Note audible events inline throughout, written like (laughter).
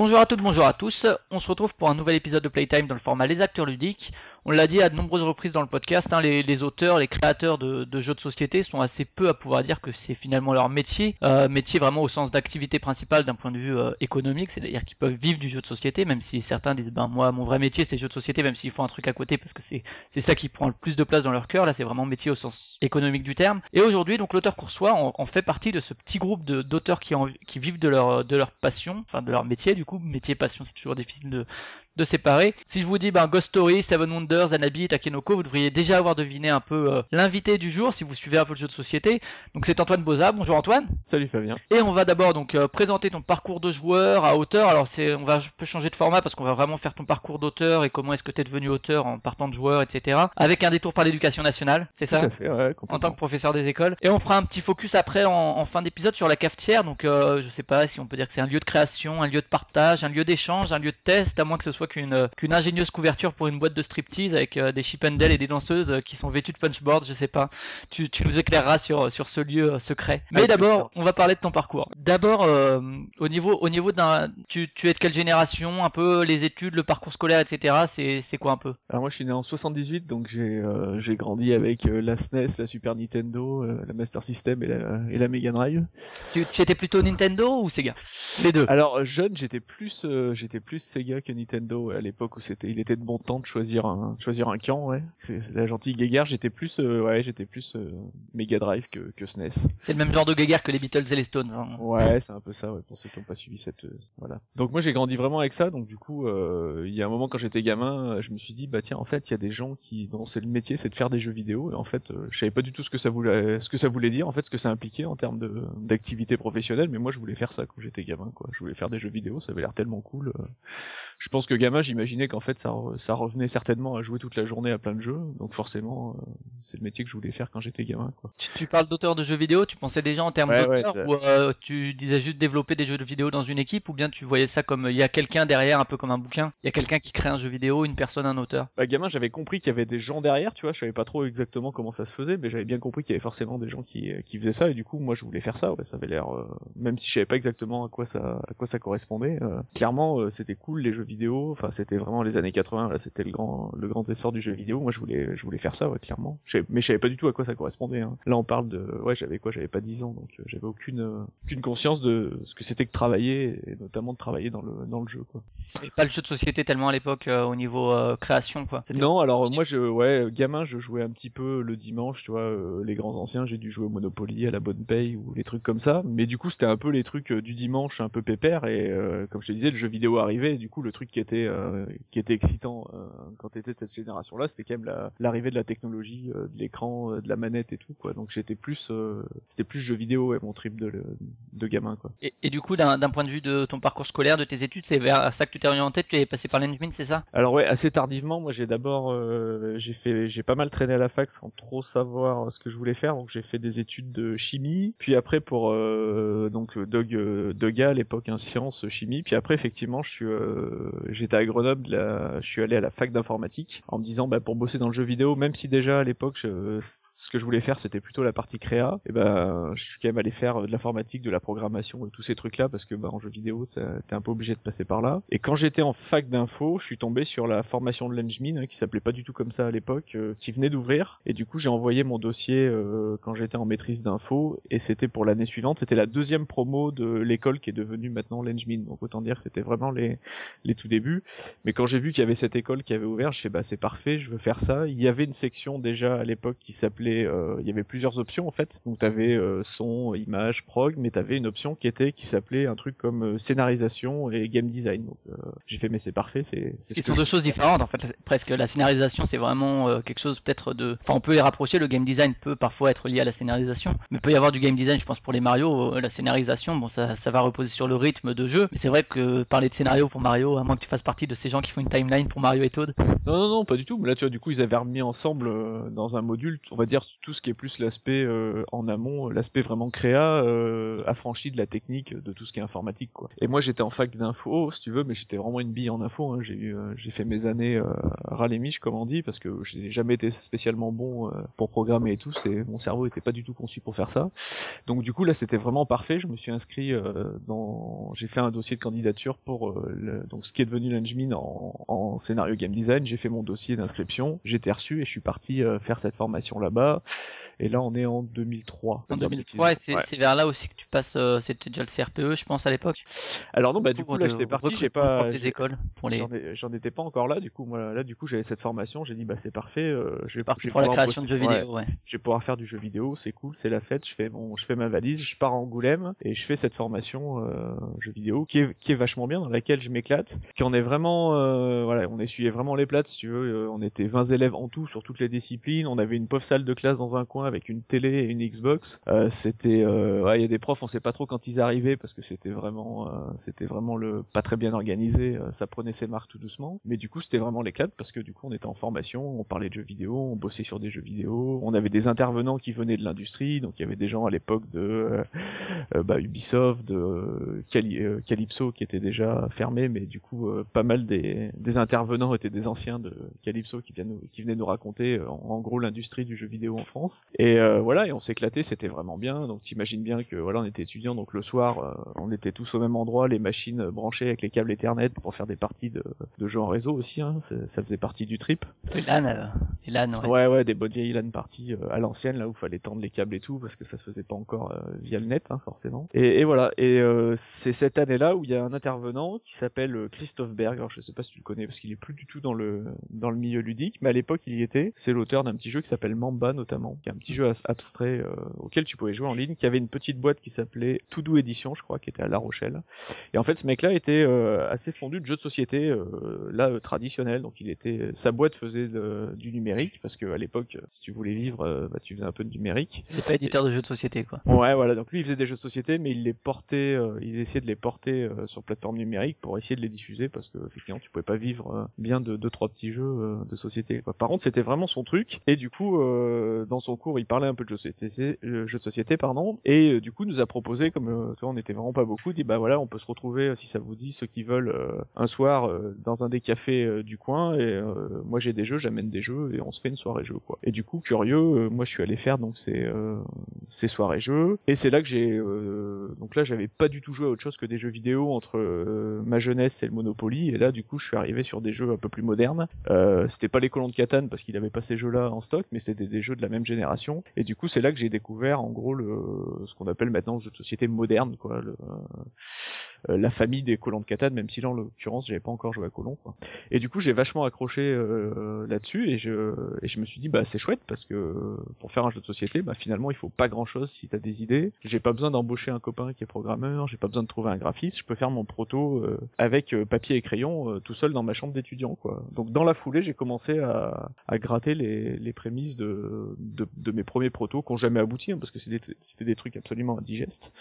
Bonjour à toutes, bonjour à tous. On se retrouve pour un nouvel épisode de Playtime dans le format Les Acteurs Ludiques. On l'a dit à de nombreuses reprises dans le podcast, hein, les, les auteurs, les créateurs de, de jeux de société sont assez peu à pouvoir dire que c'est finalement leur métier. Euh, métier vraiment au sens d'activité principale d'un point de vue euh, économique, c'est-à-dire qu'ils peuvent vivre du jeu de société, même si certains disent ben moi mon vrai métier c'est jeu de société, même s'ils font un truc à côté parce que c'est ça qui prend le plus de place dans leur cœur. Là c'est vraiment métier au sens économique du terme. Et aujourd'hui donc l'auteur coursois en, fait partie de ce petit groupe d'auteurs qui, qui vivent de leur de leur passion, enfin de leur métier du coup métier passion c'est toujours difficile de de séparer. Si je vous dis ben, Ghost Story, Seven Wonders, Anabi, Takenoko, vous devriez déjà avoir deviné un peu euh, l'invité du jour si vous suivez un peu le jeu de société. Donc c'est Antoine Boza. Bonjour Antoine. Salut Fabien. Et on va d'abord donc euh, présenter ton parcours de joueur à auteur. Alors c'est, on va un peu changer de format parce qu'on va vraiment faire ton parcours d'auteur et comment est-ce que tu es devenu auteur en partant de joueur, etc. Avec un détour par l'éducation nationale, c'est ça Tout à fait, ouais, en tant que professeur des écoles. Et on fera un petit focus après en, en fin d'épisode sur la cafetière. Donc euh, je sais pas si on peut dire que c'est un lieu de création, un lieu de partage, un lieu d'échange, un lieu de test, à moins que ce soit qu'une euh, qu'une ingénieuse couverture pour une boîte de striptease avec euh, des Chippendales et des danseuses euh, qui sont vêtues de punchboard, je sais pas. Tu, tu nous éclaireras sur, sur ce lieu secret. Mais d'abord, on va parler de ton parcours. D'abord, euh, au niveau, au niveau d'un, tu, tu es de quelle génération, un peu les études, le parcours scolaire, etc. C'est, c'est quoi un peu? Alors moi je suis né en 78 donc j'ai euh, j'ai grandi avec euh, la SNES, la Super Nintendo, la Master System et la, et la Mega Drive. tu, tu étais plutôt Nintendo ou Sega? Les deux. Alors jeune j'étais plus j'étais plus Sega que Nintendo à l'époque où c'était il était de bon temps de choisir un de choisir un camp ouais. C'est c'est la gentille guéguerre j'étais plus euh, ouais j'étais plus euh, Mega Drive que que SNES. C'est le même genre de guéguerre que les Beatles et les Stones. hein. Ouais, c'est un peu ça, ouais, pour ceux qui n'ont pas suivi cette, euh, voilà. Donc moi j'ai grandi vraiment avec ça, donc du coup, euh, il y a un moment quand j'étais gamin, je me suis dit bah tiens, en fait, il y a des gens qui dont c'est le métier, c'est de faire des jeux vidéo, et en fait, euh, je savais pas du tout ce que ça voulait, ce que ça voulait dire, en fait, ce que ça impliquait en termes de d'activité professionnelle, mais moi je voulais faire ça quand j'étais gamin, quoi. Je voulais faire des jeux vidéo, ça avait l'air tellement cool. Je pense que gamin, j'imaginais qu'en fait ça re- ça revenait certainement à jouer toute la journée à plein de jeux, donc forcément, euh, c'est le métier que je voulais faire quand j'étais gamin, quoi. Tu, tu parles d'auteur de jeux vidéo, tu pensais déjà en termes Ouais, d'auteur ouais, ou euh, tu disais juste développer des jeux de vidéo dans une équipe ou bien tu voyais ça comme euh, il y a quelqu'un derrière, un peu comme un bouquin, il y a quelqu'un qui crée un jeu vidéo, une personne, un auteur? bah, gamin, j'avais compris qu'il y avait des gens derrière, tu vois, je savais pas trop exactement comment ça se faisait, mais j'avais bien compris qu'il y avait forcément des gens qui, qui faisaient ça, et du coup, moi, je voulais faire ça, ouais, ça avait l'air, euh, même si je savais pas exactement à quoi ça, à quoi ça correspondait, euh, clairement, euh, c'était cool, les jeux vidéo, enfin, c'était vraiment les années 80, là, c'était le grand, le grand essor du jeu vidéo, moi, je voulais, je voulais faire ça, ouais, clairement. Je mais je savais pas du tout à quoi ça correspondait, hein. Là, on parle de, ouais, j'avais quoi, j'avais pas 10 ans, donc euh, j'avais aucune, euh, aucune conscience de ce que c'était que travailler, et notamment de travailler dans le, dans le jeu, quoi. Et pas le jeu de société tellement à l'époque euh, au niveau création quoi. Non, alors moi je ouais, gamin, je jouais un petit peu le dimanche, tu vois, les grands anciens, j'ai dû jouer au Monopoly, à la bonne paye ou les trucs comme ça, mais du coup, c'était un peu les trucs du dimanche un peu pépère et comme je te disais, le jeu vidéo arrivait, et du coup, le truc qui était euh, qui était excitant euh, quand t'étais de cette génération-là, c'était quand même la- l'arrivée de la technologie, euh, de l'écran, euh, de la manette et tout quoi. Donc j'étais plus euh, c'était plus jeu vidéo et mon trip de de gamin quoi. Et, et du coup d'un d'un point de vue de ton parcours scolaire, de tes études, c'est vers ça que tu t'es orienté, tu es passé par l'Engmin, c'est ça? Alors ouais, assez tardivement, moi j'ai d'abord euh, j'ai fait j'ai pas mal traîné à la fac sans trop savoir ce que je voulais faire, donc j'ai fait des études de chimie, puis après pour euh, donc Doug Dega à l'époque un sciences chimie, puis après effectivement je suis euh, à Grenoble, là, je suis allé à la fac d'informatique en me disant bah pour bosser dans le jeu vidéo, même si déjà à l'époque ce que je voulais faire c'était plutôt la partie créa, et ben je suis quand même allé faire de l'informatique, de la programmation tous ces trucs là parce que bah en jeu vidéo t'es un peu obligé de passer par là. Et quand j'étais en fac d'info, je suis tombé sur la formation de l'Engmin hein, qui s'appelait pas du tout comme ça à l'époque, euh, qui venait d'ouvrir. Et du coup j'ai envoyé mon dossier euh, quand j'étais en maîtrise d'info et c'était pour l'année suivante. C'était la deuxième promo de l'école qui est devenue maintenant l'Engmin. Donc autant dire que c'était vraiment les les tout débuts. Mais quand j'ai vu qu'il y avait cette école qui avait ouvert, je fais bah c'est parfait, je veux faire ça. Il y avait une section déjà à l'époque qui s'appelait, euh, il y avait plusieurs options en fait. Donc t'avais euh, son, image, prog, mais t'avais une option qui était qui s'appelait un truc comme euh, scénarisation et game design. Donc euh, j'ai fait mais c'est parfait, c'est. ce sont que deux choses différentes en fait. Presque la scénarisation, c'est vraiment euh, quelque chose peut-être de. Enfin, on peut les rapprocher. Le game design peut parfois être lié à la scénarisation, mais peut y avoir du game design. Je pense pour les Mario, euh, la scénarisation, bon, ça, ça va reposer sur le rythme de jeu. Mais c'est vrai que parler de scénario pour Mario, à moins que tu fasses partie de ces gens qui font une timeline pour Mario et Toad. Non, non, non, pas du tout. Mais là, tu vois, du coup, ils avaient remis ensemble euh, dans un module, on va dire tout ce qui est plus l'aspect euh, en amont, euh, l'aspect vraiment créa, affranchi de la technique, de tout ce qui est informatique, quoi. Et moi, j'étais en fac d'info, si tu veux, mais j'étais vraiment une bille en info. Hein. J'ai eu, fait mes années euh, comme on dit, parce que j'ai jamais été spécialement bon pour programmer et tout. C'est mon cerveau était pas du tout conçu pour faire ça. Donc du coup, là, c'était vraiment parfait. Je me suis inscrit dans, j'ai fait un dossier de candidature pour le- donc ce qui est devenu en, en scénario game design. J'ai fait mon dossier d'inscription, j'ai été reçu et je suis parti euh, faire cette formation là-bas. Et là, on est en 2003. En Pas de 2003, et bêtises. c'est Ouais. vers là aussi que tu passes, euh, c'était déjà le CRPE, je pense, à l'époque. Alors non, bah du coup là, j'étais parti, j'ai pas, pour j'ai- écoles, pour les, j'en ai- j'en étais pas encore là. Du coup, moi là, du coup, j'avais cette formation. J'ai dit bah c'est parfait. euh, je vais vais pour la création de jeux ouais, vidéo, ouais. je vais pouvoir faire du jeu vidéo, c'est cool, c'est la fête, je fais mon, je fais ma valise, je pars à Angoulême et je fais cette formation euh, jeu vidéo qui est, qui est vachement bien, dans laquelle je m'éclate, qui en est vraiment, euh, voilà, on essuyait vraiment les plates, si tu veux, euh, on était 20 élèves en tout sur toutes les disciplines, on avait une pauvre salle de classe dans un coin avec une télé et une Xbox, euh, c'était, euh, il y a des profs, on sait pas trop quand ils arrivaient parce que c'était vraiment, euh, c'était vraiment le pas très bien organisé, euh, ça prenait ses marques tout doucement, mais du coup c'était vraiment l'éclate parce que du coup on était en formation, on parlait de jeux vidéo, on bossait sur des jeux vidéo, on avait des intervenants qui venaient de l'industrie, donc il y avait des gens à l'époque de bah, Ubisoft, de Calypso qui était déjà fermé, mais du coup pas mal des, des intervenants étaient des anciens de Calypso qui, viennent nous- qui venaient nous raconter euh, en, en gros l'industrie du jeu vidéo en France. Et euh, voilà, et on s'éclatait, c'était vraiment bien. Donc t'imagines bien que voilà, on était étudiants, donc le soir, euh, on était tous au même endroit, les machines branchées avec les câbles Ethernet pour faire des parties de, de jeux en réseau aussi. Hein, ça faisait partie du trip. Les LAN, euh, les LAN, ouais. Ouais, ouais, des bonnes vieilles LAN parties euh, à l'ancienne, là où fallait tendre les câbles et tout, parce que ça se faisait pas encore via le net, hein, forcément. Et, et voilà, et euh, c'est cette année-là où il y a un intervenant qui s'appelle Christophe Berg, alors je sais pas si tu le connais, parce qu'il est plus du tout dans le dans le milieu ludique, mais à l'époque il y était. C'est l'auteur d'un petit jeu qui s'appelle Mamba notamment, qui est un petit jeu abstrait euh, auquel tu pouvais jouer en ligne, qui avait une petite boîte qui s'appelait To Do Edition, je crois, qui était à La Rochelle. Et en fait, ce mec-là était euh, assez fondu de jeux de société, euh, là euh, traditionnel. Donc, il était, sa boîte faisait de- du numérique parce que à l'époque, euh, si tu voulais vivre, euh, bah, tu faisais un peu de numérique. C'est pas éditeur de jeux de société, quoi. Ouais, voilà. Donc lui, il faisait des jeux de société, mais il les portait, euh, il essayait de les porter euh, sur plateforme numérique pour essayer de les diffuser parce que effectivement, tu pouvais pas vivre euh, bien de deux trois petits jeux euh, de société. Par contre, c'était vraiment son truc. Et du coup, euh, dans son cours, il parlait un peu de jeux de société, jeux de société, pardon. Et du coup, nous a proposé, comme vois, on était vraiment pas beaucoup, dit bah voilà, on peut se retrouver si ça vous dit, ceux qui veulent un soir dans un des cafés du coin. Et moi, j'ai des jeux, j'amène des jeux et on se fait une soirée jeu quoi. Et du coup, curieux, moi, je suis allé faire donc ces ces soirées jeux. Et c'est là que j'ai donc là, j'avais pas du tout joué à autre chose que des jeux vidéo entre ma jeunesse et le Monopoly. Et là, du coup, je suis arrivé sur des jeux un peu plus modernes. Euh, c'était pas les colons de Catane parce qu'il avait pas ces jeux-là en stock, mais c'était des, jeux de la même génération. Et du coup, c'est là que j'ai découvert en gros le ce qu'on appelle maintenant le jeu de société moderne, quoi. Le, euh, la famille des colons de Catane, même si là en l'occurrence j'avais pas encore joué à colons. Quoi. Et du coup j'ai vachement accroché euh, là-dessus et je et je me suis dit bah c'est chouette parce que pour faire un jeu de société bah finalement il faut pas grand chose si t'as des idées. J'ai pas besoin d'embaucher un copain qui est programmeur, j'ai pas besoin de trouver un graphiste, je peux faire mon proto euh, avec euh, papier et crayon euh, tout seul dans ma chambre d'étudiant quoi. Donc dans la foulée j'ai commencé à, à gratter les, les prémices de, de, de mes premiers protos qui ont jamais abouti hein, parce que c'était des, trucs absolument indigestes.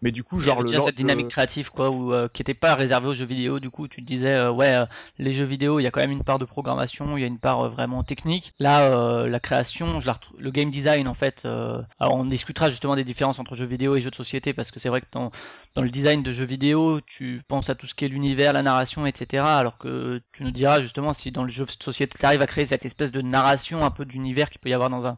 Mais du coup genre le genre cette dynamique créative, quoi, où, euh, qui était pas réservée aux jeux vidéo. Du coup, tu te disais, euh, ouais, les jeux vidéo, il y a quand même une part de programmation, il y a une part vraiment technique. Là, la création, je la retrou- le game design, en fait. alors, on discutera justement des différences entre jeux vidéo et jeux de société, parce que c'est vrai que dans, dans le design de jeux vidéo, tu penses à tout ce qui est l'univers, la narration, etc. Alors que tu nous diras justement si dans le jeu de société, tu arrives à créer cette espèce de narration, un peu d'univers qu'il peut y avoir dans un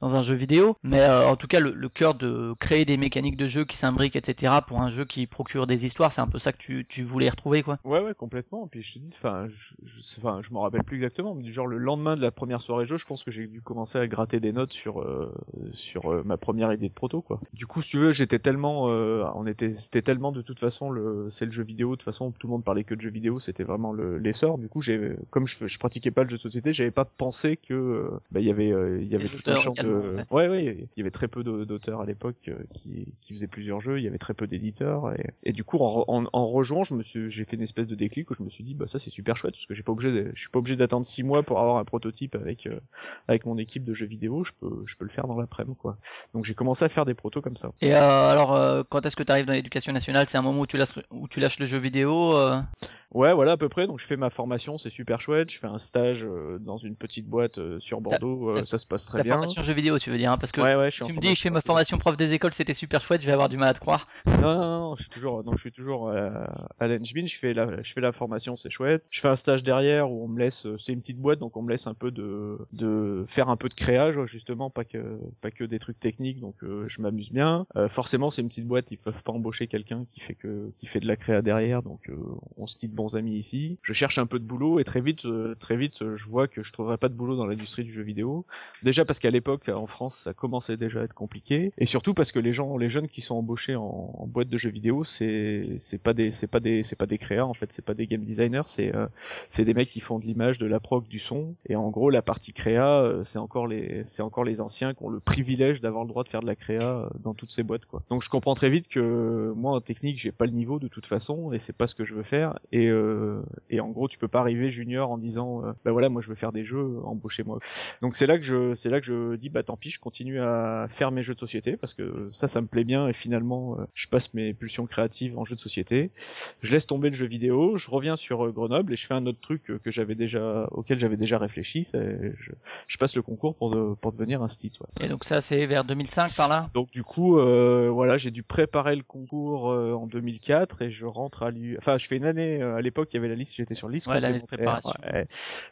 dans un jeu vidéo. Mais euh, en tout cas, le, cœur de créer des mécaniques de jeu qui s'imbriquent, etc. pour un jeu qui procure des histoires, c'est un peu ça que tu, tu voulais retrouver, quoi. Ouais, ouais, complètement. Puis je te dis, enfin, je, je, m'en rappelle plus exactement, mais du genre le lendemain de la première soirée jeu, je pense que j'ai dû commencer à gratter des notes sur euh, sur euh, ma première idée de proto, quoi. Du coup, si tu veux, j'étais tellement, on était, c'était tellement de toute façon le, c'est le jeu vidéo. De toute façon, tout le monde parlait que de jeux vidéo, c'était vraiment le l'essor. Du coup, j'ai, comme je, je pratiquais pas le jeu de société, j'avais pas pensé que, euh, bah, il y avait, euh, il y avait Des tout un champ de, ouais, ouais, il y avait très peu d'au- d'auteurs à l'époque euh, qui qui faisaient plusieurs jeux. Il y avait très peu d'éditeurs et, et du coup, en, en, en, je me suis, j'ai fait une espèce de déclic où je me suis dit, bah ça c'est super chouette parce que j'ai pas obligé, de- je suis pas obligé d'attendre six mois pour avoir un prototype avec euh, avec mon équipe de jeux vidéo. Je peux, je peux le faire dans l'après-midi quoi. Donc j'ai commencé à faire des protos comme ça. Et euh, alors, euh, quand est-ce que tu arrives dans l'éducation nationale? C'est un moment où tu lâches, où tu lâches le jeu vidéo euh, Ouais, voilà à peu près. Donc je fais ma formation, c'est super chouette. Je fais un stage euh, dans une petite boîte euh, sur Bordeaux, euh, ça se passe très Ta bien. formation jeu vidéo, tu veux dire hein, Parce que Ouais, ouais, je suis tu me dis que je fais ma formation. prof des écoles, c'était super chouette, je vais avoir du mal à te croire. Non, non, non, je suis toujours, donc je suis toujours à l'Engmin. Je fais la, je fais la formation, c'est chouette. Je fais un stage derrière où on me laisse, c'est une petite boîte, donc on me laisse un peu de, de faire un peu de créage, justement, pas que, pas que des trucs techniques. Donc je m'amuse bien. Forcément, c'est une petite boîte, ils peuvent pas embaucher quelqu'un qui fait que, qui fait de la créa derrière. Donc on se quitte bons amis ici. Je cherche un peu de boulot et très vite, euh, très vite, euh, je vois que je trouverai pas de boulot dans l'industrie du jeu vidéo. Déjà parce qu'à l'époque, en France, ça commençait déjà à être compliqué, et surtout parce que les gens, les jeunes qui sont embauchés en, en boîte de jeux vidéo, c'est c'est pas des c'est pas des c'est pas des créas en fait, c'est pas des game designers, c'est euh, c'est des mecs qui font de l'image, de la prog, du son, et en gros la partie créa, euh, c'est encore les c'est encore les anciens qui ont le privilège d'avoir le droit de faire de la créa dans toutes ces boîtes quoi. Donc je comprends très vite que moi en technique j'ai pas le niveau de toute façon et c'est pas ce que je veux faire et euh, et en gros tu peux pas arriver junior en disant euh, bah voilà moi je veux faire des jeux embauchez-moi donc c'est là que je c'est là que je dis bah tant pis je continue à faire mes jeux de société parce que ça ça me plaît bien et finalement euh, je passe mes pulsions créatives en jeux de société je laisse tomber le jeu vidéo je reviens sur euh, Grenoble et je fais un autre truc euh, que j'avais déjà auquel j'avais déjà réfléchi c'est je, je passe le concours pour de- pour devenir un stit ouais. Et donc ça, c'est vers 2005 par là? Donc du coup, euh, voilà, j'ai dû préparer le concours euh, en 2004 et je rentre à l'U. Enfin, je fais une année. euh, à l'époque, il y avait la liste. J'étais sur la liste. Ouais, l'année de préparation. ouais.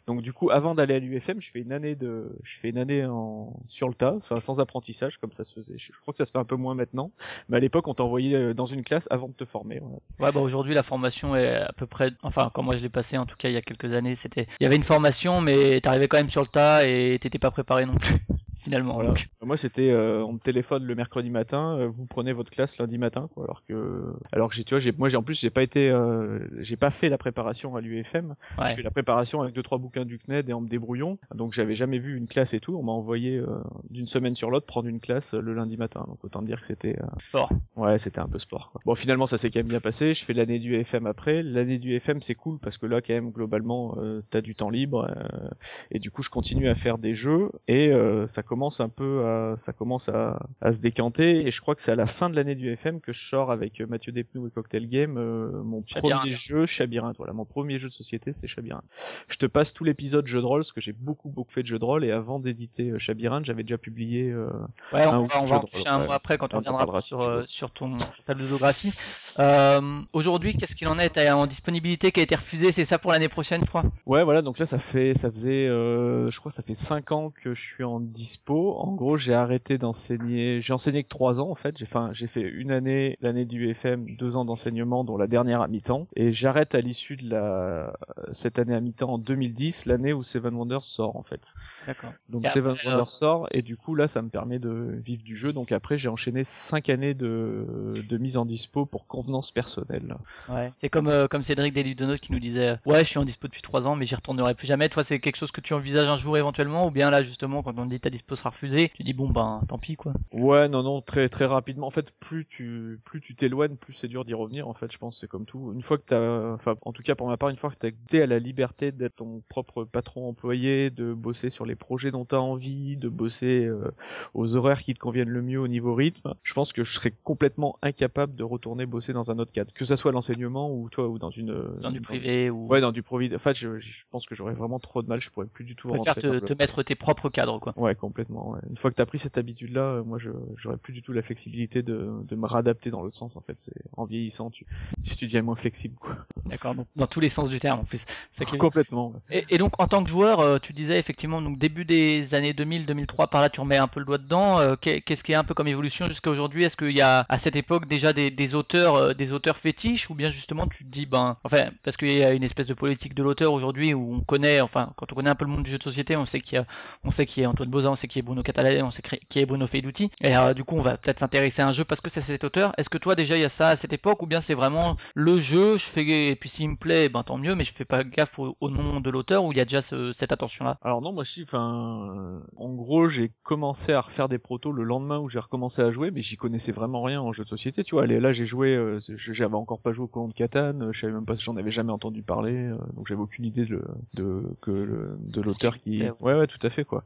Donc du coup, avant d'aller à l'UFM, je fais une année de, je fais une année en sur le tas, enfin sans apprentissage comme ça se faisait. Je, crois que ça se fait un peu moins maintenant, mais à l'époque, on t'envoyait euh, dans une classe avant de te former. voilà. Ouais, bah aujourd'hui la formation est à peu près, enfin quand moi je l'ai passé en tout cas il y a quelques années, c'était, il y avait une formation mais t'arrivais quand même sur le tas et t'étais pas préparé non plus finalement. Voilà. Donc, Moi, c'était, euh, on me téléphone le mercredi matin, euh, vous prenez votre classe lundi matin, quoi, alors que, alors que j'ai, tu vois, j'ai, moi, j'ai en plus, j'ai pas été, euh, j'ai pas fait la préparation à l'UFM. ouais. J'ai fait la préparation avec deux trois bouquins du CNED et en me débrouillant. Donc j'avais jamais vu une classe et tout. On m'a envoyé euh, d'une semaine sur l'autre prendre une classe euh, le lundi matin. Donc autant dire que c'était euh, Fort. ouais, c'était un peu sport. Quoi. Bon finalement ça s'est quand même bien passé. Je fais l'année du FM après. L'année du FM c'est cool parce que là quand même globalement euh, t'as du temps libre euh, et du coup je continue à faire des jeux et ça commence un peu à ça commence à, à se décanter et je crois que c'est à la fin de l'année du FM que je sors avec euh, Mathieu Despnous et Cocktail Game euh, mon premier jeu Chabirinthe. Voilà mon premier jeu de société c'est Chabirinthe. Je te passe tout l'épisode jeu de rôle parce que j'ai beaucoup beaucoup fait de jeux de rôle et avant d'éditer euh, Chabirinthe j'avais déjà publié euh, Ouais, on un va, on un mot après quand on On en reviendra parlera si sur, sur ton ta ludographie. Euh, aujourd'hui, qu'est-ce qu'il en est? T'as en disponibilité qui a été refusée, c'est ça pour l'année prochaine, je crois Ouais, voilà, donc là ça fait ça faisait euh, je crois que ça fait cinq ans que je suis en dispo. En gros, j'ai arrêté d'enseigner, j'ai enseigné que trois ans en fait. J'ai enfin j'ai fait une année l'année du FM, deux ans d'enseignement dont la dernière à mi-temps et j'arrête à l'issue de la cette année à mi-temps en 2010, l'année où Seven Wonders sort en fait. D'accord. Donc Et Seven Wonders sort et du coup là ça me permet de vivre du jeu. Donc après j'ai enchaîné cinq années de de mise en dispo pour convenance personnelle. Ouais. C'est comme euh, comme Cédric Deludonos qui nous disait euh, ouais je suis en dispo depuis trois ans mais j'y retournerai plus jamais. Toi c'est quelque chose que tu envisages un jour éventuellement? Ou bien là justement quand on dit ta dispo sera refusée, tu dis bon ben tant pis quoi. Ouais, non, non, très très rapidement. En fait, plus tu plus tu t'éloignes, plus c'est dur d'y revenir. En fait, je pense c'est comme tout. Une fois que t'as, enfin, en tout cas pour ma part, une fois que t'as goûté à la liberté d'être ton propre patron employé, de bosser sur les projets dont t'as envie, de bosser euh, aux horaires qui te conviennent le mieux au niveau rythme, je pense que je serais complètement incapable de retourner bosser dans un autre cadre, que ça soit l'enseignement ou toi ou dans une Dans du privé ou Ouais, dans du provid. En fait, je, je pense que j'aurais vraiment trop de mal. Je pourrais plus du tout préfères rentrer. te, te mettre tes propres cadres quoi. Ouais, complètement. ouais. Une fois que t'as pris cette habitude-là, euh, moi, je j'aurais plus du tout la flexibilité de, de me réadapter dans l'autre sens. En fait, c'est en vieillissant, tu tu deviens moins flexible, quoi. D'accord donc dans tous les sens du terme en plus. Ça qui est- complètement. Et, et donc en tant que joueur, euh, tu disais effectivement donc début des années 2000, 2003 par là, tu remets un peu le doigt dedans. euh, qu'est- Qu'est-ce qui est un peu comme évolution jusqu'à aujourd'hui? Est-ce qu'il y a à cette époque déjà des, des auteurs, euh, des auteurs fétiches ou bien justement tu te dis ben, enfin parce qu'il y a une espèce de politique de l'auteur aujourd'hui où on connaît, enfin quand on connaît un peu le monde du jeu de société, on sait qu'il y a, on sait qu'il y a Antoine Bozan, on sait qu'il y a Bruno Catala, on sait qu'il y a Bruno Feiduti. Et du coup on va peut-être s'intéresser à un jeu parce que c'est cet auteur. Est-ce que toi déjà il y a ça à cette époque ou bien c'est vraiment le jeu, je fais et puis s'il me plaît, ben tant mieux, mais je fais pas gaffe au, nom de l'auteur où il y a déjà ce- cette attention-là? Alors non, moi si, enfin, euh, en gros, j'ai commencé à refaire des protos le lendemain où j'ai recommencé à jouer, mais j'y connaissais vraiment rien en jeu de société, tu vois. Là, j'ai joué, euh, je- j'avais encore pas joué au Colon de Catane, euh, je savais même pas si j'en avais jamais entendu parler, euh, donc j'avais aucune idée de, de que le- de l'auteur qui, ouais, ouais, tout à fait quoi.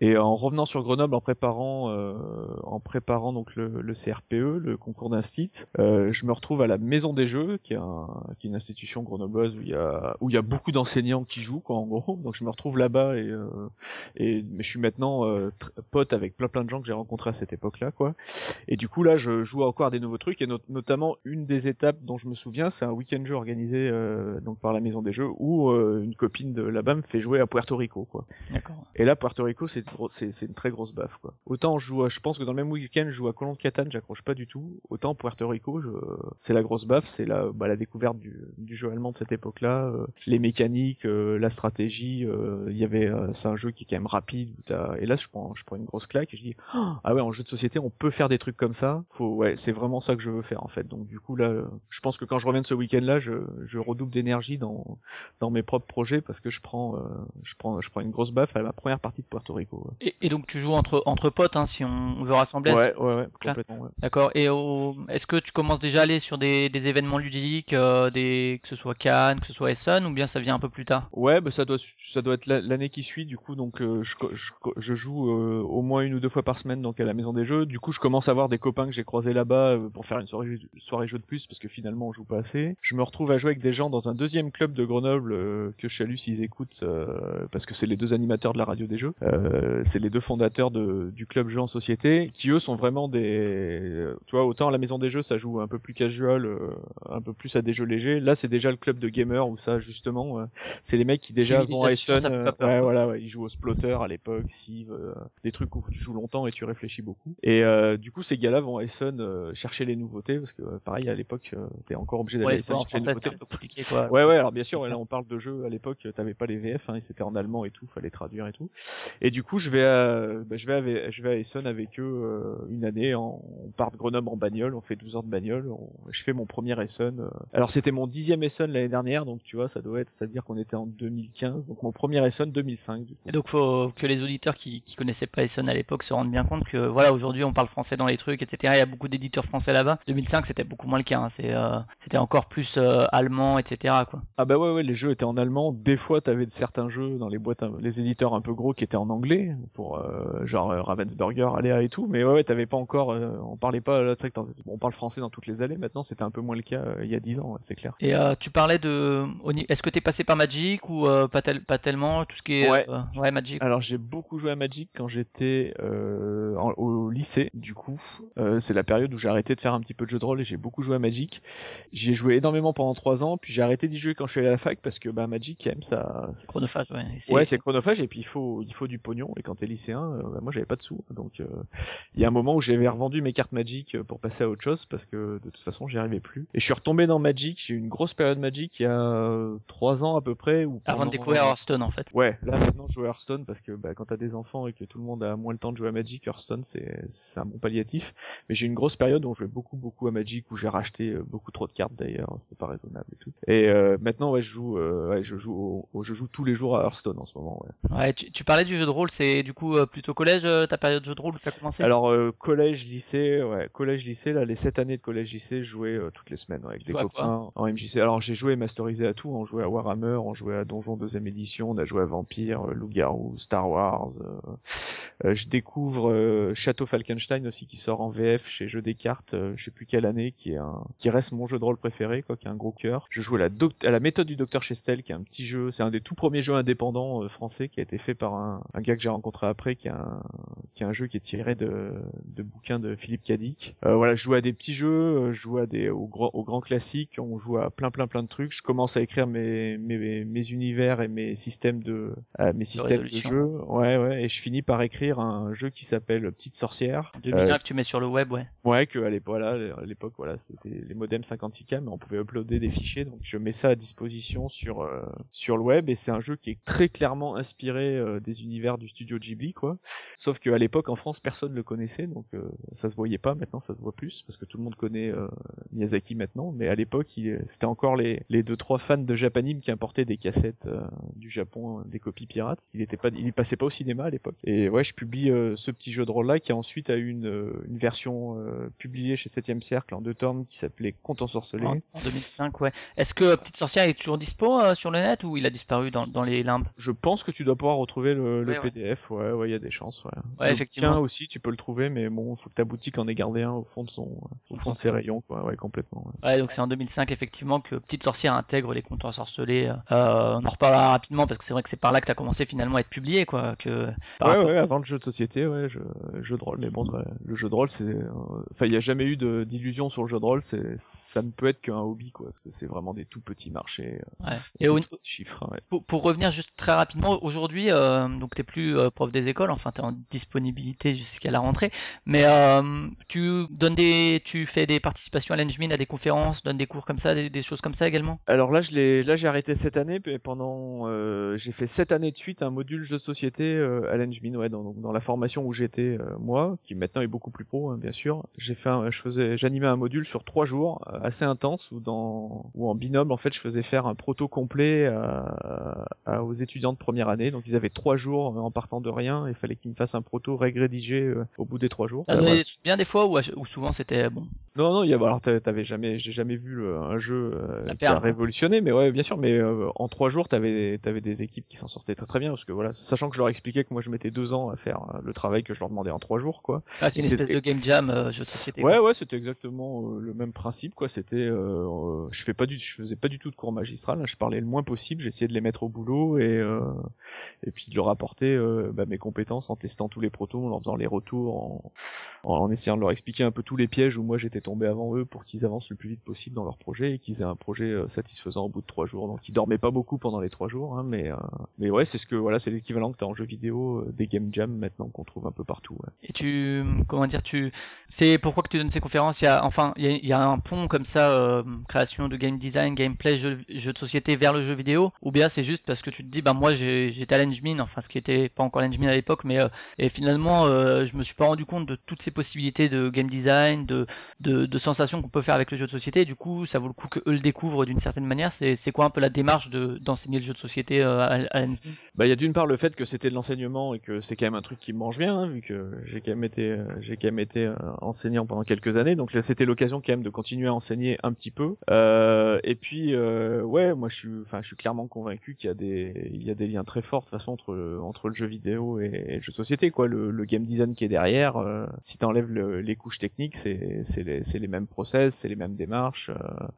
Et en revenant sur Grenoble, en préparant, euh, en préparant donc le, le CRPE, le concours d'instit, euh, je me retrouve à la Maison des Jeux, qui est, un, qui est une institution grenobloise où il y a, où il y a beaucoup d'enseignants qui jouent, quoi, en gros. Donc je me retrouve là-bas et, euh, et mais je suis maintenant euh, pote avec plein plein de gens que j'ai rencontrés à cette époque-là, quoi. Et du coup là, je joue encore à des nouveaux trucs et not- notamment une des étapes dont je me souviens, c'est un week-end jeu organisé euh, donc par la Maison des Jeux où euh, une copine de là-bas me fait jouer à Puerto Rico, quoi. D'accord. Et là, Puerto Rico, c'est c'est c'est une très grosse baffe, quoi. Autant je joue, à- je pense que dans le même week-end, je joue à Colon de Catane, j'accroche pas du tout. Autant Puerto Rico, je, c'est la grosse baffe, c'est la, bah, la découverte du, du jeu allemand de cette époque-là, euh, les mécaniques, euh, la stratégie. euh, Il y avait, euh, c'est un jeu qui est quand même rapide. Et là, je prends, je prends une grosse claque et je dis, ah ouais, en jeu de société, on peut faire des trucs comme ça. Faut, ouais, c'est vraiment ça que je veux faire en fait. Donc du coup là, euh, je pense que quand je reviens de ce week-end-là, je, je redouble d'énergie dans, dans mes propres projets parce que je prends, euh, je prends, je prends une grosse baffe à la première partie de Puerto Rico. ouais. Et, et donc tu joues entre entre potes, hein, si on veut rassembler. Ouais, ouais, ouais, complètement. Ouais. D'accord. Et au- est-ce que tu commences déjà à aller sur des, des événements ludiques, euh, des que ce soit Cannes, que ce soit Essen, ou bien ça vient un peu plus tard? Ouais, bah ça doit ça doit être la- l'année qui suit du coup donc euh, je, je, je joue euh, au moins une ou deux fois par semaine donc à la maison des jeux. Du coup, je commence à voir des copains que j'ai croisés là-bas euh, pour faire une soirée soirée jeu de plus parce que finalement on joue pas assez. Je me retrouve à jouer avec des gens dans un deuxième club de Grenoble euh, que je salue s'ils écoutent euh, parce que c'est les deux animateurs de la radio des jeux. Euh, c'est les deux fondateurs de, du club jeu en société qui eux sont vraiment des tu vois autant à la maison des jeux ça joue un peu plus casual euh, un peu plus à des jeux légers. Là, c'est déjà le club de gamers où ça justement euh, c'est les mecs qui déjà vont à Essen, ouais, voilà, ouais, ils jouent au Splotter à l'époque, euh, des trucs où tu joues longtemps et tu réfléchis beaucoup. Et du coup, ces gars-là vont à Essen chercher les nouveautés parce que euh, pareil à l'époque, euh, t'es encore obligé d'aller Ouais, chercher un peu compliqué quoi. Ouais, ouais, alors bien sûr, là on parle de jeux à l'époque, t'avais pas les VF, hein, c'était en allemand et tout, fallait traduire et tout. Et du coup, je vais à, bah, je vais à, je vais à Essen avec eux euh, une année, en- on part de Grenoble en bagnole, on fait 12 heures de bagnole, on- je fais mon premier Essen. euh. Alors c'était mon dixième Essen l'année dernière, donc tu vois, ça doit être, c'est-à-dire qu'on était en 2015, donc mon premier Essen 2005 du coup. Et donc faut que les auditeurs qui, qui connaissaient pas Essen à l'époque se rendent bien compte que voilà aujourd'hui on parle français dans les trucs etc. Il y a beaucoup d'éditeurs français là-bas. 2005 c'était beaucoup moins le cas. hein. C'est euh, c'était encore plus euh, allemand etc. Quoi. Ah bah ouais, ouais, les jeux étaient en allemand. Des fois, t'avais certains jeux dans les boîtes, les éditeurs un peu gros qui étaient en anglais, pour euh, genre Ravensburger, Aléa et tout. Mais ouais, ouais t'avais pas encore, on parlait pas, là, que on parle français dans toutes les allées. Maintenant, c'était un peu moins le cas il y a 10 ans, ouais, c'est clair. Et tu parlais de est-ce que t'es passé par Magic ou pas, tel- pas tellement tout ce qui est Ouais. ouais Magic? Alors j'ai beaucoup joué à Magic quand j'étais en- au lycée. Du coup, c'est la période où j'ai arrêté de faire un petit peu de jeu de rôle et j'ai beaucoup joué à Magic. J'y ai joué énormément pendant trois ans, puis j'ai arrêté d'y jouer quand je suis allé à la fac parce que bah Magic quand même ça. C'est chronophage ouais. Et Ouais, c'est chronophage et puis il faut il faut du pognon et quand t'es lycéen, euh, bah, moi j'avais pas de sous donc euh, il y a un moment où j'avais revendu mes cartes Magic euh, pour passer à autre chose parce que de toute façon j'y arrivais plus. Et je suis retombé dans Magic, j'ai eu une grosse période Magic il y a trois ans à peu près où avant de découvrir Hearthstone en fait. Ouais, là maintenant je joue à Hearthstone parce que bah, quand t'as des enfants et que tout le monde a moins le temps de jouer à Magic, Hearthstone c'est c'est un bon palliatif. Mais j'ai eu une grosse période où je jouais beaucoup beaucoup à Magic où j'ai racheté euh, beaucoup trop de cartes d'ailleurs, c'était pas raisonnable et tout. Et euh, maintenant ouais je joue euh, ouais je joue au- au- je joue tous les jours à Hearthstone en ce moment. Ouais. Ouais, tu, tu parlais du jeu de rôle, c'est du coup euh, plutôt collège euh, ta période de jeu de rôle où t'as commencé? Alors euh, collège lycée ouais collège lycée là les sept années de collège lycée je jouais euh, toutes les semaines ouais, avec Tu des copains en MJC. Alors j'ai joué masterisé à tout, on jouait à Warhammer, on jouait à Donjon deuxième édition, on a joué à Vampire, Loup-garou, Star Wars. je découvre euh, Château Falkenstein aussi qui sort en VF chez Jeux des cartes, je sais plus quelle année, qui est un qui reste mon jeu de rôle préféré quoi, qui a un gros cœur. Je joue à la doc- à la méthode du docteur Chestel qui est un petit jeu, c'est un des tout premiers jeux indépendants euh, français qui a été fait par un, un gars que j'ai rencontré après qui a un qui est un jeu qui est tiré de, de bouquins de Philippe Cadic. Euh, voilà, je joue à des petits jeux, euh, je joue à des aux, grands aux grands classiques, on joue à plein plein plein de trucs. Je commence à écrire mes mes, mes univers et mes systèmes de euh, mes systèmes de jeu. Ouais ouais, et je finis par écrire un jeu qui s'appelle Petite sorcière. 2001 Euh, que tu mets sur le web, ouais. Ouais, que à l'époque, voilà, à l'époque, voilà, c'était les modems 56K, mais on pouvait uploader des fichiers, donc je mets ça à disposition sur euh, sur le web, et c'est un jeu qui est très clairement inspiré euh, des univers du studio Ghibli, quoi. Sauf qu'à l'époque, en France, personne le connaissait, donc euh, ça se voyait pas. Maintenant, ça se voit plus parce que tout le monde connaît euh, Miyazaki maintenant, mais à l'époque, il- c'était encore les les deux trois fans de Japanime qui importaient des cassettes euh, du Japon, euh, des copies pirates. Il était pas, il passait pas au cinéma à l'époque. Et ouais, je publie euh, ce petit jeu de rôle là qui ensuite a eu une euh, une version euh, publiée chez 7 Cercle en deux qui s'appelait Conte ensorcelé. En, en 2005, ouais. Est-ce que euh, Petite Sorcière est toujours dispo euh, sur le net ou il a disparu dans, dans les limbes? Je pense que tu dois pouvoir retrouver le, le Ouais, ouais. PDF. Ouais, ouais, il y a des chances. Ouais. Ouais, Le effectivement, bouquin aussi, tu peux le trouver, mais bon, faut que ta boutique en ait gardé un au fond de son, au fond de ses rayons, quoi. Ouais, complètement. ouais. Ouais, donc c'est en 2005 effectivement que Petite Sorcière intègre les contes ensorcelés. Euh, on en reparlera rapidement parce que c'est vrai que c'est par là que t'as commencé finalement à être publié, quoi. Que par Ouais, rapport- ouais, avant le jeu de société, ouais, je, jeu de rôle. Mais bon, ouais, le jeu de rôle, c'est, euh, enfin, il y a jamais eu d'illusion sur le jeu de rôle. C'est, ça ne peut être qu'un hobby, quoi. Parce que c'est vraiment des tout petits marchés, euh, ouais. des Et au, chiffres. hein, ouais. pour, pour revenir juste très rapidement, aujourd'hui, euh, donc t'es plus euh, prof des écoles, enfin t'es en disponibilité jusqu'à la rentrée, mais euh, tu donnes des, tu fais des participations à l'Engmin, à des conférences, donnes des cours comme ça, des, des choses comme ça également? Alors là, je l'ai, là, j'ai arrêté cette année, mais pendant, euh, j'ai fait sept années de suite un module jeu de société euh, à l'Engmin, ouais, dans, dans la formation où j'étais euh, moi, qui maintenant est beaucoup plus pro, hein, bien sûr. J'ai fait, un, je faisais, j'animais un module sur trois jours, euh, assez intense, où dans, où en binôme, en fait, je faisais faire un proto complet à- aux étudiants de première année. Donc ils avaient trois jours en partant de rien, il fallait qu'ils me fassent un proto rédigé euh, au bout des trois jours. Euh, des trucs bien des fois ou souvent c'était bon? Non, non, il y a, alors t'a- t'avais jamais, j'ai jamais vu le- un jeu euh, qui a révolutionné, mais ouais, bien sûr, mais euh, en trois jours, t'avais, t'avais des équipes qui s'en sortaient très très bien, parce que voilà, sachant que je leur expliquais que moi je mettais deux ans à faire euh, le travail que je leur demandais en trois jours, quoi. Ah, c'est une espèce de game jam euh, jeu de société. Ouais, quoi. ouais, c'était exactement euh, le même principe, quoi. C'était, euh, euh, je fais pas du, je faisais pas du tout de cours magistral, hein, je parlais le moins possible, j'essayais de les mettre au boulot et euh, et puis de leur apporter euh, bah, mes compétences en testant tous les protos, en leur faisant les retours, en, en, essayant de leur expliquer un peu tous les pièges où moi j'étais tombé avant eux pour qu'ils avancent le plus vite possible dans leur projet et qu'ils aient un projet satisfaisant au bout de trois jours. Donc ils dormaient pas beaucoup pendant les trois jours, hein, mais mais ouais, c'est ce que voilà, c'est l'équivalent que t'as en jeu vidéo des game jam maintenant qu'on trouve un peu partout. ouais. Et tu, comment dire, tu, c'est pourquoi que tu donnes ces conférences? Il y a, enfin, il y a, un pont comme ça, euh, création de game design, gameplay, jeu, de société vers le jeu vidéo, ou bien c'est juste parce que tu te dis, bah moi j'étais à l'Engmin, enfin ce qui était pas encore l'Engmin à l'époque, mais euh, et finalement euh, je me suis pas rendu compte de toutes ces possibilités de game design, de de, sensations qu'on peut faire avec le jeu de société. Du coup, ça vaut le coup que eux le découvrent d'une certaine manière. C'est quoi un peu la démarche de d'enseigner le jeu de société euh, à, à Bah, il y a d'une part le fait que c'était de l'enseignement et que c'est quand même un truc qui me mange bien, hein, vu que j'ai quand même été, j'ai quand même été enseignant pendant quelques années, donc c'était l'occasion quand même de continuer à enseigner un petit peu. Euh, et puis, euh, ouais, moi je suis, enfin, je suis clairement convaincu qu'il y a des, il y a des liens très forts de toute façon entre le, entre le jeu vidéo et, et le jeu de société, quoi. Le, le game design qui est derrière, euh, si t'enlèves le, les couches techniques, c'est, c'est les, c'est les mêmes process, c'est les mêmes démarches. euh,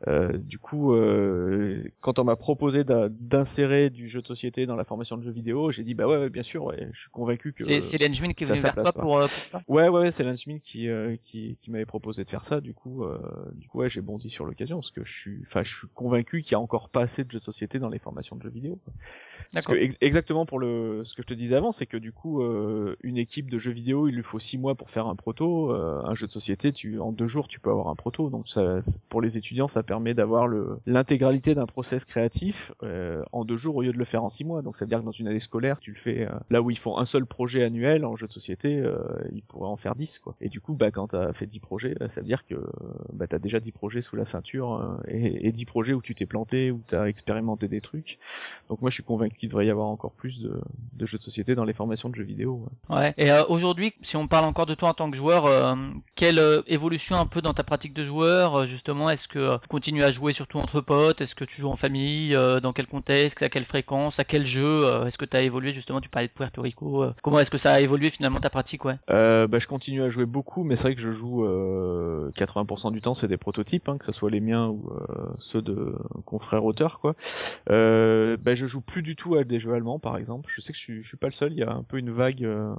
euh, du coup, euh, quand on m'a proposé d'insérer du jeu de société dans la formation de jeux vidéo, j'ai dit bah ouais, ouais, bien sûr, ouais, je suis convaincu que C'est l'Engmin qui est venu vers toi pour, pour ça? Ouais ouais, ouais c'est Lance qui, qui qui m'avait proposé de faire ça. Du coup, euh, du coup j'ai bondi sur l'occasion parce que je suis, enfin, je suis convaincu qu'il y a encore pas assez de jeux de société dans les formations de jeux vidéo. Parce que D'accord. ex- exactement pour le ce que je te disais avant, c'est que du coup euh, une équipe de jeux vidéo, il lui faut six mois pour faire un proto. euh, un jeu de société, tu en deux jours tu peux avoir un proto. Donc ça, pour les étudiants, ça permet d'avoir le l'intégralité d'un process créatif euh, en deux jours au lieu de le faire en six mois. Donc ça veut dire que dans une année scolaire, tu le fais euh, là où ils font un seul projet annuel en jeu de société, euh, ils pourraient en faire dix quoi. Et du coup, bah quand t'as fait dix projets, bah, ça veut dire que bah t'as déjà dix projets sous la ceinture euh, et, et dix projets où tu t'es planté, où t'as expérimenté des trucs. Donc moi je suis convaincu qu'il devrait y avoir encore plus de, de jeux de société dans les formations de jeux vidéo. ouais. Ouais. Et euh, aujourd'hui, si on parle encore de toi en tant que joueur, euh, quelle euh, évolution un peu dans ta pratique de joueur euh, Justement, est-ce que euh, tu continues à jouer surtout entre potes? Est-ce que tu joues en famille euh, Dans quel contexte? À quelle fréquence? À quel jeu euh, Est-ce que tu as évolué justement Tu parlais de Puerto Rico. euh, comment est-ce que ça a évolué finalement ta pratique ouais? Euh, bah, je continue à jouer beaucoup, mais c'est vrai que je joue euh, 80% du temps, c'est des prototypes, hein, que ce soit les miens ou euh, ceux de confrères auteurs, quoi. Euh, bah, je joue plus du tout à des jeux allemands, par exemple. Je sais que je suis, je suis pas le seul. Il y a un peu une vague, euh,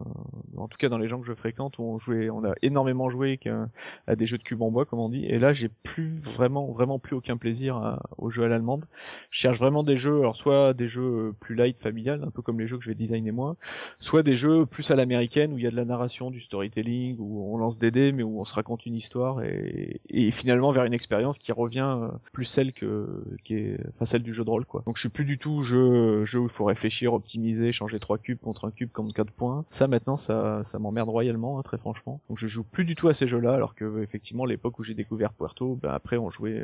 en tout cas dans les gens que je fréquente, où on jouait, on a énormément joué qu'à- à des jeux de cube en bois, comme on dit. Et là, j'ai plus vraiment, vraiment plus aucun plaisir à- aux jeux à l'allemande. Je cherche vraiment des jeux, alors soit des jeux plus light, familial, un peu comme les jeux que je vais designer moi, soit des jeux plus à l'américaine où il y a de la narration, du storytelling, où on lance des dés mais où on se raconte une histoire et, et finalement vers une expérience qui revient euh, plus celle que qui est enfin celle du jeu de rôle quoi. Donc je suis plus du tout jeu jeu où il faut réfléchir, optimiser, changer trois cubes contre un cube contre quatre points. Ça maintenant ça ça m'emmerde royalement hein, très franchement. Donc je joue plus du tout à ces jeux-là alors que effectivement l'époque où j'ai découvert Puerto, ben après on jouait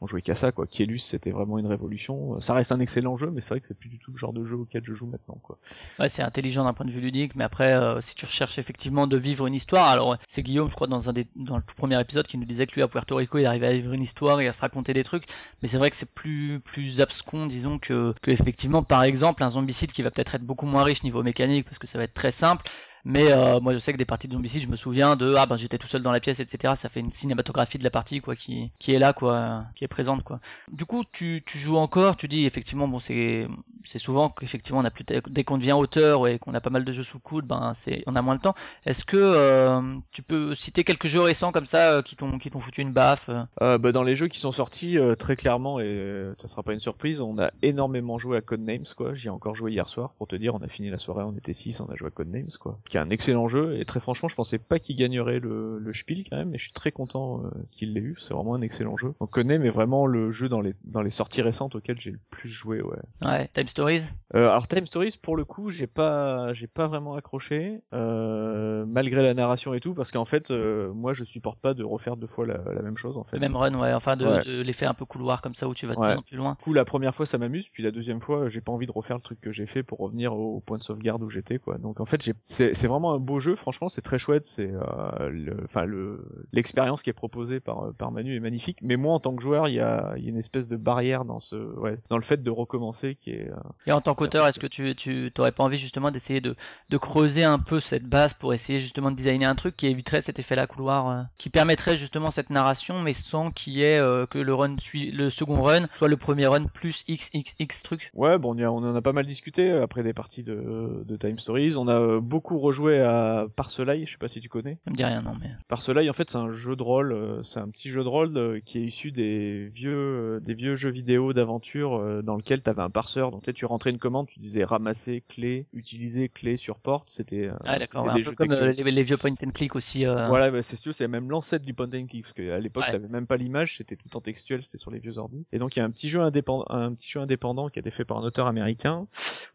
on jouait qu'à ça quoi. Kielus c'était vraiment une révolution. Ça reste un excellent jeu, mais c'est vrai que c'est plus du tout le genre de jeu auquel je joue maintenant quoi. Ouais, c'est intelligent d'un point de vue ludique, mais après, euh, si tu recherches effectivement de vivre une histoire, alors c'est Guillaume, je crois, dans le tout premier épisode, qui nous disait que lui à Puerto Rico, il arrivait à vivre une histoire et à se raconter des trucs, mais c'est vrai que c'est plus, plus abscon, disons que, que effectivement, par exemple, un zombicide qui va peut-être être beaucoup moins riche niveau mécanique, parce que ça va être très simple, mais euh, moi je sais que des parties de zombicide, je me souviens de ah ben j'étais tout seul dans la pièce, etc. Ça fait une cinématographie de la partie quoi qui, qui est là quoi, qui est présente quoi. Du coup tu, tu joues encore, tu dis effectivement bon c'est c'est souvent qu'effectivement on a plus dès qu'on devient auteur et qu'on a pas mal de jeux sous le coude, ben c'est on a moins de temps. Est-ce que euh, tu peux citer quelques jeux récents comme ça euh, qui t'ont qui t'ont foutu une baffe euh? Euh, bah, dans les jeux qui sont sortis euh, très clairement et ça sera pas une surprise, on a énormément joué à Codenames quoi. J'y ai encore joué hier soir pour te dire, on a fini la soirée, on était 6, on a joué à Codenames quoi. Qui est un excellent jeu et très franchement, je pensais pas qu'il gagnerait le, le Spiel quand même, mais je suis très content qu'il l'ait eu. C'est vraiment un excellent jeu. Donc Codenames est vraiment le jeu dans les dans les sorties récentes auquel j'ai le plus joué ouais. Ouais, Time Stories. Euh, alors Time Stories pour le coup j'ai pas j'ai pas vraiment accroché euh, malgré la narration et tout parce qu'en fait euh, moi je supporte pas de refaire deux fois la, la même chose en fait. Le même run, ouais, enfin de, Ouais. de l'effet un peu couloir comme ça où tu vas de Ouais. plus en plus loin. Du coup la première fois ça m'amuse puis la deuxième fois j'ai pas envie de refaire le truc que j'ai fait pour revenir au, au point de sauvegarde où j'étais quoi. Donc en fait c'est c'est vraiment un beau jeu franchement c'est très chouette c'est euh, le enfin le l'expérience qui est proposée par par Manu est magnifique mais moi en tant que joueur il y a y a une espèce de barrière dans ce ouais dans le fait de recommencer qui est euh, Et en tant qu'auteur, est-ce que tu tu t'aurais pas envie justement d'essayer de de creuser un peu cette base pour essayer justement de designer un truc qui éviterait cet effet-là couloir, euh, qui permettrait justement cette narration, mais sans qu'il y ait euh, que le run suit le second run soit le premier run plus x x x truc? Ouais, bon, on, y a- on en a pas mal discuté euh, après des parties de, de Time Stories. On a beaucoup rejoué à Parcelaille, je sais pas si tu connais. Ça me dit rien, non mais. Parcelaille, en fait, c'est un jeu de rôle, c'est un petit jeu de rôle qui est issu des vieux, des vieux jeux vidéo d'aventure dans lequel t'avais un parseur. Donc sais, tu rentrais une commande, tu disais ramasser clé, utiliser clé sur porte. C'était. euh, Ah d'accord, ouais, un peu jeux comme euh, les, les vieux point and click aussi. euh, Voilà, bah, c'est sûr, c'est même l'ancêtre du point and click, parce qu'à l'époque, Ouais. t'avais même pas l'image, c'était tout en textuel, c'était sur les vieux ordi. Et donc, il y a un petit jeu indépendant, un petit jeu indépendant qui a été fait par un auteur américain,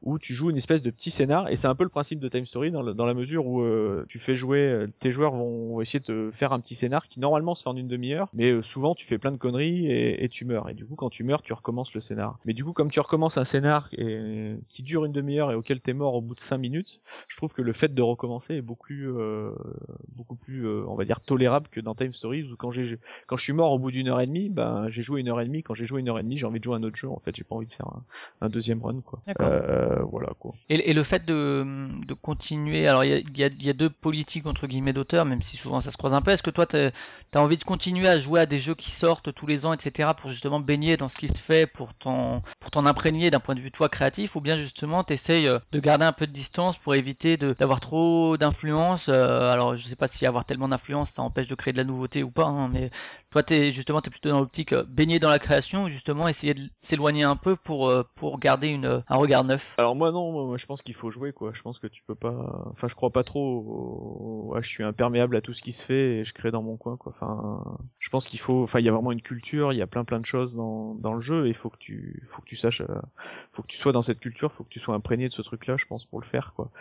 où tu joues une espèce de petit scénar, et c'est un peu le principe de Time Story dans, le- dans la mesure où euh, tu fais jouer, tes joueurs vont essayer de te faire un petit scénar qui normalement se fait en une demi-heure, mais souvent tu fais plein de conneries et, et tu meurs. Et du coup, quand tu meurs, tu recommences le scénar. Mais du coup, comme tu recommences un scénar et, qui dure une demi-heure et auquel t'es mort au bout de cinq minutes, je trouve que le fait de recommencer est beaucoup plus, euh, beaucoup plus, euh, on va dire, tolérable que dans Time Stories où quand j'ai, quand je suis mort au bout d'une heure et demie, ben j'ai joué une heure et demie. Quand j'ai joué une heure et demie, j'ai envie de jouer à un autre jeu. En fait, j'ai pas envie de faire un, un deuxième run, quoi. D'accord. Euh, voilà, quoi. Et, et le fait de, de continuer, alors il y a, il y, a, y a deux politiques entre guillemets d'auteur, même si souvent ça se croise un peu. Est-ce que toi t'as as envie de continuer à jouer à des jeux qui sortent tous les ans, etc., pour justement baigner dans ce qui se fait, pour t'en pour t'en imprégner d'un point de vue toi créatif, ou bien justement t'essayes euh, de garder un peu de distance pour éviter d'avoir trop d'influence. euh, alors je sais pas si avoir tellement d'influence ça empêche de créer de la nouveauté ou pas, hein, mais toi t'es justement t'es plutôt dans l'optique euh, baigner dans la création, ou justement essayer de s'éloigner un peu pour euh, pour garder une un regard neuf? Alors moi non, moi, moi, je pense qu'il faut jouer quoi. Je pense que tu peux pas. Enfin, je crois pas trop. Ouais, je suis imperméable à tout ce qui se fait et je crée dans mon coin quoi. Enfin, je pense qu'il faut. Enfin, il y a vraiment une culture. Il y a plein plein de choses dans dans le jeu et il faut que tu faut que tu saches. euh, Faut que tu sois dans cette culture. Faut que tu sois imprégné de ce truc-là. Je pense pour le faire quoi.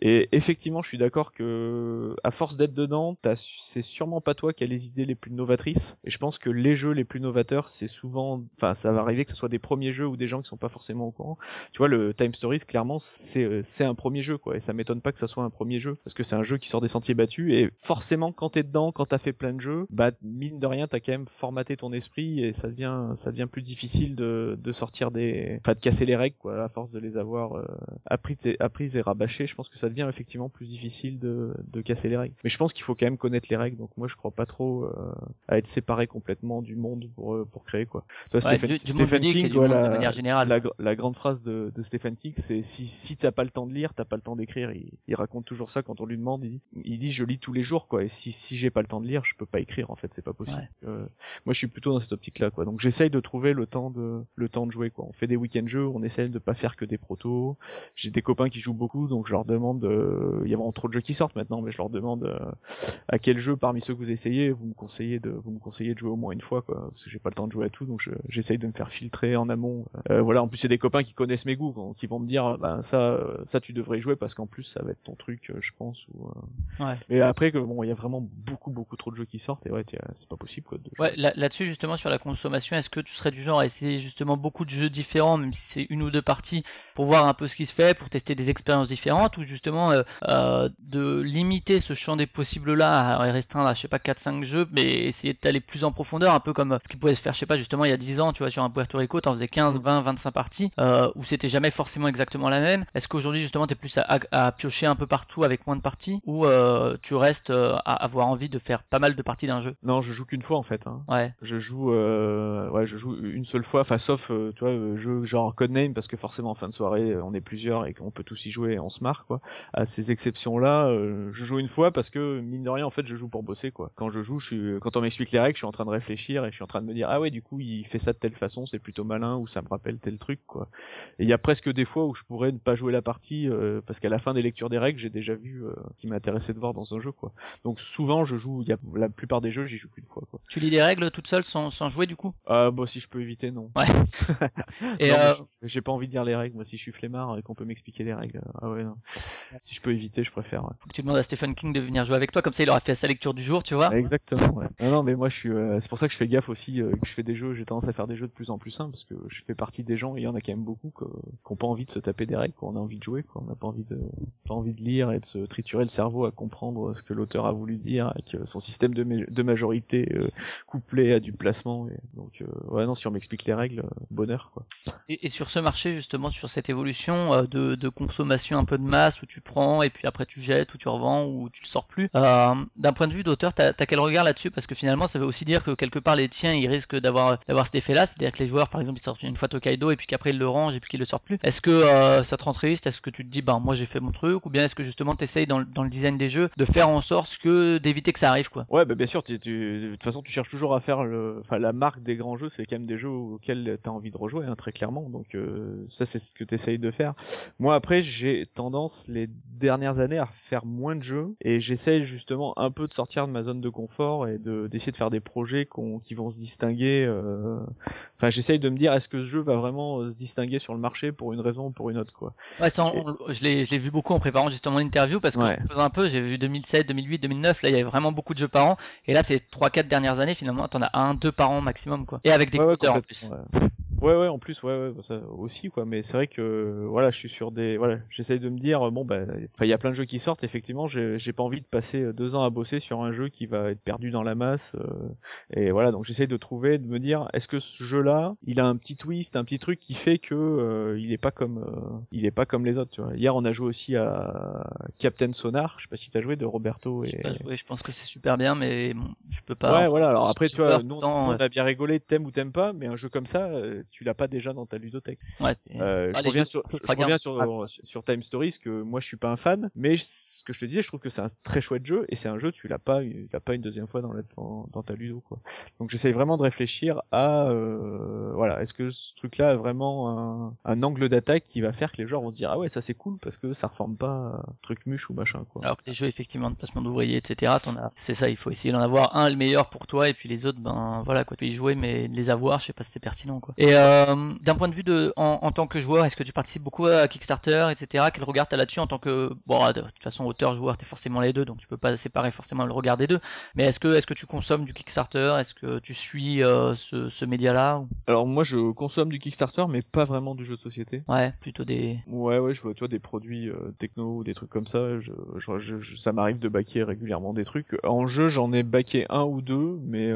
Et effectivement, je suis d'accord que à force d'être dedans, c'est sûrement pas toi qui as les idées les plus novatrices. Et je pense que les jeux les plus novateurs, c'est souvent. Enfin, ça va arriver que ce soit des premiers jeux ou des gens qui sont pas forcément au courant. Tu vois le Time Stories clairement c'est euh, c'est un premier jeu quoi. Et ça m'étonne pas que ça soit un premier jeu parce que c'est un jeu qui sort des sentiers battus. Et forcément quand t'es dedans quand t'as fait plein de jeux bah mine de rien t'as quand même formaté ton esprit et ça devient ça devient plus difficile de de sortir des enfin de casser les règles quoi à force de les avoir euh, apprises et apprises et rabâchées. Je pense que ça devient effectivement plus difficile de de casser les règles. Mais je pense qu'il faut quand même connaître les règles. Donc moi je crois pas trop euh, à être séparé complètement du monde pour euh, pour créer quoi Ouais, Stephen, du, Stephen King monde voilà, de manière générale. la, la grande phrase de, de Stephen King, c'est si, si t'as pas le temps de lire, t'as pas le temps d'écrire. Il, il raconte toujours ça quand on lui demande. Il, il dit je lis tous les jours quoi. Et si, si j'ai pas le temps de lire, je peux pas écrire en fait. C'est pas possible. Euh, moi je suis plutôt dans cette optique là quoi. Donc j'essaye de trouver le temps de le temps de jouer quoi. On fait des week-end jeux, on essaye de pas faire que des protos. J'ai des copains qui jouent beaucoup, donc je leur demande, euh, il y a vraiment trop de jeux qui sortent maintenant, mais je leur demande euh, à quel jeu parmi ceux que vous essayez, vous me conseillez de, vous me conseillez de jouer au moins une fois, quoi, parce que j'ai pas le temps de jouer à tout, donc je- j'essaye de me faire filtrer en amont. Euh, voilà, en plus c'est des copains qui connaissent mes goûts, qui vont me dire, ben ça, euh, ça tu devrais jouer parce qu'en plus ça va être ton truc, euh, je pense. Ou, euh, Ouais. Mais après que bon, il y a vraiment beaucoup beaucoup trop de jeux qui sortent et ouais, c'est pas possible quoi. De. Ouais, là- là-dessus justement sur la consommation, est-ce que tu serais du genre à essayer justement beaucoup de jeux différents, même si c'est une ou deux parties, pour voir un peu ce qui se fait, pour tester des expériences différentes, ou justement euh, de limiter ce champ des possibles-là à restreindre à je sais pas 4-5 jeux, mais essayer d'aller plus en profondeur, un peu comme ce qui pouvait se faire, je sais pas, justement il y a 10 ans, tu vois, sur un Puerto Rico, t'en faisais 15, 20, 25 parties, euh, où c'était jamais forcément exactement la même. Est-ce qu'aujourd'hui justement t'es plus à, à- à piocher un peu partout avec moins de parties, ou euh, tu restes euh, à avoir envie de faire pas mal de parties d'un jeu? Non, je joue qu'une fois en fait. Hein. Ouais. Je joue, euh, ouais, je joue une seule fois, enfin sauf, euh, tu vois, euh, jeu genre Codename parce que forcément en fin de soirée euh, on est plusieurs et qu'on peut tous y jouer et on se marre quoi. À ces exceptions-là, euh, je joue une fois parce que mine de rien en fait je joue pour bosser quoi. Quand je joue, je suis, quand on m'explique les règles, je suis en train de réfléchir et je suis en train de me dire ah ouais du coup il fait ça de telle façon, c'est plutôt malin ou ça me rappelle tel truc quoi. Et il y a presque des fois où je pourrais ne pas jouer la partie euh, parce qu'à la fin des lectures des règles j'ai déjà vu euh, qui m'intéressait de voir dans un jeu quoi. Donc souvent je joue, il y a la plupart des jeux j'y joue qu'une fois quoi. Tu lis des règles toute seule sans, sans jouer du coup? Ah bon si je peux éviter non. Ouais. (laughs) Et Non, euh, j'ai pas envie de lire les règles. Moi, si je suis flemmard et qu'on peut m'expliquer les règles, ah ouais, non. Si je peux éviter, je préfère. ouais. faut que tu demandes à Stephen King de venir jouer avec toi, comme ça il aura fait sa lecture du jour, tu vois. Exactement. Ouais. Non, non, mais moi, je suis. Euh, c'est pour ça que je fais gaffe aussi euh, que je fais des jeux. J'ai tendance à faire des jeux de plus en plus simples parce que je fais partie des gens. et Il y en a quand même beaucoup qui ont pas envie de se taper des règles. Quoi. On a envie de jouer. Quoi. On n'a pas envie de pas envie de lire et de se triturer le cerveau à comprendre ce que l'auteur a voulu dire avec son système de, de majorité euh, couplé à du placement. Donc, ouais, non, si on m'explique les règles, bonheur. Quoi. Et, sur ce marché, justement, sur cette évolution de, de consommation un peu de masse, où tu prends et puis après tu jettes, ou tu revends, ou tu le sors plus, d'un point de vue d'auteur, t'as as quel regard là-dessus? Parce que finalement, ça veut aussi dire que quelque part, les tiens, ils risquent d'avoir d'avoir cet effet-là, c'est-à-dire que les joueurs, par exemple, ils sortent une fois Tokaido et puis qu'après ils le rangent et puis qu'ils le sortent plus. Est-ce que euh, ça te rend triste? Est-ce que tu te dis, ben moi j'ai fait mon truc? Ou bien est-ce que justement t'essayes dans, dans le design des jeux de faire en sorte que d'éviter que ça arrive, quoi? Ouais, bah bien sûr. Tu, tu- de toute façon, tu cherches toujours à faire le, enfin la marque des grands jeux, c'est quand même des jeux auxquels t'as envie de rejouer, hein, très clairement. Donc euh, ça, c'est ce que t'essayes de faire. Moi, après, j'ai tendance les dernières années à faire moins de jeux et j'essaye justement un peu de sortir de ma zone de confort et de d'essayer de faire des projets qu'on- qui vont se distinguer. euh, Enfin, j'essaye de me dire, est-ce que ce jeu va vraiment euh, se distinguer sur le marché pour une raison ou pour une autre, quoi. Ouais, ça, on- on- je l'ai je l'ai vu beaucoup en préparant justement l'interview parce que Ouais. faisant un peu, j'ai vu 2007, 2008, 2009, là il y avait vraiment beaucoup de jeux par an et là ces 3-4 dernières années finalement t'en as un, deux par an maximum quoi. Et avec des ouais, compteurs en plus. Ouais. Ouais, en plus, ouais, ouais, bah, ça aussi, quoi. Mais c'est vrai que, voilà, je suis sur des, voilà, j'essaye de me dire, bon, bah, il y a plein de jeux qui sortent. Effectivement, j'ai j'ai pas envie de passer euh, deux ans à bosser sur un jeu qui va être perdu dans la masse. euh, et voilà, donc j'essaye de trouver, de me dire, est-ce que ce jeu-là, il a un petit twist, un petit truc qui fait que euh, il est pas comme, euh, il est pas comme les autres. Tu vois. Hier, on a joué aussi à Captain Sonar. Je sais pas si t'as joué de Roberto et. J'ai pas joué, je pense que c'est super bien mais bon, je peux pas. Ouais, voilà. Alors après, tu vois, nous, on ouais. a bien rigolé, t'aimes ou t'aimes pas, mais un jeu comme ça, euh, tu l'as pas déjà dans ta ludothèque. Ouais, Euh, Ah, je les reviens sur, je reviens sur, sur, sur Time Stories que moi je suis pas un fan, mais ce que je te disais, je trouve que c'est un très chouette jeu et c'est un jeu tu l'as pas, tu l'as pas une deuxième fois dans, la, dans, dans ta ludo quoi. Donc j'essaye vraiment de réfléchir à, euh, voilà, est-ce que ce truc-là a vraiment un, un angle d'attaque qui va faire que les joueurs vont se dire ah ouais ça c'est cool parce que ça ressemble pas à un truc muche ou machin quoi. Alors que les jeux effectivement de placement d'ouvriers, etc. As, c'est ça, il faut essayer d'en avoir un le meilleur pour toi et puis les autres, ben voilà quoi, tu peux y jouer mais les avoir, je sais pas si c'est pertinent quoi. Et euh, d'un point de vue de, en, en tant que joueur, est-ce que tu participes beaucoup à Kickstarter, etc. Quel regard t'as là-dessus en tant que, bon, de toute façon auteur, joueur, t'es forcément les deux, donc tu peux pas séparer forcément le regard des deux. Mais est-ce que, est-ce que tu consommes du Kickstarter, est-ce que tu suis euh, ce, ce média-là Alors moi je consomme du Kickstarter mais pas vraiment du jeu de société. Ouais, plutôt des. Ouais, ouais, je vois, tu vois, des produits euh, techno ou des trucs comme ça. Je, je, je- je- ça m'arrive de baquer régulièrement des trucs. En jeu, j'en ai baqué un ou deux, mais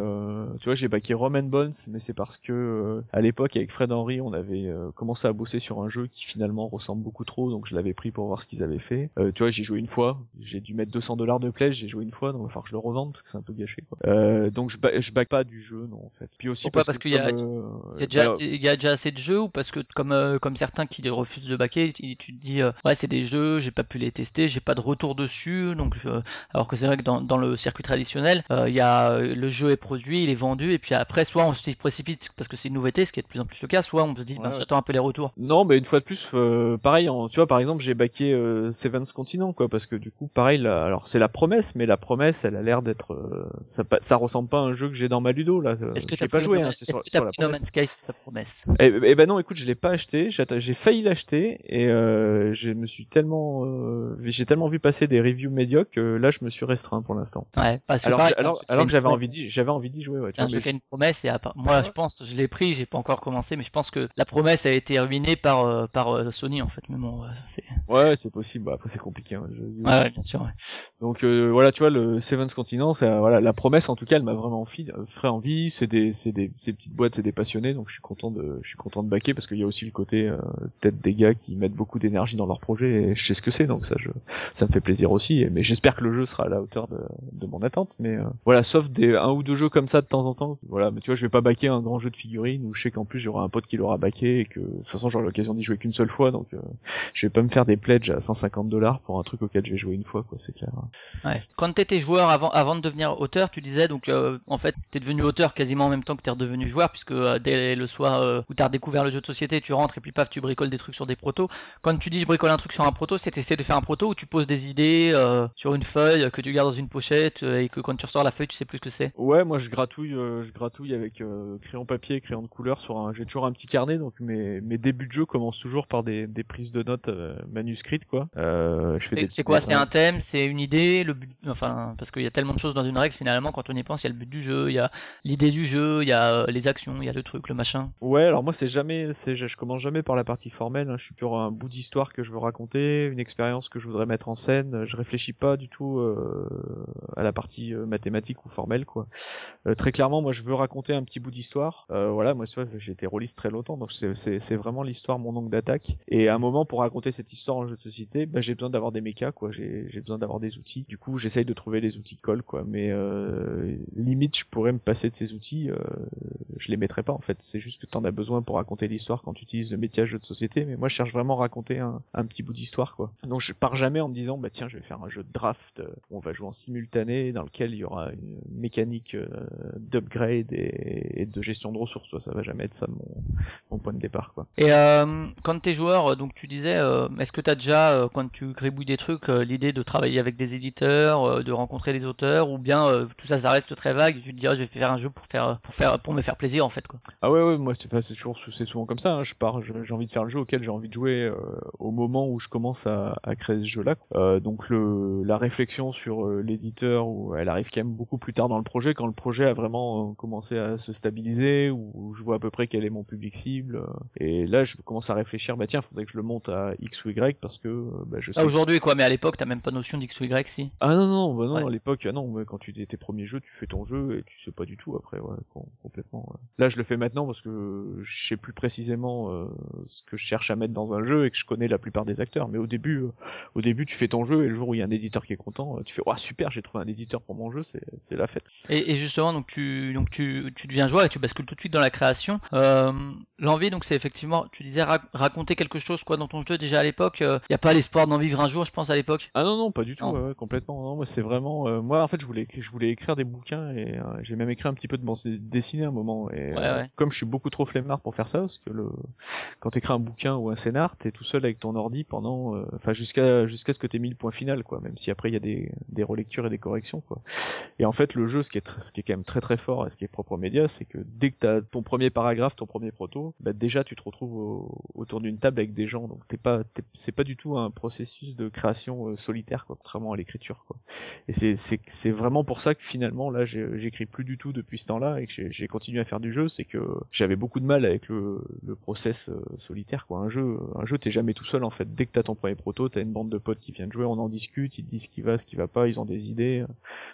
tu vois, j'ai baqué Roman Bones, mais c'est parce que à l'époque, avec Fred Henry, on avait euh, commencé à bosser sur un jeu qui finalement ressemble beaucoup trop, donc je l'avais pris pour voir ce qu'ils avaient fait. Euh, tu vois, j'ai joué une fois, j'ai dû mettre 200 dollars de pledge, j'ai joué une fois, donc il va falloir que je le revende parce que c'est un peu gâché. Quoi. Euh, donc je, ba- je back pas du jeu, non, en fait. Puis aussi Pourquoi Parce qu'il y a- y, déjà assez, il y a déjà assez de jeux ou parce que comme comme certains qui refusent de baquer, tu, tu te dis ouais c'est des jeux, j'ai pas pu les tester, j'ai pas de retour dessus, donc je- alors que c'est vrai que dans, dans le circuit traditionnel, il y a le jeu est produit, il est vendu et puis après soit on s'y précipite parce que c'est une nouveauté, ce qui est de plus en plus le cas, soit on se dit, Ouais, ben, ouais. j'attends un peu les retours. Non, mais une fois de plus, euh, pareil. en- tu vois, par exemple, j'ai baqué euh, Seven's Continent, quoi, parce que du coup, pareil. Là, alors, c'est la promesse, mais la promesse, elle a l'air d'être. euh, ça, ça ressemble pas à un jeu que j'ai dans ma ludo là. Est-ce que t'as pas joué, hein, c'est sur, sur la No promesse. Man's Sky sa promesse Eh, eh ben non, écoute, je l'ai pas acheté. J'ai failli l'acheter et euh, je me suis tellement, euh, j'ai tellement vu passer des reviews médiocres que là, je me suis restreint pour l'instant. Ouais, parce que Alors, pareil, que- un alors, alors que j'avais envie d'y, j'avais envie d'y jouer. Ouais, C'est un jeu qui a une promesse et à part... moi je pense, je l'ai pris, j'ai pas encore mais je pense que la promesse a été ruinée par euh, par euh, Sony en fait. Mais bon, euh, c'est ouais, c'est possible. Bah, après, c'est compliqué. hein, je- ouais, ouais, bien sûr. ouais. Donc voilà, tu vois, le Seven's Continent, c'est voilà, la promesse en tout cas, elle m'a vraiment envie, ferait envie. C'est des, c'est des, ces petites boîtes, c'est des passionnés, donc je suis content de, je suis content de baquer parce qu'il y a aussi le côté peut-être des gars qui mettent beaucoup d'énergie dans leur projet et je sais ce que c'est, donc ça, je, ça me fait plaisir aussi. Mais j'espère que le jeu sera à la hauteur de, de mon attente. Mais euh, voilà, sauf des un ou deux jeux comme ça de temps en temps. Voilà, mais tu vois, je vais pas baquer un grand jeu de figurines où je sais qu'en plus j'aurai un pote qui l'aura baqué et que de toute façon j'aurai l'occasion d'y jouer qu'une seule fois, donc euh, je vais pas me faire des pledges à 150 dollars pour un truc auquel je vais jouer une fois, quoi, c'est clair. Ouais. Quand t'étais joueur avant, avant de devenir auteur, tu disais donc euh, en fait t'es devenu auteur quasiment en même temps que t'es redevenu joueur puisque euh, dès le soir euh, où t'as redécouvert le jeu de société, tu rentres et puis paf tu bricoles des trucs sur des protos. Quand tu dis je bricole un truc sur un proto, c'est t'essaies de faire un proto où tu poses des idées euh, sur une feuille que tu gardes dans une pochette et que quand tu ressors la feuille tu sais plus ce que c'est? Ouais, moi je gratouille, euh, je gratouille avec euh, crayon papier, crayon de couleur sur un. J'ai toujours un petit carnet, donc mes mes débuts de jeu commencent toujours par des, des prises de notes euh, manuscrites, quoi. Euh, je fais des C'est quoi? C'est un thème, c'est une idée, le but, enfin parce qu'il y a tellement de choses dans une règle finalement quand on y pense, il y a le but du jeu, il y a l'idée du jeu, il y a euh, les actions, il y a le truc, le machin. Ouais, alors moi c'est jamais, c'est, je commence jamais par la partie formelle. hein. Je suis sur un bout d'histoire que je veux raconter, une expérience que je voudrais mettre en scène. Je réfléchis pas du tout euh, à la partie mathématique ou formelle, quoi. Très clairement, moi je veux raconter un petit bout d'histoire. Voilà, moi tu vois, j'ai été rôliste très longtemps, donc c'est, vraiment l'histoire mon ongle d'attaque. Et à un moment pour raconter cette histoire en jeu de société, bah, j'ai besoin d'avoir des mechas, quoi. J'ai, besoin d'avoir des outils. Du coup, j'essaye de trouver les outils qui collent, quoi. Mais euh, limite, je pourrais me passer de ces outils. Euh, je les mettrai pas en fait. C'est juste que t'en as besoin pour raconter l'histoire quand tu utilises le métier jeu de société. Mais moi, je cherche vraiment à raconter un, un petit bout d'histoire, quoi. Donc je pars jamais en me disant, bah tiens, je vais faire un jeu de draft. euh, On va jouer en simultané dans lequel il y aura une mécanique euh, d'upgrade et, de gestion de ressources. Ça va jamais être ça mon, mon point de départ, quoi. Et euh, quand t'es joueur, euh, donc tu disais, euh, est-ce que t'as déjà, euh, quand tu gribouilles des trucs, euh, l'idée de travailler avec des éditeurs, euh, de rencontrer des auteurs, ou bien euh, tout ça, ça reste très vague, et tu te dis, ah, je vais faire un jeu pour faire, pour faire, pour me faire plaisir en fait quoi. Ah ouais, ouais, moi c'est toujours c'est souvent comme ça. hein. Je pars, j'ai envie de faire le jeu auquel j'ai envie de jouer euh, au moment où je commence à, à créer ce jeu-là. Euh, donc le la réflexion sur euh, l'éditeur, où elle arrive quand même beaucoup plus tard dans le projet, quand le projet a vraiment euh, commencé à se stabiliser, où je vois à peu près quel est mon public cible. euh, et là, je commence à réfléchir, bah tiens, faudrait que je le monte à X ou Y parce que euh, bah, je sais. aujourd'hui quoi, mais à l'époque t'as même pas notion d'X ou Y si. Ah non non, bah non, Ouais. à l'époque, ah non, mais quand tu tes premiers jeux, tu fais ton jeu et tu sais pas du tout après, ouais, com- complètement. ouais. Là, je le fais maintenant parce que je sais plus précisément euh, ce que je cherche à mettre dans un jeu et que je connais la plupart des acteurs. Mais au début, euh, au début, tu fais ton jeu et le jour où il y a un éditeur qui est content, euh, tu fais, oh super, j'ai trouvé un éditeur pour mon jeu, c'est c'est la fête. Et, et justement, donc tu, donc tu, tu deviens joueur et tu bascules tout de suite dans la création. Euh, L'envie, donc c'est effectivement, tu disais ra- raconter quelque chose quoi dans ton jeu déjà à l'époque. Il n'y a pas l'espoir d'en vivre un jour, je pense à l'époque. Ah non non, pas du tout, Non. ouais, ouais, complètement. Non, moi c'est vraiment, euh, moi en fait, je voulais, je voulais écrire des bouquins et euh, j'ai même écrit un petit peu de bande dessinée à un moment. Et Ouais, euh, comme je suis beaucoup trop flemmard pour faire ça, parce que le, quand t'écris un bouquin ou un scénar, t'es tout seul avec ton ordi pendant, euh, enfin jusqu'à jusqu'à ce que t'aies mis le point final, quoi. Même si après il y a des, des relectures et des corrections, quoi. Et en fait, le jeu, ce qui est, ce qui est quand même très très fort et ce qui est propre aux médias, c'est que dès que t'as ton premier paragraphe, ton premier proto, bah déjà tu te retrouves au- autour d'une table avec des gens, donc t'es pas, t'es- c'est pas du tout un processus de création euh, solitaire, quoi, contrairement à l'écriture, quoi. Et c'est c'est c'est vraiment pour ça que finalement là, j'écris plus du tout depuis ce temps-là et que j'ai- j'ai continué à faire du jeu, c'est que j'avais beaucoup de mal avec le le process euh, solitaire, quoi. Un jeu, un jeu, t'es jamais tout seul en fait. Dès que t'as ton premier proto, t'as une bande de potes qui viennent jouer, on en discute, ils te disent ce qui va, ce qui va pas, ils ont des idées.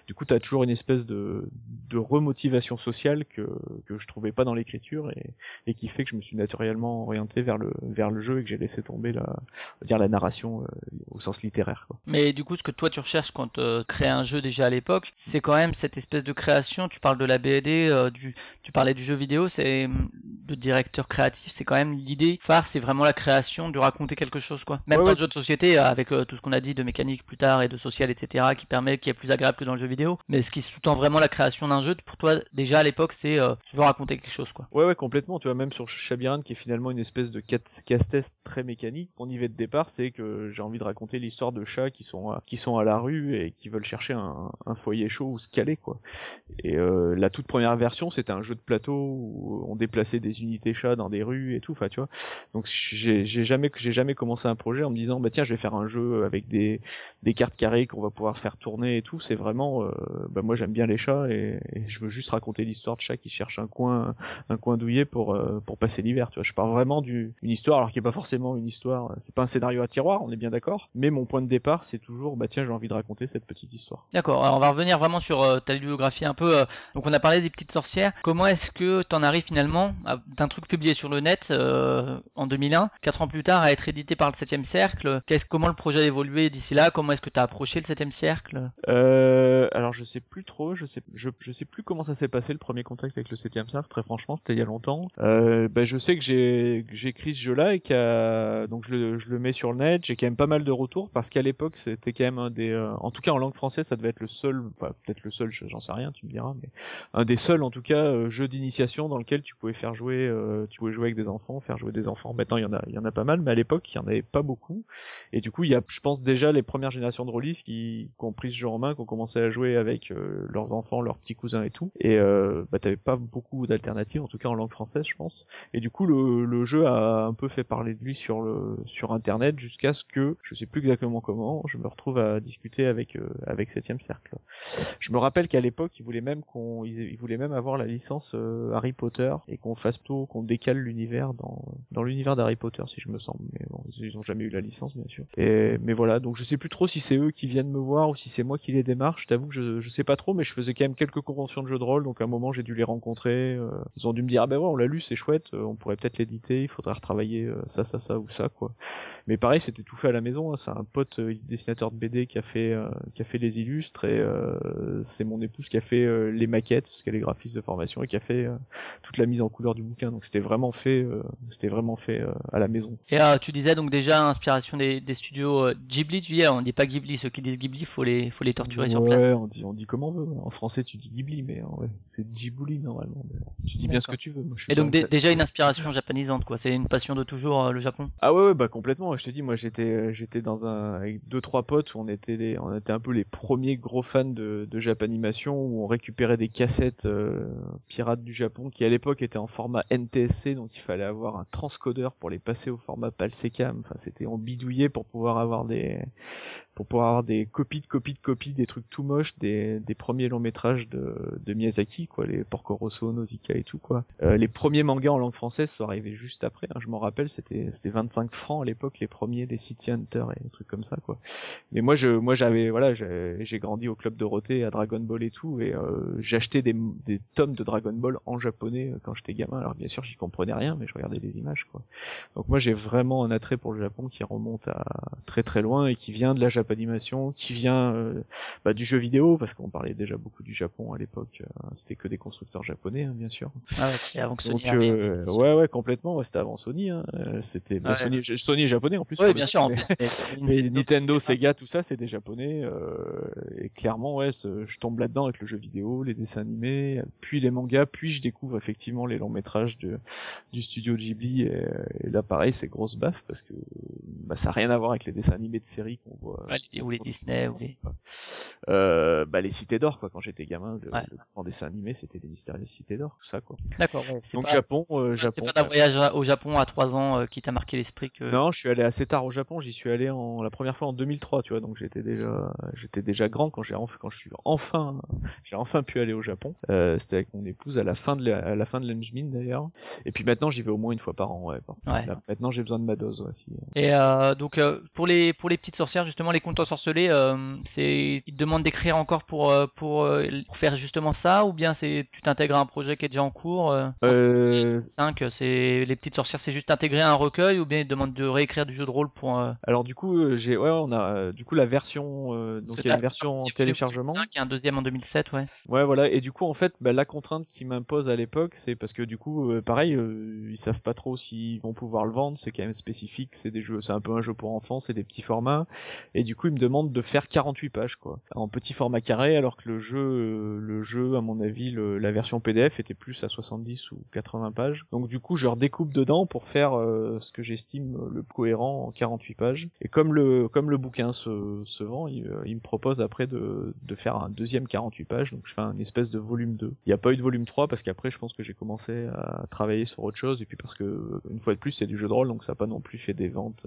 Du coup, t'as toujours une espèce de, de remotivation sociale que, que je trouvais pas dans l'écriture et, et qui fait que je me suis naturellement orienté vers le, vers le jeu et que j'ai laissé tomber la, dire la narration euh, au sens littéraire. Quoi. Mais du coup, ce que toi tu recherches quand tu crées un jeu déjà à l'époque, c'est quand même cette espèce de création. Tu parles de la BD, euh, du, tu parlais du jeu vidéo. C'est de directeur créatif, c'est quand même l'idée phare, c'est vraiment la création, de raconter quelque chose, quoi. Même Ouais, dans ouais. le jeu de société, euh, avec euh, tout ce qu'on a dit de mécanique plus tard et de social, etc., qui permet, qui est plus agréable que dans le jeu vidéo. Mais ce qui sous-tend vraiment la création d'un jeu, pour toi, déjà à l'époque, c'est euh, veux raconter quelque chose, quoi. Ouais, ouais, complètement. Tu vois, même sur Chabiran, qui est finalement une espèce de casse-test très mécanique, mon idée de départ, c'est que j'ai envie de raconter l'histoire de chats qui sont à, qui sont à la rue et qui veulent chercher un, foyer chaud où se caler, quoi. Et euh, la toute première version, c'était un jeu de plateau où on déplaçait des unités chats dans des rues et tout. Enfin, tu vois. Donc j'ai jamais, jamais commencé un projet en me disant, bah tiens, je vais faire un jeu avec des, des cartes carrées qu'on va pouvoir faire tourner et tout. C'est vraiment, euh, bah moi j'aime bien les chats et, et je veux juste raconter l'histoire de chats qui cherchent un coin un coin douillet pour euh, pour passer l'hiver tu vois. Je pars vraiment d'une histoire alors qui est pas forcément une histoire c'est pas un scénario à tiroir on est bien d'accord. Mais mon point de départ c'est toujours bah tiens j'ai envie de raconter cette petite histoire. D'accord, alors on va revenir vraiment sur euh, ta bibliographie un peu. euh, donc on a parlé des petites sorcières. Comment est-ce que t'en arrives finalement d'un truc publié sur le net euh, en 2001, quatre ans plus tard, à être édité par le 7 cercle? Qu'est-ce, Comment le projet a évolué d'ici là? Comment est-ce que t'as approché le 7 cercle? Euh, alors je sais plus trop je sais je, je sais plus comment ça s'est passé le premier contact avec le 7 cercle. Très franchement c'était il y a longtemps euh, bah, je sais que j'ai que écrit ce jeu là et qu'à donc je le je le mets sur le net. J'ai quand même pas mal de retours parce qu'à l'époque c'était quand même un des euh, en tout cas en langue française ça devait être le seul enfin peut-être le seul j'en sais rien tu me diras mais un des seuls en tout cas euh, jeux d'initiation dans lequel tu pouvais faire jouer euh, tu pouvais jouer avec des enfants faire jouer des enfants. Maintenant il y en a il y en a pas mal mais à l'époque il y en avait pas beaucoup. Et du coup il y a je pense déjà les premières générations de release qui, qui ont pris ce jeu en main qui ont commencé à jouer avec euh, leurs enfants leurs petits cousins et tout. Et euh, bah t'avais pas beaucoup d'alternatives en tout cas en langue française je pense et du coup le, le jeu a un peu fait parler de lui sur le sur internet jusqu'à ce que je sais plus exactement comment je me retrouve à discuter avec euh, avec septième cercle je me rappelle qu'à l'époque, ils voulaient même qu'on, ils, voulaient même avoir la licence euh, Harry Potter et qu'on fasse plutôt, qu'on décale l'univers dans dans l'univers d'Harry Potter, si je me semble. Mais bon, ils ont jamais eu la licence, bien sûr. Et mais voilà, donc je sais plus trop si c'est eux qui viennent me voir ou si c'est moi qui les démarche. Je t'avoue que je je sais pas trop, mais je faisais quand même quelques conventions de jeux de rôle, donc à un moment j'ai dû les rencontrer. euh, ils ont dû me dire ah ben ouais, on l'a lu, c'est chouette, euh, on pourrait peut-être l'éditer, il faudrait retravailler euh, ça, ça, ça ou ça quoi. Mais pareil, c'était tout fait à la maison. hein. C'est un pote euh, dessinateur de BD qui a fait euh, qui a fait les illustres et euh, c'est mon épouse qui a fait euh, les maquettes parce qu'elle est graphiste de formation et qui a fait euh, toute la mise en couleur du bouquin. Donc c'était vraiment fait, euh, c'était vraiment fait euh, à la maison. Et tu disais donc déjà inspiration des, des studios euh, Ghibli, tu dis, on dit pas Ghibli, ceux qui disent Ghibli, faut les, faut les torturer sur place. on dit on dit comme on veut. En français tu dis Ghibli, mais ouais, c'est Djibouti normalement. Tu dis bien ce que tu veux. Moi, je suis Et donc déjà une inspiration japonisante, quoi. C'est une passion de toujours euh, le Japon. Ah ouais, ouais bah complètement. Je te dis, moi j'étais euh, j'étais dans un avec deux trois potes où on était les, on était un peu les premiers gros fans de, de Japanimation où on récupérait des cassettes euh, pirates du Japon qui à l'époque étaient en format NTSC donc il fallait avoir un transcodeur pour les passer au format PAL-SECAM. Enfin c'était en bidouillé pour pouvoir avoir des pour pouvoir avoir des copies de copies de copies des trucs tout moches des, des premiers longs métrages de, de Miyazaki quoi les Porco Rosso, Nausicaa et tout quoi. Euh, les premiers mangas en langue française sont arrivés juste après. hein, je m'en rappelle, c'était c'était 25 francs à l'époque les premiers des City Hunter et des trucs comme ça quoi. Mais moi je moi j'avais voilà j'ai grandi au club Dorothée à Dragon Ball et tout et euh, j'achetais des des tomes de Dragon Ball en japonais euh, quand j'étais gamin. Alors bien sûr j'y comprenais rien mais je regardais les images quoi. Donc moi j'ai vraiment un attrait pour le Japon qui remonte à très très loin et qui vient de la japanimation, qui vient euh, bah, du jeu vidéo parce qu'on parlait déjà beaucoup du Japon à l'époque. euh, C'était que des constructeurs japonais hein, bien sûr. Ah ouais, avant que Sony Donc euh, ouais ouais complètement ouais, c'était avant Sony hein. Euh, c'était bah, Ouais. Sony Sony est japonais en plus Oui, bien sûr, en mais- plus. mais- Nintendo, Sega, tout ça, c'est des japonais. euh, et clairement, ouais, je tombe là-dedans avec le jeu vidéo, les dessins animés, puis les mangas, puis je découvre effectivement les longs métrages de, du studio Ghibli. Et, et là, pareil, c'est grosse baffe parce que bah, ça a rien à voir avec les dessins animés de série qu'on voit. Les- ou les Disney, ou les- Euh, bah les cités d'or quoi quand j'étais gamin le, Ouais. le grand dessin animé c'était les mystérieuses cités d'or tout ça quoi D'accord, ouais. c'est Donc pas- Japon, c'est- euh, c'est Japon, pas d'un ouais. voyage au Japon à 3 ans euh, qui t'a marqué l'esprit que. Non, je suis allé assez tard au Japon. J'y suis allé en la première fois en 2003, tu vois. Donc j'étais déjà, j'étais déjà grand quand j'ai enfin, quand je suis enfin, j'ai enfin pu aller au Japon. Euh, c'était avec mon épouse à la fin de la, à la fin de l'Engmin d'ailleurs. Et puis maintenant j'y vais au moins une fois par an. Ouais. Ouais. Là, maintenant j'ai besoin de ma dose. Ouais, si- Et euh, Euh, donc euh, pour les pour les petites sorcières justement les contes ensorcelés, euh, c'est ils te demandent d'écrire encore pour euh, pour, euh, pour faire justement ça ou bien c'est tu t'intègres à un projet qui est déjà en cours. Euh, Euh, 5 c'est les petites sorcières c'est juste intégrer un recueil ou bien ils te demandent de réécrire du jeu de rôle pour alors du coup, j'ai, ouais, on a du coup la version, donc il y a une version en téléchargement. 5 et un deuxième en 2007 ouais. Ouais, voilà. Et du coup, en fait, bah, la contrainte qui m'impose à l'époque, c'est parce que du coup, pareil, ils savent pas trop s'ils vont pouvoir le vendre. C'est quand même spécifique. C'est des jeux, c'est un peu un jeu pour enfants, c'est des petits formats. Et du coup, ils me demandent de faire 48 pages, quoi, en petit format carré, alors que le jeu, euh, le jeu, à mon avis, le- la version PDF était plus à 70 ou 80 pages. Donc du coup, je redécoupe dedans pour faire euh, ce que j'estime le cohérent en 48 pages. Et comme le comme le bouquin se, se vend, il, euh, il me propose après de, de faire un deuxième 48 pages. Donc je fais un espèce de volume 2. Il n'y a pas eu de volume 3 parce qu'après je pense que j'ai commencé à travailler sur autre chose et puis parce que une fois de plus c'est du jeu de rôle donc ça n'a pas non plus fait des ventes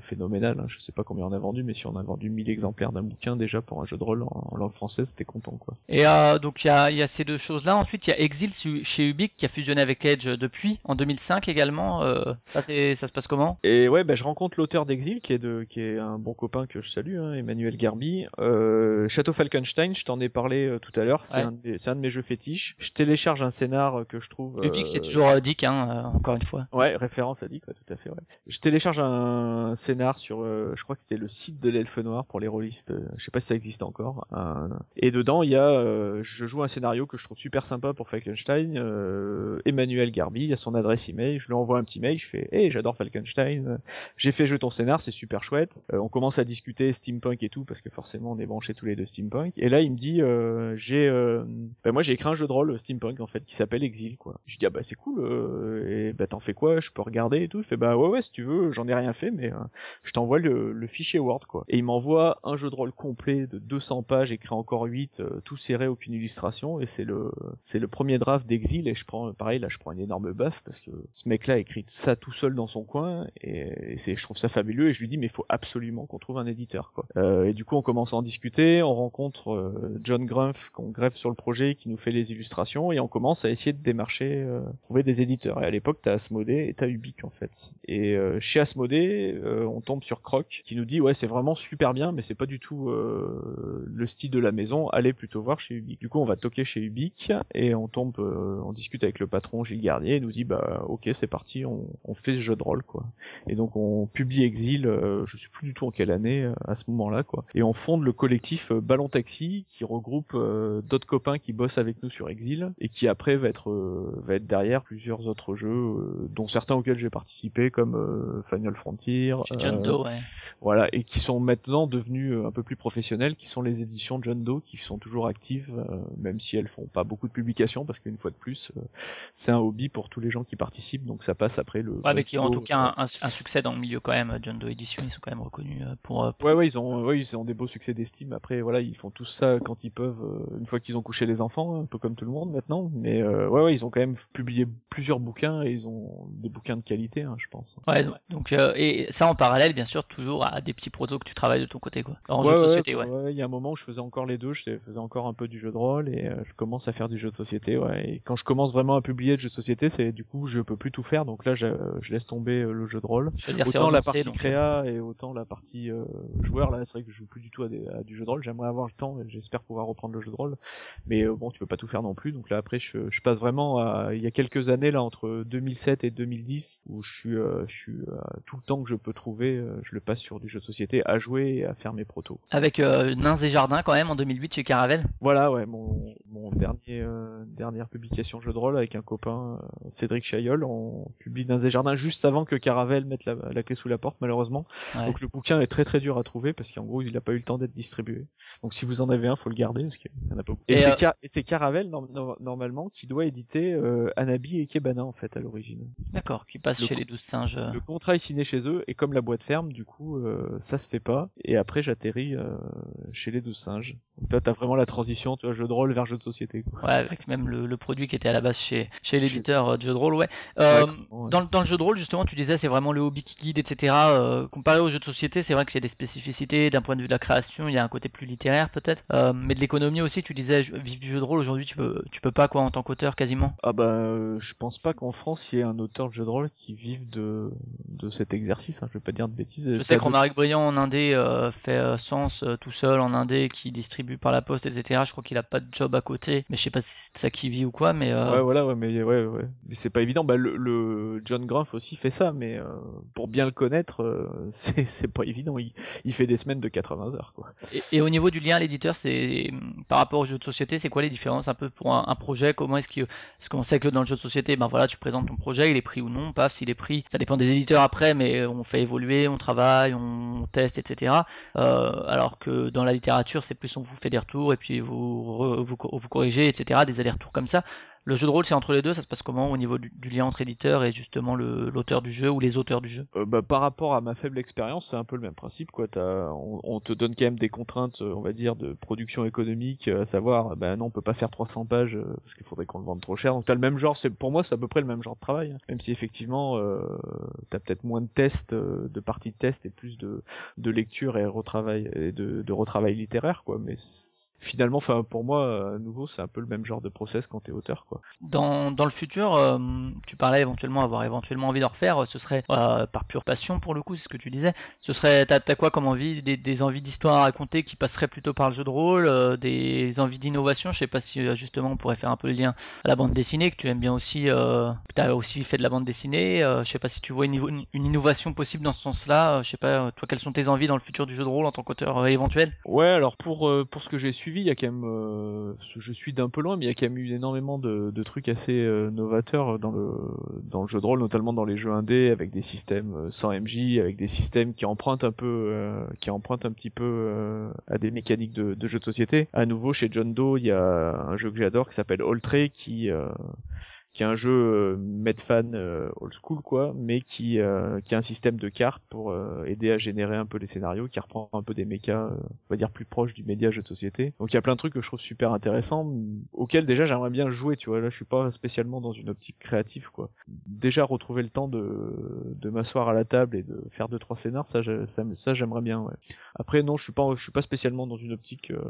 phénoménales. Hein. Je sais pas combien on a vendu mais si on a vendu 1000 exemplaires d'un bouquin déjà pour un jeu de rôle en, en langue française c'était content quoi. Et euh, donc il y a, y a ces deux choses-là. Ensuite il y a Exil chez Ubik qui a fusionné avec Edge depuis en 2005 également. Euh, ça, se passe comment? Et ouais, bah, je rencontre l'auteur d'Exil, qui est de, qui est un bon copain que je salue, hein, Emmanuel Garbi. Euh, Château Falkenstein, je t'en ai parlé tout à l'heure. C'est Ouais. un, de mes- c'est un de mes jeux fétiches. Je télécharge un scénar que je trouve. Ubik euh, c'est toujours Dick hein, encore une fois. Ouais, référence à Dick, ouais, tout à fait. Ouais. Je télécharge un scénar sur, je crois que c'était le site de l'Elfe Noir pour les rôlistes. euh, je sais pas si ça existe encore. Un- Et dedans, il y a, euh, je joue un scénario que je trouve super sympa pour Falkenstein. Euh, Emmanuel Garbi, à son adresse email, je lui envoie un petit mail, je fais, hey, j'adore Falkenstein. euh, J'ai fait jeu ton scénar, c'est super chouette. Euh, on commence à discuter steampunk et tout parce que forcément on est branchés tous les deux steampunk. Et là, il me dit, euh, j'ai, euh, bah, moi j'ai écrit un jeu de rôle euh, steampunk en fait qui s'appelle Exil quoi. Je dis ah bah c'est cool. euh, et bah t'en fais quoi? Je peux regarder et tout. Il fait bah ouais ouais si tu veux, j'en ai rien fait mais euh, je t'envoie le, fichier Word quoi. Il m'envoie un jeu de rôle complet de 200 pages écrit encore 8, euh, tout serré, aucune illustration et c'est le c'est le premier draft d'Exil et je prends pareil là je prends une énorme baffe parce que ce mec là a écrit ça tout seul dans son coin et, c'est je trouve ça fabuleux et je lui dis mais il faut absolument qu'on trouve un éditeur quoi. Euh, et du coup on commence à en discuter, on rencontre euh, John Grumpf qu'on greffe sur le projet qui nous fait les illustrations et on commence à essayer de démarcher trouver des éditeurs et à l'époque t'as Asmodée et t'as Ubik en fait. Et chez Asmodée on tombe sur Croc qui nous dit ouais c'est vraiment super bien mais c'est pas du tout euh, le style de la maison, allez plutôt voir chez Ubik. Du coup on va toquer chez Ubik et on tombe euh, on discute avec le patron Gilles Garnier et nous dit bah ok c'est parti on, on fait ce jeu de rôle quoi. Et donc on publie Exil, euh, je sais plus du tout en quelle année euh, à ce moment-là quoi. Et on fonde le collectif euh, Ballon Taxi qui regroupe euh, d'autres copains qui bossent avec nous sur Exil et qui après va être euh, va être derrière plusieurs autres jeux euh, dont certains auxquels j'ai participé comme euh, Final Frontier, Chez John Doe ouais. voilà et qui sont maintenant euh, un peu plus professionnels qui sont les éditions John Doe qui sont toujours actives euh, même si elles font pas beaucoup de publications parce qu'une fois de plus euh, c'est un hobby pour tous les gens qui participent donc ça passe après le Ouais, mais qui ont en tout cas un, un- un succès dans le milieu quand même. John Doe Edition, ils sont quand même reconnus euh, pour. euh, pour- Ouais, ouais, ils ont, ouais, ils ont des beaux succès d'estime. Après, voilà, ils font tout ça quand ils peuvent, euh, une fois qu'ils ont couché les enfants, un peu comme tout le monde maintenant. Mais euh, ouais, ouais, ils ont quand même publié plusieurs bouquins et ils ont des bouquins de qualité, hein, je pense. Ouais, donc- euh, et ça en parallèle, bien sûr, toujours à des petits protos que tu travailles de ton côté, quoi. En ouais, jeu de ouais, société, ouais. ouais. Il y a un moment où je faisais encore les deux, je faisais encore un peu du jeu de rôle et euh, je commence à faire du jeu de société. Ouais. Et quand je commence vraiment à publier de jeu de société, c'est du coup je peux plus tout faire. Donc là, je, je laisse tomber euh, le jeu de rôle. Je veux dire, c'est autant la partie donc, euh, créa et autant la partie euh, joueur là c'est vrai que je joue plus du tout à, des- à du jeu de rôle j'aimerais avoir le temps et j'espère pouvoir reprendre le jeu de rôle mais euh, bon tu peux pas tout faire non plus donc là après je, je passe vraiment à il y a quelques années là entre 2007 et 2010 où je suis euh, je suis tout le temps que je peux trouver je le passe sur du jeu de société à jouer et à faire mes protos Avec euh, Nains et Jardins quand même en 2008 chez Caravel. voilà ouais mon, mon dernier euh, dernière publication jeu de rôle avec un copain euh, Cédric Chaillol on publie dans des jardins juste avant que Caravel mette la, la clé sous la porte malheureusement Ouais. donc le bouquin est très très dur à trouver parce qu'en gros il n'a pas eu le temps d'être distribué. Donc si vous en avez un, faut le garder parce qu'il y en a pas beaucoup. Et, Et, c'est Car- et c'est Caravel norm- norm- normalement qui doit éditer euh, Anabi et Kebana en fait à l'origine. D'accord, qui passe Le chez les douze singes. Le contrat est signé chez eux et comme la boîte ferme, du coup euh, ça se fait pas. Et après j'atterris euh, chez les douze singes. Donc là t'as vraiment la transition, tu vois, jeu de rôle vers jeu de société. Quoi. Ouais, avec même le, le produit qui était à la base chez, chez l'éditeur euh, de jeu de rôle, ouais. Euh, Ouais, ouais. dans, le- dans le jeu de rôle, justement, tu disais c'est vraiment le hobby qui guide, etc. Euh, comparé aux jeux de société, c'est vrai y a des spécificités d'un point de vue de la création, il y a un côté plus littéraire peut-être, mais de l'économie aussi. Tu disais vivre du jeu de rôle aujourd'hui, tu peux, tu peux pas quoi en tant qu'auteur quasiment. Ah bah je pense pas qu'en France il y ait un auteur de jeu de rôle qui vive de de cet exercice. Hein. je vais pas dire de bêtises. Je sais que Romaric Briand en Indé euh, fait euh, Sens euh, tout seul en Indé qui distribue par la poste, etc. Je crois qu'il a pas de job à côté, mais je sais pas si c'est ça qui vit ou quoi, mais Ouais, voilà, ouais, mais ouais, ouais. Mais c'est pas évident. Bah, le, le John Gruff aussi fait ça, mais pour bien le connaître, (laughs) c'est c'est pas évident. Il, il fait des semaines de 80 heures, quoi. Et, et au niveau du lien à l'éditeur, c'est par rapport au jeu de société, c'est quoi les différences un peu pour un, un projet? Comment est-ce est-ce qu'on sait que dans le jeu de société, ben voilà, tu présentes ton projet, il est pris ou non, paf, s'il est pris, ça dépend des éditeurs après, mais on fait évoluer, on travaille, on teste, etc. Euh, alors que dans la littérature, c'est plus on vous fait des retours et puis vous vous corrigez, etc. Des allers-retours comme ça. Le jeu de rôle, c'est entre les deux, ça se passe comment au niveau du, lien entre éditeur et justement l'auteur du jeu ou les auteurs du jeu? Euh, bah, par rapport à ma faible expérience, c'est un peu le même principe, quoi. T'as, on, te donne quand même des contraintes, euh, on va dire, de production économique, euh, à savoir, ben non, on peut pas faire 300 pages euh, parce qu'il faudrait qu'on le vende trop cher. Donc t'as le même genre, c'est pour moi, c'est à peu près le même genre de travail, hein. même si effectivement, euh, t'as peut-être moins de tests, de parties de tests et plus de, lecture et retravail et de, retravail littéraire, quoi. Mais finalement, enfin, pour moi, à nouveau, c'est un peu le même genre de process quand t'es auteur, quoi. Dans, dans le futur, euh, tu parlais éventuellement avoir éventuellement envie d'en refaire, ce serait euh, par pure passion pour le coup, c'est ce que tu disais. Ce serait, t'as, t'as quoi comme envie? Des, des envies d'histoire à raconter qui passeraient plutôt par le jeu de rôle, euh, des envies d'innovation? Je sais pas si euh, justement on pourrait faire un peu le lien à la bande dessinée que tu aimes bien aussi. Euh, que t'as aussi fait de la bande dessinée. Euh, je sais pas si tu vois une, niveau- une innovation possible dans ce sens-là. Euh, je sais pas, euh, toi quelles sont tes envies dans le futur du jeu de rôle en tant qu'auteur euh, éventuel? Ouais, alors pour euh, pour ce que j'ai il y a quand même, euh, je suis d'un peu loin, mais il y a quand même eu énormément de, trucs assez euh, novateurs dans le dans le jeu de rôle, notamment dans les jeux indés, avec des systèmes euh, sans MJ, avec des systèmes qui empruntent un peu, qui empruntent un petit peu à des mécaniques de, de jeux de société. À nouveau, chez John Doe, il y a un jeu que j'adore qui s'appelle Tray, qui qui est un jeu euh, Medfan euh, old school quoi, mais qui euh, qui a un système de cartes pour aider à générer un peu les scénarios, qui reprend un peu des euh, on va dire plus proches du média jeu de société. Donc il y a plein de trucs que je trouve super intéressants, auxquels déjà j'aimerais bien jouer, tu vois. Là je suis pas spécialement dans une optique créative quoi. Déjà retrouver le temps de de m'asseoir à la table et de faire deux trois scénars, ça ça, ça j'aimerais bien. Ouais. Après non, je suis pas je suis pas spécialement dans une optique euh,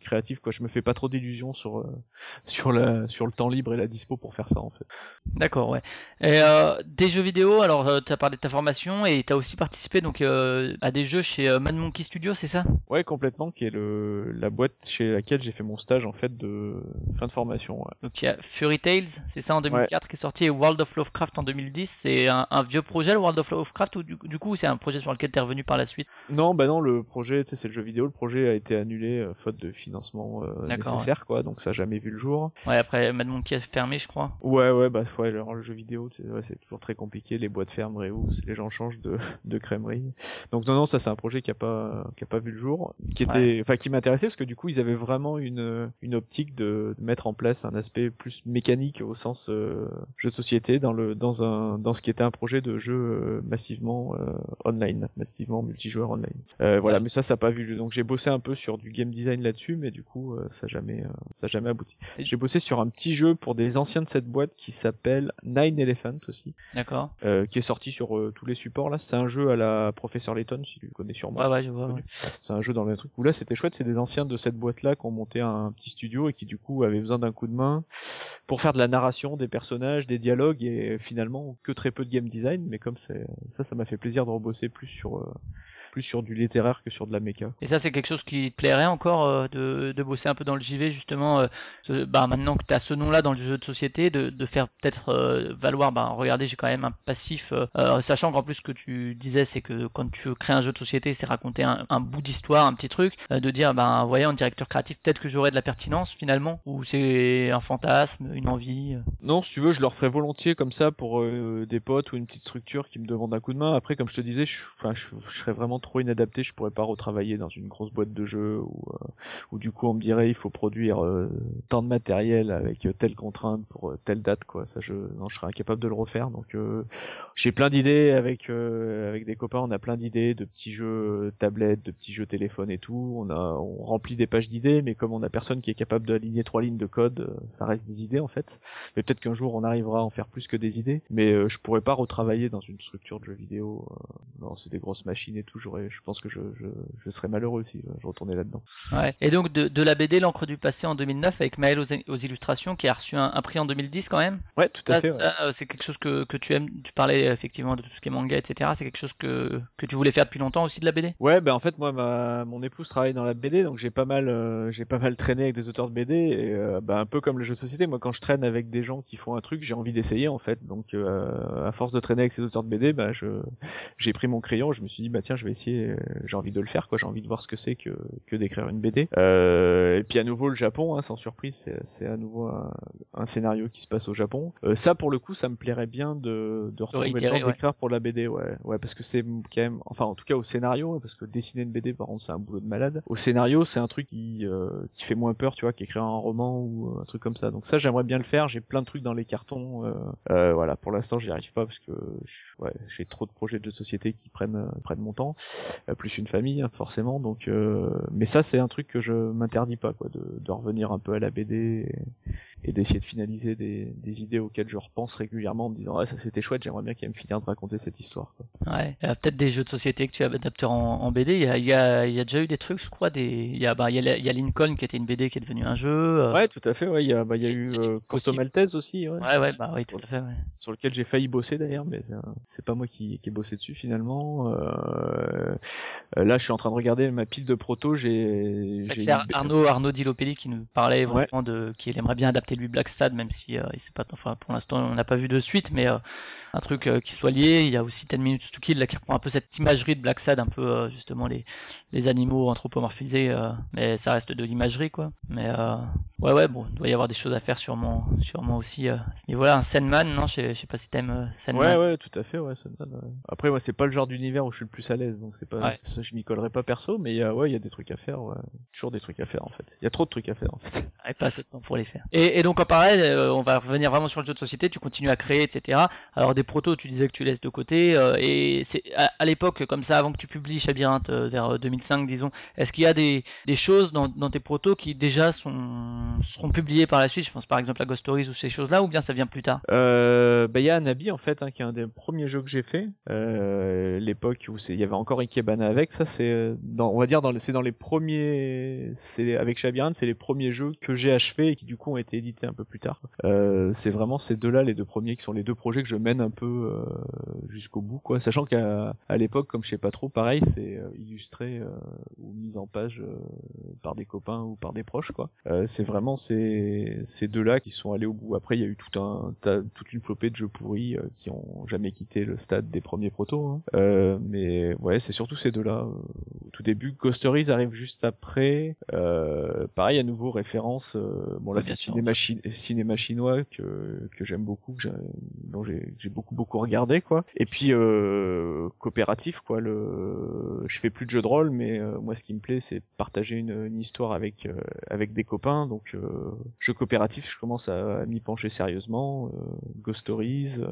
créative quoi. Je me fais pas trop d'illusions sur euh, (laughs) sur la sur le temps libre et la dispo pour faire ça en fait. D'accord, ouais. Et euh, des jeux vidéo, alors tu as parlé de ta formation et tu as aussi participé donc euh, à des jeux chez euh, Mad Monkey Studio, c'est ça? Ouais, complètement, qui est le la boîte chez laquelle j'ai fait mon stage en fait de fin de formation. Ouais. Donc il y a Fury Tales, c'est ça en 2004 qui est sorti, et World of Lovecraft en 2010. C'est un, un vieux projet le World of Lovecraft ou du, du coup c'est un projet sur lequel tu es revenu par la suite? Non, bah non, le projet, tu sais, c'est le jeu vidéo. Le projet a été annulé euh, faute de financement euh, nécessaire, quoi. Donc ça a jamais vu le jour. Ouais, après Mad Monkey a fermé, je crois. Ouais, ouais, bah ouais, alors, le jeu vidéo, c'est ouais, toujours très compliqué. Les boîtes ferment, réouvrent, les gens changent de, (laughs) de crèmerie. Donc non, non, ça c'est un projet qui a pas qui a pas vu le jour, qui était, enfin qui m'intéressait parce que du coup ils avaient vraiment une une optique de, de mettre en place un aspect plus mécanique au sens euh, jeu de société dans le dans un dans ce qui était un projet de jeu euh, massivement euh, online, massivement multijoueur online. Euh, voilà, mais ça ça a pas vu. le- Donc j'ai bossé un peu sur du game design là-dessus, mais du coup euh, ça jamais ça jamais abouti. J'ai bossé sur un petit jeu pour des anciens de cette boîte qui s'appelle Nine Elephant aussi, D'accord. euh, qui est sorti sur euh, tous les supports là. C'est un jeu à la Professeur Layton, si tu le connais sûrement. Ouais, ouais, je C'est vois. connu. ouais. C'est un jeu dans le truc où là c'était chouette, c'est des anciens de cette boîte là qui ont monté un petit studio et qui du coup avaient besoin d'un coup de main pour faire de la narration des personnages, des dialogues et finalement que très peu de game design, mais comme c'est ça, ça m'a fait plaisir de rebosser plus sur euh, plus sur du littéraire que sur de la méca. Et ça, c'est quelque chose qui te plairait encore euh, de, de bosser un peu dans le JV, justement, euh, ce- bah, maintenant que tu as ce nom-là dans le jeu de société, de, de faire peut-être euh, valoir, bah, regardez, j'ai quand même un passif, euh, euh, sachant qu'en plus ce que tu disais, c'est que quand tu crées un jeu de société, c'est raconter un, un bout d'histoire, un petit truc, euh, de dire, bah, voyez, en directeur créatif, peut-être que j'aurai de la pertinence finalement, ou c'est un fantasme, une envie. Non, si tu veux, je leur ferai volontiers comme ça pour euh, des potes ou une petite structure qui me demande un coup de main. Après, comme je te disais, je, enfin, je, je serais vraiment trop inadapté. Je pourrais pas retravailler dans une grosse boîte de jeux où, euh, où du coup on me dirait il faut produire euh, tant de matériel avec euh, telle contrainte pour telle date, quoi. Ça, je, non, je serais incapable de le refaire. Donc, j'ai plein d'idées avec avec des copains. On a plein d'idées de petits jeux tablettes, de petits jeux téléphone et tout. On a, on remplit des pages d'idées, mais comme on a personne qui est capable d'aligner trois lignes de code, ça reste des idées en fait. Mais peut-être qu'un jour on arrivera à en faire plus que des idées. Mais je pourrais pas retravailler dans une structure de jeu vidéo. non, c'est des grosses machines et tout. J'aurais, je pense que je, je, je serais malheureux si je retournais là-dedans. Ouais. Et donc de, de la BD L'encre du passé en 2009 avec Maël aux, aux illustrations qui a reçu un, un prix en 2010 quand même? Ouais, tout à Ça, fait. ouais. ça, euh, c'est quelque chose que, que tu aimes. Tu parlais euh, effectivement de tout ce qui est manga, etc. C'est quelque chose que, que tu voulais faire depuis longtemps aussi de la BD. Ouais, ben en fait moi ma mon épouse travaille dans la BD donc j'ai pas mal euh, j'ai pas mal traîné avec des auteurs de BD et euh, ben, un peu comme le jeu de société moi quand je traîne avec des gens qui font un truc j'ai envie d'essayer en fait donc euh, à force de traîner avec ces auteurs de BD ben je j'ai pris mon crayon je me suis dit bah tiens je vais essayer euh, j'ai envie de le faire quoi. J'ai envie de voir ce que c'est que que d'écrire une BD euh, et puis à nouveau le Japon hein, sans surprise c'est c'est à nouveau un, un scénario qui se passe au Japon. Euh, ça pour le coup ça me plairait bien de de retrouver le temps ouais. d'écrire pour la BD ouais. Ouais parce que c'est quand même enfin en tout cas au scénario parce que dessiner une BD par contre c'est un boulot de malade. Au scénario c'est un truc qui euh, qui fait moins peur tu vois qu'écrire un roman ou un truc comme ça. Donc ça j'aimerais bien le faire. J'ai plein de trucs dans les cartons euh, euh, voilà. Pour l'instant j'y arrive pas parce que ouais j'ai trop de projets de société qui prennent prennent mon temps plus une famille hein, forcément donc euh, mais ça c'est un truc que je m'interdis pas quoi de, de revenir un peu à la BD et, et d'essayer de finaliser des, des idées auxquelles je repense régulièrement en me disant ah ça c'était chouette j'aimerais bien qu'il me finir de raconter cette histoire quoi. Ouais. Il y a peut-être des jeux de société que tu adaptes en, en BD. Il y a, il y, a, il y a déjà eu des trucs, je crois. Des... Il, y a, bah, il, y a, la- il y a Lincoln qui était une BD qui est devenue un jeu. euh, Ouais, tout à fait. Ouais, il y a, bah, il y a eu euh, Corto possible. Maltese aussi, ouais, Ouais, ouais, bah oui, tout à fait. Ouais. sur lequel j'ai failli bosser d'ailleurs, mais euh, c'est pas moi qui, qui ai bossé dessus finalement. Euh, euh, là, je suis en train de regarder ma pile de proto. J'ai, C'est une- Arnaud, Arnaud Dilopelli qui nous parlait Ouais. éventuellement de qu'il aimerait bien adapter lui Black Sad, même si euh, il sait pas, enfin pour l'instant on n'a pas vu de suite, mais euh, un truc euh, qui soit lié. Il y a aussi 10 Minutes to Kill là, qui reprend un peu cette imagerie de Black Sad, un peu euh, justement les les animaux anthropomorphisés, euh, mais ça reste de l'imagerie quoi. Mais euh, ouais ouais bon, il doit y avoir des choses à faire sûrement sûrement aussi euh, à ce niveau-là. Un Sandman, non, je sais, pas si t'aimes euh, Sandman. Ouais, ouais, tout à fait, ouais. Après, moi, c'est pas le genre d'univers où je suis le plus à l'aise, donc c'est pas, Ouais. ça, je m'y collerai pas perso, mais il y a, ouais, il y a des trucs à faire, ouais. Toujours des trucs à faire, en fait. Il y a trop de trucs à faire, en fait. Ça pas assez de temps pour les faire. Et, et donc en parallèle, euh, on va revenir vraiment sur le jeu de société, tu continues à créer, etc. Alors des protos, tu disais que tu laisses de côté, euh, et c'est à, à l'époque, comme ça, avant que tu publies Chabyrinthe, euh, vers euh, 2005, disons, est-ce qu'il y a des, des choses dans, dans tes protos qui déjà sont, seront publiées par la suite? Je pense par exemple à Ghost Stories ou ces choses-là, ou bien ça vient plus tard? Euh, bah, il y a Anabi, en fait, hein, qui est un des premiers jeux que j'ai fait, euh, l'époque où il y avait encore Ikebana avec, ça, c'est, euh, dans, on va dire, c'est dans les premiers, c'est, avec Chabyrinthe, c'est les premiers jeux que j'ai achevés et qui, du coup, ont été édités un peu plus tard. Euh, c'est vraiment ces deux-là, les deux premiers, qui sont les deux projets que je mène un peu, euh, jusqu'au bout, quoi. Sachant qu'à, à l'époque, comme je sais pas trop, pareil, c'est illustré, ou mis en page, par des copains ou par des proches, quoi. C'est vraiment ces, ces deux-là qui sont allés au bout. Après, il y a eu tout un, toute une flopée de jeux pourris qui ont jamais quitté le stade des premiers protos. hein. Mais ouais, c'est surtout ces deux-là. euh, au tout début, Ghost Stories arrive juste après. Euh, pareil, à nouveau référence. euh, bon là, Oui, c'est cinéma, chi- cinéma chinois que que j'aime beaucoup, que j'ai- dont j'ai beaucoup beaucoup regardé quoi. Et puis euh, coopératif quoi. Le, je fais plus de jeux de rôle, mais euh, moi, ce qui me plaît, c'est partager une, une histoire avec euh, avec des copains. Donc, euh, jeu coopératif, je commence à, à m'y pencher sérieusement. Euh, Ghost Stories euh,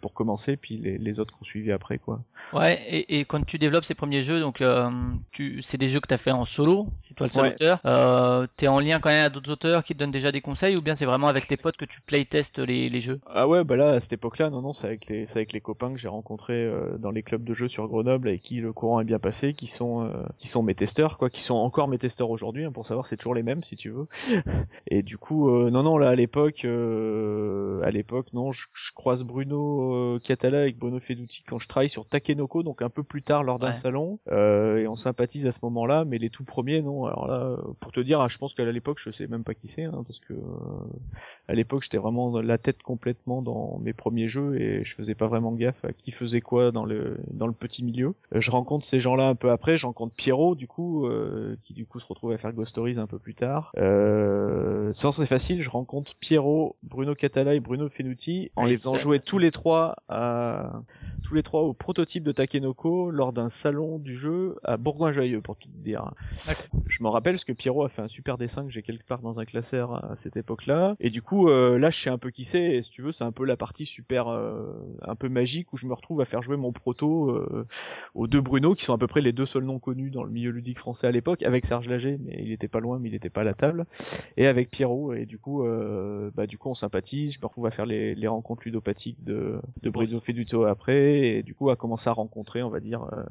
pour commencer, puis les, les autres qui ont suivi après, quoi. Ouais, et, et quand tu développes ces premiers jeux, donc euh, tu, c'est des jeux que tu as fait en solo, c'est toi le seul Ouais. auteur. Euh, T'es en lien quand même à d'autres auteurs qui te donnent déjà des conseils, ou bien c'est vraiment avec tes potes que tu playtestes les, les jeux? Ah ouais, bah là, à cette époque-là, non, non, c'est avec les, c'est avec les copains que j'ai rencontrés euh, dans les clubs de jeux sur Grenoble, avec qui le courant est bien passé, qui sont, qui sont mes testeurs, quoi, qui sont encore mes testeurs aujourd'hui, hein, pour savoir, c'est toujours les mêmes, si tu veux. (laughs) Et du coup, non, non, là, à l'époque, à l'époque, non, je, je croise Bruno Catala avec Bruno Feduti quand je travaille sur Takenoko, donc un peu plus tard lors d'un Ouais. salon, euh, et on sympathise à ce moment-là, mais les tout premiers, non. Alors là, pour te dire, ah, je pense qu'à l'époque, je sais même pas qui c'est, hein, parce que euh, à l'époque, j'étais vraiment la tête complètement dans mes premiers jeux et je faisais pas vraiment gaffe à qui faisait quoi dans le dans le petit milieu. Euh, je rencontre ces gens-là un peu après, je rencontre Pierrot du coup euh, qui du coup se retrouve à faire Ghost Stories un peu plus tard. Euh, sans c'est facile, je rencontre Pierrot, Bruno Catala et Bruno Fenuti en les faisant jouer tous les trois à tous les trois au prototype de Takenoko lors d'un salon du jeu à Bourgoin-Jallieu pour tout dire. Je me rappelle parce que Pierrot a fait un super dessin que j'ai quelque part dans un classeur à cette époque-là. Et du coup, euh, là, je sais un peu qui c'est. Et si tu veux, c'est un peu la partie super, euh, un peu magique où je me retrouve à faire jouer mon proto euh, aux deux Bruno, qui sont à peu près les deux seuls noms connus dans le milieu ludique français à l'époque, avec Serge Lager, mais il était pas loin, mais il était pas à la table, et avec Pierrot. Et du coup, euh, bah du coup, on sympathise. Je me retrouve à faire les, les rencontres ludopathiques de, de Bruno Feduto après. Et du coup a commencé à rencontrer, on va dire, euh,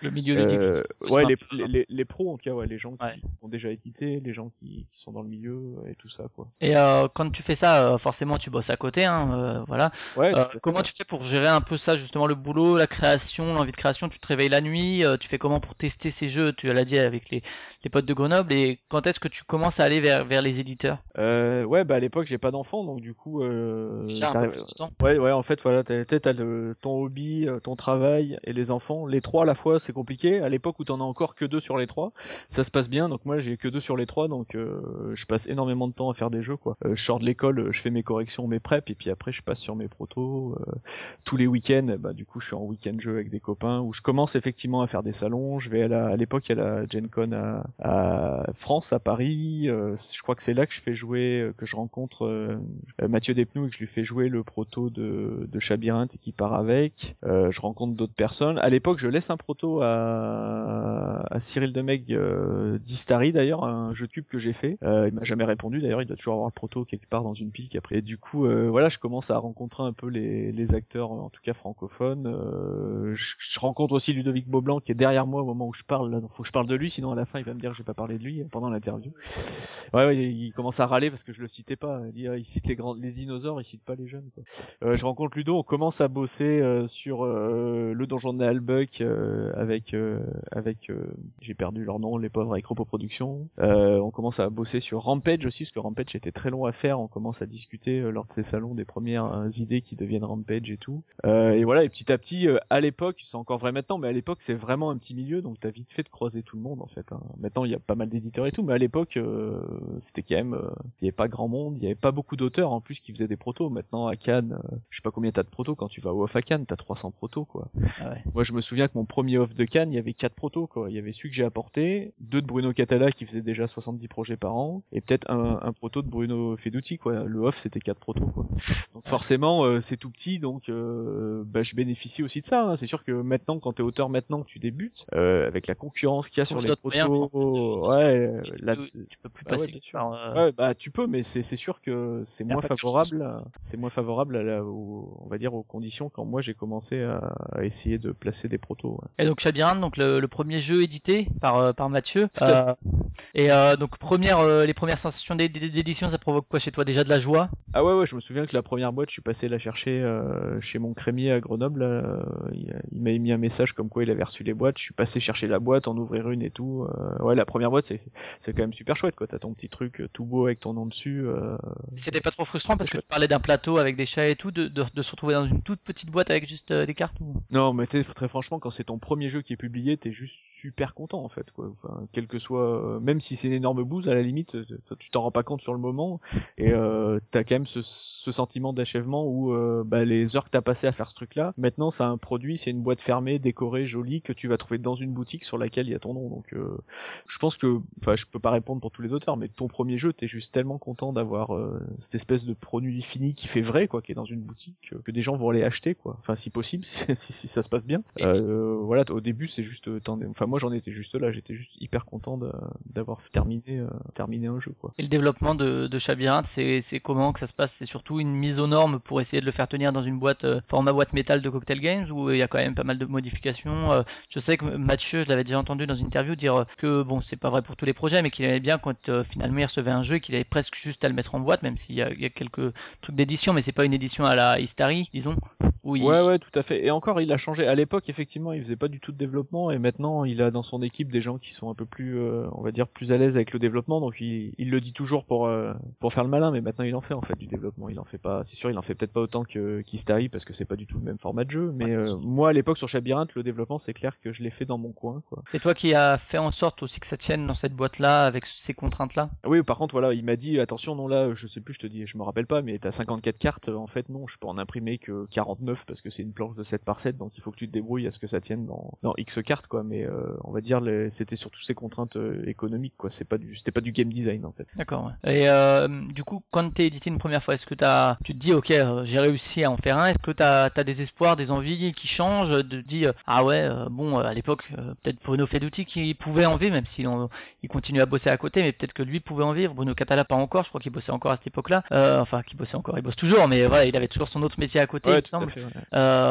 Le milieu euh, ouais, les, peu- les, les, les pros en tout cas, ouais, les gens qui ont déjà édité, les gens qui, qui sont dans le milieu et tout ça, quoi. Et euh, quand tu fais ça, euh, forcément tu bosses à côté, hein, voilà. Ouais. Comment tu fais pour gérer un peu ça, justement, le boulot, la création, l'envie de création? Tu te réveilles la nuit, tu fais comment pour tester ces jeux? Tu l'as dit avec les, les potes de Grenoble, et quand est-ce que tu commences à aller vers, vers les éditeurs? Ouais, bah à l'époque j'ai pas d'enfant, donc du coup. Déjà un peu plus de temps. Ouais, ouais, en fait, voilà, t'as t'as- t'as le, ton hobby, euh, ton travail et les enfants. Les trois à la fois, c'est compliqué. À l'époque où t'en as encore que deux sur les trois, ça se passe bien. Donc moi, j'ai que deux sur les trois, donc euh, je passe énormément de temps à faire des jeux, quoi. Euh, je sors de l'école, je fais mes corrections, mes preps, et puis après, je passe sur mes protos. euh, tous les week-ends, bah du coup, je suis en week-end jeu avec des copains où je commence effectivement à faire des salons. Je vais à la, à l'époque, a la Gen Con à, à France, à Paris. euh, je crois que c'est là que je fais jouer, euh, que je rencontre Mathieu Despnous et que je lui fais jouer le proto de, de Chabyrinthe et qui part avec. Euh, je rencontre d'autres personnes. À l'époque, je laisse un proto à, à Cyril Demeg euh, d'Istari d'ailleurs, un jeu de cube que j'ai fait. Euh, il m'a jamais répondu d'ailleurs, il doit toujours avoir le proto quelque part dans une pile qu'après. Et du coup, euh, voilà, je commence à rencontrer un peu les, les acteurs, en tout cas francophones. Euh, je, je rencontre aussi Ludovic Beaublanc qui est derrière moi au moment où je parle. Là, faut que je parle de lui, sinon à la fin il va me dire que j'ai pas parlé de lui pendant l'interview. Ouais, ouais, il commence à râler parce que je le citais pas. Ah, il cite les grands, les dinosaures, il cite pas les jeunes. Quoi. Je rencontre Ludo, on commence à bosser euh, sur euh, le donjon de Nalbuck euh, avec euh, avec j'ai perdu leur nom, les pauvres avec Repo Productions. On commence à bosser sur Rampage aussi parce que Rampage était très long à faire. On commence à discuter lors de ces salons des premières idées qui deviennent Rampage et tout. Et voilà, et petit à petit, à l'époque, c'est encore vrai maintenant, mais à l'époque c'est vraiment un petit milieu, donc t'as vite fait de croiser tout le monde en fait. hein. Maintenant il y a pas mal d'éditeurs et tout, mais à l'époque c'était quand même, il y avait pas grand monde, il y avait pas beaucoup d'auteurs en plus qui faisaient des protos. Maintenant à Cannes, je sais pas combien t'as de protos quand tu vas au off à Cannes, t'as 300 protos quoi. Ah ouais. Moi je me souviens que mon premier off de Cannes, il y avait quatre protos quoi. Il y avait celui que j'ai apporté, deux de Bruno Catala qui faisait déjà 70 projets par an, et peut-être un, un proto de Bruno Feduti quoi. Le off c'était quatre protos quoi. Donc forcément euh, c'est tout petit, donc euh, bah, je bénéficie aussi de ça. hein. C'est sûr que maintenant quand t'es auteur maintenant que tu débutes, euh, avec la concurrence qu'il y a sur les protos, ouais, tu, la- peux, tu peux plus Ah ouais, passer sûr. par, Ouais, bah tu peux, mais c'est sûr que c'est moins favorable. C'est moins favorable à la, au- on va dire aux conditions quand moi j'ai commencé à, à essayer de placer des protos. ouais. Et donc Chabyrinthe, donc le, le premier jeu édité par euh, par Mathieu. Tout à Euh, et euh, donc première euh, les premières sensations d'é- d'é- d'édition, ça provoque quoi chez toi déjà de la joie? Ah ouais ouais, je me souviens que la première boîte, je suis passé la chercher euh, chez mon crémier à Grenoble. euh, il, il m'a mis un message comme quoi il avait reçu les boîtes. Je suis passé chercher la boîte, en ouvrir une et tout. euh, ouais, la première boîte, c'est c'est quand même super chouette quoi. T'as ton petit truc tout beau avec ton nom dessus. euh, C'était pas trop frustrant parce que tu parlais d'un plateau avec des chats et tout, de, de, de se retrouver dans une toute petite boîte avec juste des cartes ou... Non, mais tu très franchement, quand c'est ton premier jeu qui est publié, t'es juste super content en fait, quoi. Enfin, quel que soit, euh, même si c'est une énorme bouse, à la limite, euh, tu t'en rends pas compte sur le moment, et euh, t'as quand même ce, ce sentiment d'achèvement où euh, bah, les heures que t'as passées à faire ce truc-là, maintenant, c'est un produit, c'est une boîte fermée, décorée, jolie, que tu vas trouver dans une boutique sur laquelle il y a ton nom. Donc, euh, je pense que, enfin, je peux pas répondre pour tous les auteurs, mais ton premier jeu, t'es juste tellement content d'avoir euh, cette espèce de produit fini qui fait vrai, quoi, qui est dans une boutique, euh, que des gens vont aller acheter, quoi. Enfin, si possible, (laughs) si, si, si ça se passe bien. Euh, voilà, au début, c'est juste, euh, enfin, moi, j'en étais juste là, j'étais juste hyper content d'avoir terminé, euh, terminé un jeu, quoi. Et le développement de, de c'est comment que ça se passe? C'est surtout une mise aux normes pour essayer de le faire tenir dans une boîte euh, format boîte métal de Cocktail Games où il y a quand même pas mal de modifications. euh, je sais que Mathieu, je l'avais déjà entendu dans une interview dire euh, que bon, c'est pas vrai pour tous les projets, mais qu'il aimait bien quand euh, finalement il recevait un jeu et qu'il avait presque juste à le mettre en boîte, même s'il y, y a quelques trucs d'édition, mais c'est pas une édition à la Histari, disons. Où il- Ouais, ouais, tout à fait. Et encore, il a changé. À l'époque, effectivement, il faisait pas du tout de développement, et maintenant, il a dans son équipe des gens qui sont un peu plus, euh, on va dire, plus à l'aise avec le développement. Donc, il, il le dit toujours pour euh, pour faire le malin, mais maintenant, il en fait en fait du développement. Il en fait pas. C'est sûr, il en fait peut-être pas autant que qu'Istari parce que c'est pas du tout le même format de jeu. Mais euh, moi, à l'époque, sur Chabyrinthe, le développement, c'est clair que je l'ai fait dans mon coin, quoi. C'est toi qui as fait en sorte aussi que ça tienne dans cette boîte-là avec ces contraintes-là? Ah Oui, par contre, voilà, il m'a dit attention, non là, je sais plus, je te dis, je me rappelle pas, mais t'as 54 cartes. En fait, non, je peux en imprimer que 49 parce que c'est une planche de 7 par 7, donc il faut que tu te débrouilles à ce que ça tienne dans, dans X cartes, quoi. Mais euh, on va dire, les- c'était surtout ces contraintes euh, économiques, quoi. C'est pas du, c'était pas du game design en fait. D'accord. Ouais. Et euh, du coup, quand t'es édité une première fois, est-ce que t'as, tu te dis, ok, j'ai réussi à en faire un. Est-ce que t'as, t'as des espoirs, des envies qui changent dis euh, ah ouais bon à l'époque peut-être Bruno Feduti qui pouvait en vivre même s'il en- il continue à bosser à côté mais peut-être que lui pouvait en vivre Bruno Catala pas encore je crois qu'il bossait encore à cette époque-là Euh, enfin qu'il bossait encore il bosse toujours mais voilà il avait toujours son autre métier à côté il Ouais, me à semble fait, ouais.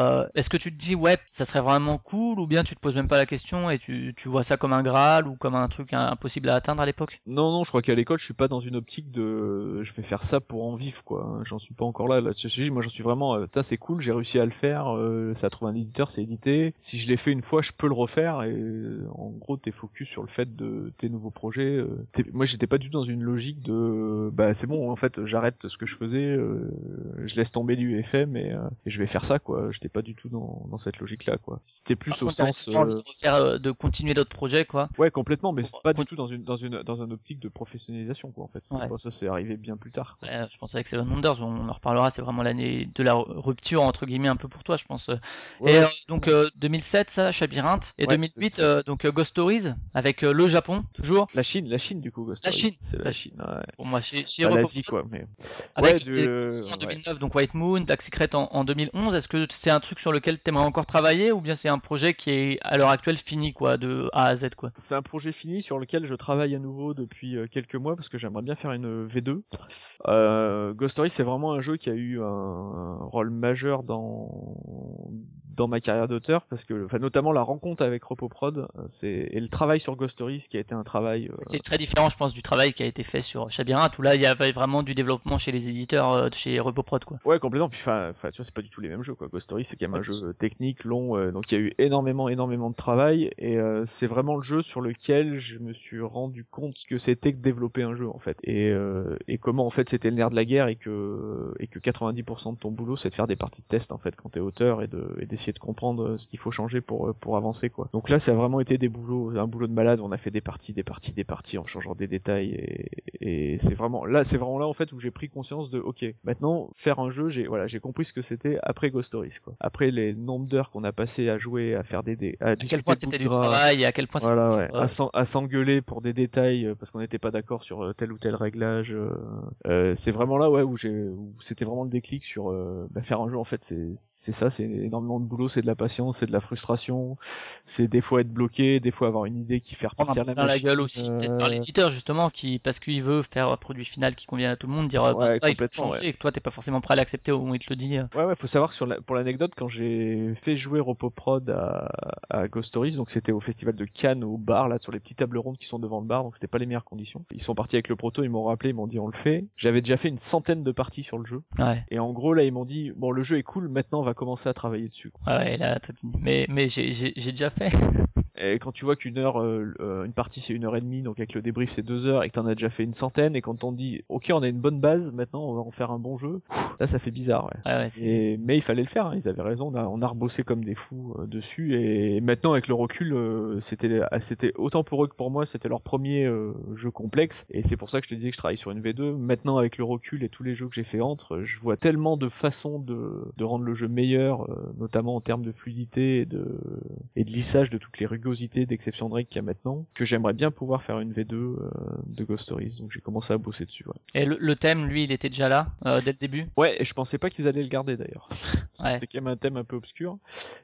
Euh, est-ce que tu te dis ouais ça serait vraiment cool ou bien tu te poses même pas la question et tu, tu vois ça comme un graal ou comme un truc impossible à atteindre à l'époque? Non, non, je crois qu'à l'école, je suis pas dans une optique de, je vais faire ça pour en vivre, quoi. J'en suis pas encore là. Là, tu sais, moi, j'en suis vraiment, euh, putain, c'est cool, j'ai réussi à le faire. euh, ça a trouvé un éditeur, c'est édité. Si je l'ai fait une fois, je peux le refaire. Et euh, en gros, t'es focus sur le fait de tes nouveaux projets. euh, t'es- moi, j'étais pas du tout dans une logique de, bah, c'est bon, en fait, j'arrête ce que je faisais, euh, je laisse tomber l'UFM et, euh, et je vais faire ça, quoi. J'étais pas du tout dans, dans cette logique-là, quoi. C'était plus Par au contre, sens. euh, de, euh, de continuer d'autres projets quoi Ouais, complètement, mais c'est pas du tout dans une dans une dans une optique de professionnalisation quoi en fait. C'était Ouais. pas ça, c'est arrivé bien plus tard. quoi. Ouais, je pense avec Seven Wonders, on en reparlera, c'est vraiment l'année de la rupture entre guillemets un peu pour toi, je pense. Ouais, et euh, donc euh, 2007, ça, Chabyrinthe, et Ouais, 2008, euh, donc Ghost Stories avec le Japon toujours. La Chine, la Chine du coup. Ghost La Stories. Chine. c'est La Chine. Ouais. Pour moi, chez, chez Europe l'Asie quoi, mais Avec de- en ouais. 2009, donc White Moon, Black Secret en, en 2011. Est-ce que c'est un truc sur lequel tu aimerais encore travailler ou bien c'est un projet qui est à l'heure actuelle fini quoi, de A à Z quoi? C'est un projet fini sur lequel je travaille à nouveau depuis euh, quelques mois parce que j'aimerais bien faire une V2. Euh, Ghost Story c'est vraiment un jeu qui a eu un rôle majeur dans dans ma carrière d'auteur parce que enfin notamment la rencontre avec Repoprod euh, c'est et le travail sur Ghost qui a été un travail euh, C'est très différent, je pense, du travail qui a été fait sur Chabyrinthe où là il y avait vraiment du développement chez les éditeurs, euh, chez Repoprod quoi. Ouais, complètement. Puis, enfin, tu vois, c'est pas du tout les mêmes jeux, quoi. Ghost c'est quand même un jeu technique, long, euh, donc il y a eu énormément, énormément de travail, et euh, c'est vraiment le jeu sur lequel je me suis rendu compte que c'était que développer un jeu, en fait, et euh, et comment, en fait, c'était le nerf de la guerre, et que et que 90% de ton boulot, c'est de faire des parties de test, en fait, quand t'es auteur, et de et d'essayer de comprendre euh, ce qu'il faut changer pour euh, pour avancer, quoi. Donc là, ça a vraiment été des boulots, un boulot de malade. On a fait des parties, des parties, des parties, en changeant des détails, et et c'est vraiment là, c'est vraiment là, en fait, où j'ai pris conscience de, ok, maintenant faire un jeu, j'ai voilà, j'ai compris ce que c'était après Ghost Stories, quoi. Après les nombres d'heures qu'on a passé à jouer, à faire des, dé- à, À quel point c'était du travail à quel point c'était voilà, ouais. À s'en- à s'engueuler pour des détails euh, parce qu'on n'était pas d'accord sur tel ou tel réglage. euh, euh, c'est vraiment là, ouais, où j'ai, où c'était vraiment le déclic sur euh, bah, faire un jeu. En fait, c'est, c'est ça, c'est énormément de boulot, c'est de la patience, c'est de la frustration, c'est des fois être bloqué, des fois avoir une idée qui fait repartir la la gueule aussi, peut-être par euh, l'éditeur justement, qui parce qu'il veut faire un produit final qui convient à tout le monde, dire euh, bah, Ouais, ça il faut changer et que toi t'es pas forcément prêt à l'accepter au moment où il te le dit. euh. Ouais, ouais, faut savoir que sur la, pour l'anecdote, quand j'ai fait jouer Ropoprod à, à Ghost Stories, donc c'était au festival de Cannes, au bar, là, sur les petites tables rondes qui sont devant le bar, donc c'était pas les meilleures conditions. Ils sont partis avec le proto, ils m'ont rappelé, ils m'ont dit on le fait. J'avais déjà fait une centaine de parties sur le jeu. Ouais, Et en gros, là, ils m'ont dit, bon, le jeu est cool, maintenant on va commencer à travailler dessus. quoi. Ouais, là, mais mais j'ai déjà fait. (laughs) Et quand tu vois qu'une heure, euh, euh, une partie c'est une heure et demie, donc avec le débrief c'est deux heures, et que t'en as déjà fait une centaine, et quand on dit, ok, on a une bonne base, maintenant on va en faire un bon jeu, là ça fait bizarre, ouais. Ouais, ouais, Et, mais il fallait le faire, hein, ils avaient raison, on a, on a rebossé comme des fous euh, dessus, et maintenant avec le recul, euh, c'était c'était autant pour eux que pour moi, c'était leur premier euh, jeu complexe, et c'est pour ça que je te disais que je travaille sur une V2. Maintenant avec le recul et tous les jeux que j'ai fait entre, je vois tellement de façons de, de rendre le jeu meilleur, euh, notamment en termes de fluidité et de, et de lissage de toutes les rugosités d'exception de règles qu'il y a maintenant, que j'aimerais bien pouvoir faire une V2 euh, de Ghost Stories, donc j'ai commencé à bosser dessus. Ouais, Et le, le thème, lui, il était déjà là euh, dès le début? ouais et je pensais pas qu'ils allaient le garder d'ailleurs. (laughs) Ouais. c'était quand même un thème un peu obscur.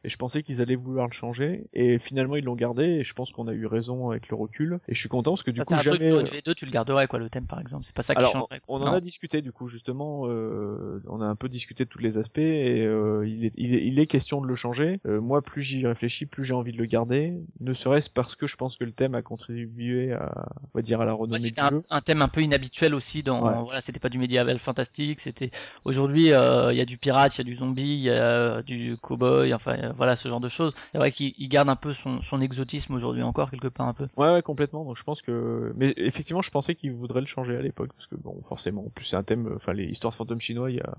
Et je pensais qu'ils allaient vouloir le changer. Et finalement, ils l'ont gardé. Et je pense qu'on a eu raison avec le recul. Et je suis content parce que du Ça, coup, un truc jamais. euh, sur une V2, tu le garderais quoi, le thème par exemple. C'est pas ça qui Alors, changerait. on en Non. a discuté du coup justement. euh, on a un peu discuté de tous les aspects et euh, il, est, il, est, il est question de le changer. Euh, moi, plus j'y réfléchis, plus j'ai envie de le garder. Ne serait-ce parce que je pense que le thème a contribué à, on va dire, à la Ouais, renommée c'était du un, jeu. un thème un peu inhabituel aussi dans Ouais. voilà c'était pas du médiéval fantastique c'était aujourd'hui euh, il y a du pirate il y a du zombie il y a du cowboy enfin euh, voilà ce genre de choses c'est vrai qu'il il garde un peu son, son exotisme aujourd'hui encore quelque part un peu Ouais, ouais, complètement. Donc je pense que, mais effectivement, je pensais qu'ils voudraient le changer à l'époque parce que bon, forcément, en plus c'est un thème. Enfin, les histoires de fantômes chinois, il y a,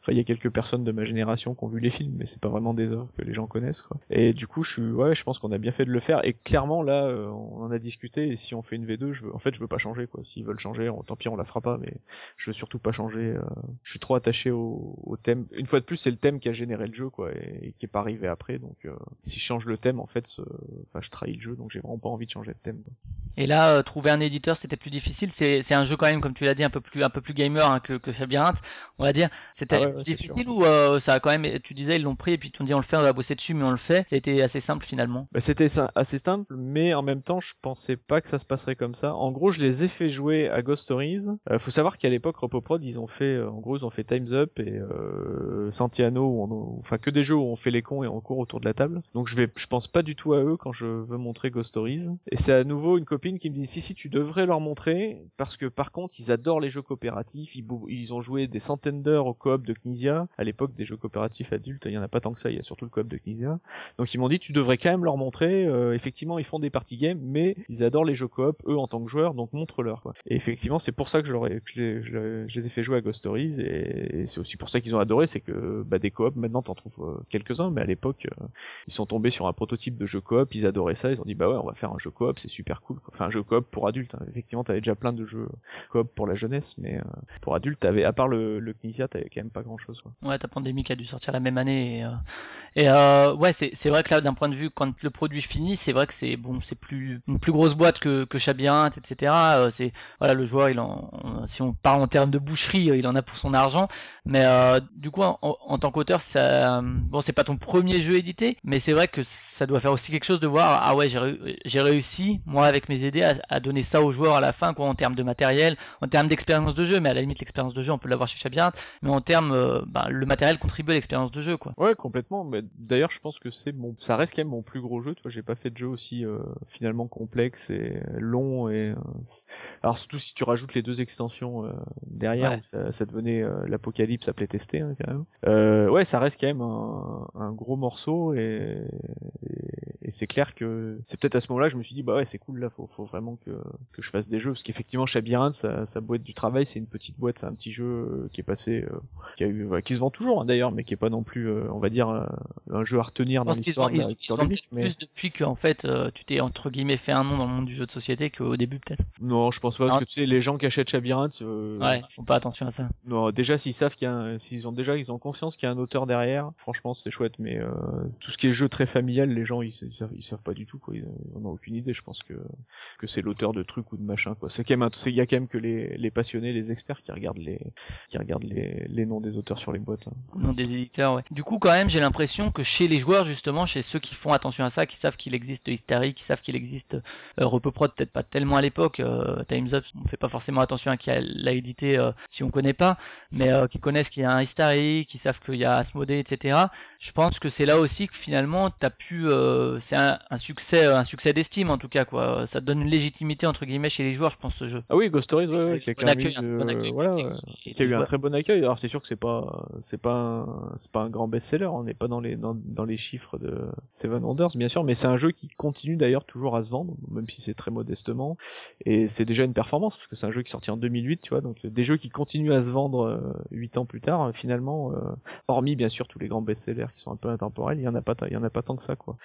enfin, il y a quelques personnes de ma génération qui ont vu les films, mais c'est pas vraiment des œuvres que les gens connaissent. Quoi. Et du coup, je suis, ouais, je pense qu'on a bien fait de le faire. Et clairement, là, euh, on en a discuté. Et si on fait une V2, je veux, en fait, je veux pas changer, quoi. S'ils veulent changer, on- tant pis, on la fera pas. Mais je veux surtout pas changer. euh, je suis trop attaché au, au thème. Une fois de plus, c'est le thème qui a généré le jeu, quoi, et, et qui est pas arrivé après. Donc, euh, si je change le thème, en fait, enfin, je trahis le jeu. Donc, j'ai vraiment pas envie de changer de thème. quoi. Et là, euh, trouver un éditeur, c'était plus difficile. C'est c'est un jeu quand même, comme tu l'as dit, un peu plus un peu plus gamer hein, que que on va dire. C'était Ah ouais, ouais, difficile ou euh, ça a quand même. Tu disais ils l'ont pris et puis ils t'ont dit on le fait, on va bosser dessus, mais on le fait. Été assez simple finalement. Bah, c'était assez simple, mais en même temps, je pensais pas que ça se passerait comme ça. En gros, je les ai fait jouer à Ghost Stories. Euh, faut savoir qu'à l'époque, Repoprod, ils ont fait, euh, en gros, ils ont fait Times Up et euh, Santiano, on- enfin que des jeux où on fait les cons et on court autour de la table. Donc je vais, je pense pas du tout à eux quand je veux montrer Ghost Stories. Et c'est à nouveau une copine qui me dit si si tu devrais leur montrer parce que par contre ils adorent les jeux coopératifs. Ils ont joué des centaines d'heures au coop de Knizia. À l'époque, des jeux coopératifs adultes, il y en a pas tant que ça. Y a surtout le de Knizia. Donc ils m'ont dit tu devrais quand même leur montrer. euh, effectivement, ils font des party games, mais ils adorent les jeux coop eux en tant que joueurs, donc montre-leur. quoi. Et effectivement, c'est pour ça que je, que je, les, ai fait jouer à Ghost Stories, et, c'est aussi pour ça qu'ils ont adoré, c'est que bah, des coop maintenant t'en trouves euh, quelques-uns, mais à l'époque euh, ils sont tombés sur un prototype de jeu coop, ils adoraient ça, ils ont dit bah ouais on va faire un jeu coop, c'est super cool. Enfin un jeu coop pour adultes. hein. Effectivement, t'avais déjà plein de jeux coop pour la jeunesse, mais euh, pour adultes, t'avais à part le, le Knizia, t'avais quand même pas grand-chose. quoi. Ouais, ta pandémie qui a dû sortir la même année. Et, euh, et euh, ouais, c'est vrai que là, d'un point de vue, quand le produit finit, c'est vrai que c'est bon, c'est plus une plus grosse boîte que que Labyrinthe, etc. Euh, c'est voilà, le joueur, il en, si on parle en termes de boucherie, euh, il en a pour son argent. Mais euh, du coup, en, en tant qu'auteur, ça, bon, c'est pas ton premier jeu édité, mais c'est vrai que ça doit faire aussi quelque chose de voir. Ah ouais, j'ai réu- j'ai réussi, moi, avec mes idées, à, à donner ça aux joueurs à la fin, quoi, en termes de matériel, en termes d'expérience de jeu. Mais à la limite, l'expérience de jeu, on peut l'avoir chez Labyrinthe mais en termes, ben, le matériel contribue à l'expérience de jeu, quoi. Ouais, complètement. Mais d'ailleurs, je pense que c'est mon, ça reste quand même mon plus gros jeu. Tu vois, j'ai pas fait de jeu aussi euh, finalement complexe et long et euh, alors surtout si tu rajoutes les deux extensions euh, derrière, Ouais. où ça, ça devenait euh, l'apocalypse appelé testé hein, quand même. Euh, ouais, ça reste quand même un, un gros morceau et, et, et c'est clair que c'est peut-être à ce moment-là que je me suis dit bah ouais c'est cool là, faut, faut vraiment que que je fasse des jeux parce qu'effectivement Labyrinthe, ça, ça boîte du travail, c'est une petite boîte, c'est un petit jeu euh, qui est passé, euh, qui a eu, qui se vend toujours hein, d'ailleurs, mais qui est pas non plus, euh, on va dire, un jeu à retenir dans l'histoire de peut-être mais plus depuis que en fait euh, tu t'es entre guillemets fait un nom dans le monde du jeu de société qu'au début peut-être. non, je pense pas parce que tu sais, les gens qui achètent Labyrinthe, euh, Ouais, font pas attention à ça. non, déjà s'ils savent qu'il y a, un- s'ils ont déjà, ils ont conscience qu'il y a un auteur derrière, franchement c'est chouette, mais euh, tout ce qui est jeu très familial, les gens ils, savent, ils savent pas du tout quoi, ils, ils en ont aucune idée, je pense que que c'est l'auteur de trucs ou de machin quoi. C'est quand même, il y a quand même que les, les passionnés, les experts qui regardent les qui regardent les, les noms des auteurs sur les boîtes. hein. Non, des éditeurs, ouais. Du coup, quand même, j'ai l'impression que chez les joueurs, justement, chez ceux qui font attention à ça, qui savent qu'il existe Hysteria, qui savent qu'il existe euh, Repoprod, peut-être pas tellement à l'époque, euh, Time's Up, on fait pas forcément attention à qui l'a édité euh, si on connaît pas, mais euh, qui connaissent qu'il y a un Hysteria, qui savent qu'il y a Asmodee, etc. Je pense que c'est là aussi que finalement, t'as pu, euh, c'est un, un succès, un succès d'estime en tout cas, quoi. Ça donne une légitimité entre guillemets chez les joueurs, je pense, ce jeu. Ah oui, Ghost Stories, ouais, ouais, qui a Bon accueil, eu un de- bon accueil voilà, qui a eu un très bon accueil. Alors c'est sûr que c'est pas c'est pas un, c'est pas un grand best-seller, on n'est pas dans les dans, dans les chiffres de Seven Wonders bien sûr, mais c'est un jeu qui continue d'ailleurs toujours à se vendre, même si c'est très modestement. Et c'est déjà une performance parce que c'est un jeu qui est sorti en 2008, tu vois, donc des jeux qui continuent à se vendre euh, huit ans plus tard, euh, finalement, euh, hormis bien sûr tous les grands best-sellers qui sont un peu intemporels, il y en a pas il y en a pas tant que ça quoi.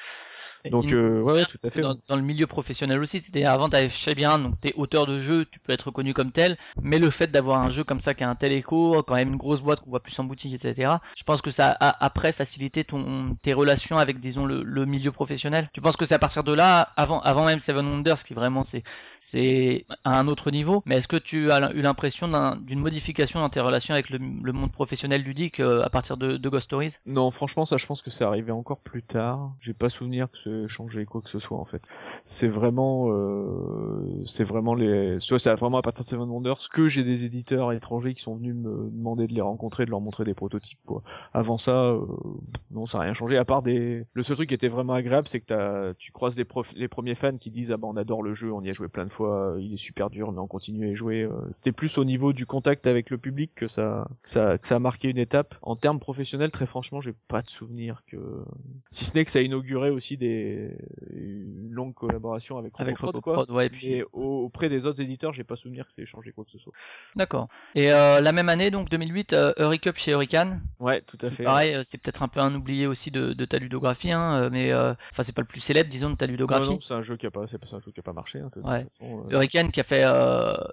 Donc euh, ouais, ouais, tout à fait. Dans, dans le milieu professionnel aussi, c'était avant t'avais Labyrinthe, donc t'es auteur de jeu, tu peux être reconnu comme tel, mais le fait d'avoir un jeu comme ça qui a un tel écho, quand même une grosse boîte qu'on voit plus en boutique, etc. Je pense que ça a après facilité ton tes relations avec disons le, le milieu professionnel. Tu penses que c'est à partir de là, avant avant même Seven Wonders, qui vraiment c'est c'est à un autre niveau, mais est-ce que tu as eu l'impression d'un- d'une modification dans tes relations avec le, le monde professionnel ludique euh, à partir de, de Ghost Stories? Non, franchement, ça, je pense que c'est arrivé encore plus tard. J'ai pas souvenir que changé quoi que ce soit en fait. C'est vraiment, euh, c'est vraiment les, soit c'est vraiment à partir de Seven Wonders que j'ai des éditeurs étrangers qui sont venus me demander de les rencontrer, de leur montrer des prototypes. Quoi. Avant ça, euh, non, ça a rien changé. À part des, le seul truc qui était vraiment agréable, c'est que t'as, tu croises les, premiers fans qui disent ah bah on adore le jeu, on y a joué plein de fois, il est super dur, mais on continue à y jouer. Euh, C'était plus au niveau du contact avec le public que ça, que ça, que ça a marqué une étape. En termes professionnels, très franchement, j'ai pas de souvenir que, si ce n'est que ça a inauguré aussi des, une longue collaboration avec Avec Roboprod, quoi. Ouais, et puis- Mais au- auprès des autres éditeurs, j'ai pas souvenir que c'est changé quoi que ce soit. D'accord. Et euh, la même année, donc 2008, euh, Up chez Hurricane. Ouais, tout à fait. pareil, euh, c'est peut-être un peu un oublié aussi de, de ta ludographie, hein, euh, mais enfin c'est pas le plus célèbre, disons, de ta ludographie. non, c'est un jeu qui a pas, c'est un jeu qui a pas marché. Hein, de toute Ouais. façon, Hurricane qui a fait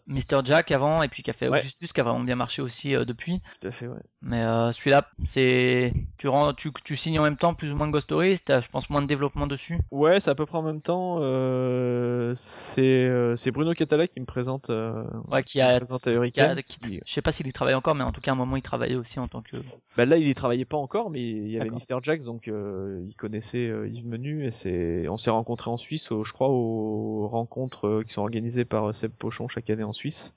Mr. Jack avant et puis qui a fait. Augustus qui a vraiment bien marché aussi depuis. tout à fait, ouais. Mais celui-là, c'est tu rends, tu, tu signes en même temps plus ou moins que Ghost Stories, t'as je pense moins de développement dessus. Ouais, c'est à peu près en même temps. Euh, c'est euh, c'est Bruno Catala qui me présente. Euh, Ouais, qui a, je sais pas s'il y travaille encore, mais en tout cas à un moment il travaillait aussi en tant que. Bah là, il y travaillait pas encore, mais il y avait. Mr. Jax, donc euh, il connaissait Yves Menu et c'est, on s'est rencontrés en Suisse, au- je crois, aux rencontres qui sont organisées par Seb Pochon chaque année en Suisse.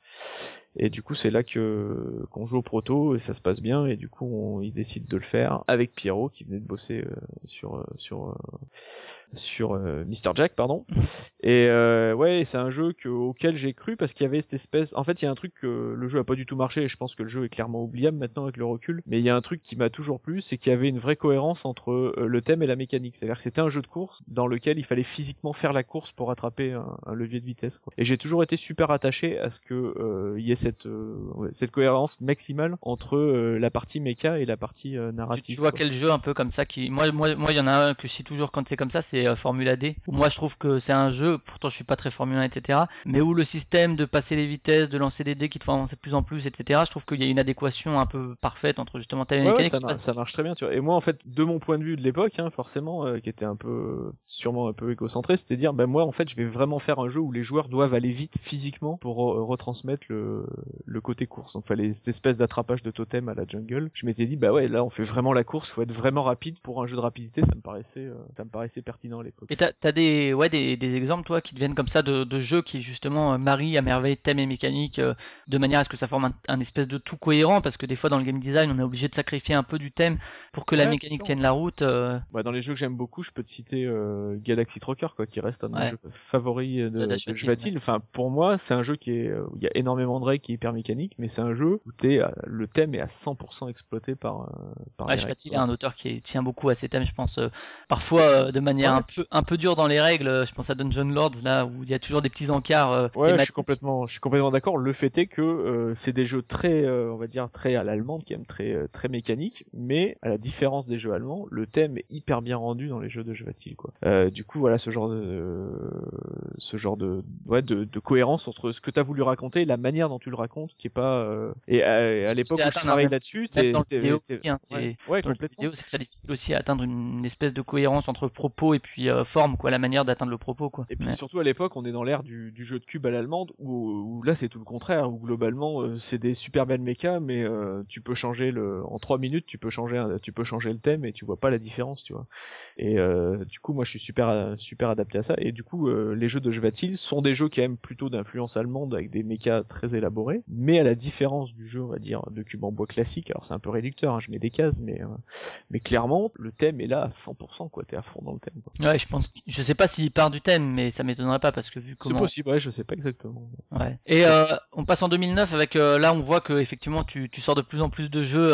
Et du coup, c'est là que qu'on joue au proto et ça se passe bien. Et du coup, on, il décide de le faire avec Pierrot qui venait de bosser euh, sur euh, sur euh, sur euh, Mr. Jack, pardon. (laughs) Et euh, ouais, c'est un jeu que, auquel j'ai cru parce qu'il y avait cette espèce. En fait, il y a un truc que le jeu a pas du tout marché et je pense que le jeu est clairement oubliable maintenant avec le recul. Mais il y a un truc qui m'a toujours plu, c'est qu'il y avait une vraie cohérence entre euh, le thème et la mécanique. C'est-à-dire que c'était un jeu de course dans lequel il fallait physiquement faire la course pour attraper un, un levier de vitesse. Quoi. Et j'ai toujours été super attaché à ce que euh, il y ait cette euh, ouais, cette cohérence maximale entre euh, la partie méca et la partie euh, Tu, narrative. tu vois quoi. quel jeu un peu comme ça qui moi moi moi il y en a un que je cite toujours quand c'est comme ça c'est Formula D moi je trouve que c'est un jeu pourtant je suis pas très Formule 1 etc mais où le système de passer les vitesses de lancer des dés qui te font avancer de plus en plus etc je trouve qu'il y a une adéquation un peu parfaite entre justement ta Ouais, ouais, mécanique ça, mar- marche très bien, tu vois. Et moi, en fait, de mon point de vue de l'époque, hein, forcément, euh, qui était un peu, sûrement un peu égocentré, c'était dire, ben moi, en fait, je vais vraiment faire un jeu où les joueurs doivent aller vite physiquement pour retransmettre le, le côté course. Donc, fallait cette espèce d'attrapage de totem à la jungle. Je m'étais dit, bah ouais, là, on fait vraiment la course, faut être vraiment rapide pour un jeu de rapidité. Ça me paraissait, euh, ça me paraissait pertinent à l'époque. Et t'as as des ouais des, des exemples toi qui deviennent comme ça de, de jeux qui justement euh, marient à merveille thème et mécanique euh, de manière à ce que ça forme un, un espèce de tout cohérent? Parce que des fois dans le game design on est obligé de sacrifier un peu du thème pour que la mécanique tienne la route. euh, Bah, dans les jeux que j'aime beaucoup, je peux te citer euh, Galaxy Trucker, quoi, qui reste un de mes Ouais. jeux favoris de, De de. Enfin, pour moi, c'est un jeu qui est, euh, où il y a énormément de règles, qui est hyper mécanique, mais c'est un jeu où le thème est à 100% exploité par, euh, par Ouais, les est règles, un auteur qui tient beaucoup à ces thèmes, je pense. euh, parfois euh, de manière Ouais. un peu un peu dure dans les règles. Je pense à Dungeon Lords là où il y a toujours des petits encarts euh, Ouais, je suis complètement, je suis complètement d'accord. Le fait est que euh, c'est des jeux très, euh, on va dire très à l'allemande, qui aiment très très mécanique, mais à la différence des jeux allemands, le thème est hyper bien rendu dans les jeux de Jvatil, quoi. Euh, du coup, voilà ce genre de, euh, ce genre de, ouais, de, de cohérence entre ce que t'as voulu raconter et la manière dont tu le racontes, qui est pas. euh, Et à, à l'époque où je travaille là-dessus, hein, c'est- ouais, complètement. c'est très difficile aussi à atteindre une espèce de cohérence entre propos et puis euh, forme, quoi, la manière d'atteindre le propos, quoi. Et puis surtout à l'époque, on est dans l'ère du, du jeu de cube à l'allemande, où, où là c'est tout le contraire, où globalement euh, c'est des super belles mechas, mais euh, tu peux changer le, en trois minutes, tu peux changer, tu peux changer le thème et tu vois pas la différence, tu vois. Et euh, du coup, moi je suis super, euh, super adapté à ça. Et du coup, euh, les jeux de Jvatil sont des jeux qui aiment plutôt d'influence allemande avec des mechas très élaborés, mais à la différence du jeu, on va dire, de cube en bois classique. Alors c'est un peu réducteur, hein, je mets des cases, mais euh, mais clairement le thème est là à 100%, quoi. T'es à fond dans le thème. quoi. Ouais, je pense. Je sais pas s'il part du thème, mais ça m'étonnerait pas parce que vu C'est comment. possible, ouais, je sais pas exactement. Ouais. Et euh, on passe en 2009 avec euh, là on voit que effectivement tu, tu sors de plus en plus de jeux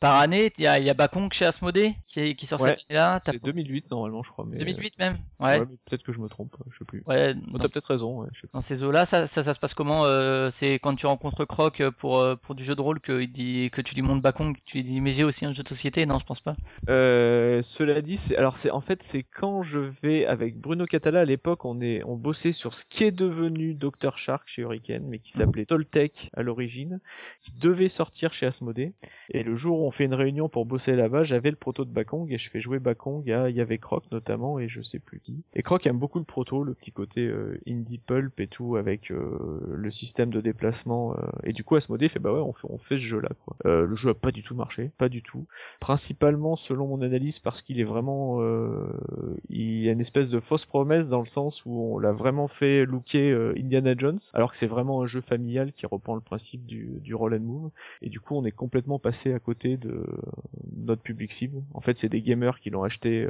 par année. Il y a, y a Bakong chez Asmodée qui, qui sort Ouais, cette année-là. C'est 2008 normalement, je crois. Mais... 2008 même. Ouais, peut-être que je me trompe, je sais plus. Ouais. Oh, T'as peut-être raison, ouais, je sais pas. dans ces eaux-là, ça, ça, ça se passe comment euh, C'est quand tu rencontres Croc euh, pour euh, pour du jeu de rôle que il dit que tu lui montres Bakong, tu lui dis mais j'ai aussi un jeu de société. Non, je pense pas. Euh, cela dit, c'est alors c'est en fait c'est quand je vais avec Bruno Catala à l'époque, on est on bossait sur ce qui est devenu Dr Shark chez Hurricane, mais qui s'appelait Toltec à l'origine, qui devait sortir chez Asmodée. Et le jour où on fait une réunion pour bosser là-bas, j'avais le proto de Bakong et je fais jouer Bakong à il y avait Croc notamment et je sais plus qui. Et Croc aime beaucoup le proto, le petit côté euh, indie pulp et tout avec euh, le système de déplacement. euh, et du coup Asmodée fait bah ouais on fait ce jeu là quoi. Euh, le jeu a pas du tout marché, pas du tout principalement selon mon analyse parce qu'il est vraiment euh, il y a une espèce de fausse promesse dans le sens où on l'a vraiment fait looker Indiana Jones alors que c'est vraiment un jeu familial qui reprend le principe du, du roll and move et du coup on est complètement passé à côté de notre public cible. En fait, c'est des gamers qui l'ont acheté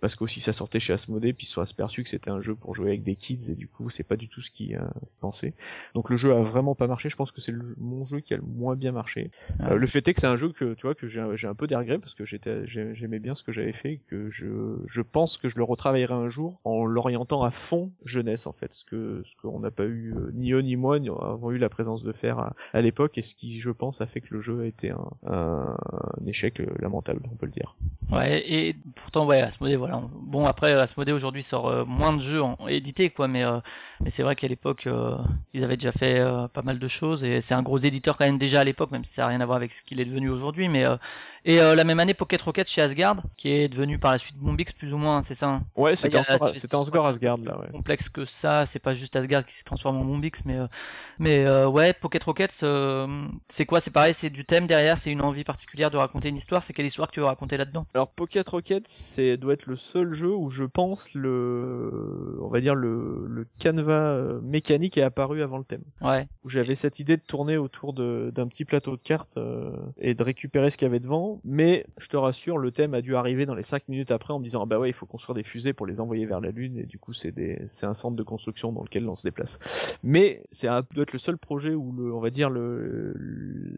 parce qu'aussi ça sortait chez Asmodee, puis ils se sont aperçus que c'était un jeu pour jouer avec des kids et du coup c'est pas du tout ce qui euh, se pensait. Donc le jeu a vraiment pas marché. Je pense que c'est mon jeu qui a le moins bien marché. Ah. Euh, le fait est que c'est un jeu que tu vois que j'ai un peu des regrets parce que j'étais j'aimais bien ce que j'avais fait et que je je pense que je le retravaillerai un jour en l'orientant à fond jeunesse en fait ce que ce qu'on n'a pas eu euh, ni eux ni moi ni avons eu la présence de faire à, à l'époque et ce qui je pense a fait que le jeu a été un, un, un échec euh, lamentable on peut le dire. Ouais, et pourtant, ouais, Asmodee, voilà. on- Bon, après, Asmodee aujourd'hui sort euh, moins de jeux édités, quoi, mais, euh, mais c'est vrai qu'à l'époque, ils avaient déjà fait euh, pas mal de choses, et c'est un gros éditeur quand même déjà à l'époque, même si ça n'a rien à voir avec ce qu'il est devenu aujourd'hui, mais, euh, et euh, la même année, Pocket Rocket chez Asgard, qui est devenu par la suite Bombix, plus ou moins, c'est ça hein? Ouais c'était encore Asgard là ouais. complexe que ça, c'est pas juste Asgard qui s'est transformé en Bombix, mais mais ouais, Pocket Rockets, euh, c'est quoi? C'est pareil, c'est du thème derrière, c'est une envie particulière de raconter une histoire. C'est quelle histoire que tu veux raconter là-dedans? Alors Pocket Rocket, c'est doit être le seul jeu où je pense le, on va dire le, le canevas mécanique est apparu avant le thème. Ouais. Où j'avais cette idée de tourner autour d'un petit plateau de cartes euh, et de récupérer ce qu'il y avait devant, mais je te rassure, le thème a dû arriver dans les 5 minutes après en me disant ah bah ouais il faut construire des fusées pour les envoyer vers la lune et du coup c'est des c'est un centre de construction dans lequel on se déplace. Mais c'est un doit être le seul projet où le on va dire le,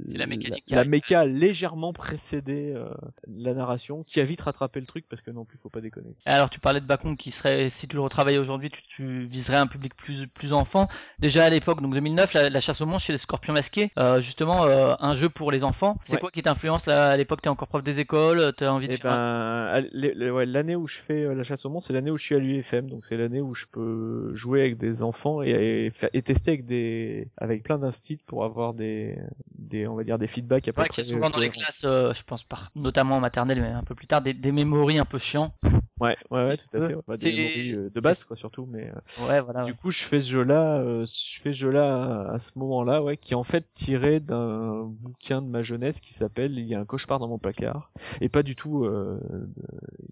la mécanique la, méca a légèrement précédé euh, la narration qui a vite rattrapé le truc parce que non plus faut pas déconner. Alors tu parlais de Bacon qui serait, si tu le retravaillais aujourd'hui, tu, tu viserais un public plus plus enfant. Déjà à l'époque, donc 2009, la, la chasse au monstre chez les Scorpions masqués, euh, justement euh, un jeu pour les enfants. C'est Ouais. quoi qui t'influence là À l'époque, t'es encore prof des écoles, t'as envie de un- ben, ouais, l'année où je fais euh, la chasse au monstre, c'est l'année où je suis à l'UFM, donc c'est l'année où je peux jouer avec des enfants et, et, faire- et tester avec des, avec plein d'instits pour avoir des, des, on va dire des feedbacks à C'est vrai qu'il y a souvent dans les classes, euh, je pense par, notamment en maternelle, mais un peu plus tard, des, des mémories un peu chiants. (laughs) Ouais, ouais, ouais, tout à fait. ouais. Bah, des mémories, euh, de base, quoi, surtout, mais. euh, Ouais, voilà. Du coup, je fais ce jeu-là, euh, je fais ce jeu-là à, à ce moment-là, ouais, qui est en fait tiré d'un bouquin de ma jeunesse qui s'appelle Il y a un cauchemar dans mon placard, et pas du tout, euh,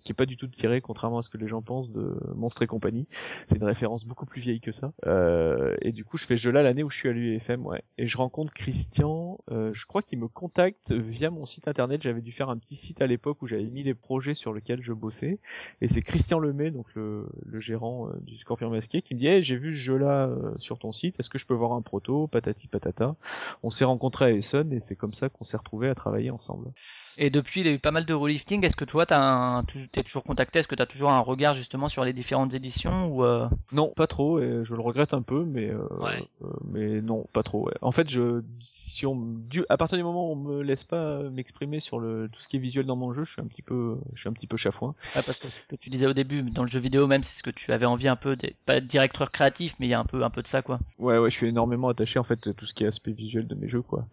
qui est pas du tout tiré, contrairement à ce que les gens pensent, de Monstre et compagnie. C'est une référence beaucoup plus vieille que ça. Euh, et du coup, je fais ce jeu-là l'année où je suis à l'UFM, ouais. Et je rencontre Christian, euh, je crois qu'il me contacte via mon site internet. J'avais dû faire un petit site à l'époque où j'avais mis les projets sur lesquels je bossais. Et c'est Christian Lemay, donc le, le gérant euh, du Scorpion Masqué, qui me dit hey, j'ai vu ce jeu-là euh, sur ton site, est-ce que je peux voir un proto Patati patata? On s'est rencontrés à Essen et c'est comme ça qu'on s'est retrouvés à travailler ensemble. Et depuis, il y a eu pas mal de relifting. Est-ce que toi, t'as t'es toujours contacté? Est-ce que t'as toujours un regard justement sur les différentes éditions ou euh, Non, pas trop, et je le regrette un peu, mais euh, Ouais. euh, mais non, pas trop. Ouais. En fait, je si on du à partir du moment où on me laisse pas m'exprimer sur le tout ce qui est visuel dans mon jeu, je suis un petit peu je suis un petit peu chafouin. ouais, parce que ce que tu disais au début dans le jeu vidéo même, c'est ce que tu avais envie un peu, pas directeur créatif, mais il y a un peu, un peu de ça quoi. Ouais, ouais, je suis énormément attaché en fait à tout ce qui est aspect visuel de mes jeux, quoi.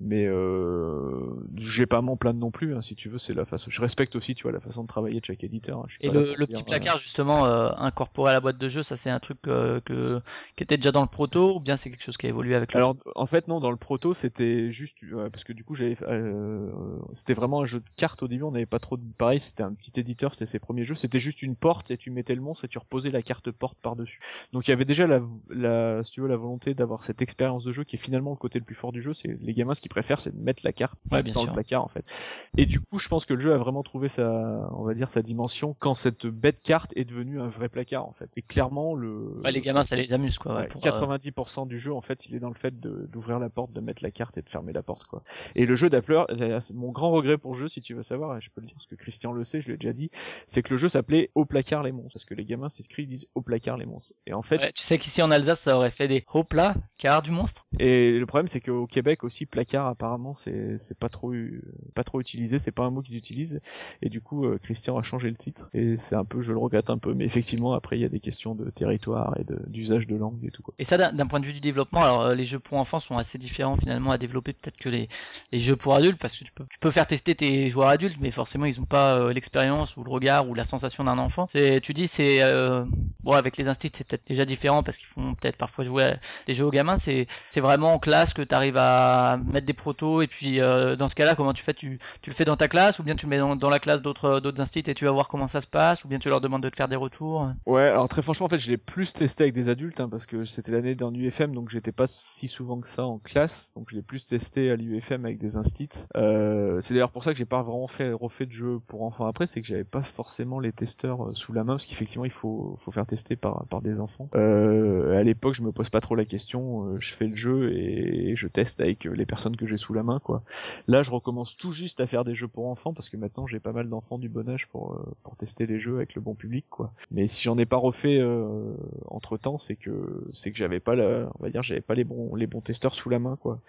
Mais euh, j'ai pas à m'en plaindre non plus, hein, si tu veux, c'est la façon. Je respecte aussi, tu vois, la façon de travailler de chaque éditeur. hein. Je suis Et pas le, pour le dire, petit euh, placard justement euh, incorporé à la boîte de jeu, ça c'est un truc euh, que qui était déjà dans le proto ou bien c'est quelque chose qui a évolué avec le Alors en fait non dans le proto c'était juste ouais, parce que du coup j'avais euh, c'était vraiment un jeu de cartes au début on n'avait pas trop de pareil c'était un petit éditeur c'était ses premiers jeux c'était juste une porte et tu mettais le monstre et tu reposais la carte porte par dessus donc il y avait déjà la, la si tu veux la volonté d'avoir cette expérience de jeu qui est finalement le côté le plus fort du jeu c'est les gamins ce qu'ils préfèrent c'est de mettre la carte Ouais, dans sûr. le placard en fait et du coup je pense que le jeu a vraiment trouvé sa on va dire sa dimension quand cette bête carte est devenue un vrai placard en fait et clairement le Ouais, les gamins ça les amuse quoi. ouais, pour, euh, 90% du jeu en fait il est dans le fait d'ouvrir la porte, de mettre la carte et de fermer la porte quoi. Et le jeu d'Appler, c'est mon grand regret pour le jeu si tu veux savoir, et je peux le dire parce que Christian le sait, je l'ai déjà dit, c'est que le jeu s'appelait Au placard les monstres parce que les gamins s'inscrivent ils disent Au placard les monstres. Et en fait, ouais, tu sais qu'ici en Alsace ça aurait fait des hop là, car du monstre? et le problème c'est qu'au Québec aussi placard apparemment c'est c'est pas trop eu- pas trop utilisé, c'est pas un mot qu'ils utilisent et du coup euh, Christian a changé le titre et c'est un peu je le regrette un peu mais effectivement après il y a des questions de territoire et d'usage de langue et tout quoi. Et ça, d'un point de vue du développement, alors euh, les jeux pour enfants sont assez différents finalement à développer peut-être que les, les jeux pour adultes, parce que tu peux, tu peux faire tester tes joueurs adultes, mais forcément ils ont pas euh, l'expérience ou le regard ou la sensation d'un enfant. C'est, tu dis, c'est euh, bon avec les instits c'est peut-être déjà différent parce qu'ils font peut-être parfois jouer à des jeux aux gamins. C'est, c'est vraiment en classe que tu arrives à mettre des protos et puis euh, dans ce cas-là, comment tu fais? Tu, tu le fais dans ta classe ou bien tu le mets dans, la classe d'autres d'autres instits et tu vas voir comment ça se passe ou bien tu leur demandes de te faire des retours? Ouais, alors très franchement, en fait, je l'ai plus testé avec des adultes, hein, parce que c'était l'année dans UFM, donc j'étais pas si souvent que ça en classe, donc je l'ai plus testé à l'UFM avec des instits. Euh, c'est d'ailleurs pour ça que j'ai pas vraiment fait refait de jeu pour enfants après, c'est que j'avais pas forcément les testeurs euh, sous la main parce qu'effectivement il faut faut faire tester par par des enfants. Euh, à l'époque, je me pose pas trop la question, euh, je fais le jeu et je teste avec euh, les personnes que j'ai sous la main quoi. Là, je recommence tout juste à faire des jeux pour enfants parce que maintenant j'ai pas mal d'enfants du bon âge pour euh, pour tester les jeux avec le bon public quoi. Mais si j'en ai pas refait entre temps, c'est que c'est que j'avais pas la, on va dire j'avais pas les bons les bons testeurs sous la main quoi.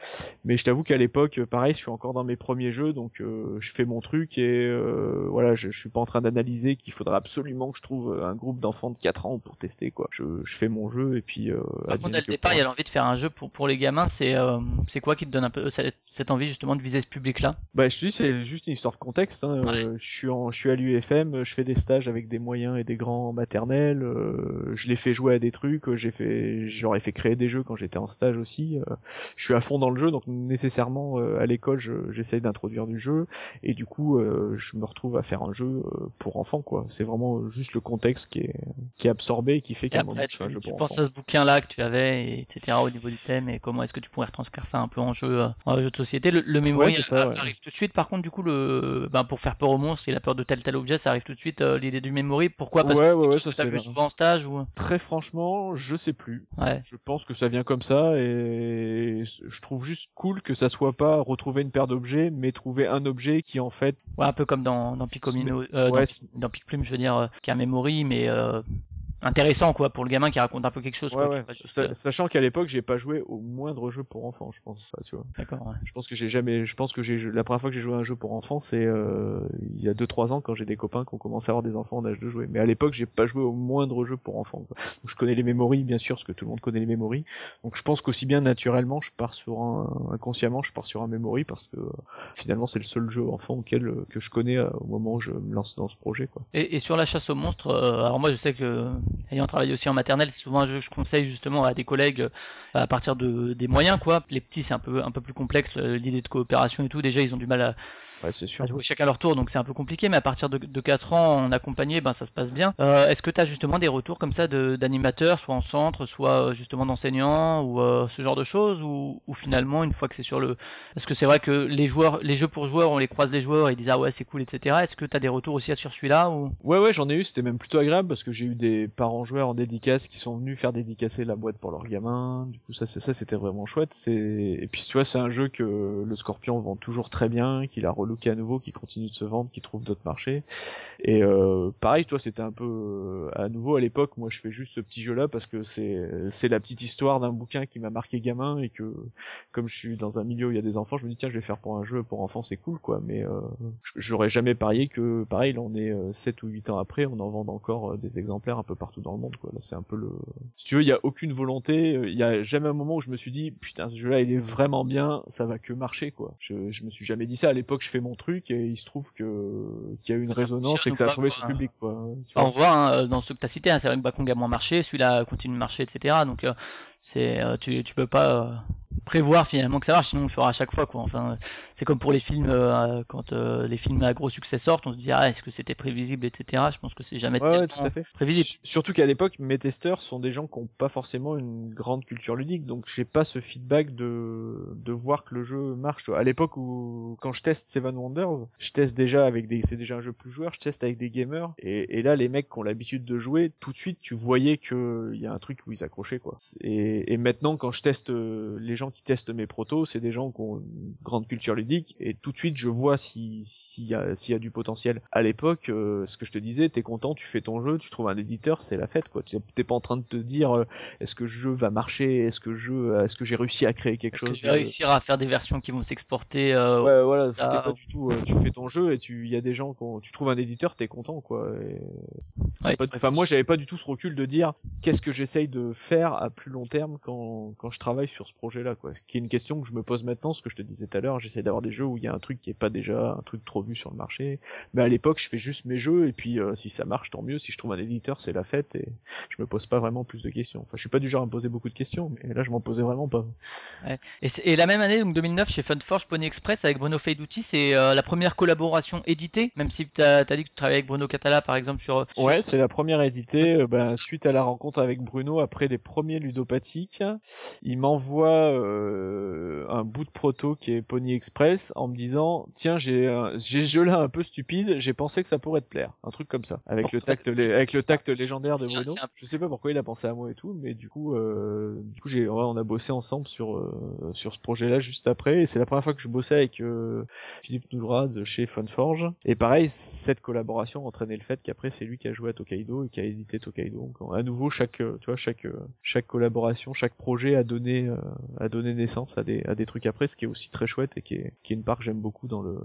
Mais je t'avoue qu'à l'époque, pareil, je suis encore dans mes premiers jeux, donc euh, je fais mon truc et euh, voilà, je suis pas en train d'analyser qu'il faudra absolument que je trouve un groupe d'enfants de 4 ans pour tester quoi. Je, je fais mon jeu et puis. Euh, Par contre, dès le départ, il y a l'envie de faire un jeu pour pour les gamins. C'est euh, c'est quoi qui te donne un peu cette, cette envie justement de viser ce public-là? Bah, je te dis, c'est juste une histoire de contexte. Hein. Ouais. Euh, je suis en, je suis à l'UFM, je fais des stages avec des moyens et des grands maternels. euh, je les fais jouer à des trucs. euh, J'ai fait, j'aurais fait créer des jeux quand j'étais en stage aussi. euh, je suis à fond dans le jeu, donc nécessairement euh, à l'école, je- j'essaye d'introduire du jeu et du coup, euh, je me retrouve à faire un jeu euh, pour enfants quoi. C'est vraiment juste le contexte qui est qui est absorbé et qui fait qu'à un moment je tu, un jeu tu penses à ce bouquin-là que tu avais, et etc. au niveau du thème, et comment est-ce que tu pourrais retranscrire ça un peu en jeu, euh, en jeu de société. Le, le memory Ouais, ouais. arrive tout de suite. Par contre, du coup, le, ben, pour faire peur au monstre, il a peur de tel tel objet, ça arrive tout de suite. euh, L'idée du memory, pourquoi? Parce Ouais, que ouais, ça, que vu souvent en stage ou? Très franchement, je sais plus. ouais. Je pense que ça vient comme ça et je trouve juste cool que ça soit pas retrouver une paire d'objets, mais trouver un objet qui en fait, Ouais, un peu comme dans, dans Picomino, euh, dans, dans Pic Plume, je veux dire, euh, un memory, mais euh, intéressant quoi pour le gamin qui raconte un peu quelque chose. ouais, quoi, ouais. pas juste, Sa- euh, sachant qu'à l'époque j'ai pas joué au moindre jeu pour enfants, je pense. tu vois. D'accord. Ouais. Je pense que j'ai jamais, je pense que j'ai la première fois que j'ai joué à un jeu pour enfants, c'est euh, il y a 2-3 ans quand j'ai des copains qui ont commencé à avoir des enfants en âge de jouer. Mais à l'époque j'ai pas joué au moindre jeu pour enfants. quoi. Donc, je connais les mémories bien sûr, parce que tout le monde connaît les mémories. Donc je pense qu'aussi bien naturellement je pars sur un inconsciemment je pars sur un memory parce que euh, finalement c'est le seul jeu enfant auquel euh, que je connais au moment où je me lance dans ce projet quoi. Et, et sur la chasse aux monstres, alors moi je sais que ayant travaillé aussi en maternelle, c'est souvent un je conseille justement à des collègues euh, à partir de des moyens quoi. Les petits c'est un peu un peu plus complexe euh, l'idée de coopération et tout. Déjà ils ont du mal à, Ouais, c'est sûr. à jouer chacun leur tour donc c'est un peu compliqué. Mais à partir de, de 4 ans en accompagné, ben ça se passe bien. Euh, Est-ce que tu as justement des retours comme ça d'animateurs, soit en centre, soit euh, justement d'enseignants ou euh, ce genre de choses ou, ou finalement une fois que c'est sur le, est-ce que c'est vrai que les joueurs, les jeux pour joueurs, on les croise les joueurs et ils disent ah ouais c'est cool etc. Est-ce que tu as des retours aussi sur celui-là ou? Ouais ouais j'en ai eu, c'était même plutôt agréable parce que j'ai eu des parents joueurs en dédicace qui sont venus faire dédicacer la boîte pour leurs gamins. Du coup ça c'est ça c'était vraiment chouette. Et puis tu vois c'est un jeu que le Scorpion vend toujours très bien, qu'il a relooké à nouveau, qui continue de se vendre, qui trouve d'autres marchés. Et euh, pareil toi c'était un peu euh, à nouveau à l'époque moi je fais juste ce petit jeu là parce que c'est c'est la petite histoire d'un bouquin qui m'a marqué gamin et que comme je suis dans un milieu où il y a des enfants je me dis tiens je vais faire pour un jeu pour enfants c'est cool quoi. Mais euh, j'aurais jamais parié que pareil là on est euh, 7 ou 8 ans après on en vend encore euh, des exemplaires un peu partout dans le monde quoi. Là c'est un peu le si tu veux il y a aucune volonté euh, il y a jamais un moment où je me suis dit putain ce jeu là il est vraiment bien ça va que marcher quoi. Je, je me suis jamais dit ça. À l'époque fais mon truc et il se trouve que qu'il y a eu une Ça résonance et que ça a trouvé son public quoi on voit hein, euh, dans ceux que tu as cités, hein, c'est vrai que Bakong a moins marché, celui-là continue de marcher, etc. Donc euh, c'est euh, tu, tu peux pas prévoir finalement que ça marche, sinon on le fera à chaque fois quoi. Enfin, c'est comme pour les films euh, quand euh, les films à gros succès sortent, on se dit ah est-ce que c'était prévisible, etc. Je pense que c'est jamais Ouais, ouais, tout à fait. prévisible. S- Surtout qu'à l'époque, mes testeurs sont des gens qui n'ont pas forcément une grande culture ludique, donc j'ai pas ce feedback de de voir que le jeu marche. À l'époque où quand je teste Seven Wonders, je teste déjà avec des, c'est déjà un jeu plus joueur, je teste avec des gamers, et, et là les mecs qui ont l'habitude de jouer, tout de suite tu voyais que il y a un truc où ils accrochaient quoi. Et, et maintenant quand je teste euh, les gens qui testent mes protos, c'est des gens qui ont une grande culture ludique, et tout de suite je vois si s'il y a s'il y a du potentiel. À l'époque, euh, ce que je te disais, t'es content, tu fais ton jeu, tu trouves un éditeur, c'est la fête quoi. T'es pas en train de te dire euh, est-ce que le jeu va marcher, est-ce que le jeu, est-ce que j'ai réussi à créer quelque Est-ce que chose. je vais réussir à faire des versions qui vont s'exporter euh, Ouais, voilà, Ah. t'es pas du tout. euh, tu fais ton jeu et tu, il y a des gens qui tu trouves un éditeur, t'es content quoi. Et ouais, pas- tu Enfin, moi, j'avais pas du tout ce recul de dire qu'est-ce que j'essaye de faire à plus long terme quand, quand je travaille sur ce quoi. Ce qui est une question que je me pose maintenant, ce que je te disais tout à l'heure, j'essaie d'avoir des jeux où il y a un truc qui est pas déjà un truc trop vu sur le marché. Mais à l'époque, je fais juste mes jeux et puis euh, si ça marche, tant mieux. Si je trouve un éditeur, c'est la fête et je me pose pas vraiment plus de questions. Enfin, je suis pas du genre à me poser beaucoup de questions, mais là, je m'en posais vraiment pas. Et la même année, donc 2009, chez Funforge Pony Express avec Bruno Feiduti, c'est euh, la première collaboration éditée, même si tu as, dit que tu travaillais avec Bruno Catala par exemple sur. sur- Ouais, c'est la première éditée. euh, bah, suite à la rencontre avec Bruno, après les premiers ludopathiques, il m'envoie euh, un bout de proto qui est Pony Express en me disant tiens j'ai un- j'ai ce jeu là un peu stupide, j'ai pensé que ça pourrait te plaire, un truc comme ça. Avec Bon, le tact lé- avec le tact légendaire de Bruno. Je sais pas pourquoi il a pensé à moi et tout, mais du coup euh, du coup j'ai on a bossé ensemble sur euh, sur ce projet là juste après. Et c'est la première fois que je bossais avec euh, Philippe Nourad chez Funforge. Et pareil cette collaboration entraînait le fait qu'après c'est lui qui a joué à Tokaido et qui a édité Tokaido. Donc à nouveau chaque euh, tu vois chaque euh, chaque collaboration, chaque projet a donné euh, a donné naissance à des à des trucs après, ce qui est aussi très chouette et qui est qui est une part que j'aime beaucoup dans le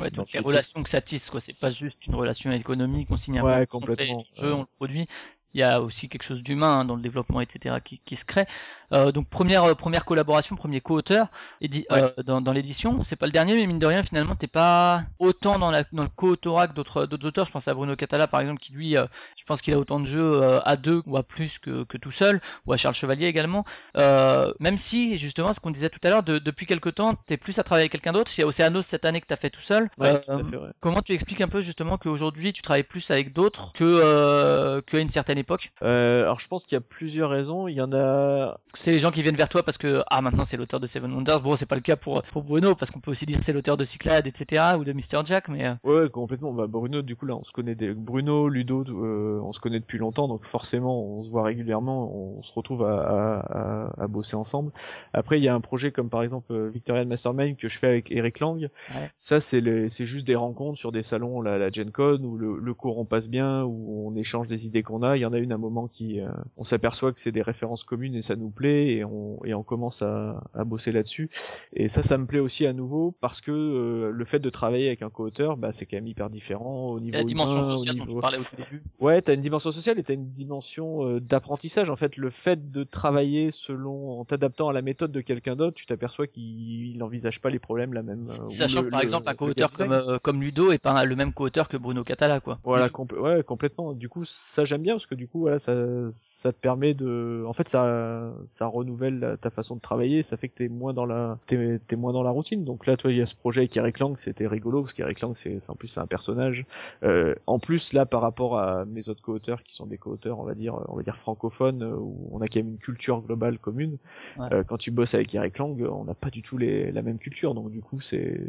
Ouais, dans donc le les relations que ça tisse, quoi. C'est pas juste une relation économique, on signe un Ouais, on fait le jeu, on le produit. Il y a aussi quelque chose d'humain hein, dans le développement, etc., qui, qui se crée. Euh, donc première euh, première collaboration, premier co-auteur édi- Ouais. euh, dans, dans l'édition. C'est pas le dernier, mais mine de rien, finalement, t'es pas autant dans la dans le co-autorat que d'autres d'autres auteurs. Je pense à Bruno Catala, par exemple, qui lui, euh, je pense qu'il a autant de jeux euh, à deux ou à plus que, que tout seul, ou à Charles Chevalier également. Euh, même si, justement, ce qu'on disait tout à l'heure, de- depuis quelque temps, t'es plus à travailler avec quelqu'un d'autre. Il y a Océanos cette année que t'as fait tout seul. Ouais, tout à fait, ouais. Comment tu expliques un peu justement qu'aujourd'hui tu travailles plus avec d'autres que euh, qu'à une certaine époque Euh, alors je pense qu'il y a plusieurs raisons. Il y en a. C'est les gens qui viennent vers toi parce que ah maintenant c'est l'auteur de Seven Wonders. Bon c'est pas le cas pour pour Bruno parce qu'on peut aussi dire c'est l'auteur de Cyclade etc ou de Mr Jack mais euh, Ouais, ouais, complètement. Bah, Bruno, du coup là, on se connaît. Des... Bruno, Ludo, euh, on se connaît depuis longtemps, donc forcément, on se voit régulièrement. On se retrouve à, à, à, à bosser ensemble. Après, il y a un projet comme par exemple Victorian Mastermind que je fais avec Eric Lang. Ça, c'est les... c'est juste des rencontres sur des salons, la, la Gen Con, où le, le cours on passe bien, où on échange des idées qu'on a. Il y en a une à un moment qui, euh, on s'aperçoit que c'est des références communes et ça nous plaît et on et on commence à, à bosser là-dessus. Et ça, ça me plaît aussi à nouveau parce que euh, le fait de travailler avec un co-auteur, bah, c'est quand même hyper différent au niveau la dimension humain, au sociale dont tu parlais au début. Ouais, t'as une dimension sociale et t'as une dimension euh, d'apprentissage. En fait, le fait de travailler selon, en t'adaptant à la méthode de quelqu'un d'autre, tu t'aperçois qu'il n'envisage pas les problèmes la même. euh, Sachant que par le- exemple un co-auteur comme euh, comme Ludo est pas le même co-auteur que Bruno Catala quoi. Voilà, compl- ouais, complètement. Du coup, ça j'aime bien parce que du coup, voilà, ça, ça te permet de, en fait, ça, ça renouvelle ta façon de travailler. Ça fait que t'es moins dans la, t'es, t'es moins dans la routine. Donc là, toi, il y a ce projet avec Eric Lang, c'était rigolo parce qu'Eric Lang, c'est, c'est en plus c'est un personnage. Euh, en plus, là, par rapport à mes autres co-auteurs qui sont des co-auteurs, on va dire, on va dire francophones, où on a quand même une culture globale commune. Ouais. Euh, quand tu bosses avec Eric Lang, on n'a pas du tout les, la même culture. Donc du coup, c'est,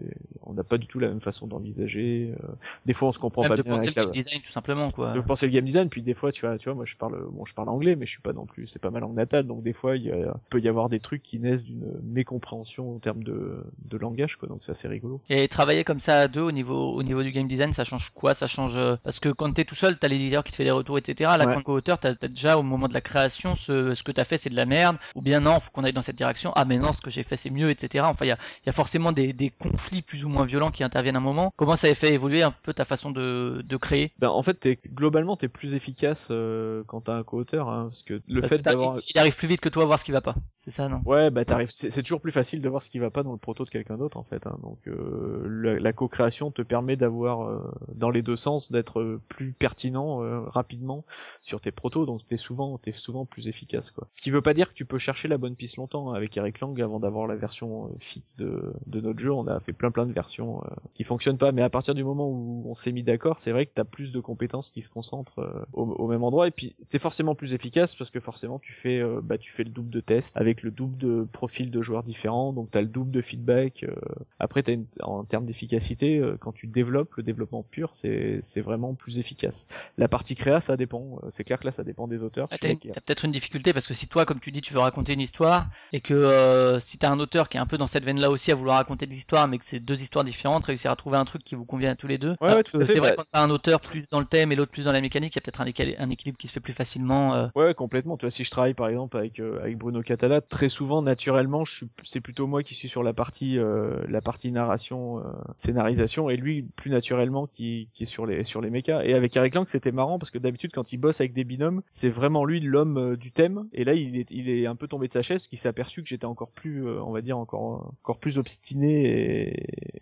on n'a pas du tout la même façon d'envisager. Euh, des fois, on se comprend Même pas de bien penser avec le la game design tout simplement quoi. de penser le game design puis des fois tu vois tu vois moi je parle bon je parle anglais mais je suis pas non plus c'est pas ma langue natale donc des fois il y a- peut y avoir des trucs qui naissent d'une mécompréhension en termes de, de langage quoi donc c'est assez rigolo Et travailler comme ça à deux au niveau au niveau du game design, ça change quoi? Ça change euh, parce que quand t'es tout seul, t'as l'éditeur qui te fait les retours, etc. Là, Ouais. quand co-auteur, t'as t'as déjà au moment de la création, ce, ce que t'as fait, c'est de la merde, ou bien non, faut qu'on aille dans cette direction. Ah mais non, ce que j'ai fait, c'est mieux, etc. Enfin, il y a, y a forcément des, des conflits plus ou moins violents qui interviennent à un moment. Comment ça a fait évoluer un peu ta façon de, de créer? Ben en fait t'es, globalement t'es plus efficace euh, quand t'as un co-auteur hein, parce que le Parce fait d'avoir il arrive plus vite que toi à voir ce qui va pas. C'est ça, non? Ouais, bah t'arrives. C'est toujours plus facile de voir ce qui va pas dans le proto de quelqu'un d'autre en fait. hein. Donc euh, la, la co-création te permet d'avoir euh, dans les deux sens d'être euh, plus pertinent euh, rapidement sur tes protos. Donc t'es souvent t'es souvent plus efficace quoi. Ce qui veut pas dire que tu peux chercher la bonne piste longtemps hein. avec Eric Lang avant d'avoir la version euh, fixe de de notre jeu. On a fait plein plein de versions euh, qui fonctionnent pas. Mais à partir du moment où on s'est mis d'accord, c'est vrai que t'as plus de compétences qui se concentrent euh, au, au même endroit et puis t'es forcément plus efficace parce que forcément tu fais euh, bah tu fais le double de tests avec le double de profils de joueurs différents donc t'as le double de feedback euh. après t'as une, en termes d'efficacité euh, quand tu développes le développement pur c'est c'est vraiment plus efficace la partie créa ça dépend c'est clair que là ça dépend des auteurs Ah, Tu T'as peut-être une difficulté parce que si toi, comme tu dis, tu veux raconter une histoire et que si t'as un auteur qui est un peu dans cette veine-là aussi à vouloir raconter des histoires, mais que c'est deux histoires différentes, réussir à trouver un truc qui vous convient à tous les deux. Ouais, ouais, tout à parce que fait, C'est vrai bah- quand t'as un auteur plus dans le thème et l'autre plus dans la mécanique, il y a peut-être un, équil- un équilibre qui se fait plus facilement. euh. Ouais, complètement. Tu vois, si je travaille par exemple avec euh, avec Bruno Catala, très souvent, naturellement, je suis, c'est plutôt moi qui suis sur la partie euh, la partie narration, euh, scénarisation, et lui plus naturellement qui qui est sur les sur les mechas. Et avec Eric Lang, c'était marrant parce que d'habitude, quand il bosse avec des binômes, c'est vraiment lui l'homme euh, du thème. Et là, il est il est un peu tombé de sa chaise, qui s'est aperçu que j'étais encore plus, on va dire encore encore plus obstiné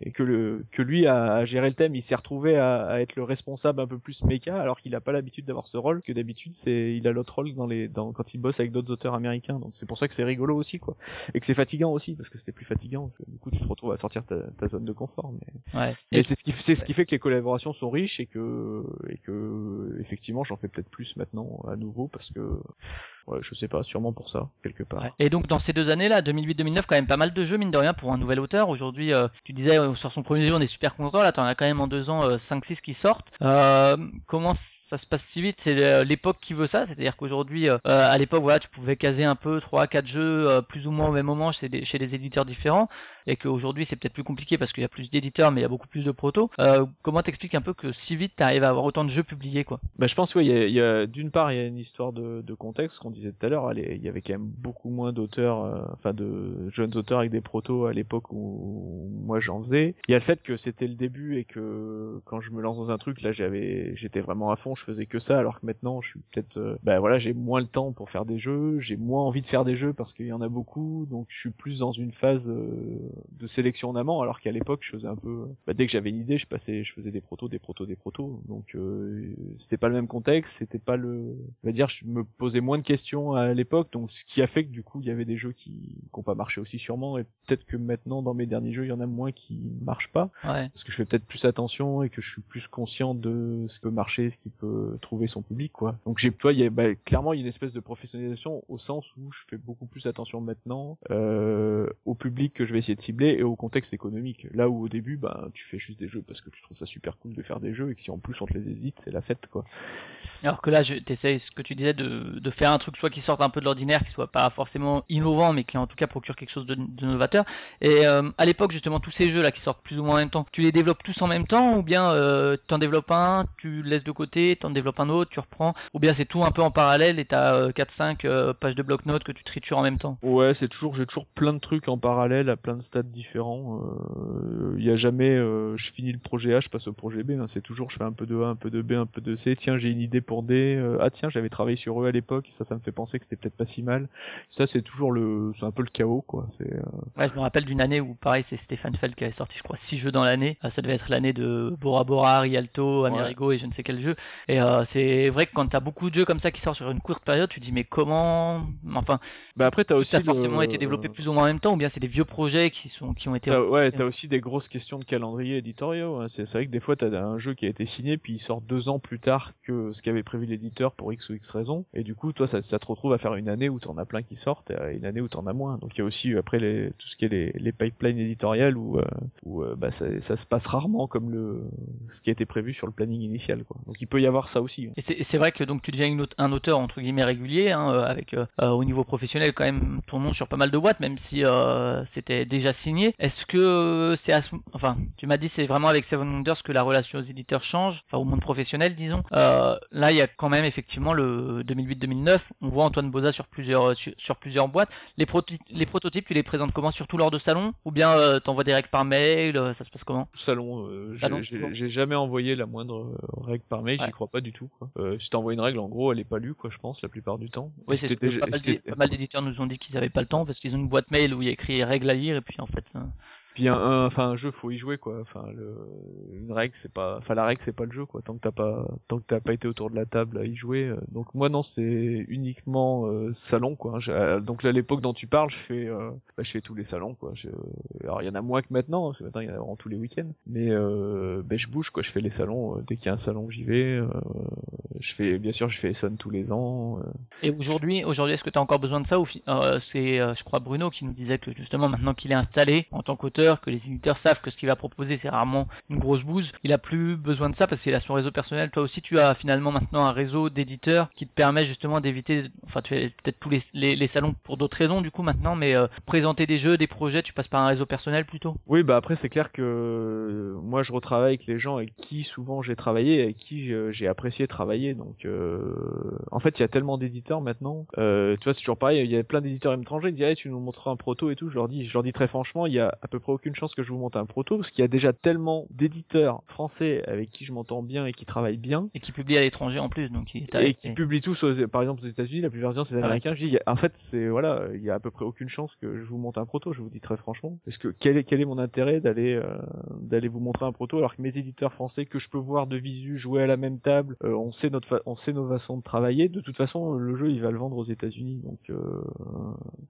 et, que le que lui a, a géré le thème. Il s'est retrouvé à, à être le responsable un peu plus méca, alors qu'il a pas l'habitude d'avoir ce rôle. D'habitude c'est il a l'autre rôle dans les dans quand il bosse avec d'autres auteurs américains. Donc c'est pour ça que c'est rigolo aussi quoi. Et que c'est fatigant aussi parce que c'était plus fatigant. parce que Du coup tu te retrouves à sortir ta, ta zone de confort. Mais, Ouais. Et c'est ce qui c'est ce qui fait que les collaborations sont riches et que et que effectivement j'en fais peut-être plus maintenant à nouveau parce que ouais je sais pas sûrement pour ça quelque part. Et donc dans ces deux années-là, 2008-2009, quand même pas mal de jeux mine de rien pour un nouvel auteur. Aujourd'hui, euh, tu disais euh, sur son premier jeu, on est super content. Là, t'en as quand même en deux ans euh, 5-6 qui sortent. Euh, comment ça se passe si vite? C'est euh, l'époque qui veut ça, c'est-à-dire qu'aujourd'hui, euh, à l'époque, voilà, tu pouvais caser un peu 3-4 jeux plus ou moins au même moment chez des, chez des éditeurs différents, et qu'aujourd'hui c'est peut-être plus compliqué parce qu'il y a plus d'éditeurs, mais il y a beaucoup plus de protos. Euh, comment t'expliques un peu que si vite t'arrives à avoir autant de jeux publiés, quoi? Bah, je pense, oui, il y a, a- d'une part, il y a une histoire de, de contexte, qu'on disait tout à l'heure, il y avait quand même beaucoup moins d'auteurs, euh, enfin de jeunes auteurs avec des protos à l'époque où moi j'en faisais. Il y a le fait que c'était le début et que quand je me lance dans un truc, là j'avais, j'étais vraiment à fond, je faisais que ça, alors que maintenant je suis peut-être, euh, bah voilà, j'ai moins le temps pour faire des jeux, j'ai moins envie de faire des jeux parce qu'il y en a beaucoup, donc je suis plus dans une phase euh, de sélection en amont, alors qu'à l'époque je faisais un peu, bah, dès que j'avais une idée, je passais, je faisais des protos, des protos, des protos, donc euh, c'était pas le même contexte, c'était pas le, on va dire, je me posais moins de questions à l'époque, donc ce qui a fait que du coup il y avait des jeux qui qui ont pas marché aussi sûrement, et peut-être que maintenant dans mes derniers jeux il y en a moins qui marchent pas, Ouais. parce que je fais peut-être plus attention et que je suis plus conscient de ce qui peut marcher, ce qui peut trouver son public, quoi. Donc j'ai, tu vois, il y a, bah, clairement il y a une espèce de professionnalisation au sens où je fais beaucoup plus attention maintenant euh, au public que je vais essayer de et au contexte économique. Là où au début, bah, tu fais juste des jeux parce que tu trouves ça super cool de faire des jeux et que si en plus on te les édite, c'est la fête, quoi. Alors que là, je t'essayes ce que tu disais de, de faire un truc soit qui sorte un peu de l'ordinaire, qui soit pas forcément innovant, mais qui en tout cas procure quelque chose de, de novateur. Et euh, à l'époque, justement, tous ces jeux là qui sortent plus ou moins en même temps, tu les développes tous en même temps, ou bien euh, t'en développes un, tu le laisses de côté, t'en développes un autre, tu reprends, ou bien c'est tout un peu en parallèle et t'as euh, 4-5 euh, pages de bloc-notes que tu tritures en même temps? Ouais, c'est toujours, j'ai toujours plein de trucs en parallèle à plein de stades différents. Euh, Il y a jamais, euh, je finis le projet A, je passe au projet B. hein. C'est toujours, je fais un peu de A, un peu de B, un peu de C. Tiens, j'ai une idée pour D. Euh, ah tiens, j'avais travaillé sur eux à l'époque. Ça, ça me fait penser que c'était peut-être pas si mal. Ça, c'est toujours le, c'est un peu le chaos, quoi. Euh, Ouais, je me rappelle d'une année où, pareil, c'est Stéphane Feld qui avait sorti, je crois, 6 jeux dans l'année. Euh, ça devait être l'année de Bora Bora, Rialto, Amerigo et je ne sais quel jeu. Et euh, c'est vrai que quand t'as beaucoup de jeux comme ça qui sortent sur une courte période, tu te dis mais comment? Enfin, Bah après, t'as aussi ça a forcément le- été développé plus ou moins en même temps, ou bien c'est des vieux projets qui sont qui ont été. Ouais, t'as aussi des grosses questions de calendrier éditoriaux. hein. C'est vrai que des fois, t'as un jeu qui a été signé, puis il sort deux ans plus tard que ce qu'avait prévu l'éditeur pour X ou X raison. Et du coup, toi, ça, ça te retrouve à faire une année où t'en as plein qui sortent, et une année où t'en as moins. Donc il y a aussi après les, tout ce qui est les, les pipelines éditoriales où, euh, où euh, bah, ça, ça se passe rarement comme le ce qui a été prévu sur le planning initial. Quoi. Donc il peut y avoir ça aussi. hein. Et c'est vrai que donc tu deviens une un auteur entre guillemets régulier, hein, euh, avec euh, au niveau professionnel quand même ton nom sur pas mal de boîtes, même si euh, c'était déjà signé. Est-ce que euh, c'est à ce... enfin tu m'as dit c'est vraiment avec Seven Wonders que la relation aux éditeurs change, enfin au monde professionnel disons. Euh, là il y a quand même effectivement le 2008-2009, on voit Antoine Boza sur plusieurs sur, sur plusieurs boîtes. Les, prototypes tu les présentes comment? Surtout lors de salons ou bien euh, t'envoies direct par mail, euh, ça se passe comment? Salon, euh, j'ai- Salon, jamais envoyé la moindre euh, règle par mail, Ouais. j'y crois pas du tout. Quoi. Euh, si t'envoies une règle, en gros, elle est pas lue, quoi, je pense, la plupart du temps. Oui, c'est ce que pas mal d'éditeurs nous ont dit qu'ils avaient pas le temps parce qu'ils ont une boîte mail où il y a écrit règles à lire et puis en fait. Puis un, un- enfin un jeu faut y jouer quoi. Enfin le, une règle c'est pas, enfin la règle c'est pas le jeu quoi. Tant que t'as pas, tant que t'as pas été autour de la table à y jouer. euh. Donc moi non c'est uniquement euh, salon quoi. Euh, Donc là l'époque dont tu parles je fais, euh, bah, je fais tous les salons quoi. Je- alors il y en a moins que maintenant, parce que maintenant il y en a vraiment tous les week-ends. Mais euh, ben, je bouge quoi. Je fais les salons euh, dès qu'il y a un salon j'y vais. je fais bien sûr je fais Essonne tous les ans. Et aujourd'hui, aujourd'hui, est-ce que tu as encore besoin de ça ou c'est, je crois, Bruno qui nous disait que justement maintenant qu'il est installé en tant qu'auteur, que les éditeurs savent que ce qu'il va proposer c'est rarement une grosse bouse, il a plus besoin de ça parce qu'il a son réseau personnel. Toi aussi, tu as finalement maintenant un réseau d'éditeurs qui te permet justement d'éviter, enfin, tu fais peut-être tous les, salons pour d'autres raisons du coup maintenant, mais euh, présenter des jeux, des projets, tu passes par un réseau personnel plutôt? Oui, bah après c'est clair que euh, moi je retravaille avec les gens avec qui souvent j'ai travaillé, avec qui j'ai apprécié travailler. Donc euh, en fait il y a tellement d'éditeurs maintenant. Tu vois c'est toujours pareil. Il y a plein d'éditeurs étrangers qui disent Ah, tu nous montreras un proto et tout. Je leur dis, je leur dis très franchement, il y a à peu près près aucune chance que je vous monte un proto parce qu'il y a déjà tellement d'éditeurs français avec qui je m'entends bien et qui travaillent bien Et qui publie à l'étranger en plus, donc et qui publient tous, aux- par exemple aux États-Unis, la plupart c'est des Ah ouais. Américains. Je dis, en fait, c'est voilà, il y a à peu près aucune chance que je vous monte un proto. Je vous dis très franchement, parce que quel est quel est mon intérêt d'aller euh, d'aller vous montrer un proto alors que mes éditeurs français que je peux voir de visu jouer à la même table, euh, on sait notre fa- on sait nos façons de travailler. De toute façon, le jeu il va le vendre aux États-Unis, donc euh,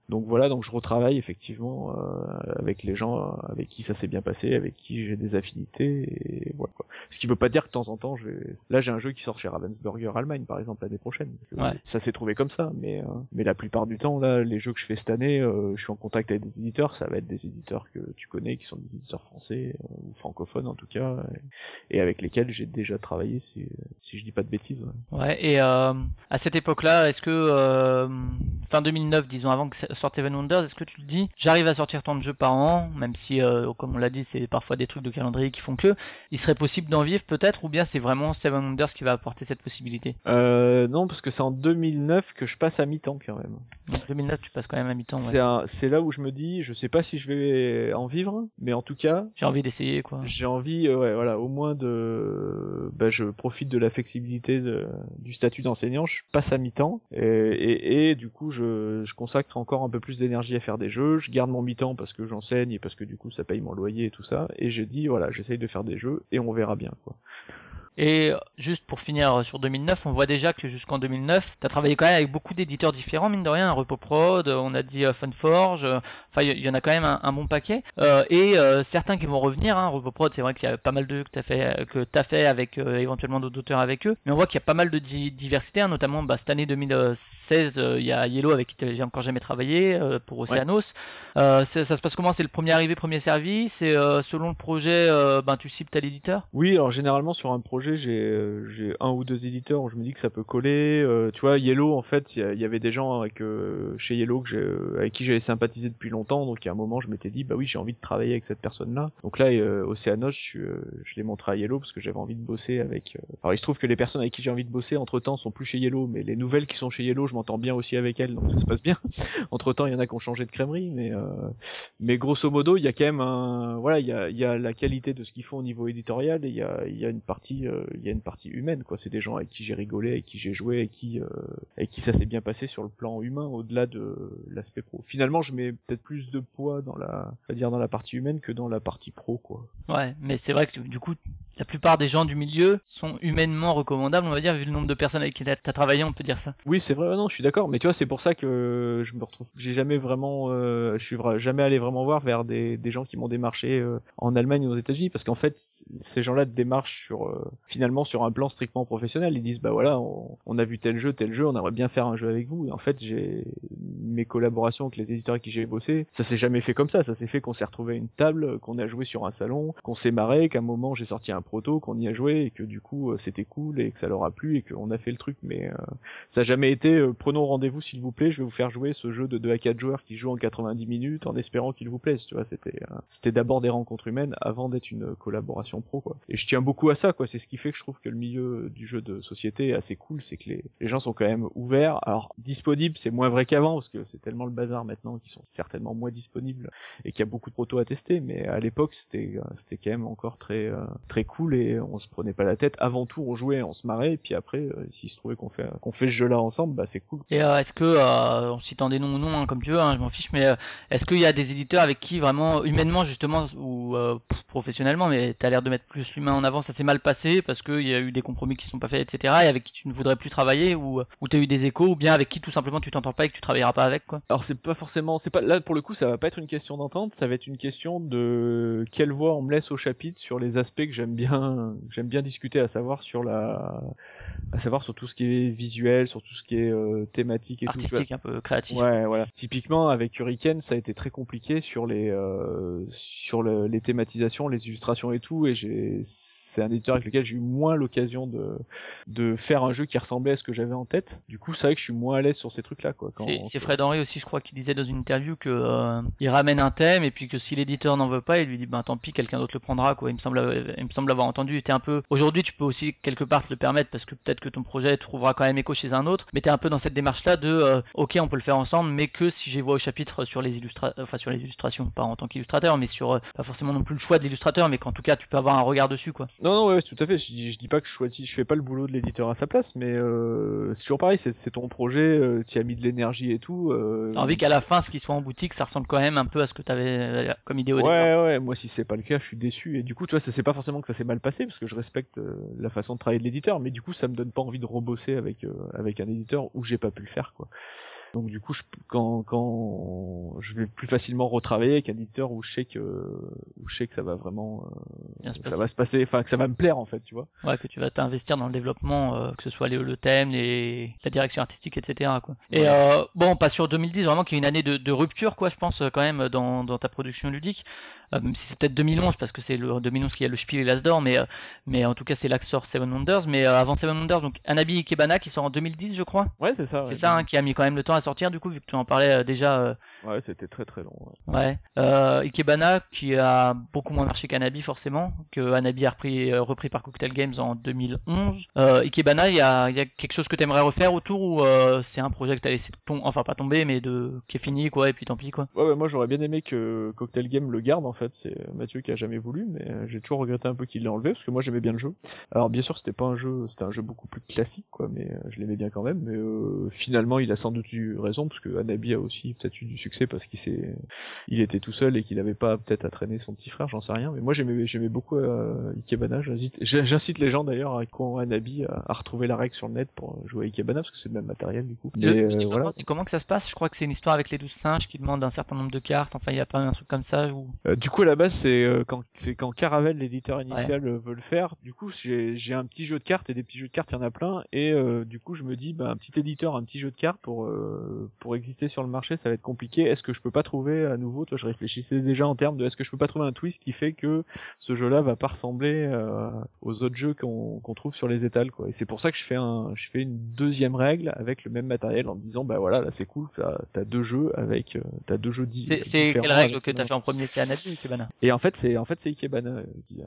donc voilà, donc je retravaille effectivement euh, avec les gens avec qui ça s'est bien passé, avec qui j'ai des affinités et voilà quoi. Ce qui veut pas dire que de temps en temps, je vais... là j'ai un jeu qui sort chez Ravensburger Allemagne par exemple l'année prochaine. Ouais. Ça s'est trouvé comme ça, mais euh, mais la plupart du temps là, les jeux que je fais cette année, euh, je suis en contact avec des éditeurs, ça va être des éditeurs que tu connais, qui sont des éditeurs français euh, ou francophones en tout cas, et, et avec lesquels j'ai déjà travaillé si si je dis pas de bêtises. ouais. Ouais, et euh, à cette époque-là, est-ce que, euh, fin 2009, disons, avant que sorte Seven Wonders, est-ce que tu te dis, j'arrive à sortir tant de jeux par an, même si, euh, comme on l'a dit, c'est parfois des trucs de calendrier qui font que, il serait possible d'en vivre peut-être, ou bien c'est vraiment Seven Wonders qui va apporter cette possibilité? Euh, non, parce que c'est en 2009 que je passe à mi-temps quand même. Donc 2009, tu passes quand même à mi-temps, ouais. C'est là où je me dis, je sais pas si je vais en vivre, mais en tout cas, J'ai envie d'essayer, quoi. J'ai envie, euh, ouais, voilà, au moins de, bah, je profite de la flexibilité de- du statut d'enseignant, je passe à mi-temps et, et, et du coup je, je consacre encore un peu plus d'énergie à faire des jeux. Je garde mon mi-temps parce que j'enseigne et parce que du coup ça paye mon loyer et tout ça. Et je dis voilà, j'essaye de faire des jeux et on verra bien quoi. Et juste pour finir sur 2009, on voit déjà que jusqu'en 2009, tu as travaillé quand même avec beaucoup d'éditeurs différents, mine de rien, Repoprod, euh, on a dit euh, Funforge, euh, enfin il y, en a quand même un, un bon paquet. Euh, et euh, certains qui vont revenir, hein, Repoprod, c'est vrai qu'il y a pas mal de jeux que tu as fait, que t'as fait avec euh, éventuellement d'autres auteurs avec eux, mais on voit qu'il y a pas mal de di- diversité, hein, notamment bah, cette année 2016, euh, il y a Yellow avec qui j'ai encore jamais travaillé pour Oceanos. Ça, ça se passe comment? C'est le premier arrivé, premier servi? C'est selon le projet, ben tu cibles tel éditeur? Oui, alors généralement sur un projet, j'ai euh, j'ai un ou deux éditeurs où je me dis que ça peut coller. Euh, tu vois, Yellow, en fait, il y, avait des gens avec euh, chez Yellow avec qui j'avais sympathisé depuis longtemps. Donc, il y a un moment, je m'étais dit, bah oui, j'ai envie de travailler avec cette personne-là. Donc là, euh, je, je l'ai montré à Yellow parce que j'avais envie de bosser avec. Alors, il se trouve que les personnes avec qui j'ai envie de bosser, entre temps, sont plus chez Yellow, mais les nouvelles qui sont chez Yellow, je m'entends bien aussi avec elles, donc ça se passe bien. (laughs) entre temps, il y en a qui ont changé de crèmerie, mais mais grosso modo, il y a quand même un, voilà, il y a, la qualité de ce qu'ils font au niveau éditorial et il y a une partie, euh, il y a une partie humaine, quoi. C'est des gens avec qui j'ai rigolé, avec qui j'ai joué, avec qui, euh, avec qui ça s'est bien passé sur le plan humain, au-delà de l'aspect pro. Finalement, je mets peut-être plus de poids dans la, à dire dans la partie humaine que dans la partie pro, quoi. Ouais, mais c'est vrai que du coup, la plupart des gens du milieu sont humainement recommandables, on va dire, vu le nombre de personnes avec qui t'as as travaillé, on peut dire ça. Oui, c'est vrai. Non, je suis d'accord. Mais tu vois, c'est pour ça que je me retrouve. J'ai jamais vraiment, euh, je suis jamais allé vraiment voir vers des, des gens qui m'ont démarché euh, en Allemagne ou aux États-Unis, parce qu'en fait, ces gens-là te démarchent sur euh, finalement sur un plan strictement professionnel. Ils disent bah voilà, on, a vu tel jeu, tel jeu, on aimerait bien faire un jeu avec vous. Et en fait, j'ai mes collaborations avec les éditeurs avec qui j'ai bossé, ça s'est jamais fait comme ça. Ça s'est fait qu'on s'est retrouvé à une table, qu'on a joué sur un salon, qu'on s'est marré, qu'à un moment j'ai sorti un proto, qu'on y a joué et que du coup euh, c'était cool et que ça leur a plu et qu'on a fait le truc. Mais euh, ça a jamais été euh, prenons rendez-vous s'il vous plaît, je vais vous faire jouer ce jeu de 2 à 4 joueurs qui joue en 90 minutes en espérant qu'il vous plaise, tu vois, c'était euh, c'était d'abord des rencontres humaines avant d'être une collaboration pro quoi. Et je tiens beaucoup à ça c'est ce qui fait que je trouve que le milieu du jeu de société est assez cool, c'est que les, gens sont quand même ouverts. Alors disponibles, c'est moins vrai qu'avant parce que c'est tellement le bazar maintenant qu'ils sont certainement moins disponibles et qu'il y a beaucoup de protos à tester, mais à l'époque c'était euh, quand même encore très euh, très cool et on se prenait pas la tête. Avant tout, on jouait, on se marrait, et puis après, euh, s'il se trouvait qu'on fait qu'on fait ce jeu-là ensemble, bah c'est cool. Et euh, est-ce que, euh, en citant des noms ou non, hein, comme tu veux, hein, je m'en fiche, mais euh, est-ce qu'il y a des éditeurs avec qui vraiment, humainement justement, ou euh, professionnellement, mais t'as l'air de mettre plus l'humain en avant, ça s'est mal passé parce qu'il y a eu des compromis qui se sont pas faits, etc., et avec qui tu ne voudrais plus travailler, ou, t'as eu des échos, ou bien avec qui tout simplement tu t'entends pas et que tu travailleras pas avec, quoi Alors c'est pas forcément, c'est pas là pour le coup, ça va pas être une question d'entente, ça va être une question de quelle voix on me laisse au chapitre sur les aspects que j'aime bien, j'aime bien discuter, à savoir sur la, à savoir sur tout ce qui est visuel, sur tout ce qui est euh, thématique et tout. Artistique, un peu créatif. Ouais, voilà. Typiquement avec Hurricane, ça a été très compliqué sur les euh, sur le- les thématisations, les illustrations et tout. Et j'ai, c'est un éditeur avec lequel j'ai eu moins l'occasion de de faire un jeu qui ressemblait à ce que j'avais en tête. Du coup, c'est vrai que je suis moins à l'aise sur ces trucs-là, quoi. C'est Fred Henry aussi, je crois, qui disait dans une interview que euh, il ramène un thème et puis que si l'éditeur n'en veut pas, il lui dit ben tant pis, quelqu'un d'autre le prendra quoi. Il me semble, il me semble avoir entendu. Était un peu. Aujourd'hui, tu peux aussi quelque part te le permettre parce que peut-être que ton projet trouvera quand même écho chez un autre, mais t'es un peu dans cette démarche-là de, euh, ok, on peut le faire ensemble, mais que si j'ai voix au chapitre sur les illustra... enfin sur les illustrations, pas en tant qu'illustrateur, mais sur euh, pas forcément non plus le choix de l'illustrateur, mais qu'en tout cas tu peux avoir un regard dessus, quoi. Non, non, ouais, tout à fait. Je, dis- je dis pas que je choisis, je fais pas le boulot de l'éditeur à sa place, mais euh, c'est toujours pareil. C'est ton projet, euh, tu as mis de l'énergie et tout. Euh, T'as envie qu'à la fin, ce qui soit en boutique, ça ressemble quand même un peu à ce que t'avais euh, comme idée au départ. Ouais, ouais, moi si c'est pas le cas, je suis déçu. Et du coup, tu vois, ça c'est pas forcément que ça s'est mal passé, parce que je respecte euh, la façon de travailler de l'éditeur, mais du coup, ça me donne pas envie de rebosser avec euh, avec un éditeur où j'ai pas pu le faire, quoi. Donc du coup, je, quand quand je vais plus facilement retravailler avec un éditeur où je sais que où je sais que ça va vraiment, euh, Bien ça va se passer, enfin que ça va me plaire en fait, tu vois. Ouais, que tu vas t'investir dans le développement, euh, que ce soit les- le thème, les, la direction artistique, etc. Quoi. Et euh, bon, on passe sur 2010, vraiment qui est une année de, de rupture, quoi, je pense, euh, quand même, dans, dans ta production ludique. Euh, même si c'est peut-être 2011, parce que c'est le 2011 qui a le Spiel et l'As d'or, mais, euh, mais en tout cas, c'est sort Seven Wonders. Mais euh, avant Seven Wonders, donc Anabi Ikebana qui sort en 2010, je crois. Ouais, c'est ça. c'est ouais. ça, hein, qui a mis quand même le temps à sortir, du coup, vu que tu en parlais euh, déjà. euh, Ouais, c'était très très long. ouais. Ouais. Euh, Ikebana qui a beaucoup moins marché qu'Anabi forcément, que Anabi a repris, repris par Cocktail Games en 2011. Euh, Ikebana, il y a, il y a quelque chose que t'aimerais refaire autour ou c'est un projet que t'as laissé tomber, enfin pas tomber, mais de qui est fini quoi, et puis tant pis quoi. Ouais, ouais, moi j'aurais bien aimé que Cocktail Game le garde en fait. C'est Mathieu qui a jamais voulu, mais j'ai toujours regretté un peu qu'il l'ait enlevé parce que moi j'aimais bien le jeu. Alors bien sûr c'était pas un jeu, c'était un jeu beaucoup plus classique quoi, mais je l'aimais bien quand même. Mais euh, finalement il a sans doute eu raison parce que Anabi a aussi peut-être eu du succès parce qu'il s'est, il était tout seul et qu'il avait pas peut-être à traîner son petit frère, j'en sais rien. Mais moi j'aimais j'aimais beaucoup euh, Ikebana. J'incite j'incite les gens d'ailleurs à qui ont Anabi à, à retrouver la règle sur le net pour jouer à Ikebana parce que c'est le même matériel du coup. Le- Mais, le euh, voilà. c'est comment que ça se passe Je crois que c'est une histoire avec les douze singes qui demandent un certain nombre de cartes. Enfin, il y a pas un truc comme ça ou Euh, du coup, à la base, c'est euh, quand c'est quand Caravelle, l'éditeur initial, veut le faire. Du coup, j'ai j'ai un petit jeu de cartes et des petits jeux de cartes, il y en a plein. Et euh, du coup, je me dis, bah, un petit éditeur, un petit jeu de cartes pour euh, pour exister sur le marché, ça va être compliqué. Est-ce que je peux pas trouver à nouveau Toi, je réfléchissais déjà en termes de est-ce que je peux pas trouver un twist qui fait que ce jeu-là va pas ressembler euh, aux autres jeux qu'on qu'on trouve sur les étals, quoi. Et c'est pour ça que je fais un je fais une deuxième règle avec le même matériel en me disant, bah voilà, là c'est cool, t'as deux jeux avec euh, t'as deux jeux di- c'est différents quelle règle que t'as fait en premier C'est Anabi ou Ikebana et en fait, c'est en fait c'est Ikebana euh, qui, a,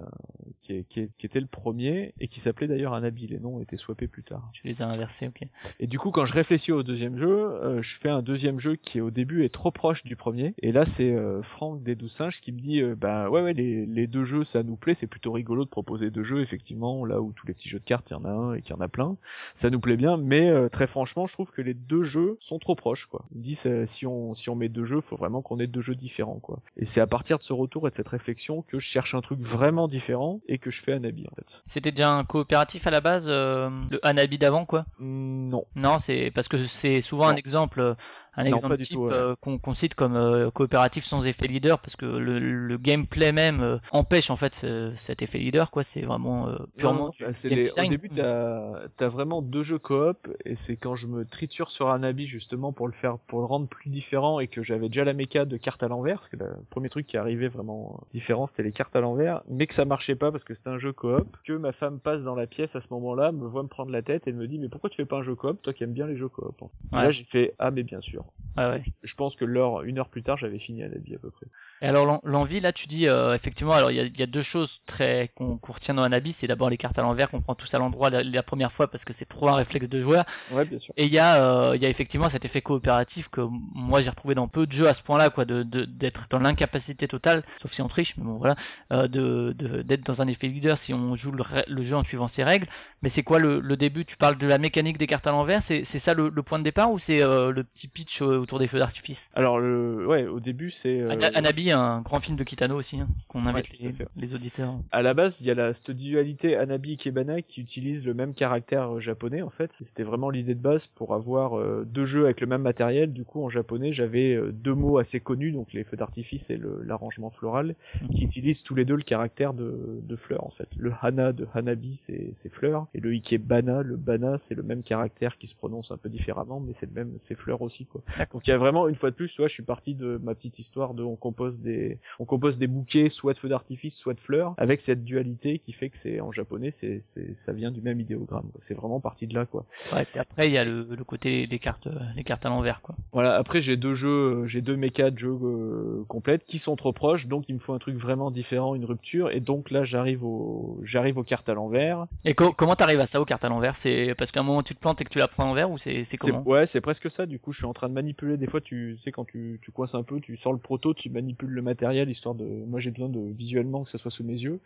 qui, est- qui, est- qui était le premier et qui s'appelait d'ailleurs Anabi. Les noms étaient swappés plus tard. Tu les as inversés, ok. Et du coup, quand je réfléchis au deuxième jeu, euh, je fais un deuxième jeu qui au début est trop proche du premier. Et là, c'est euh, Franck des Douze Singes qui me dit, euh, bah ouais ouais les, les deux jeux ça nous plaît, c'est plutôt rigolo de proposer deux jeux effectivement là où tous les petits jeux de cartes il y en a un et qu'il y en a plein, ça nous plaît bien. Mais euh, très franchement, je trouve que les deux jeux sont trop proches quoi. Il me dit si on si on met deux jeux, faut vraiment qu'on ait deux jeux différents quoi. Et c'est à partir de ce retour et de cette réflexion que je cherche un truc vraiment différent et que je fais Anabi en fait. C'était déjà un coopératif à la base, euh, le Anabi d'avant quoi? Mm, Non. Non, c'est parce que c'est souvent un Non. Exemple, euh, un Non, exemple type ouais. euh, qu'on qu'on cite comme euh, coopératif sans effet leader, parce que le, le gameplay même euh, empêche en fait ce- cet effet leader, quoi. C'est vraiment euh, Non, purement. non, game les- au début, t'as as vraiment deux jeux coop, et c'est quand je me triture sur un habit justement pour le faire, pour le rendre plus différent, et que j'avais déjà la méca de cartes à l'envers, parce que le premier truc qui arrivait vraiment différent, c'était les cartes à l'envers, mais que ça marchait pas parce que c'était un jeu coop, que ma femme passe dans la pièce à ce moment-là, me voit me prendre la tête et me dit mais pourquoi tu fais pas un jeu coop, toi qui aimes bien les jeux coop. Et là j'ai fait ah mais bien sûr. Ouais, ouais. Je- Je pense que l'heure, une heure plus tard, j'avais fini un habit à peu près. Et alors l'en- l'envie, là, tu dis euh, effectivement, alors il y a, il y a deux choses très qu'on retient dans Anabi, c'est d'abord les cartes à l'envers qu'on prend tous à l'endroit la, la première fois parce que c'est trop un réflexe de joueur. Ouais bien sûr. Et il y a, euh, il y a effectivement cet effet coopératif que moi j'ai retrouvé dans peu de jeux à ce point-là, quoi, de de- d'être dans l'incapacité totale, sauf si on triche, mais bon voilà, euh, de de- d'être dans un effet leader si on joue le, jeu en suivant ses règles. Mais c'est quoi le, le début? Tu parles de la mécanique des cartes à l'envers, c'est ça le, le point de départ ou c'est le petit pitch euh, autour des feux d'artifice Alors le, ouais, au début c'est. euh, Ana- Anabi, un grand film de Kitano aussi, hein, qu'on invite les, auditeurs. À la base, il y a la cette dualité Anabi Ikebana qui utilise le même caractère euh, japonais en fait. C'était vraiment l'idée de base pour avoir euh, deux jeux avec le même matériel. Du coup, en japonais, j'avais deux mots assez connus, donc les feux d'artifice et l'arrangement floral, qui utilisent tous les deux le caractère de, de fleurs en fait. Le hana de hanabi, c'est c'est fleurs, et le ikebana, le bana, c'est le même caractère qui se prononce un peu différemment, mais c'est le même, c'est fleurs aussi quoi. Donc il y a vraiment une fois de plus, tu vois, je suis parti de ma petite histoire de on compose des on compose des bouquets soit de feux d'artifice, soit de fleurs avec cette dualité qui fait que c'est en japonais, c'est ça vient du même idéogramme. C'est vraiment parti de là quoi. Ouais, puis après, il y a le, le côté des cartes, les cartes à l'envers, quoi. Voilà, après j'ai deux jeux, j'ai deux mécas de jeux euh, complètes qui sont trop proches, donc il me faut un truc vraiment différent, une rupture et donc là j'arrive au j'arrive aux cartes à l'envers. Et co- comment t'arrives à ça aux cartes à l'envers? C'est parce qu'à un moment tu te plantes et que tu la prends à l'envers ou C'est comment? ouais, c'est presque ça. Du coup, je suis en train de manipuler. Des fois, tu sais quand tu tu coinces un peu, tu sors le proto, tu manipules le matériel histoire de. Moi, j'ai besoin de visuellement que ça soit sous mes yeux.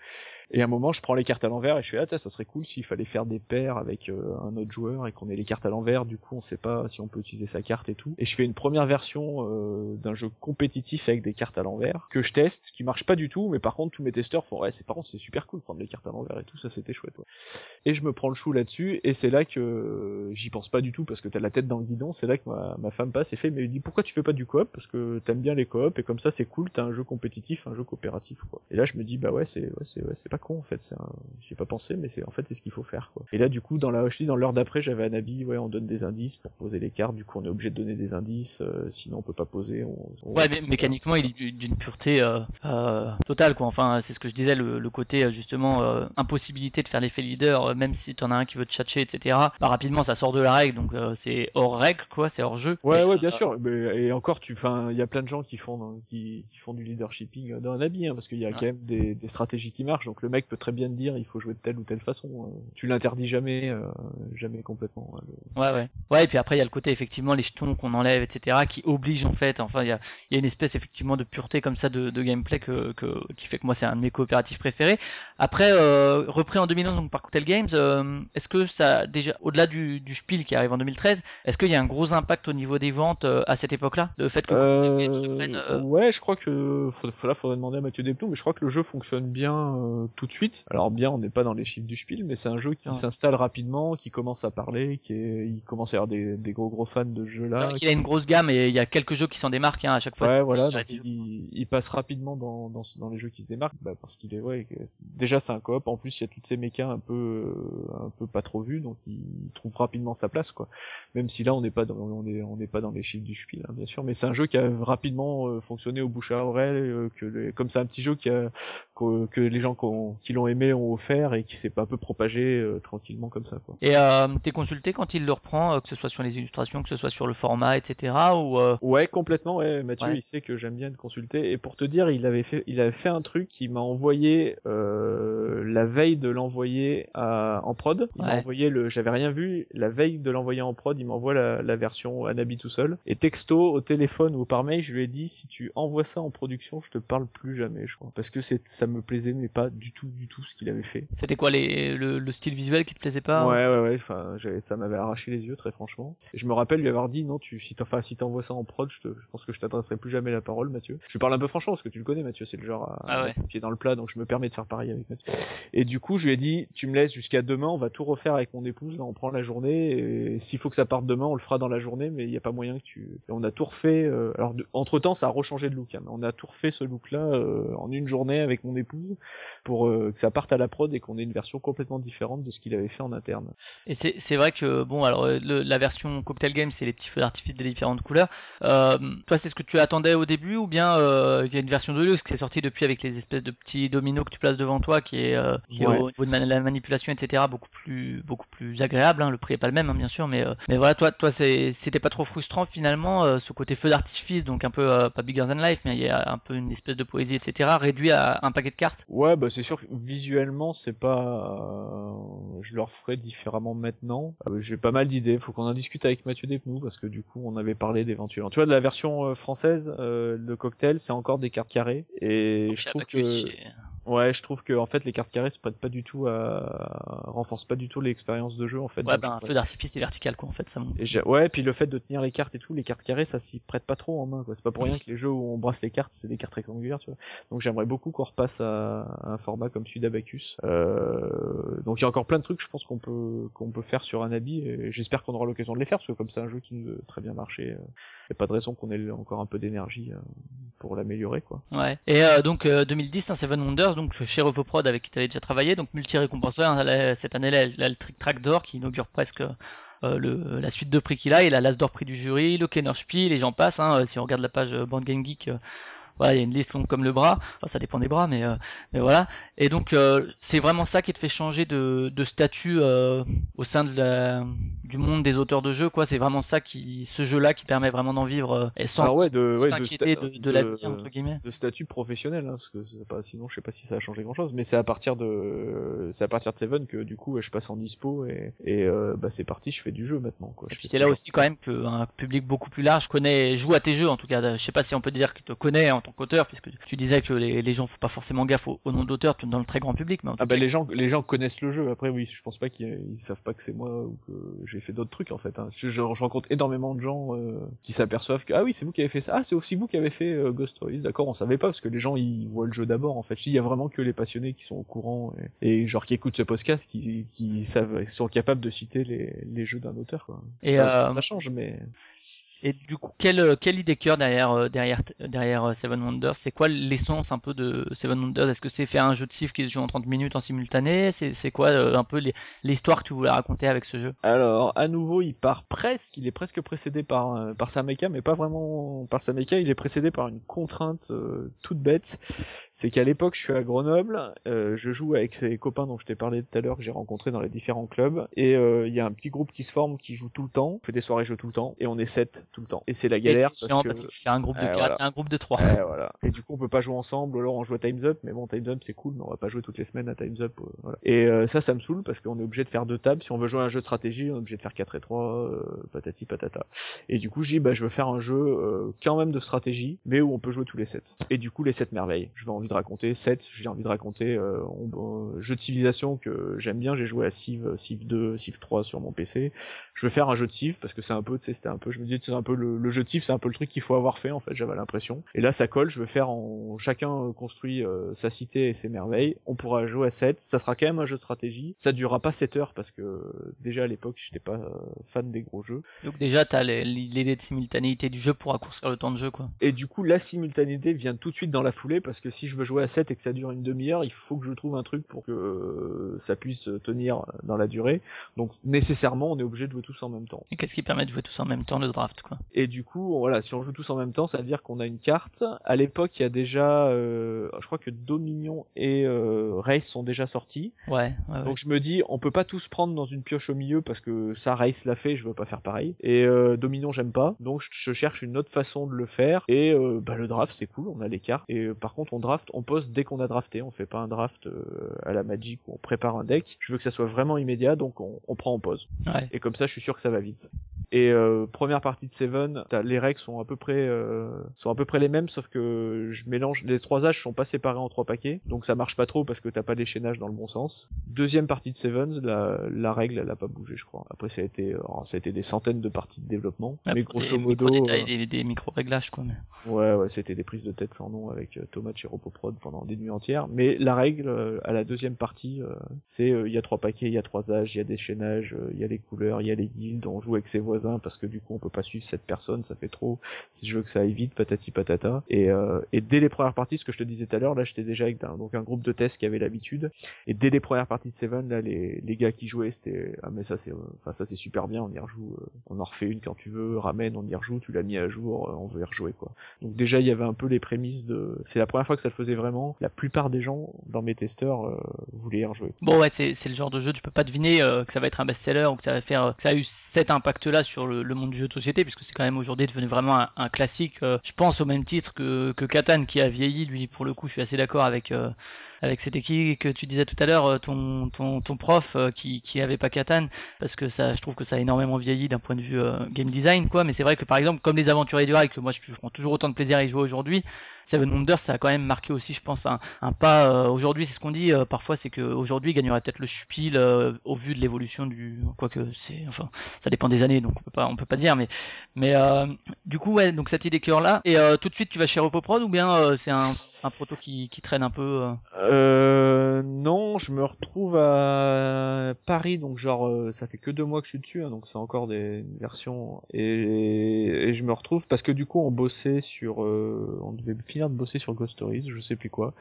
Et à un moment, je prends les cartes à l'envers et je fais ah ça serait cool s'il fallait faire des paires avec euh, un autre joueur et qu'on ait les cartes à l'envers. Du coup, on sait pas si on peut utiliser sa carte et tout. Et je fais une première version euh, d'un jeu compétitif avec des cartes à l'envers que je teste, qui marche pas du tout. Mais par contre, tous mes testeurs font ouais, c'est par contre c'est super cool de prendre les cartes à l'envers et tout. Ça c'était chouette. ouais. Et je me prends le chou là-dessus et c'est là que euh, j'y pense pas du tout parce que t'as la tête dans le guidon. C'est là que ma, ma femme passe et fait mais elle dit pourquoi tu fais pas du coop? Parce que t'aimes bien les coops et comme ça c'est cool. T'as un jeu compétitif, un jeu coopératif quoi. Et là je me dis bah ouais c'est ouais c'est ouais, c'est pas con en fait. C'est un- J'y ai pas pensé mais c'est en fait c'est ce qu'il faut faire quoi. Et là du coup dans la je dis dans l'heure d'après j'avais un habit ouais on donne des indices pour poser les cartes. Du coup on est obligé de donner des indices euh, sinon on peut pas poser. On, on- Ouais, mais mécaniquement, il est d'une pureté euh, euh, totale, quoi. Enfin, c'est ce que je disais, le, le côté euh, justement euh, impossibilité de faire l'effet leader, même si t'en as un qui veut te tchatcher, etc. Bah rapidement, ça sort de la règle, donc c'est hors règle, quoi. C'est hors jeu. Ouais, ouais, bien sûr. Mais, et encore, tu, enfin, il y a plein de gens qui font, qui, qui font du leadershipping dans un habit, hein, parce qu'il y a Ouais. quand même des, des stratégies qui marchent. Donc le mec peut très bien te dire, il faut jouer de telle ou telle façon. euh. Tu l'interdis jamais, euh, jamais complètement. hein, le- Ouais, ouais. Ouais, et puis après, il y a le côté, effectivement, les jetons qu'on enlève, etc., qui oblige, en fait, enfin, il y a, il y a une espèce, effectivement, de pureté comme ça de, de gameplay que, que, qui fait que moi, c'est un de mes coopératifs préférés. Après, euh, repris en 2011, donc par Cocktail Games, euh, est-ce que ça, déjà, au-delà du, du Spiel qui arrive en 2013, est-ce qu'il y a un gros impact au niveau des euh, à cette époque-là? Le fait que Euh, euh, ouais, je crois que là, faudrait demander à Mathieu Desploux, mais je crois que le jeu fonctionne bien tout de suite. Alors bien, on n'est pas dans les chiffres du Spiel, mais c'est un jeu qui Ouais. s'installe rapidement, qui commence à parler, qui est, il commence à y avoir des, des gros gros fans de ce jeu-là. alors qu'il a une grosse gamme et il y a quelques jeux qui s'en démarquent, hein, à chaque fois. Ouais, voilà, il donc il, il passe rapidement dans, dans, les jeux qui se démarquent, bah, parce qu'il est, ouais, déjà c'est un coop, en plus il y a toutes ces mécas un peu, un peu pas trop vues, donc il trouve rapidement sa place, quoi. Même si là on n'est pas dans, on est, on n'est pas dans les chiffres du Spiel, hein, bien sûr, mais c'est un jeu qui a rapidement euh, fonctionné au bouche à oreille, euh, que les- comme c'est un petit jeu qui a, que, que les gens qui, ont- qui l'ont aimé ont offert et qui s'est pas un peu propagé euh, tranquillement comme ça, quoi. Et euh, t'es consulté quand il le reprend, euh, que ce soit sur les illustrations, que ce soit sur le format, etc. Ou euh, Ouais, complètement. Ouais, Mathieu, Ouais. il sait que j'aime bien te consulter. Et pour te dire, il avait fait, il avait fait un truc. Il m'a envoyé euh, la veille de l'envoyer à- en prod. Il m'a Ouais. envoyé le. J'avais rien vu. La veille de l'envoyer en prod, il m'envoie la, la version Anabi tout seul. Et texto, au téléphone ou par mail, je lui ai dit si tu envoies ça en production, je te parle plus jamais, je crois, parce que c'est, ça me plaisait, mais pas du tout, du tout ce qu'il avait fait. c'était quoi les, le, le style visuel qui te plaisait pas Ouais, ouais, ouais. Enfin, ça m'avait arraché les yeux, très franchement. Et je me rappelle lui avoir dit, non, tu, si enfin, si t'envoies ça en prod, je, te, je pense que je t'adresserai plus jamais la parole, Mathieu. Je parle un peu franchement, parce que tu le connais, Mathieu, c'est le genre à, Ah ouais. le pied dans le plat, donc je me permets de faire pareil avec Mathieu. Et du coup, je lui ai dit, tu me laisses jusqu'à demain, on va tout refaire avec mon épouse, là, on prend la journée, et s'il faut que ça parte demain, on le fera dans la journée, mais il n'y a pas moyen que tu... Et on a tout refait, euh, alors, entre temps, ça a rechangé de look, hein, mais on a tout refait ce look-là, euh, en une journée avec mon épouse, pour euh, que ça parte à la prod et qu'on ait une version complètement différente de ce qu'il avait fait en interne. Et c'est vrai que bon alors le- la version cocktail game c'est les petits feux d'artifice des différentes couleurs. Toi c'est ce que tu attendais au début ou bien il y a une version de luxe qui est sortie depuis avec les espèces de petits dominos que tu places devant toi qui est, qui est au niveau de man- la manipulation etc beaucoup plus beaucoup plus agréable. hein. Le prix est pas le même hein, bien sûr mais mais voilà toi toi c'était pas trop frustrant finalement euh, ce côté feu d'artifice donc un peu euh, pas bigger than life mais il y a un peu une espèce de poésie etc réduit à un paquet de cartes. Ouais, bah c'est sûr que visuellement, c'est pas. euh, je le referai différemment maintenant. Euh, J'ai pas mal d'idées. Faut qu'on en discute avec Mathieu Despnous parce que du coup, on avait parlé d'éventuellement. Tu vois, de la version euh, française, euh, le cocktail, c'est encore des cartes carrées. Et je Chez trouve Abacus, que. Ouais, je trouve que en fait, les cartes carrées se prêtent pas du tout à renforcent pas du tout l'expérience de jeu en fait. Ouais ben un feu d'artifice c'est vertical quoi en fait ça monte. et ouais, puis le fait de tenir les cartes et tout, les cartes carrées, ça s'y prête pas trop en main. quoi. C'est pas pour rien que les jeux où on brasse les cartes, c'est des cartes rectangulaires, tu vois. Donc j'aimerais beaucoup qu'on repasse à, à un format comme celui d'Abacus. Euh, donc il y a encore plein de trucs, je pense qu'on peut qu'on peut faire sur un habit. Et j'espère qu'on aura l'occasion de les faire, parce que comme c'est un jeu qui nous a très bien marché, il y a pas de raison qu'on ait encore un peu d'énergie euh, pour l'améliorer, quoi. Ouais. Et euh, donc euh, 2010, hein, Seven Wonders, donc chez Repoprod avec qui tu avais déjà travaillé, donc multi-récompensé hein, cette année-là, là, le Track d'or qui inaugure presque euh, la suite de prix qu'il a, il a l'As d'or prix du jury, le Kenner Spiel, et j'en passe. Hein, si on regarde la page euh, Band Game Geek, euh, voilà, il y a une liste longue comme le bras. Enfin, ça dépend des bras, mais, euh, mais voilà. Et donc, euh, c'est vraiment ça qui te fait changer de, de statut euh, au sein de la, du monde des auteurs de jeux, quoi. C'est vraiment ça qui, ce jeu-là, qui permet vraiment d'en vivre euh, et sans Alors ouais, de, ouais, de, t'inquiéter sta- de, de, l'avenir entre guillemets. de statut professionnel, hein, parce que c'est pas, sinon je sais pas si ça a changé grand chose, mais c'est à partir de, c'est à partir de Seven que du coup je passe en dispo et, et euh, bah c'est parti, je fais du jeu maintenant quoi. Et puis c'est là aussi quand même qu'un public beaucoup plus large connaît, joue à tes jeux en tout cas. Je sais pas si on peut dire qu'il te connaît en tant qu'auteur, puisque tu disais que les, les gens font pas forcément gaffe au, au nom d'auteur dans le très grand public, mais Ah bah les gens les gens connaissent le jeu. Après oui, je pense pas qu'ils ils savent pas que c'est moi ou que j'ai fait d'autres trucs en fait. Hein. Je, je, je rencontre énormément de gens euh, qui s'aperçoivent que ah oui c'est vous qui avez fait ça. Ah c'est aussi vous qui avez fait euh, Ghost Toys. D'accord, on savait pas parce que les gens ils voient le jeu d'abord en fait. Il y a vraiment que les passionnés qui sont au courant et, et genre qui écoutent ce podcast qui qui savent qui sont capables de citer les, les jeux d'un auteur. Quoi. Et, ça, euh, ça, ça change mais Et du coup, quelle, euh, quelle idée cœur derrière, euh, derrière, derrière euh, Seven Wonders? C'est quoi l'essence un peu de Seven Wonders? Est-ce que c'est faire un jeu de Civ qui se joue en 30 minutes en simultané? C'est quoi un peu l'histoire que tu voulais raconter avec ce jeu? Alors, à nouveau, il part presque, il est presque précédé par, par Sameka, mais pas vraiment par Sameka, il est précédé par une contrainte toute bête. C'est qu'à l'époque, je suis à Grenoble, je joue avec ces copains dont je t'ai parlé tout à l'heure, que j'ai rencontrés dans les différents clubs, et il y a un petit groupe qui se forme, qui joue tout le temps, fait des soirées jeux tout le temps, et on est sept tout le temps. Et c'est la galère Et c'est chiant parce que... qu'il fait un groupe de Ouais, 4 voilà. et un groupe de 3. Ouais, voilà. Et du coup, on peut pas jouer ensemble, alors on joue à Time's Up, mais bon, Time's Up c'est cool, mais on va pas jouer toutes les semaines à Time's Up. euh, voilà. Et euh, ça, ça me saoule parce qu'on est obligé de faire deux tables. Si on veut jouer à un jeu de stratégie, on est obligé de faire 4 et 3, euh, patati patata. Et du coup, j'ai dit, bah, je veux faire un jeu euh, quand même de stratégie, mais où on peut jouer tous les 7. Et du coup, les 7 merveilles. Je vais envie de raconter 7, j'ai envie de raconter euh, on- euh, jeu de civilisation que j'aime bien. J'ai joué à Civ, Civ 2, Civ 3 sur mon PC. Je veux faire un jeu de Civ parce que c'est un peu, tu sais, c'était un peu, je me disais, c'est un peu le, le jeu de c'est un peu le truc qu'il faut avoir fait en fait. J'avais l'impression. Et là, ça colle. Je veux faire en chacun euh, construit euh, sa cité et ses merveilles. On pourra jouer à 7 Ça sera quand même un jeu de stratégie. Ça durera pas 7 heures parce que déjà à l'époque, j'étais pas euh, fan des gros jeux. Donc déjà, t'as les- l'idée de simultanéité du jeu pour raccourcir le temps de jeu, quoi. Et du coup, la simultanéité vient tout de suite dans la foulée parce que si je veux jouer à 7 et que ça dure une demi-heure, il faut que je trouve un truc pour que euh, ça puisse tenir dans la durée. Donc nécessairement, on est obligé de jouer tous en même temps. Et qu'est-ce qui permet de jouer tous en même temps le draft, quoi Et du coup, voilà, si on joue tous en même temps, ça veut dire qu'on a une carte. À l'époque, il y a déjà, euh, je crois que Dominion et euh, Race sont déjà sortis. Ouais, ouais, ouais. Donc je me dis, on peut pas tous prendre dans une pioche au milieu parce que ça Race l'a fait, je veux pas faire pareil. Et euh, Dominion j'aime pas, donc je, je cherche une autre façon de le faire. Et euh, bah le draft c'est cool, on a les cartes. Et euh, par contre on draft, on pose dès qu'on a drafté, on fait pas un draft euh, à la Magic où on prépare un deck. Je veux que ça soit vraiment immédiat, donc on, on prend en pause. Ouais. Et comme ça je suis sûr que ça va vite. Et euh, première partie de Seven, les règles sont à peu près euh, sont à peu près les mêmes, sauf que je mélange les trois âges sont pas séparés en trois paquets, donc ça marche pas trop parce que t'as pas d'échaînage dans le bon sens. Deuxième partie de Seven, la, la règle elle a pas bougé, je crois. Après ça a été alors, ça a été des centaines de parties de développement, Ouais, mais grosso des modo, micro-détails, euh, des, des micro-réglages, quoi. Mais... ouais ouais c'était des prises de tête sans nom avec euh, Thomas chez Ropoprod pendant des nuits entières. Mais la règle euh, à la deuxième partie, euh, c'est euh, il y a trois paquets, il y a trois âges, il y a des chaînages, euh, il y a les couleurs, il y a les guildes, on joue avec ses voisins parce que du coup on peut pas suivre cette personne, ça fait trop. Si je veux que ça aille vite, patati patata. Et, euh, et dès les premières parties, ce que je te disais tout à l'heure, là j'étais déjà avec un, donc un groupe de tests qui avait l'habitude. Et dès les premières parties de Seven, là les, les gars qui jouaient, c'était ah mais ça c'est, euh, enfin ça c'est super bien, on y rejoue, euh, on en refait une quand tu veux, ramène, on y rejoue, tu l'as mis à jour, euh, on veut y rejouer quoi. Donc déjà il y avait un peu les prémices de, c'est la première fois que ça le faisait vraiment. La plupart des gens dans mes testeurs euh, voulaient y rejouer. Bon, ouais, c'est le genre de jeu, tu peux pas deviner euh, que ça va être un best-seller ou que ça va faire, euh, que ça a eu cet impact-là sur le, le monde du jeu de société, puisque c'est quand même aujourd'hui devenu vraiment un, un classique. euh, je pense au même titre que, que Catan qui a vieilli, lui, pour le coup, je suis assez d'accord avec, euh, avec c'était qui que tu disais tout à l'heure, euh, ton, ton, ton prof euh, qui, qui avait pas Catan, parce que ça, je trouve que ça a énormément vieilli d'un point de vue euh, game design, quoi. Mais c'est vrai que par exemple, comme les aventuriers du rail, que moi je prends toujours autant de plaisir à y jouer aujourd'hui, Seven Wonders, ça a quand même marqué aussi, je pense, un, pas. euh, aujourd'hui, c'est ce qu'on dit euh, parfois, c'est que aujourd'hui, il gagnerait peut-être le Spiel euh, au vu de l'évolution du. Quoique, c'est. Enfin, ça dépend des années, donc on peut pas, on peut pas dire, mais. Mais du coup, ouais, donc cette idée cœur là. Et tout de suite, tu vas chez Repoprod ou bien c'est un, un proto qui, qui traîne un peu euh, Euh, non, je me retrouve à Paris, donc genre euh, ça fait que deux mois que je suis dessus, hein, donc c'est encore des versions. Et, et je me retrouve parce que du coup on bossait sur, euh, on devait finir de bosser sur Ghost Stories, je sais plus quoi.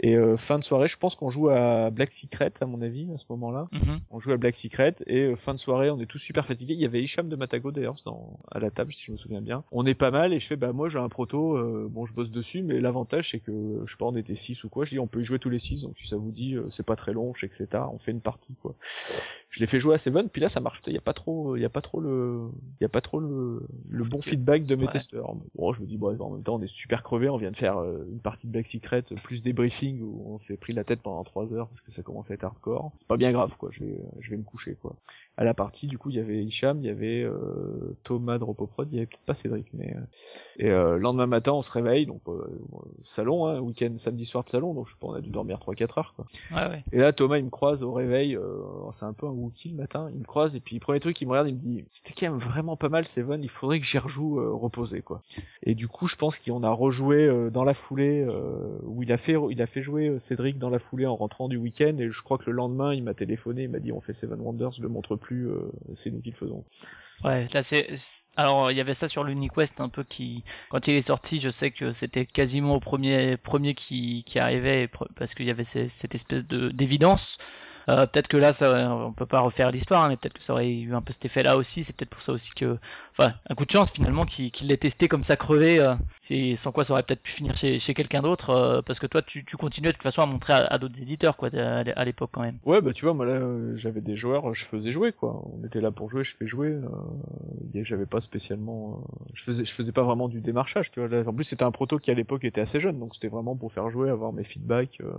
Et euh, fin de soirée, je pense qu'on joue à Black Secret à mon avis à ce moment-là. Mhm. On joue à Black Secret et euh, fin de soirée, on est tous super fatigués. Il y avait Hicham de Matago d'ailleurs dans à la table si je me souviens bien. On est pas mal et je fais bah moi j'ai un proto, euh, bon je bosse dessus, mais l'avantage c'est que je sais pas on était 6 ou quoi. Je dis on peut y jouer tous les 6 donc si ça vous dit euh, c'est pas très long, je sais que c'est tard, on fait une partie quoi. Je l'ai fait jouer à Seven puis là ça marche. Il y a pas trop, il y a pas trop le, il y a pas trop le, le bon feedback de mes Ouais. testeurs. Bon je me dis bon en même temps on est super crevé, on vient de faire euh, une partie de Black Secret plus des briefings où on s'est pris la tête pendant 3 heures parce que ça commence à être hardcore. C'est pas bien grave quoi. Je vais, je vais me coucher quoi à la partie du coup il y avait Hicham, il y avait euh, Thomas de Repoprod, il y avait peut-être pas Cédric mais euh, et euh, lendemain matin on se réveille donc euh, salon hein, week-end samedi soir de salon donc je sais pas on a dû dormir 3 4 heures quoi. Ouais, ouais. Et là Thomas il me croise au réveil euh, c'est un peu un Wookie le matin, il me croise et puis premier truc il me regarde il me dit c'était quand même vraiment pas mal Seven, il faudrait que j'y rejoue euh, reposé quoi. Et du coup je pense qu'on a rejoué euh, dans la foulée euh, où il a fait il a fait jouer euh, Cédric dans la foulée en rentrant du week-end et je crois que le lendemain il m'a téléphoné, il m'a dit on fait Seven Wonders, je le montre plus, euh, c'est nous qui le faisons. Ouais, là c'est. Alors il y avait ça sur l'UniQuest un peu qui, quand il est sorti, je sais que c'était quasiment au premier premier qui qui arrivait parce qu'il y avait cette espèce de d'évidence. Euh, peut-être que là, ça, on peut pas refaire l'histoire, hein, mais peut-être que ça aurait eu un peu cet effet-là aussi. C'est peut-être pour ça aussi que, enfin, un coup de chance finalement qu'il qu'il l'ait testé comme ça crevé. euh, c'est sans quoi ça aurait peut-être pu finir chez, chez quelqu'un d'autre, euh, parce que toi, tu, tu continuais de toute façon à montrer à, à d'autres éditeurs, quoi, à, l'époque quand même. Ouais, bah tu vois, moi là, j'avais des joueurs, je faisais jouer quoi. On était là pour jouer, je fais jouer. Euh, j'avais pas spécialement, euh, je faisais, je faisais pas vraiment du démarchage, tu vois. En plus, c'était un proto qui à l'époque était assez jeune, donc c'était vraiment pour faire jouer, avoir mes feedbacks. Euh.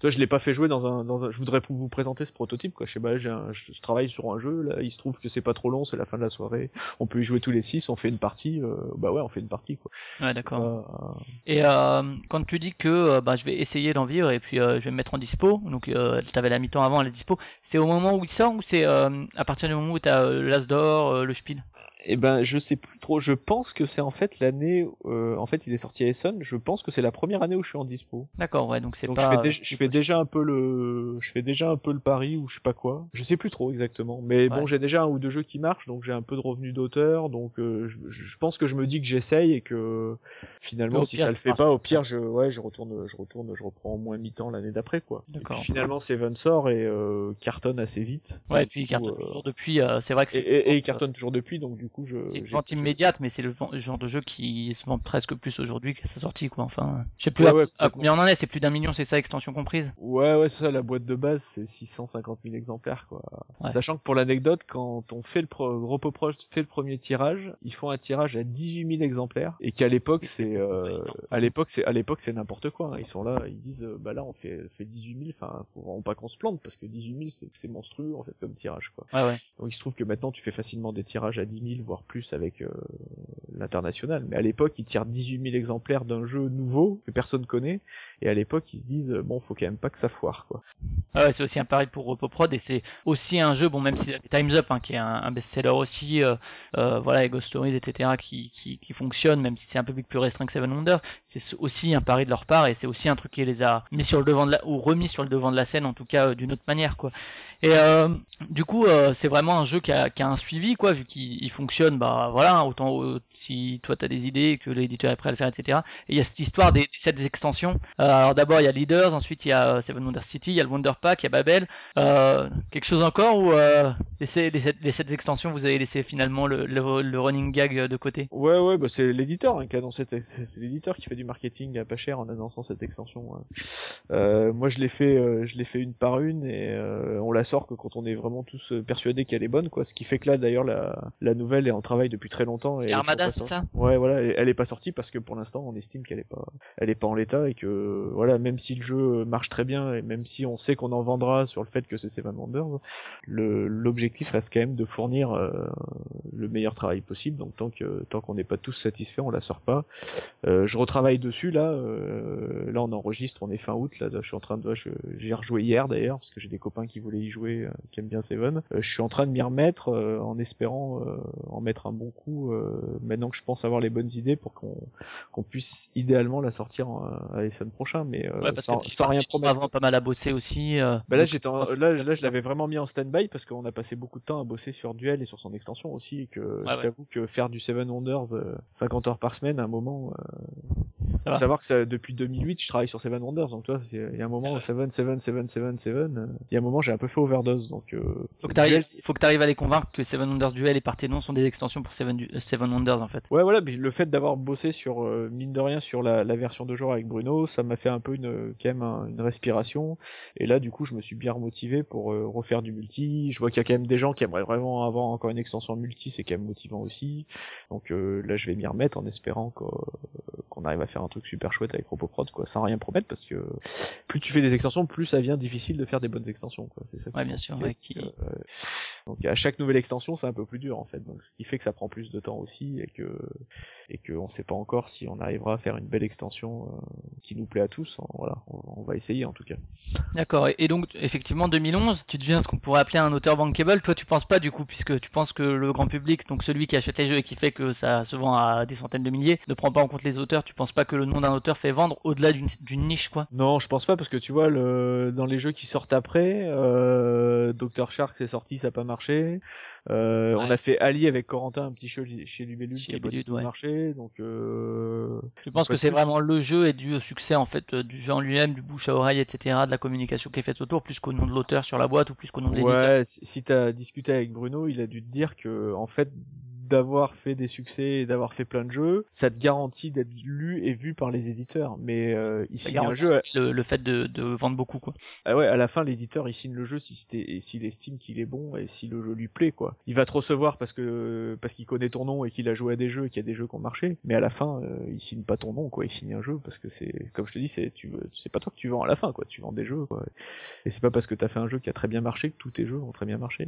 Tu vois, je l'ai pas fait jouer dans un, dans un. Je voudrais vous présenter ce prototype quoi. Je sais pas, j'ai un, je, je travaille sur un jeu, là, il se trouve que c'est pas trop long, c'est la fin de la soirée. On peut y jouer tous les six, on fait une partie. euh, bah ouais, on fait une partie quoi. Ouais, C'est d'accord. pas- Et euh, quand tu dis que euh, bah, je vais essayer d'en vivre et puis je vais me mettre en dispo, donc t'avais la mi-temps avant, est dispo, c'est au moment où il sort ou c'est à partir du moment où t'as euh, l'as d'or, le spiel? Eh ben, je sais plus trop. Je pense que c'est en fait l'année. euh, en fait, il est sorti à Essen. Je pense que c'est la première année où je suis en dispo. D'accord, ouais, donc c'est pas. je fais, euh, déjà, je fais déjà un peu le, je fais déjà un peu le pari ou je sais pas quoi. Je sais plus trop exactement. Mais bon, j'ai déjà un ou deux jeux qui marchent, donc j'ai un peu de revenus d'auteur. Donc euh, je, je pense que je me dis que j'essaye et que finalement, si ça le fait pas, au pire, je, ouais, je retourne, je retourne, je reprends au moins mi-temps l'année d'après, quoi. Et D'accord. puis finalement, Seven sort et euh, cartonne assez vite. Ouais, Donc, puis il cartonne euh, toujours depuis, euh, c'est vrai que et, c'est. et, et il cartonne toujours depuis, donc du coup, je. C'est une vente immédiate, mais c'est le genre de jeu qui se vend presque plus aujourd'hui qu'à sa sortie, quoi. Enfin, je sais plus Ouais, à, ouais, à complètement. combien on en est, c'est plus d'un million, c'est ça, extension comprise? Ouais, ouais, c'est ça, la boîte de base, c'est 650 000 exemplaires, quoi. Ouais. Sachant que pour l'anecdote, quand on fait le pro, Repoproche fait le premier tirage, ils font un tirage à 18 000 exemplaires, et qu'à l'époque, c'est, euh, à l'époque, c'est, à l'époque, c'est n'importe quoi, hein. Ils sont là, ils disent, euh, bah là, on fait, fait 18 000, enfin, faut vraiment pas qu'on se plante, parce que 18 000, c'est, c'est monstrueux, en fait, comme tirage, quoi. Ouais, ouais. Donc il se trouve que maintenant, tu fais facilement des tirages à 10 000, voire plus avec, euh, l'international. Mais à l'époque, ils tirent 18 000 exemplaires d'un jeu nouveau, que personne connaît, et à l'époque, ils se disent, bon, faut quand même pas que ça foire, quoi. Ah c'est aussi un pari pour Repoprod et c'est aussi un jeu, bon même si Time's Up, hein, qui est un, best-seller aussi, euh, euh, voilà, et Ghost Stories, etc., qui, qui, fonctionne, même si c'est un public plus restreint que Seven Wonders, c'est aussi un pari de leur part et c'est aussi un truc qui les a mis sur le devant de la, ou remis sur le devant de la scène, en tout cas euh, d'une autre manière, quoi. Et du coup, c'est vraiment un jeu qui a, qui a un suivi, quoi, vu qu'il il fonctionne, bah voilà, autant euh, si toi t'as des idées, que l'éditeur est prêt à le faire, etc. Et il y a cette histoire des, sets extensions. Euh, alors d'abord il y a Leaders, ensuite il y a euh, Seven Wonders City, il y a le Wonder Pack, il y a Babel. Quelque chose encore ou les, sept- sept- sept extensions, vous avez laissé finalement le, running gag de côté? Ouais, ouais, bah c'est l'éditeur hein, qui a annoncé, c'est l'éditeur qui fait du marketing à pas cher en annonçant cette extension. hein. Moi, je l'ai fait, fait une par une et on la sort que quand on est vraiment tous persuadés qu'elle est bonne, quoi. Ce qui fait que là, d'ailleurs, la nouvelle est en travail depuis très longtemps. C'est elle est Armada, c'est ça? Ouais, voilà, elle, elle est pas sortie parce que pour l'instant, on estime qu'elle est pas, elle est pas en l'état et que voilà, même si le jeu marche très bien et même si on sait qu'on en vendra sur le fait que c'est Seven Wonders, l'objectif reste quand même de fournir euh, le meilleur travail possible. Donc tant que tant qu'on n'est pas tous satisfaits, on la sort pas. Euh, je retravaille dessus là. euh, là, on enregistre, on est fin août. Là, je suis en train de, j'ai rejoué hier d'ailleurs parce que j'ai des copains qui voulaient y jouer, euh, qui aiment bien Seven. Euh, je suis en train de m'y remettre euh, en espérant en mettre un bon coup. Euh, maintenant que je pense avoir les bonnes idées pour qu'on qu'on puisse idéalement la sortir en- à l'Essen prochain, mais euh, Ouais, parce sans, que sans rien promettre. avant pas mal à bosser aussi. euh, Bah là, j'étais là, là, je l'avais vraiment mis en stand-by parce qu'on a passé beaucoup de temps à bosser sur Duel et sur son extension aussi, et que je ouais. t'avoue que faire du Seven Wonders euh, 50 heures par semaine, à un moment, euh, Ça faut savoir que ça, depuis 2008, je travaille sur Seven Wonders, donc toi, il y a un moment, Seven, Seven, Seven, Seven, Seven, euh, il y a un moment, j'ai un peu fait overdose, donc euh, Faut que t'arrives, faut que t'arrives à les convaincre que Seven Wonders Duel et Parthénon sont des extensions pour Seven, euh, Seven Wonders en fait. Ouais, voilà, mais le fait d'avoir bossé sur, euh, mine de rien, sur la, la version de jour avec Bruno, ça m'a fait un peu une, quand même un- une respiration. Et là, du coup, je me suis bien remotivé pour euh, refaire du multi. Je vois qu'il y a quand même des gens qui aimeraient vraiment avoir encore une extension multi, c'est quand même motivant aussi. Donc euh, là, je vais m'y remettre en espérant qu'au- qu'on arrive à faire un truc super chouette avec Roboprod, quoi, sans rien promettre, parce que plus tu fais des extensions, plus ça devient difficile de faire des bonnes extensions, quoi. C'est ça. Ouais, bien sûr, ouais, qui- euh, donc à chaque nouvelle extension, c'est un peu plus dur en fait. Donc ce qui fait que ça prend plus de temps aussi et que et que on sait pas encore si on arrivera à faire une belle extension euh, qui nous plaît à tous. hein, Voilà, on, on va essayer en tout cas. D'accord. Et, donc, effectivement, 2011, tu deviens ce qu'on pourrait appeler un auteur bankable. Toi, tu penses pas du coup, puisque tu penses que le grand public, donc celui qui achète les jeux et qui fait que ça se vend à des centaines de milliers, ne prend pas en compte les auteurs. Tu penses pas que le nom d'un auteur fait vendre au-delà d'une d'une niche, quoi? Non, je pense pas parce que tu vois le dans les jeux qui sortent après, euh, Dr Shark c'est sorti, ça a pas marché. Euh, Ouais. On a fait Ali avec Corentin, un petit jeu li- chez Libellule Chez qui a pas du Libellule, tout ouais. marché. Donc euh, Je pense que c'est vraiment le jeu est dû au succès en fait euh, du jeu en lui-même, du bouche à oreille, etc., de la communication qui est faite autour, plus qu'au nom de l'auteur sur la boîte ou plus qu'au nom de l'éditeur. Ouais, si t'as discuté avec Bruno, il a dû te dire que en fait d'avoir fait des succès et d'avoir fait plein de jeux, ça te garantit d'être lu et vu par les éditeurs. Mais euh, il signe un jeu, le, le fait de, de vendre beaucoup, quoi. ah ouais, à la fin l'éditeur il signe le jeu si c'était et s'il estime qu'il est bon et si le jeu lui plaît quoi. Il va te recevoir parce que parce qu'il connaît ton nom et qu'il a joué à des jeux et qu'il y a des jeux qui ont marché, mais à la fin euh, il signe pas ton nom quoi, il signe un jeu parce que c'est comme je te dis c'est tu veux c'est pas toi que tu vends à la fin quoi, tu vends des jeux quoi. Et c'est pas parce que t'as fait un jeu qui a très bien marché que tous tes jeux ont très bien marché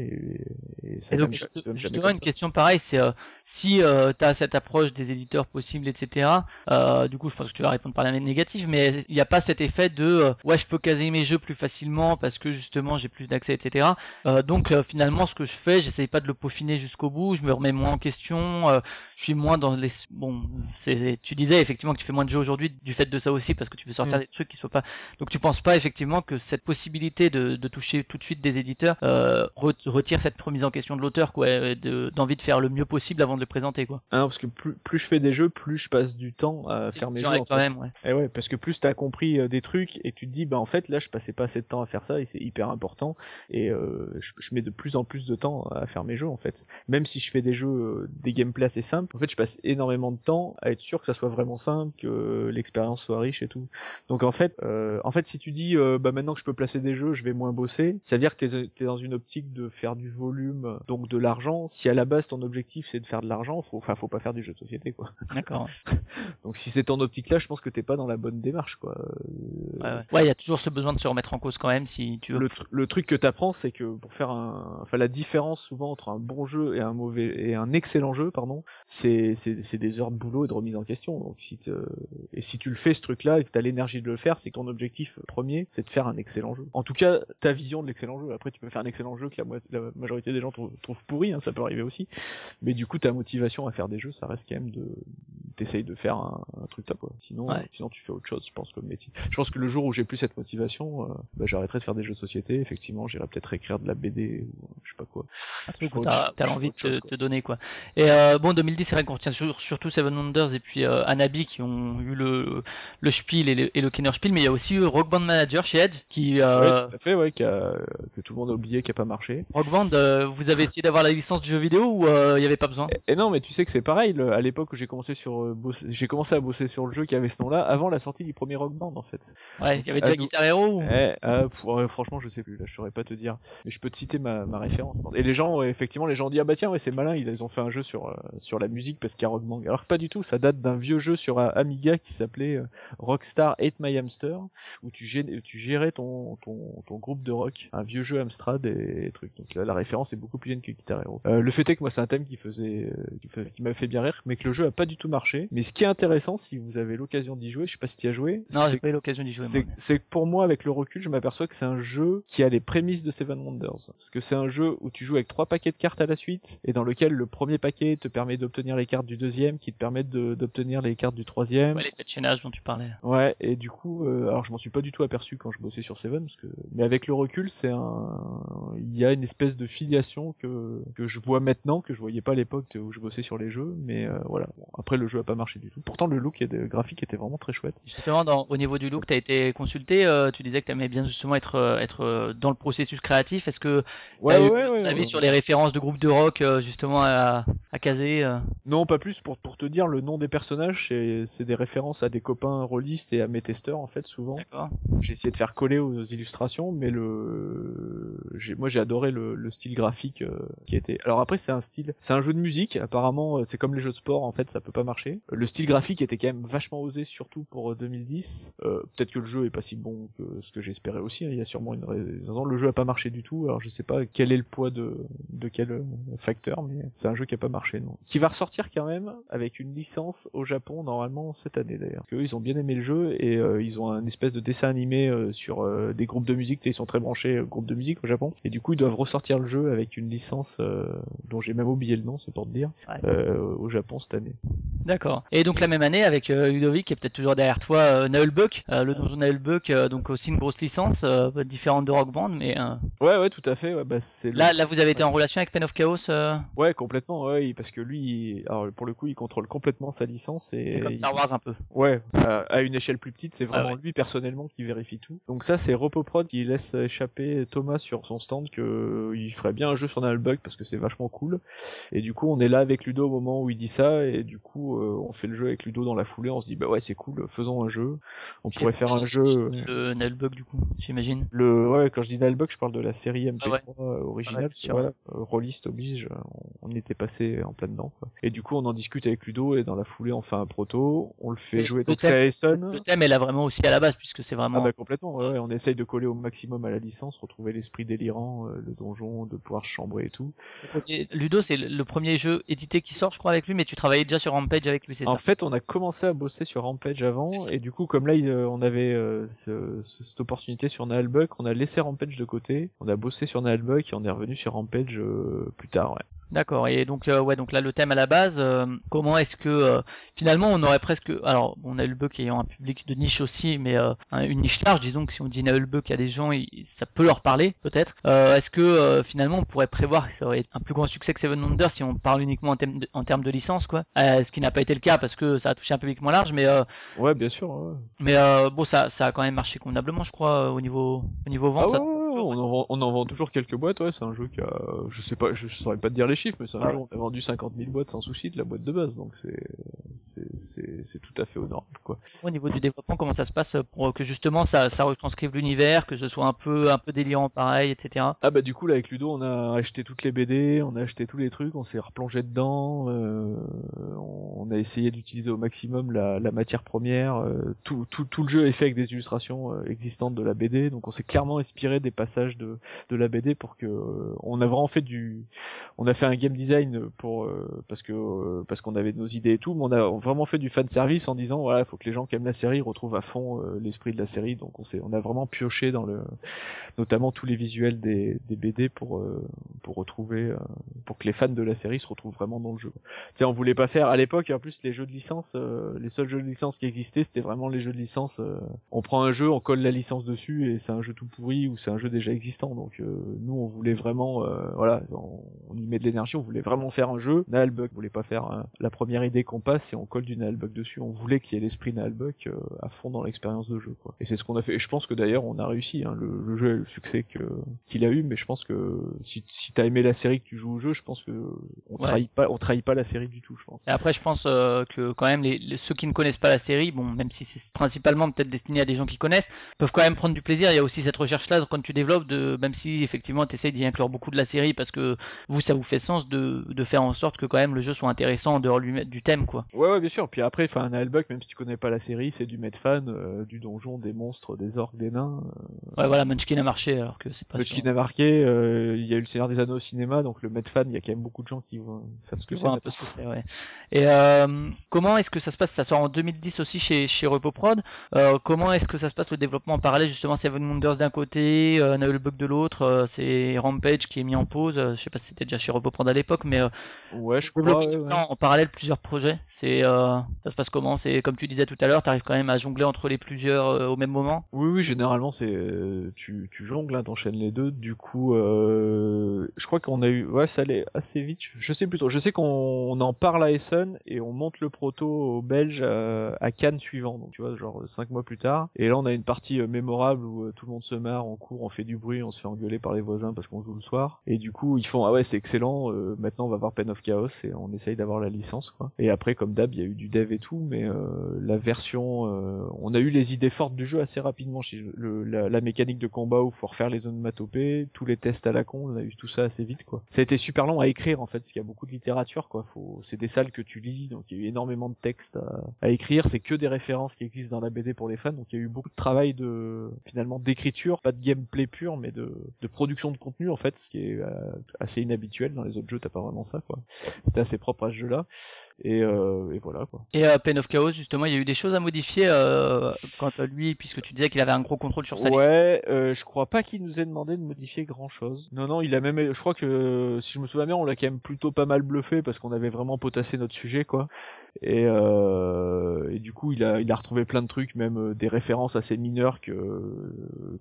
et, et ça Et donc, justement, comme une ça. question pareille, c'est euh, si tu as cette approche des éditeurs possibles, etc. euh, du coup, je pense que tu vas répondre par la même négative, mais il n'y a pas cet effet de euh, ouais, je peux caser mes jeux plus facilement parce que justement j'ai plus d'accès, etc. Euh, donc euh, finalement, ce que je fais, j'essaye pas de le peaufiner jusqu'au bout, je me remets moins en question, euh, je suis moins dans les bon, c'est tu disais effectivement que tu fais moins de jeux aujourd'hui du fait de ça aussi parce que tu veux sortir Mm. des trucs qui soient pas. Donc tu penses pas effectivement que cette possibilité de, de toucher tout de suite des éditeurs euh, re- retire cette remise en question de l'auteur quoi, de- d'envie de faire le mieux possible avant de le présenter quoi. Hein, parce que plus, plus je fais des jeux, plus je passe du temps à faire mes jeux. En quand fait. même, ouais. Et ouais, parce que plus t'as compris euh, des trucs et tu te dis bah en fait là je passais pas assez de temps à faire ça et c'est hyper important et euh, je, je mets de plus en plus de temps à faire mes jeux en fait. Même si je fais des jeux euh, des gameplays assez simples, en fait je passe énormément de temps à être sûr que ça soit vraiment simple, que l'expérience soit riche et tout. Donc en fait, euh, en fait si tu dis euh, bah maintenant que je peux placer des jeux, je vais moins bosser, c'est à dire que t'es es dans une optique de faire du volume, donc de l'argent. Si à la base ton objectif c'est de faire de l'argent, faut enfin faut pas faire du jeu de société quoi. D'accord. (laughs) Donc si c'est ton optique là, je pense que t'es pas dans la bonne démarche quoi. Ouais, ouais. Ouais, il y a toujours ce besoin de se remettre en cause quand même si tu veux. le, tr- le truc que t'apprends, c'est que pour faire un, enfin la différence souvent entre un bon jeu et un mauvais et un excellent jeu, pardon, c'est c'est des heures de boulot et de remise en question. Donc si te... et si tu le fais ce truc-là et que t'as l'énergie de le faire, c'est que ton objectif premier, c'est de faire un excellent jeu. En tout cas, ta vision de l'excellent jeu. Après, tu peux faire un excellent jeu que la, majorité des gens trou- trouvent pourri, hein, ça peut arriver aussi. Mais du coup, ta motivation à faire des jeux, ça reste quand même de t'essayes de faire un, un truc top. Quoi. Sinon, Ouais. euh, sinon tu fais autre chose. Je pense que le métier. Je pense que le jour où j'ai plus cette motivation, euh, bah, j'arrêterai de faire des jeux de société. Effectivement, j'irai peut-être écrire de la BD ou euh, je sais pas quoi. un truc ferai où autre t'as t'as l'envie de te, donner quoi. Et euh, bon 2010 c'est vrai qu'on retient sur- surtout Seven Wonders et puis euh, Anabi qui ont eu le le Spiel et le, et le Kenner Spiel, mais il y a aussi eu Rock Band Manager chez Edge qui euh, Ouais, tout à fait, ouais, qui a- que tout le monde a oublié, qui a pas marché. Rock Band, euh, vous avez essayé d'avoir la licence du jeu vidéo ou euh, il y avait pas besoin Et, et non, mais tu sais que c'est pareil. le- à l'époque où j'ai commencé sur euh, j'ai commencé à bosser sur le jeu qui avait ce nom-là avant la sortie du premier Rock Band en fait. Ouais, il y avait Ah, déjà Guitar Hero ou... Eh, euh, ouais, franchement, je sais plus. Là, je saurais pas te dire. Mais je peux te citer ma, ma référence. Et les gens, effectivement, les gens disent ah bah tiens, ouais, c'est malin. Ils, ont fait un jeu sur euh, sur la musique parce qu'il y a Rock Band. Alors que pas du tout. Ça date d'un vieux jeu sur euh, Amiga qui s'appelait Rockstar Hate My Hamster, où tu, gé- tu gérais ton, ton ton groupe de rock, un vieux jeu Amstrad et, trucs. Donc là, la référence est beaucoup plus jeune que Guitar Hero. Le fait est que moi, c'est un thème qui faisait, euh, qui, m'avait fait bien rire, mais que le jeu a pas du tout marché. Mais ce qui est intéressant, si vous avez l'occasion d'y jouer, je sais pas si tu as joué. Non, j'ai pas eu l'occasion d'y jouer. c'est que pour moi, avec le recul, je m'aperçois que c'est un jeu qui a les prémices de Seven Wonders. Parce que c'est un jeu où tu joues avec trois paquets de cartes à la suite, et dans lequel le premier paquet te permet d'obtenir les cartes du deuxième, qui te permettent d'obtenir les cartes du troisième. Ouais, l'effet de chaînage dont tu parlais. Ouais, et du coup, euh, alors je m'en suis pas du tout aperçu quand je bossais sur Seven, parce que, mais avec le recul, c'est un, il y a une espèce de filiation que que je vois maintenant que je voyais pas à l'époque où je bossais sur les jeux, mais euh, voilà. Bon, après, le jeu a pas marché du tout. Pourtant, le look et le graphique était vraiment très chouette. Justement, dans, au niveau du look, tu as été consulté. euh, tu disais que tu aimais bien justement être, euh, être dans le processus créatif. Est-ce que tu as eu ton avis sur les références de groupes de rock justement à, à caser Non, pas plus. Pour, pour te dire, le nom des personnages, c'est c'est des références à des copains rôlistes et à mes testeurs, en fait, souvent. J'ai essayé de faire coller aux illustrations, mais le, moi j'ai adoré le, le style graphique qui était. Alors après, c'est un style, c'est un jeu musique. Apparemment, euh, c'est comme les jeux de sport, en fait, ça peut pas marcher. Le style graphique était quand même vachement osé, surtout pour euh, 2010. Euh, Peut-être que le jeu est pas si bon que ce que j'espérais aussi. hein. Il y a sûrement une raison. Le jeu a pas marché du tout. Alors je sais pas quel est le poids de de quel euh, facteur, mais c'est un jeu qui a pas marché, non. Qui va ressortir quand même avec une licence au Japon normalement cette année d'ailleurs. Parce qu'eux, ils ont bien aimé le jeu et euh, ils ont un espèce de dessin animé euh, sur euh, des groupes de musique. Ils sont très branchés euh, groupes de musique au Japon et du coup ils doivent ressortir le jeu avec une licence euh, dont j'ai même oublié le nom, c'est pour te dire, Ouais. euh, au Japon cette année. D'accord. Et donc la même année avec euh, Ludovic qui est peut-être toujours derrière toi, euh, Nullbuck, euh, le donjon Nullbuck, euh, donc aussi une grosse licence, différente de Rock Band, mais Ouais ouais tout à fait. Ouais, bah, c'est le- là, là vous avez été en relation avec Pen of Chaos. Ouais, complètement, ouais, parce que lui, il- alors pour le coup, il contrôle complètement sa licence et c'est comme Star Wars un peu. Ouais, à, une échelle plus petite, c'est vraiment Ah ouais. lui personnellement qui vérifie tout. Donc ça, c'est Repoprod qui laisse échapper Thomas sur son stand que euh, il ferait bien un jeu sur Nullbug parce que c'est vachement cool. Et du coup, on est là avec Ludo au moment où il dit ça et du coup, euh, on fait le jeu avec Ludo dans la foulée. On se dit bah ouais, c'est cool, faisons un jeu. On pourrait faire un jeu. euh, Le Nullbuck du coup, j'imagine. Le ouais, quand je dis Nullbug, je parle de la série MP3 Ah ouais. euh, originale. Ouais, sûr. voilà, euh, Rolliste oblige, on, était passé en plein dedans. Quoi. Et du coup, on en discute avec Ludo et dans la foulée, on fait un proto, on le fait jouer. le Donc c'est. Le thème est là vraiment aussi à la base puisque c'est Ah vraiment. bah complètement, ouais, on essaye de coller au maximum à la licence, retrouver l'esprit délirant, euh, le donjon, de pouvoir chambrer et tout. Ludo, c'est le le premier jeu édité qui sort, je crois, avec lui, mais tu travaillais déjà sur Rampage avec lui, c'est En ça fait, on a commencé à bosser sur Rampage avant, et du coup, comme là, euh, on avait euh, ce- ce- cette opportunité sur Nullbuck, on a laissé Rampage de côté, on a bossé sur Nullbuck et on est revenu sur Rampage euh, plus tard, ouais. D'accord. Et donc, euh, ouais, donc là, le thème à la base, euh, comment est-ce que euh, finalement, on aurait presque, alors, on a Nullbuck ayant un public de niche aussi, mais un- une niche large, disons que si on dit Nullbuck à des gens, il- ça peut leur parler, peut-être. Est-ce que finalement, on pourrait prévoir que ça aurait un plus grand succès que Seven Wonders si on parle uniquement en, termes de, en termes de licence, quoi Euh, Ce qui n'a pas été le cas parce que ça a touché un public moins large, mais euh, Ouais, bien sûr, ouais. mais euh, bon, ça, ça a quand même marché convenablement, je crois, au niveau au niveau Ah vente. ouais, ça- ouais, ouais, on, en vend, on en vend toujours quelques boîtes, ouais, c'est un jeu qui a, je sais pas, je, je saurais pas te dire les chiffres, mais c'est un Ah jeu, on a vendu 50 000 boîtes sans souci de la boîte de base, donc c'est, c'est, tout à fait honorable, quoi. Au niveau du développement, comment ça se passe pour que justement ça, ça retranscrive l'univers, que ce soit un peu, un peu délirant pareil, etc. Ah bah du coup là avec Ludo on a acheté toutes les BD, on a acheté tous les trucs, on s'est replongé dedans, euh, on a essayé d'utiliser au maximum la, la matière première, euh, tout, tout, tout le jeu est fait avec des illustrations euh, existantes de la BD, donc on s'est clairement inspiré des passages de, de la BD pour que euh, on a vraiment fait du, on a fait un game design pour euh, parce que euh, parce qu'on avait nos idées et tout, mais on a vraiment fait du fan service en disant voilà il faut que les gens qui aiment la série retrouvent à fond euh, l'esprit de la série, donc on s'est on a vraiment pioché dans le notamment tous les visuels des, des BD pour euh, pour retrouver pour que les fans de la série se retrouvent vraiment dans le jeu. Tu on voulait pas faire à l'époque en plus les jeux de licence, les seuls jeux de licence qui existaient, c'était vraiment les jeux de licence. on prend un jeu, on colle la licence dessus et c'est un jeu tout pourri ou c'est un jeu déjà existant. Donc euh, nous, on voulait vraiment, euh, voilà, on, on y met de l'énergie, on voulait vraiment faire un jeu. Nullbuck, on voulait pas faire un- la première idée qu'on passe et on colle du Nullbuck dessus. On voulait qu'il y ait l'esprit Nullbuck euh, à fond dans l'expérience de jeu. Quoi. Et c'est ce qu'on a fait. Et je pense que d'ailleurs, on a réussi. Hein. Le, le jeu a eu le succès que qu'il a eu, mais je pense que si, si t'as aimé la série que tu joues au jeu, je pense que on Ouais. trahit pas, on trahit pas la série du tout, je pense. Et après, je pense euh, que quand même les, les- ceux qui ne connaissent pas la série, bon, même si c'est principalement peut-être destiné à des gens qui connaissent, peuvent quand même prendre du plaisir. Il y a aussi cette recherche-là quand tu développes, de, même si effectivement tu essayes d'y inclure beaucoup de la série parce que vous, ça vous fait sens de, de faire en sorte que quand même le jeu soit intéressant en dehors lui- du thème, quoi. Ouais, Ouais, bien sûr. Puis après, enfin, un Albuck, même si tu connais pas la série, c'est du Medfan, euh, du donjon, des monstres, des orques, des nains. Ouais, voilà, Munchkin a marché alors que c'est pas sûr. qui a marqué, euh, il y a eu le Seigneur des Anneaux au cinéma, donc le Medfan, il y a quand même beaucoup de gens qui vont- savent ce que Je c'est. vois un peu ce que c'est, ouais. Et euh, comment est-ce que ça se passe? Ça sort en 2010 aussi chez, chez Repoprod. Euh, comment est-ce que ça se passe le développement en parallèle Justement, Seven Wonders d'un côté, euh, Bug de l'autre, euh, c'est Rampage qui est mis en pause. Euh, je sais pas si c'était déjà chez Repoprod à l'époque, mais Ouais, je crois. ouais, ouais. en parallèle plusieurs projets. C'est ça se passe comment? C'est comme tu disais tout à l'heure, tu arrives quand même à jongler entre les plusieurs au même moment? Oui, oui, généralement c'est tu tu jongles, hein, t'enchaînes les deux. Du coup, je crois qu'on a eu, ouais, ça allait assez vite. Je sais plus trop. Je sais qu'on on en parle à Essen et on monte le proto aux Belges à, à Cannes suivant. Donc tu vois, genre cinq mois plus tard. Et là, on a une partie mémorable où tout le monde se marre, on court, on fait du bruit, on se fait engueuler par les voisins parce qu'on joue le soir. Et du coup, ils font ah ouais, c'est excellent. euh, maintenant, on va voir Pen of Chaos et on essaye d'avoir la licence quoi. Et après, comme d'hab, il y a eu du dev et tout, mais euh, la version, euh, on a eu les idées fortes du jeu assez rapidement. Chez le, la, la mécanique de combat où faut refaire les onomatopées, tous les tests à la con, on a eu tout ça assez vite quoi. Ça a été super long à écrire en fait, parce qu'il y a beaucoup de littérature quoi. Faut, c'est des salles que tu lis, donc il y a eu énormément de textes à, à écrire. C'est que des références qui existent dans la BD pour les fans, donc il y a eu beaucoup de travail de finalement d'écriture, pas de gameplay pur, mais de, de production de contenu en fait, ce qui est euh, assez inhabituel dans les autres jeux. T'as pas vraiment ça quoi. C'était assez propre à ce jeu-là. Et, euh, et voilà quoi. Et euh, Pen of Chaos, justement, il y a eu des choses à modifier quant à lui, puisque tu disais qu'il avait un gros contrôle sur sa. Ouais, je crois pas qu'il nous ait demandé de modifier grand chose. Non, non, il a même, je crois que si je me souviens bien, on l'a quand même plutôt pas mal bluffé parce qu'on avait vraiment potassé notre sujet, quoi. Et, et du coup, il a, il a retrouvé plein de trucs, même des références assez mineures que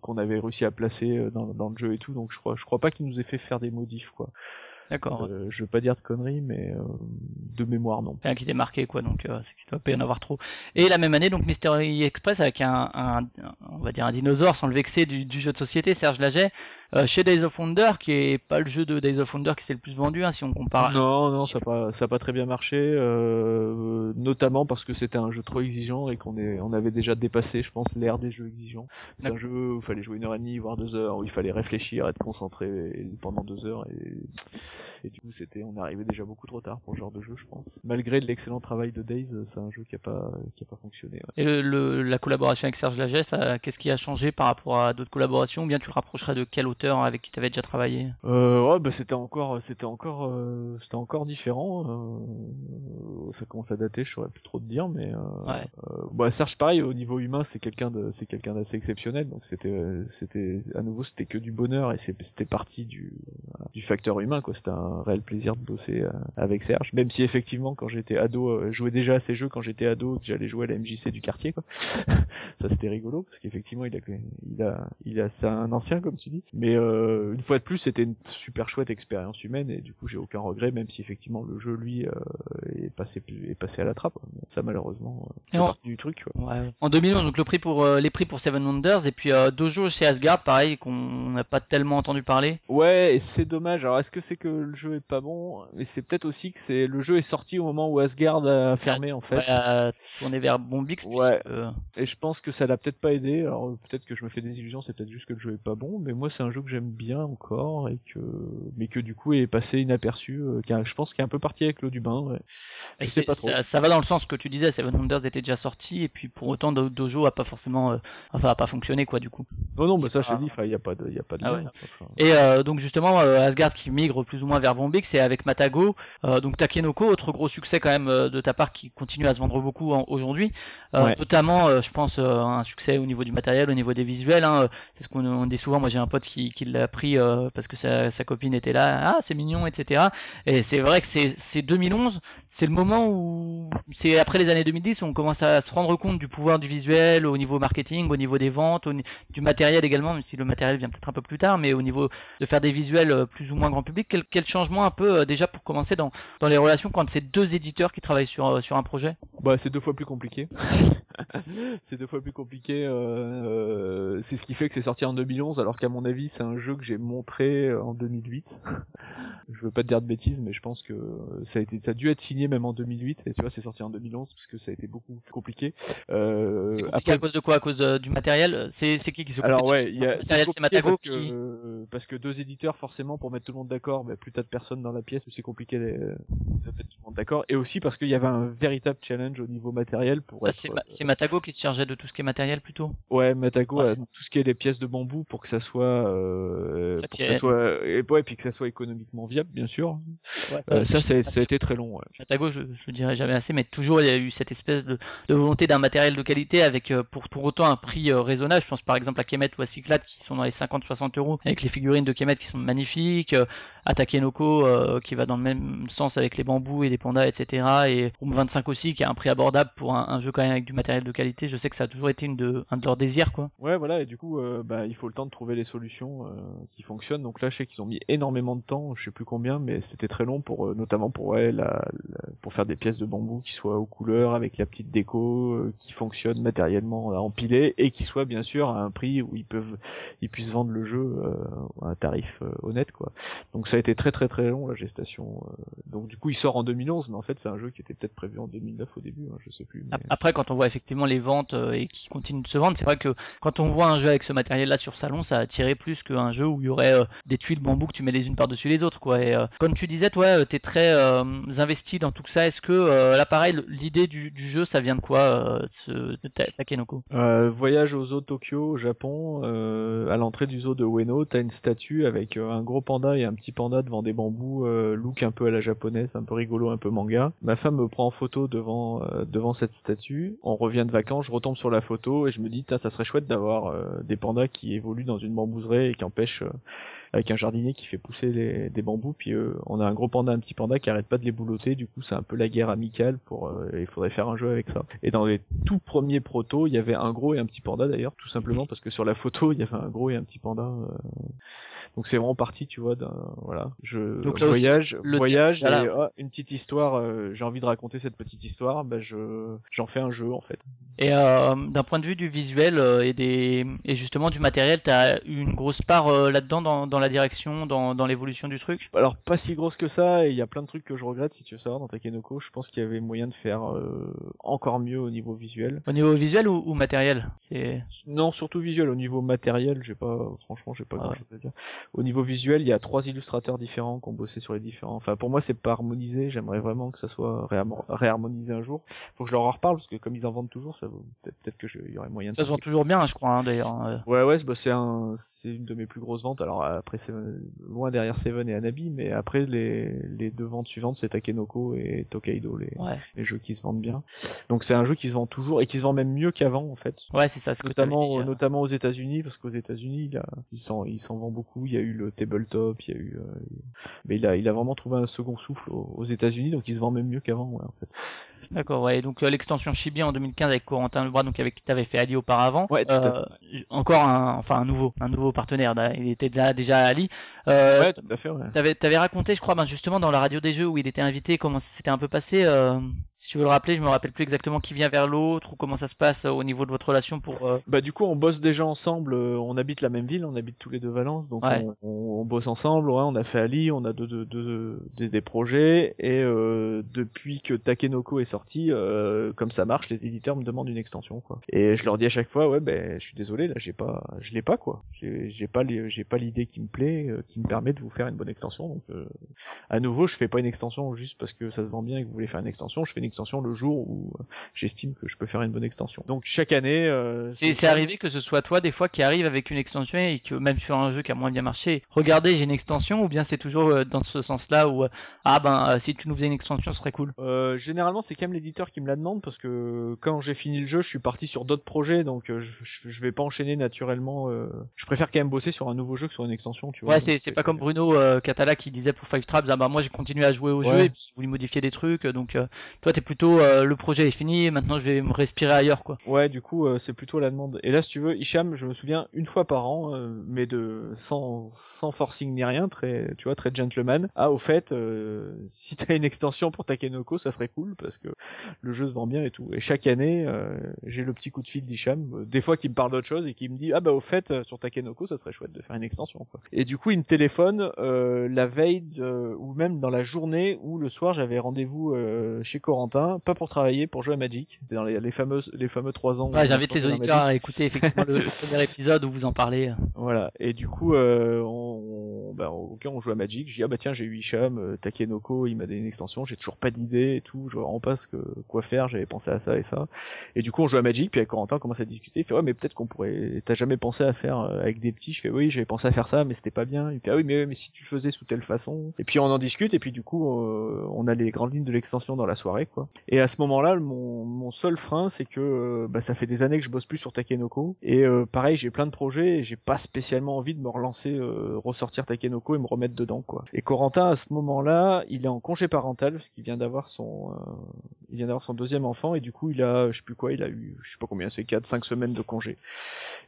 qu'on avait réussi à placer euh, dans, dans le jeu et tout. Donc je crois, je crois pas qu'il nous ait fait faire des modifs, quoi. D'accord. Euh, je veux pas dire de conneries, mais euh, de mémoire non. Rien qui t'est marqué, quoi, donc euh, c'est qu'il doit pas y en avoir trop. Et la même année, donc Mystery Express avec un- on va dire un dinosaure sans le vexer du, du jeu de société, Serge Laget, euh, chez Days of Wonder, qui est pas le jeu de Days of Wonder qui s'est le plus vendu, hein, si on compare. Non, non, ça a pas, ça a pas très bien marché, euh, notamment parce que c'était un jeu trop exigeant et qu'on est, on avait déjà dépassé, je pense, l'ère des jeux exigeants. C'est un jeu où il fallait jouer une heure et demie, voire deux heures, où il fallait réfléchir, être concentré pendant deux heures et, et du coup c'était, on est arrivé déjà beaucoup trop tard pour ce genre de jeu, je pense. Malgré l'excellent travail de Days, c'est un jeu qui a pas, qui a pas fonctionné. ouais. Et le, le- la collaboration avec Serge Laget, ça, qu'est-ce qui a changé par rapport à d'autres collaborations, ou bien tu le rapprocherais de quel auteur? Avec qui tu avais déjà travaillé Euh, ouais, bah c'était encore, c'était encore, euh, c'était encore différent. euh, ça commence à dater, je saurais plus trop te dire, mais euh, Ouais. euh, bah Serge, pareil, au niveau humain, c'est quelqu'un de, c'est quelqu'un d'assez exceptionnel. Donc c'était, euh, c'était, à nouveau, c'était que du bonheur et c'était parti du, du facteur humain, quoi. C'était un réel plaisir de bosser euh, avec Serge, même si effectivement, quand j'étais ado, euh, je jouais déjà à ces jeux quand j'étais ado, que j'allais jouer à la MJC du quartier, quoi. (laughs) ça c'était rigolo parce qu'effectivement, il a, il a, il a, c'est un ancien comme tu dis, mais euh, une fois de plus, c'était une super chouette expérience humaine et du coup, j'ai aucun regret, même si effectivement le jeu lui euh, est passé, est passé à la trappe. Ça malheureusement, euh, c'est on- partie du truc. Quoi. Ouais. En 2011, donc le prix pour euh, les prix pour Seven Wonders et puis euh, Dojo chez Asgard, pareil qu'on n'a pas tellement entendu parler. Ouais, c'est dommage. Alors, est-ce que c'est que le jeu est pas bon? Mais c'est peut-être aussi que c'est le jeu est sorti au moment où Asgard a fermé en fait. Ouais, tourné vers Bombix Ouais. puisque Et je pense que ça l'a peut-être pas aidé. Alors peut-être que je me fais des illusions, c'est peut-être juste que le jeu est pas bon, mais moi c'est un jeu que j'aime bien encore et que mais que du coup est passé inaperçu. euh, qui a- je pense qu'il est un peu parti avec l'eau du bain. Ouais. Je sais pas trop. Ça, ça va dans le sens que tu disais, Seven Wonders était déjà sorti et puis pour autant Do- Dojo a pas forcément, euh, enfin a pas fonctionné quoi du coup. Non non, bah ça je te dis, il y a pas de, il y a pas de Ah lien, ouais. enfin, Et euh, donc justement Asgard qui migre plus ou moins vers Bombix, c'est avec Matago, donc Takenoko, autre gros succès quand même de ta part qui continue à se vendre beaucoup en- aujourd'hui, Ouais. notamment je pense un succès au niveau du matériel, au niveau des visuels. Hein, c'est ce qu'on on dit souvent. Moi j'ai un pote qui, qui l'a pris euh, parce que sa, sa copine était là, ah c'est mignon, etc. Et c'est vrai que c'est c'est 2011, c'est le moment où c'est après les années 2010 où on commence à se rendre compte du pouvoir du visuel au niveau marketing, au niveau des ventes, au du matériel également, même si le matériel vient peut-être un peu plus tard, mais au niveau de faire des visuels euh, plus ou moins grand public, quel, quel changement un peu euh, déjà pour commencer dans, dans les relations quand c'est deux éditeurs qui travaillent sur, euh, sur un projet? Bah c'est deux fois plus compliqué. (laughs) (laughs) c'est deux fois plus compliqué. euh, euh, c'est ce qui fait que c'est sorti en 2011, alors qu'à mon avis c'est un jeu que j'ai montré euh, en 2008. (laughs) je veux pas te dire de bêtises, mais je pense que ça a été, ça a dû être signé même en 2008 et tu vois, c'est sorti en 2011 parce que ça a été beaucoup plus compliqué. Euh, C'est compliqué après, à cause de quoi? À cause de- du matériel? C'est qui qui s'occupe alors ouais, il y a, c'est Matago parce que, euh, parce que deux éditeurs forcément pour mettre tout le monde d'accord, bah, plus t'as de personnes dans la pièce, c'est compliqué de, de mettre tout le monde d'accord. Et aussi parce qu'il y avait un véritable challenge au niveau matériel pour Ah, être, c'est Ma- c'est Matago qui se chargeait de tout ce qui est matériel plutôt? Ouais, Matago, Ouais. tout ce qui est les pièces de bambou pour que ça soit, euh, Ça pour que ça soit, et, ouais, puis que ça soit économiquement viable, bien sûr. Euh, ça, ça, ça a été très long. Matago, je, je le dirai jamais assez, mais toujours il y a eu cette espèce de, de volonté d'un matériel de qualité avec euh, pour pour autant un prix raisonnable. Je pense par exemple à Kemet ou à Cyclade qui sont dans les 50-60 euros avec les figurines de Kemet qui sont magnifiques, à Takenoko qui va dans le même sens avec les bambous et les pandas, etc. Et Room 25 aussi qui a un prix abordable pour un, un jeu quand même avec du matériel de qualité. Je sais que ça a toujours été une de, un de leurs désirs quoi. Ouais, voilà, et du coup, euh, bah, il faut le temps de trouver les solutions euh, qui fonctionnent. Donc là, je sais qu'ils ont mis énormément de temps, je sais plus combien, mais c'était très long pour, euh, notamment pour ouais, la, la- pour faire des pièces de bambou qui soient aux couleurs avec la petite déco, euh, qui fonctionnent matériellement à empiler et qui soient bien sûr à un prix où ils peuvent, ils puissent vendre le jeu euh, à un tarif euh, honnête, quoi. Donc ça a été très très très long la gestation. euh. Donc du coup, il sort en 2011, mais en fait, c'est un jeu qui était peut-être prévu en 2009 au début, hein, je sais plus. mais- Après, quand on voit effectivement les ventes euh, et qui continuent de se vendre, c'est vrai que quand on voit un jeu avec ce matériel-là sur salon, ça a attiré plus qu'un jeu où il y aurait euh, des tuiles bambou que tu mets les unes par-dessus les autres, quoi. Et euh, comme tu disais, toi, euh, t'es très investi dans tout ça. Est-ce que là, pareil, l'idée du, jeu, ça vient de quoi, ce, Takenoko voyage au zoo de Tokyo, au Japon, à l'entrée du zoo de Ueno, t'as une statue avec un gros panda et un petit panda devant des bambous, look un peu à la japonaise, un peu rigolo, un peu manga. Ma femme me prend en photo devant devant cette statue. On revient de vacances, je retombe sur la photo et je me dis, ça serait chouette d'avoir euh, des pandas qui évoluent dans une bambouserie et qui empêchent euh, avec un jardinier qui fait pousser les, des bambous. Puis euh, on a un gros panda, un petit panda qui arrête pas de les boulotter. Du coup, c'est un peu la guerre amicale. Pour euh, il faudrait faire un jeu avec ça. Et dans les tout premiers protos, il y avait un gros et un petit panda d'ailleurs, tout simplement parce que sur la photo, il y avait un gros et un petit panda. euh. Donc c'est vraiment parti, tu vois. d'un- Voilà, je Donc là voyage, le voyage dire- voilà. et ah, une petite histoire. euh, J'ai envie de raconter cette petite histoire. Ben je j'en fais un jeu en fait. Et euh, d'un point de vue du visuel euh, et des et justement du matériel, t'as eu une grosse part euh, là-dedans dans, dans la direction, dans, dans l'évolution du truc? Alors pas si grosse que ça, et il y a plein de trucs que je regrette si tu veux savoir dans Takenoko. Je pense qu'il y avait moyen de faire euh, encore mieux au niveau visuel. Au niveau visuel ou, ou matériel? C'est Non, surtout visuel. Au niveau matériel, j'ai pas, franchement, j'ai pas Ah grand chose à dire. Au niveau visuel, il y a trois illustrateurs différents qui ont bossé sur les différents. Enfin, pour moi, c'est pas harmonisé. J'aimerais vraiment que ça soit réharmonisé un jour. Faut que je leur en reparle parce que comme ils en vendent toujours, ça vaut peut-être que je, il y aurait moyen de. ça se vend toujours bien, je crois hein, d'ailleurs. hein. Ouais, ouais, c'est- bah, c'est un, c'est une de mes plus grosses ventes. Alors après, c'est loin derrière Seven et Anabi, mais après les les deux ventes suivantes, c'est Takenoko et Tokaido, les, Ouais, les jeux qui se vendent bien. Donc c'est un jeu qui se vend toujours et qui se vend même mieux qu'avant en fait. ouais, c'est ça. Ce Notamment, euh. notamment aux États-Unis, parce qu'aux États-Unis, il, a- il s'en, il s'en vend beaucoup. Il y a eu le tabletop, il y a eu, euh, mais il a, il a vraiment trouvé un second souffle aux, aux États-Unis, donc il se vend même mieux qu'avant, ouais, en fait. D'accord, ouais. Donc euh, l'extension Chibi en 2015 avec Corentin Lebras, donc avec qui t'avais fait Ali auparavant. Ouais, tout à Euh, Encore un, enfin un nouveau, un nouveau partenaire. là. Il était déjà déjà Ali. Euh, ouais, tout à fait, ouais. T'avais, t'avais raconté, je crois, ben justement dans la radio des jeux où il était invité, comment ça s'était un peu passé. euh, si tu veux le rappeler, je me rappelle plus exactement qui vient vers l'autre ou comment ça se passe euh, au niveau de votre relation pour. euh, Bah du coup on bosse déjà ensemble, euh, on habite la même ville, on habite tous les deux Valence, donc Ouais. on, on- on bosse ensemble, ouais, on a fait Ali, on a deux, deux, deux- des, des projets, et euh, depuis que Takenoko est sorti, euh, comme ça marche, les éditeurs me demandent une extension quoi. Et je leur dis à chaque fois, ouais ben je suis désolé, là j'ai pas, je l'ai pas quoi, j'ai pas j'ai pas l'idée qui me plaît, qui me permet de vous faire une bonne extension, donc euh, à nouveau je fais pas une extension juste parce que ça se vend bien et que vous voulez faire une extension, je fais une extension le jour où euh, j'estime que je peux faire une bonne extension. Donc chaque année, euh, C'est, c'est arrivé que ce soit toi des fois qui arrive avec une extension et que même sur un jeu qui a moins bien marché, regardez j'ai une extension ou bien c'est toujours euh, dans ce sens-là où ah ben si tu nous faisais une extension ce serait cool. Euh, généralement, c'est quand même l'éditeur qui me la demande parce que quand j'ai fini le jeu, je suis parti sur d'autres projets, donc je, je, je vais pas enchaîner naturellement. euh, Je préfère quand même bosser sur un nouveau jeu que sur une extension, tu vois. Ouais, c'est, c'est pas comme Bruno Catala qui disait pour Five Traps, ah bah moi j'ai continué à jouer au jeu et puis j'ai voulu modifier des trucs, donc toi t'es plutôt euh, le projet est fini, maintenant je vais me respirer ailleurs quoi. Ouais, du coup, euh, c'est plutôt la demande. Et là, si tu veux, Hicham, je me souviens une fois par an, euh, mais de sans sans forcing ni rien, très, tu vois, très gentleman. Ah, au fait, euh, (laughs) si t'as une extension pour Takenoko, ça serait cool parce que le jeu se vend bien et tout. Et chaque année, euh, j'ai le petit coup de fil d'Hicham, des fois qui me parle d'autre chose et qui me dit ah bah au fait sur Takenoko, ça serait chouette de faire une extension. Quoi. Et du coup, il me téléphone la veille ou même dans la journée où le soir j'avais rendez-vous chez Corentin, pas pour travailler, pour jouer à Magic. C'était dans les, les fameuses les fameux trois ans. Ouais, j'invite les auditeurs à écouter effectivement le, (laughs) premier épisode où vous en parlez. Voilà. Et du coup, euh, on, on- bah, on joue à Magic. Je dis ah bah tiens, j'ai eu Hicham, euh, Takenoko, il m'a donné une extension. J'ai toujours pas d'idée et tout. Je vois vraiment pas ce que quoi faire. J'avais pensé à ça et ça. Et du coup, on joue à Magic. Puis avec Corentin, on commence à discuter. Il fait ouais, mais peut-être qu'on pourrait. T'as jamais pensé à faire euh, avec des petits? Je fais oui, j'avais pensé à faire ça, mais c'était pas bien. Il fait ah oui, mais mais si tu le faisais sous telle façon. Et puis on en discute. Et puis du coup, euh, on a les grandes lignes de l'extension dans la soirée, Et à ce moment-là, mon, mon seul frein, c'est que euh, bah, ça fait des années que je bosse plus sur Takenoko. Et euh, pareil, j'ai plein de projets et j'ai pas spécialement envie de me relancer, euh, ressortir Takenoko et me remettre dedans, quoi. Et Corentin, à ce moment-là, il est en congé parental parce qu'il vient d'avoir son, il vient d'avoir son deuxième enfant et du coup, il a, je sais plus quoi, il a eu, je sais pas combien, c'est 4 5 semaines de congé.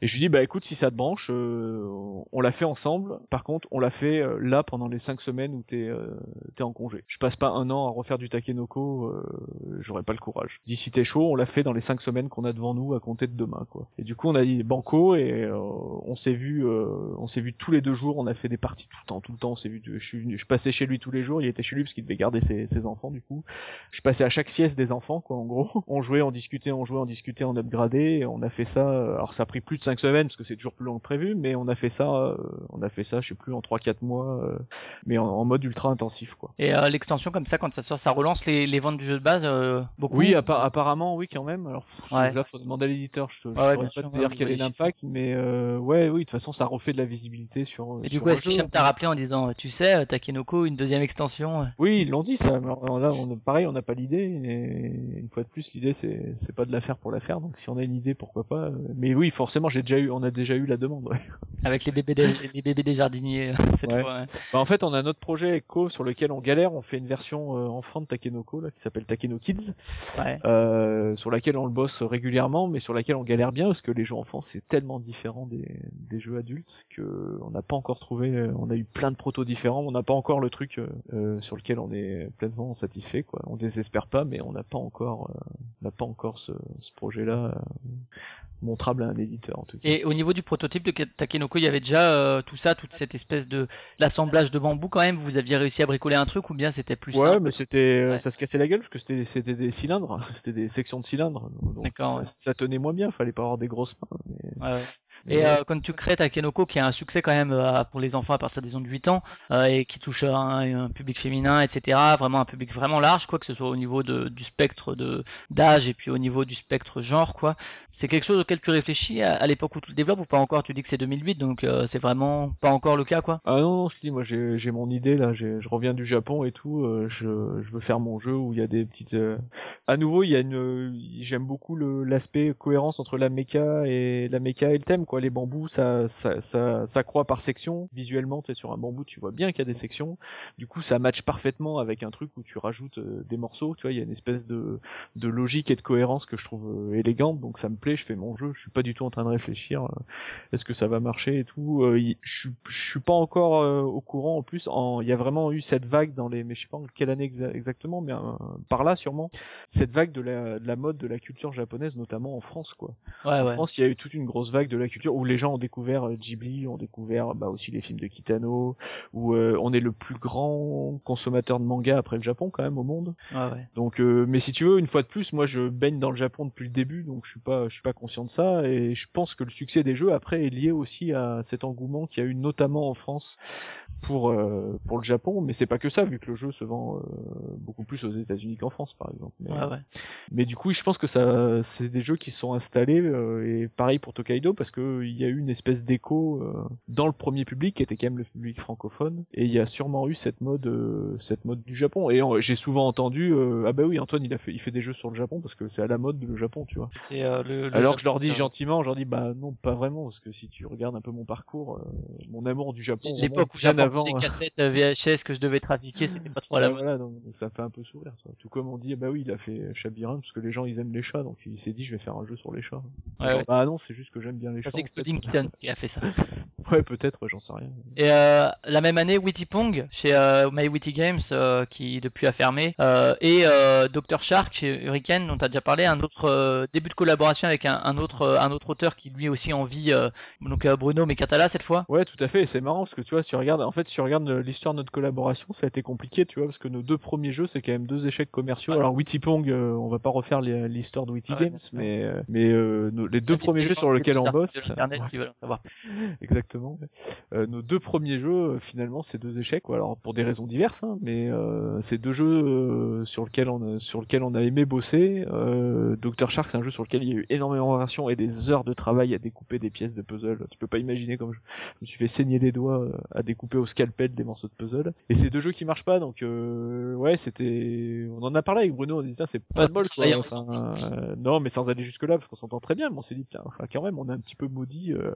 Et je lui dis bah écoute, si ça te branche, euh, on l'a fait ensemble. Par contre, on l'a fait là pendant les 5 semaines où t'es euh, t'es en congé. Je passe pas un an à refaire du Takenoko, j'aurais pas le courage. Si t'es chaud, on l'a fait dans les 5 semaines qu'on a devant nous à compter de demain quoi. Et du coup, on a dit banco et euh, on s'est vu euh, on s'est vu tous les deux jours, on a fait des parties tout le temps, tout le temps, on s'est vu je je passais chez lui tous les jours, il était chez lui parce qu'il devait garder ses, ses enfants du coup. Je passais à chaque sieste des enfants quoi en gros. On jouait, on discutait, on jouait, on discutait, on upgradait, on a fait ça euh, alors ça a pris plus de 5 semaines parce que c'est toujours plus long que prévu, mais on a fait ça euh, on a fait ça, je sais plus en 3 4 mois euh, mais en, mode ultra intensif quoi. Et euh, l'extension comme ça, quand ça sort, ça relance les, ventes du jeu base euh, beaucoup. Oui, appa- apparemment, oui, quand même. Alors, pff, Ouais. là, faut demander à l'éditeur. Je, ouais, saurais pas sûr, te dire quel est l'impact, mais euh, ouais, oui, de toute façon, ça refait de la visibilité sur. Et du sur coup, est-ce jeu. qu'Hicham t'a rappelé en disant, tu sais, euh, Takenoko, une deuxième extension Oui, ils l'ont dit ça. mais là, on, pareil, on n'a pas l'idée. Et une fois de plus, l'idée, c'est, c'est pas de la faire pour la faire. Donc, si on a une idée, pourquoi pas. Mais oui, forcément, j'ai déjà eu, on a déjà eu la demande. ouais. (laughs) avec les bébés des, (laughs) les bébés des jardiniers (laughs) cette Ouais. fois. Bah, en fait, on a notre projet avec Co sur lequel on galère. On fait une version enfant de Takenoko là, qui s'appelle Takeno Kids. Ouais. euh, sur laquelle on le bosse régulièrement, mais sur laquelle on galère bien parce que les jeux enfants c'est tellement différent des, des jeux adultes que on n'a pas encore trouvé. euh, On a eu plein de protos différents, on n'a pas encore le truc euh, sur lequel on est pleinement satisfait. Quoi. On désespère pas, mais on n'a pas encore, euh, on n'a pas encore ce, ce projet-là euh, montrable à un éditeur en tout cas. Et au niveau du prototype de Takenoko, il y avait déjà euh, tout ça, toute cette espèce de l'assemblage de bambou quand même? Vous aviez réussi à bricoler un truc ou bien c'était plus Ouais, simple? mais c'était, Ouais. ça se cassait la gueule parce que c'était, c'était des cylindres, (laughs) c'était des sections de cylindres. Donc D'accord, ça, ouais. ça tenait moins bien, fallait pas avoir des grosses mains. mais- Ouais, ouais. Et euh, quand tu crées Takenoko, qui a un succès quand même euh, pour les enfants à partir des ans de 8 ans, euh, et qui touche un, un public féminin, etc., vraiment un public vraiment large, quoi, que ce soit au niveau de, du spectre de d'âge et puis au niveau du spectre genre, quoi. C'est quelque chose auquel tu réfléchis à, à l'époque où tu le développes ou pas encore? Tu dis que c'est 2008, donc euh, c'est vraiment pas encore le cas, quoi. Ah non, non, je te dis, moi j'ai mon idée là, je reviens du Japon et tout, euh, je, je veux faire mon jeu où il y a des petites... euh, À nouveau, il y a une... J'aime beaucoup l'aspect cohérence entre la mecha et la mecha et le thème, quoi. Les bambous, ça, ça, ça, ça croît par section. Visuellement, tu sur un bambou, tu vois bien qu'il y a des sections. Du coup, ça match parfaitement avec un truc où tu rajoutes euh, des morceaux, tu vois, il y a une espèce de, de logique et de cohérence que je trouve euh, élégante, donc ça me plaît, je fais mon jeu, je suis pas du tout en train de réfléchir, euh, est-ce que ça va marcher et tout. Y- je suis- je suis pas encore au courant. En plus, en- il y a vraiment eu cette vague dans les, mais je sais pas en quelle année exa- exactement, mais par là sûrement, cette vague de la, de la mode, de la culture japonaise, notamment en France, quoi. Ouais, en ouais. France, il y a eu toute une grosse vague de la culture où les gens ont découvert euh, Ghibli, ont découvert bah, aussi les films de Kitano, où euh, on est le plus grand consommateur de manga après le Japon quand même au monde. Ouais. Donc, euh, mais si tu veux, une fois de plus, moi je baigne dans le Japon depuis le début, donc je suis pas, je suis pas conscient de ça, et je pense que le succès des jeux après est lié aussi à cet engouement qu'il y a eu notamment en France pour euh, pour le Japon, mais c'est pas que ça, vu que le jeu se vend euh, beaucoup plus aux États-Unis qu'en France, par exemple. Mais, Ouais, ouais. mais du coup, je pense que ça, c'est des jeux qui sont installés, euh, et pareil pour Tokaido, parce que que il y a eu une espèce d'écho euh, dans le premier public qui était quand même le public francophone et il y a sûrement eu cette mode euh, cette mode du Japon et euh, j'ai souvent entendu euh, ah bah oui Antoine il a fait il fait des jeux sur le Japon parce que c'est à la mode le Japon tu vois C'est euh, le, le alors Japon, que je leur dis gentiment je leur dis bah non pas vraiment parce que si tu regardes un peu mon parcours euh, mon amour du Japon L'époque où j'avais avant des cassettes VHS que je devais trafiquer, c'était pas trop à (laughs) la Ouais, mode. voilà, donc, donc ça fait un peu sourire. Ça. Tout comme on dit, ah bah oui, il a fait Chabirin parce que les gens ils aiment les chats, donc il s'est dit je vais faire un jeu sur les chats. Ouais, Genre, ouais. Bah non, c'est juste que j'aime bien les chats. C'est. Exploding Kittens qui a fait ça. (laughs) Ouais, peut-être, j'en sais rien. Et euh, la même année, Witty Pong chez euh, My Witty Games, euh, qui depuis a fermé, euh, et euh, Dr Shark chez Hurricane, dont tu as déjà parlé, un autre euh, début de collaboration avec un, un autre un autre auteur qui lui aussi en vit, euh, donc Bruno mais Catala cette fois. Ouais, tout à fait. et C'est marrant parce que tu vois, si tu regardes, en fait, si tu regardes l'histoire de notre collaboration, ça a été compliqué, tu vois, parce que nos deux premiers jeux, c'est quand même deux échecs commerciaux. Ouais. Alors Witty Pong, euh, on va pas refaire l'histoire de Witty Ah ouais, Games, mais mais nos- les deux premiers jeux sur lesquels on bosse. Internet s'ils veulent en savoir. (laughs) Exactement. Euh, nos deux premiers jeux, euh, finalement, c'est deux échecs. quoi. Alors pour des raisons diverses, hein, mais euh, c'est deux jeux euh, sur lesquels on a, sur lequel on a aimé bosser. Euh, Dr Shark, c'est un jeu sur lequel il y a eu énormément de versions et des heures de travail à découper des pièces de puzzle. Tu peux pas imaginer comme je, je me suis fait saigner les doigts euh, à découper au scalpel des morceaux de puzzle. Et c'est deux jeux qui marchent pas, donc euh, ouais, c'était. On en a parlé avec Bruno. On disait Tiens, c'est pas de bol. Quoi. Enfin, euh, non, mais sans aller jusque là, parce qu'on s'entend très bien. Mais on s'est dit enfin, quand même, on est un petit peu maudit. euh,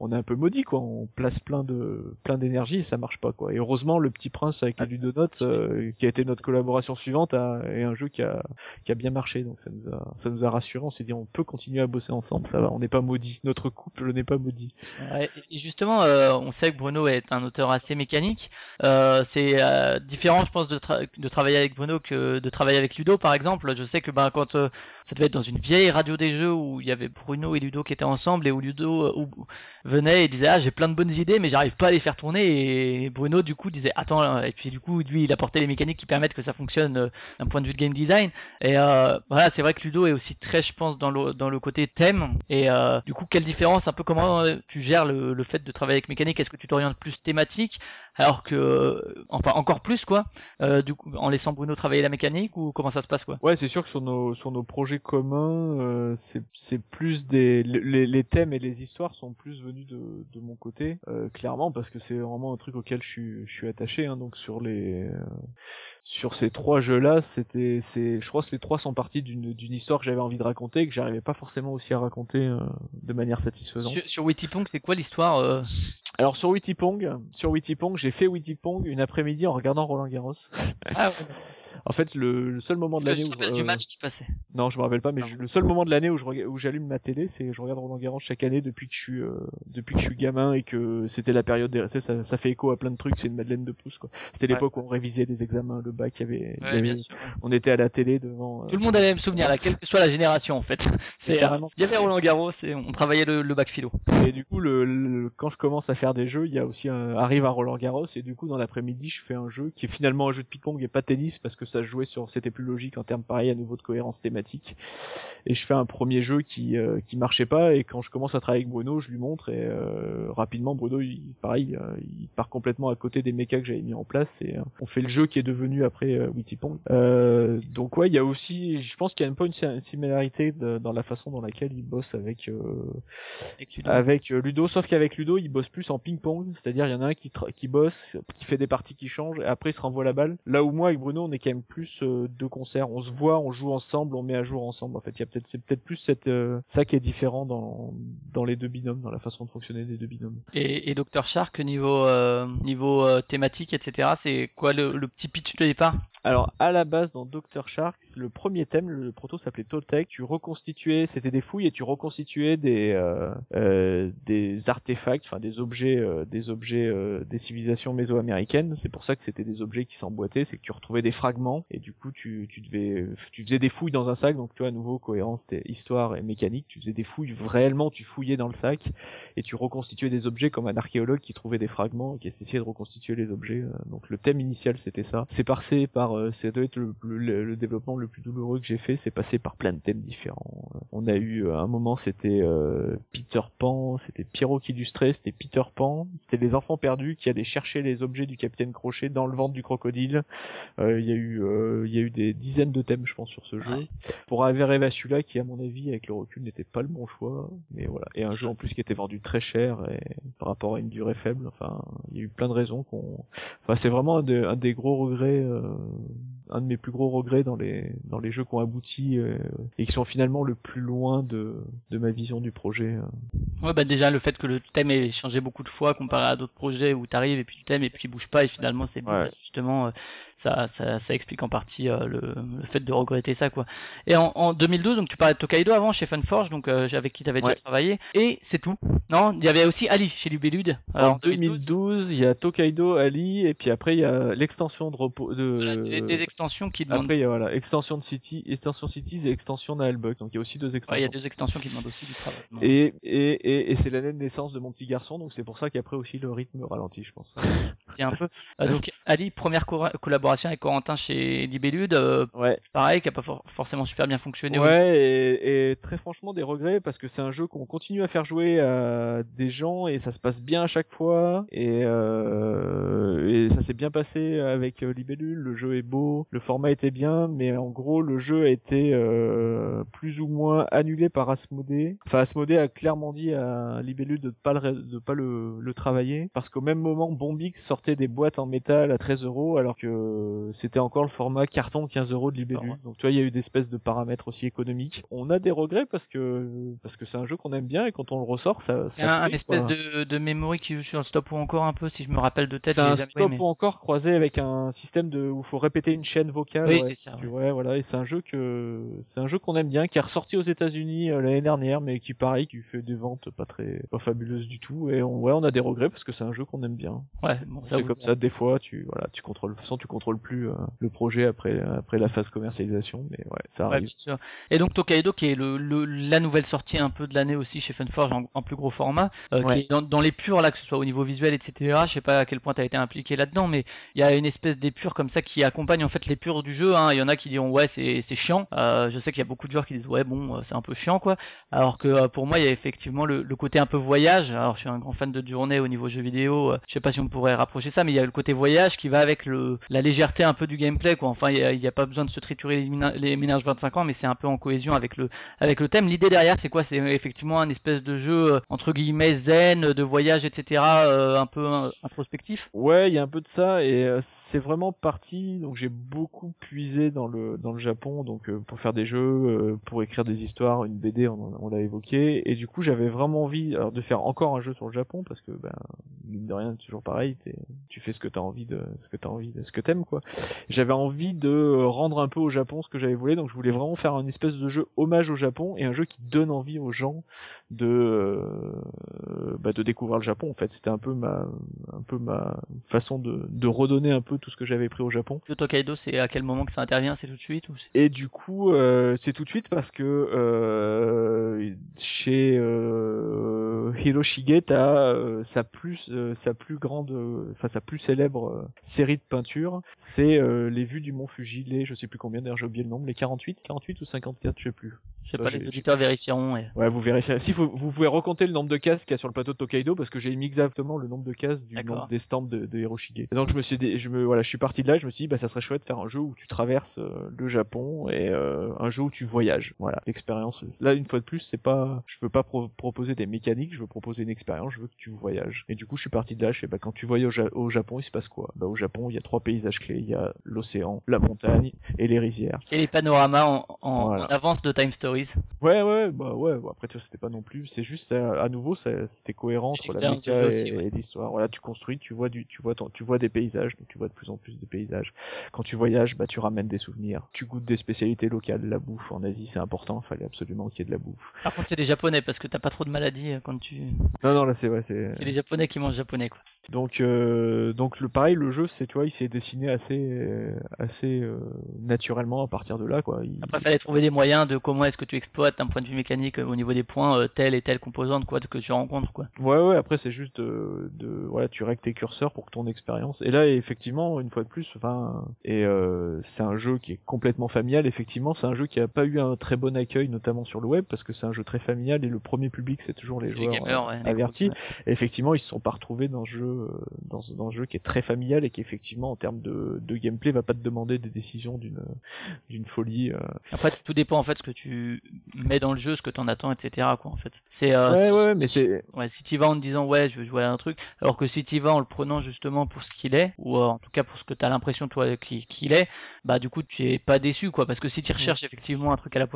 on est un peu maudit quoi. On place plein de plein d'énergie et ça marche pas quoi. Et heureusement le Petit Prince avec les ludonotes euh, qui a été notre collaboration suivante a, est un jeu qui a qui a bien marché donc ça nous a ça nous a rassuré. On s'est dit on peut continuer à bosser ensemble. Ça va. On n'est pas maudit. Notre couple n'est pas maudit. Ouais, et justement, euh, on sait que Bruno est un auteur assez mécanique. Euh, c'est différent, je pense, de, tra- de travailler avec Bruno que de travailler avec Ludo, par exemple. Je sais que ben, quand ça devait être dans une vieille radio des jeux où il y avait Bruno et Ludo qui étaient ensemble et où Ludo euh, où- venait et disait ah j'ai plein de bonnes idées mais j'arrive pas à les faire tourner. Et Bruno du coup disait attends là. et puis du coup lui il apportait les mécaniques qui permettent que ça fonctionne euh, d'un point de vue de game design. Et euh, voilà c'est vrai que Ludo est aussi très je pense dans le dans le côté thème. Et euh, du coup quelle différence un peu comment euh, tu gères le, le fait de travailler avec mécanique? Est-ce que tu t'orientes plus thématique? Alors que euh, enfin encore plus quoi euh, du coup en laissant Bruno travailler la mécanique ou comment ça se passe quoi? Ouais, c'est sûr que sur nos sur nos projets communs, euh, c'est c'est plus des les, les thèmes et les histoires sont plus venus de de mon côté, euh, clairement parce que c'est vraiment un truc auquel je suis je suis attaché. Hein, donc sur les euh, sur ces trois jeux là, c'était c'est je crois que les trois sont partis d'une d'une histoire que j'avais envie de raconter que j'arrivais pas forcément aussi à raconter euh, de manière satisfaisante. sur, sur Witty Pong c'est quoi l'histoire euh? Alors sur Witty Pong, sur Witty Pong, j'ai fait Witty Pong une après-midi en regardant Roland Garros. ah, ouais. (laughs) En fait, le, le seul moment de l'année je où rappelle du match qui passait Non, je me rappelle pas, mais je- le seul moment de l'année où je où j'allume ma télé, c'est je regarde Roland Garros chaque année depuis que je suis euh, depuis que je suis gamin et que c'était la période des ça, ça fait écho à plein de trucs, c'est une Madeleine de Pouce quoi. C'était Ouais. l'époque où on révisait les examens, le bac, il y avait, y on était à la télé devant. euh, Tout le monde a les mêmes souvenirs, là, quelle que soit la génération, en fait. (laughs) C'est, euh, carrément. il y avait Roland Garros et on travaillait le, le bac philo. Et du coup, le, le- quand je commence à faire des jeux, il y a aussi un, arrive un Roland Garros et du coup dans l'après-midi, je fais un jeu qui est finalement un jeu de ping-pong et pas de tennis parce que ça se jouait sur, c'était plus logique en termes pareil à nouveau de cohérence thématique. Et je fais un premier jeu qui euh, qui marchait pas et quand je commence à travailler avec Bruno, je lui montre et euh, rapidement Bruno, il, pareil, euh, il part complètement à côté des mechas que j'avais mis en place et euh, on fait le jeu qui est devenu après euh, Witty Pong. Euh, donc ouais, il y a aussi, je pense qu'il y a un peu une, si- une similarité de- dans la façon dans laquelle il bosse avec euh, Avec Ludo. avec Ludo, sauf qu'avec Ludo, il bosse plus en ping-pong, c'est-à-dire il y en a un qui, qui bosse, qui fait des parties qui changent, et après il se renvoie la balle. Là où moi avec Bruno, on est plus euh, deux concerts, on se voit, on joue ensemble, on met à jour ensemble. En fait, il y a peut-être c'est peut-être plus cette euh, ça qui est différent dans dans les deux binômes, dans la façon de fonctionner des deux binômes. Et, et Dr Shark, niveau, euh, niveau thématique, etc., c'est quoi le, le petit pitch de départ? Alors à la base dans Dr Shark, le premier thème, le proto s'appelait Toltec. Tu reconstituais, c'était des fouilles et tu reconstituais des euh, euh, des artefacts, enfin des objets, euh, des objets des civilisations mésoaméricaines. C'est pour ça que c'était des objets qui s'emboîtaient, c'est que tu retrouvais des fragments et du coup tu tu devais tu faisais des fouilles dans un sac. Donc tu vois à nouveau cohérence, histoire et mécanique. Tu faisais des fouilles réellement, tu fouillais dans le sac et tu reconstituais des objets comme un archéologue qui trouvait des fragments et qui essayait de reconstituer les objets. Euh, Donc le thème initial c'était ça. C'est passé par, euh, ça doit être le, le, le développement le plus douloureux que j'ai fait, c'est passé par plein de thèmes différents. On a eu euh, un moment c'était euh, Peter Pan, c'était Pierrot qui illustrait, c'était Peter Pan, c'était les enfants perdus qui allaient chercher les objets du capitaine Crochet dans le ventre du crocodile. Il y a eu euh, il y a eu des dizaines de thèmes je pense sur ce jeu. Ouais. Pour Averevasula qui à mon avis avec le recul n'était pas le bon choix, mais voilà. Et un jeu en plus qui était vendu très cher et par rapport à une durée faible. Enfin, il y a eu plein de raisons qu'on. Enfin, c'est vraiment un, de- un des gros regrets, euh, un de mes plus gros regrets dans les dans les jeux qui ont abouti euh, et qui sont finalement le plus loin de de ma vision du projet. euh. Ouais, bah déjà le fait que le thème ait changé beaucoup de fois comparé à d'autres projets où t'arrives et puis le thème et puis il bouge pas et finalement c'est bon, Ouais. ça, justement ça, ça ça explique en partie euh, le, le fait de regretter ça quoi. Et en, en 2012 donc tu parlais de Tokaido avant chez Funforge donc euh, avec qui t'avais Ouais. déjà travaillé et c'est tout. Non, il y avait aussi Ali chez Libellude. en 2012, il y a Tokaido, Ali, et puis après il y a l'extension de repos de. voilà, des, des extensions qui demandent Après il y a voilà extension de City, extension Cities et extension d'Albuck. Donc il y a aussi deux Ouais, il extensions. y a deux extensions qui demandent aussi du travail. Et, et, et, et c'est l'année de naissance de mon petit garçon, donc c'est pour ça qu'après aussi le rythme ralentit, je pense. (laughs) Tiens, un peu. Euh, donc Ali, première co- collaboration avec Corentin chez Libellude, euh, Ouais. pareil, qui a pas for- forcément super bien fonctionné. Ouais, et, et très franchement des regrets parce que c'est un jeu qu'on continue à faire jouer à des gens et ça se passe bien à chaque fois et, euh, et ça s'est bien passé avec euh, Libellule. Le jeu est beau, le format était bien, mais en gros le jeu a été euh, plus ou moins annulé par Asmodée. Enfin Asmodée a clairement dit à Libellule de pas le de pas le, le travailler parce qu'au même moment Bombix sortait des boîtes en métal à 13 euros alors que c'était encore le format carton 15 euros de Libellule. Ouais. Donc tu vois il y a eu des espèces de paramètres aussi économiques. On a des regrets parce que parce que c'est un jeu qu'on aime bien et quand on le ressort ça, ça un, un espèce de, de memory qui joue sur le stop ou encore un peu, si je me rappelle de tête. c'est un stop ou encore croisé avec un système de où faut répéter une chaîne vocale. Oui, ouais. c'est ça. Ouais. voilà, et c'est un jeu que c'est un jeu qu'on aime bien, qui est ressorti aux États-Unis euh, l'année dernière, mais qui pareil, qui fait des ventes pas très pas fabuleuses du tout. Et on, ouais, on a des regrets parce que c'est un jeu qu'on aime bien. Ouais, bon, C'est comme ça, des fois, tu voilà, tu contrôles, façon, tu contrôles plus euh, le projet après après la phase commercialisation, mais ouais, ça Ouais, arrive. bien sûr. Et donc Tokaido qui est le, le- la nouvelle sortie un peu de l'année aussi chez Funforge en, en plus gros format, euh, Ouais. qui est dans, dans l'épure là, que ce soit au niveau visuel, etc. Je sais pas à quel point tu as été impliqué là-dedans, mais il y a une espèce d'épure comme ça qui accompagne en fait l'épure du jeu. hein. Il y en a qui diront ouais c'est c'est chiant. Je sais qu'il y a beaucoup de joueurs qui ouais bon euh, c'est un peu chiant quoi. Alors que euh, pour moi il y a effectivement le, le côté un peu voyage. Alors je suis un grand fan de journée au niveau jeu vidéo. euh, je sais pas si on pourrait rapprocher ça, mais il y a le côté voyage qui va avec le la légèreté un peu du gameplay quoi. Enfin il y a, il y a pas besoin de se triturer les, mina- les ménages 25 ans, mais c'est un peu en cohésion avec le avec le thème. L'idée derrière c'est quoi? C'est effectivement un espèce de jeu entre guillemets zen, de voyage, etc. euh, un peu introspectif. Ouais, il y a un peu de ça et c'est vraiment parti. Donc j'ai beaucoup puisé dans le dans le Japon, donc pour faire des jeux, pour écrire des histoires, une BD, on, on l'a évoqué. Et du coup, j'avais vraiment envie alors, de faire encore un jeu sur le Japon parce que ben mine de rien, toujours pareil. Tu fais ce que t'as envie de ce que t'as envie de ce que t'aimes quoi. J'avais envie de rendre un peu au Japon ce que j'avais voulu, donc je voulais vraiment faire une espèce de jeu hommage au Japon et un jeu qui donne envie aux gens de euh, bah, de découvrir le Japon. En fait, c'était un peu ma un peu ma façon de, de redonner un peu tout ce que j'avais pris au Japon. Le Tokaido c'est à quel moment que ça intervient? C'est tout de suite ou Et du coup, euh, c'est tout de suite parce que euh, chez euh, Hiroshige, t'as euh, sa plus euh, sa plus grande, euh, enfin sa plus célèbre euh, série de peintures, c'est euh, les vues du mont Fuji, les je sais plus combien d'ailleurs j'ai oublié le nombre, les 48, 48 ou 54, je sais plus. Je sais pas, les auditeurs vérifieront. Et... Ouais, vous vérifierez. Si vous, vous pouvez recompter le nombre de cases qu'il y a sur le plateau de Tokaido parce que j'ai mis exactement le nombre de cases du nombre des stands de, de Hiroshige. Et donc je me suis dit, je me voilà, je suis parti de là, je me suis dit bah ça serait chouette de faire un jeu où tu traverses le Japon et euh, un jeu où tu voyages. Voilà, l'expérience. Là une fois de plus, c'est pas je veux pas pro- proposer des mécaniques, je veux proposer une expérience, je veux que tu voyages. Et du coup, je suis parti de là, je fais bah quand tu voyages au, Ja- au Japon, il se passe quoi? Bah au Japon, il y a trois paysages clés, il y a l'océan, la montagne et les rizières. Et les panoramas en, en, Voilà. en avance de Time Stories. Ouais, ouais, bah ouais. Bon, après, tu vois, c'était pas non plus. C'est juste, euh, à nouveau, c'était cohérent entre la méca aussi, et, ouais. et l'histoire. Voilà, tu construis, tu vois du, tu vois, ton- tu vois des paysages, donc tu vois de plus en plus de paysages. Quand tu voyages, bah, tu ramènes des souvenirs. Tu goûtes des spécialités locales. La bouffe en Asie, c'est important. Il fallait absolument qu'il y ait de la bouffe. Par contre, c'est des japonais parce que t'as pas trop de maladies euh, quand hein, tu... Non, non, là c'est ouais, c'est. c'est les japonais qui mangent japonais quoi. Donc, euh, donc le pareil, le jeu, c'est tu vois, il s'est dessiné assez, euh, assez euh, naturellement à partir de là, quoi. Il- Après, fallait trouver des moyens de comment est-ce que tu exploites d'un point de vue mécanique au niveau des points euh, telle et telle composante quoi que tu rencontres quoi. Ouais, ouais. Après, c'est juste de, de, voilà, tu règles tes curseurs pour que ton expérience. Et là, effectivement, une fois de plus, enfin, et c'est un jeu qui est complètement familial. Effectivement, c'est un jeu qui a pas eu un très bon accueil, notamment sur le web, parce que c'est un jeu très familial et le premier public, c'est toujours les joueurs gamers, euh, ouais, avertis. Et effectivement, ils se sont pas retrouvés dans ce jeu, euh, dans, ce jeu qui est très familial et qui effectivement, en termes de, de gameplay, va pas te demander des décisions d'une, d'une folie. euh. Après, tout dépend en fait ce que tu mets dans le jeu, ce que t'en attends, etc. Quoi, en fait. C'est euh, ouais, si- ouais, si- mais c'est, Ouais, si tu vas en te disant ouais, je veux jouer à un truc, alors que si tu vas en le prenant justement pour ce qu'il est, ou euh, en tout cas pour ce que tu as l'impression toi qu'il est, bah du coup tu es pas déçu quoi, parce que si tu recherches effectivement un truc à la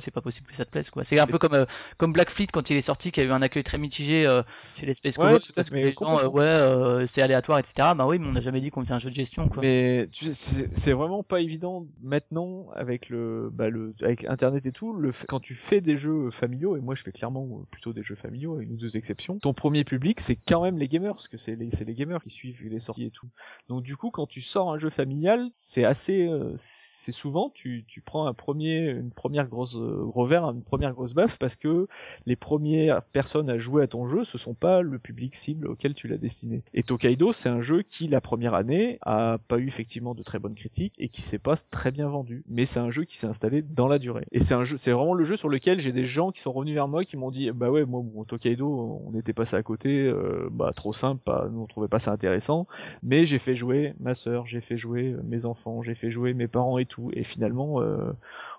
C'est pas possible que ça te plaise quoi. C'est un peu comme euh, comme Black Fleet quand il est sorti, qui a eu un accueil très mitigé euh, chez les Space Ouais, Cowboys, parce que les gens euh, ouais c'est aléatoire etc. Bah oui, mais on n'a jamais dit qu'on faisait un jeu de gestion quoi. Mais tu sais, c'est vraiment pas évident maintenant avec le, bah le, avec Internet et tout. Le, quand tu fais des jeux familiaux, et moi je fais clairement plutôt des jeux familiaux, avec une ou deux exceptions. Ton premier public, c'est quand même les gamers, parce que c'est les, c'est les gamers qui suivent les sorties et tout. Donc du coup, quand tu sors un jeu familial, c'est assez, euh, c'est souvent tu, tu prends un premier, une première grosse euh, revers, une première grosse baffe, parce que les premières personnes à jouer à ton jeu, ce sont pas le public cible auquel tu l'as destiné. Et Tokaido, c'est un jeu qui, la première année, a pas eu effectivement de très bonnes critiques et qui s'est pas très bien vendu. Mais c'est un jeu qui s'est installé dans la durée. Et c'est un jeu, c'est vraiment le jeu sur lequel j'ai des gens qui sont revenus vers moi qui m'ont dit, bah ouais, moi, bon, Tokaido, on était passé à côté, euh, bah trop simple, nous on trouvait pas ça intéressant. Mais j'ai fait jouer ma sœur, j'ai fait jouer mes enfants, j'ai fait jouer mes parents et Et finalement, euh,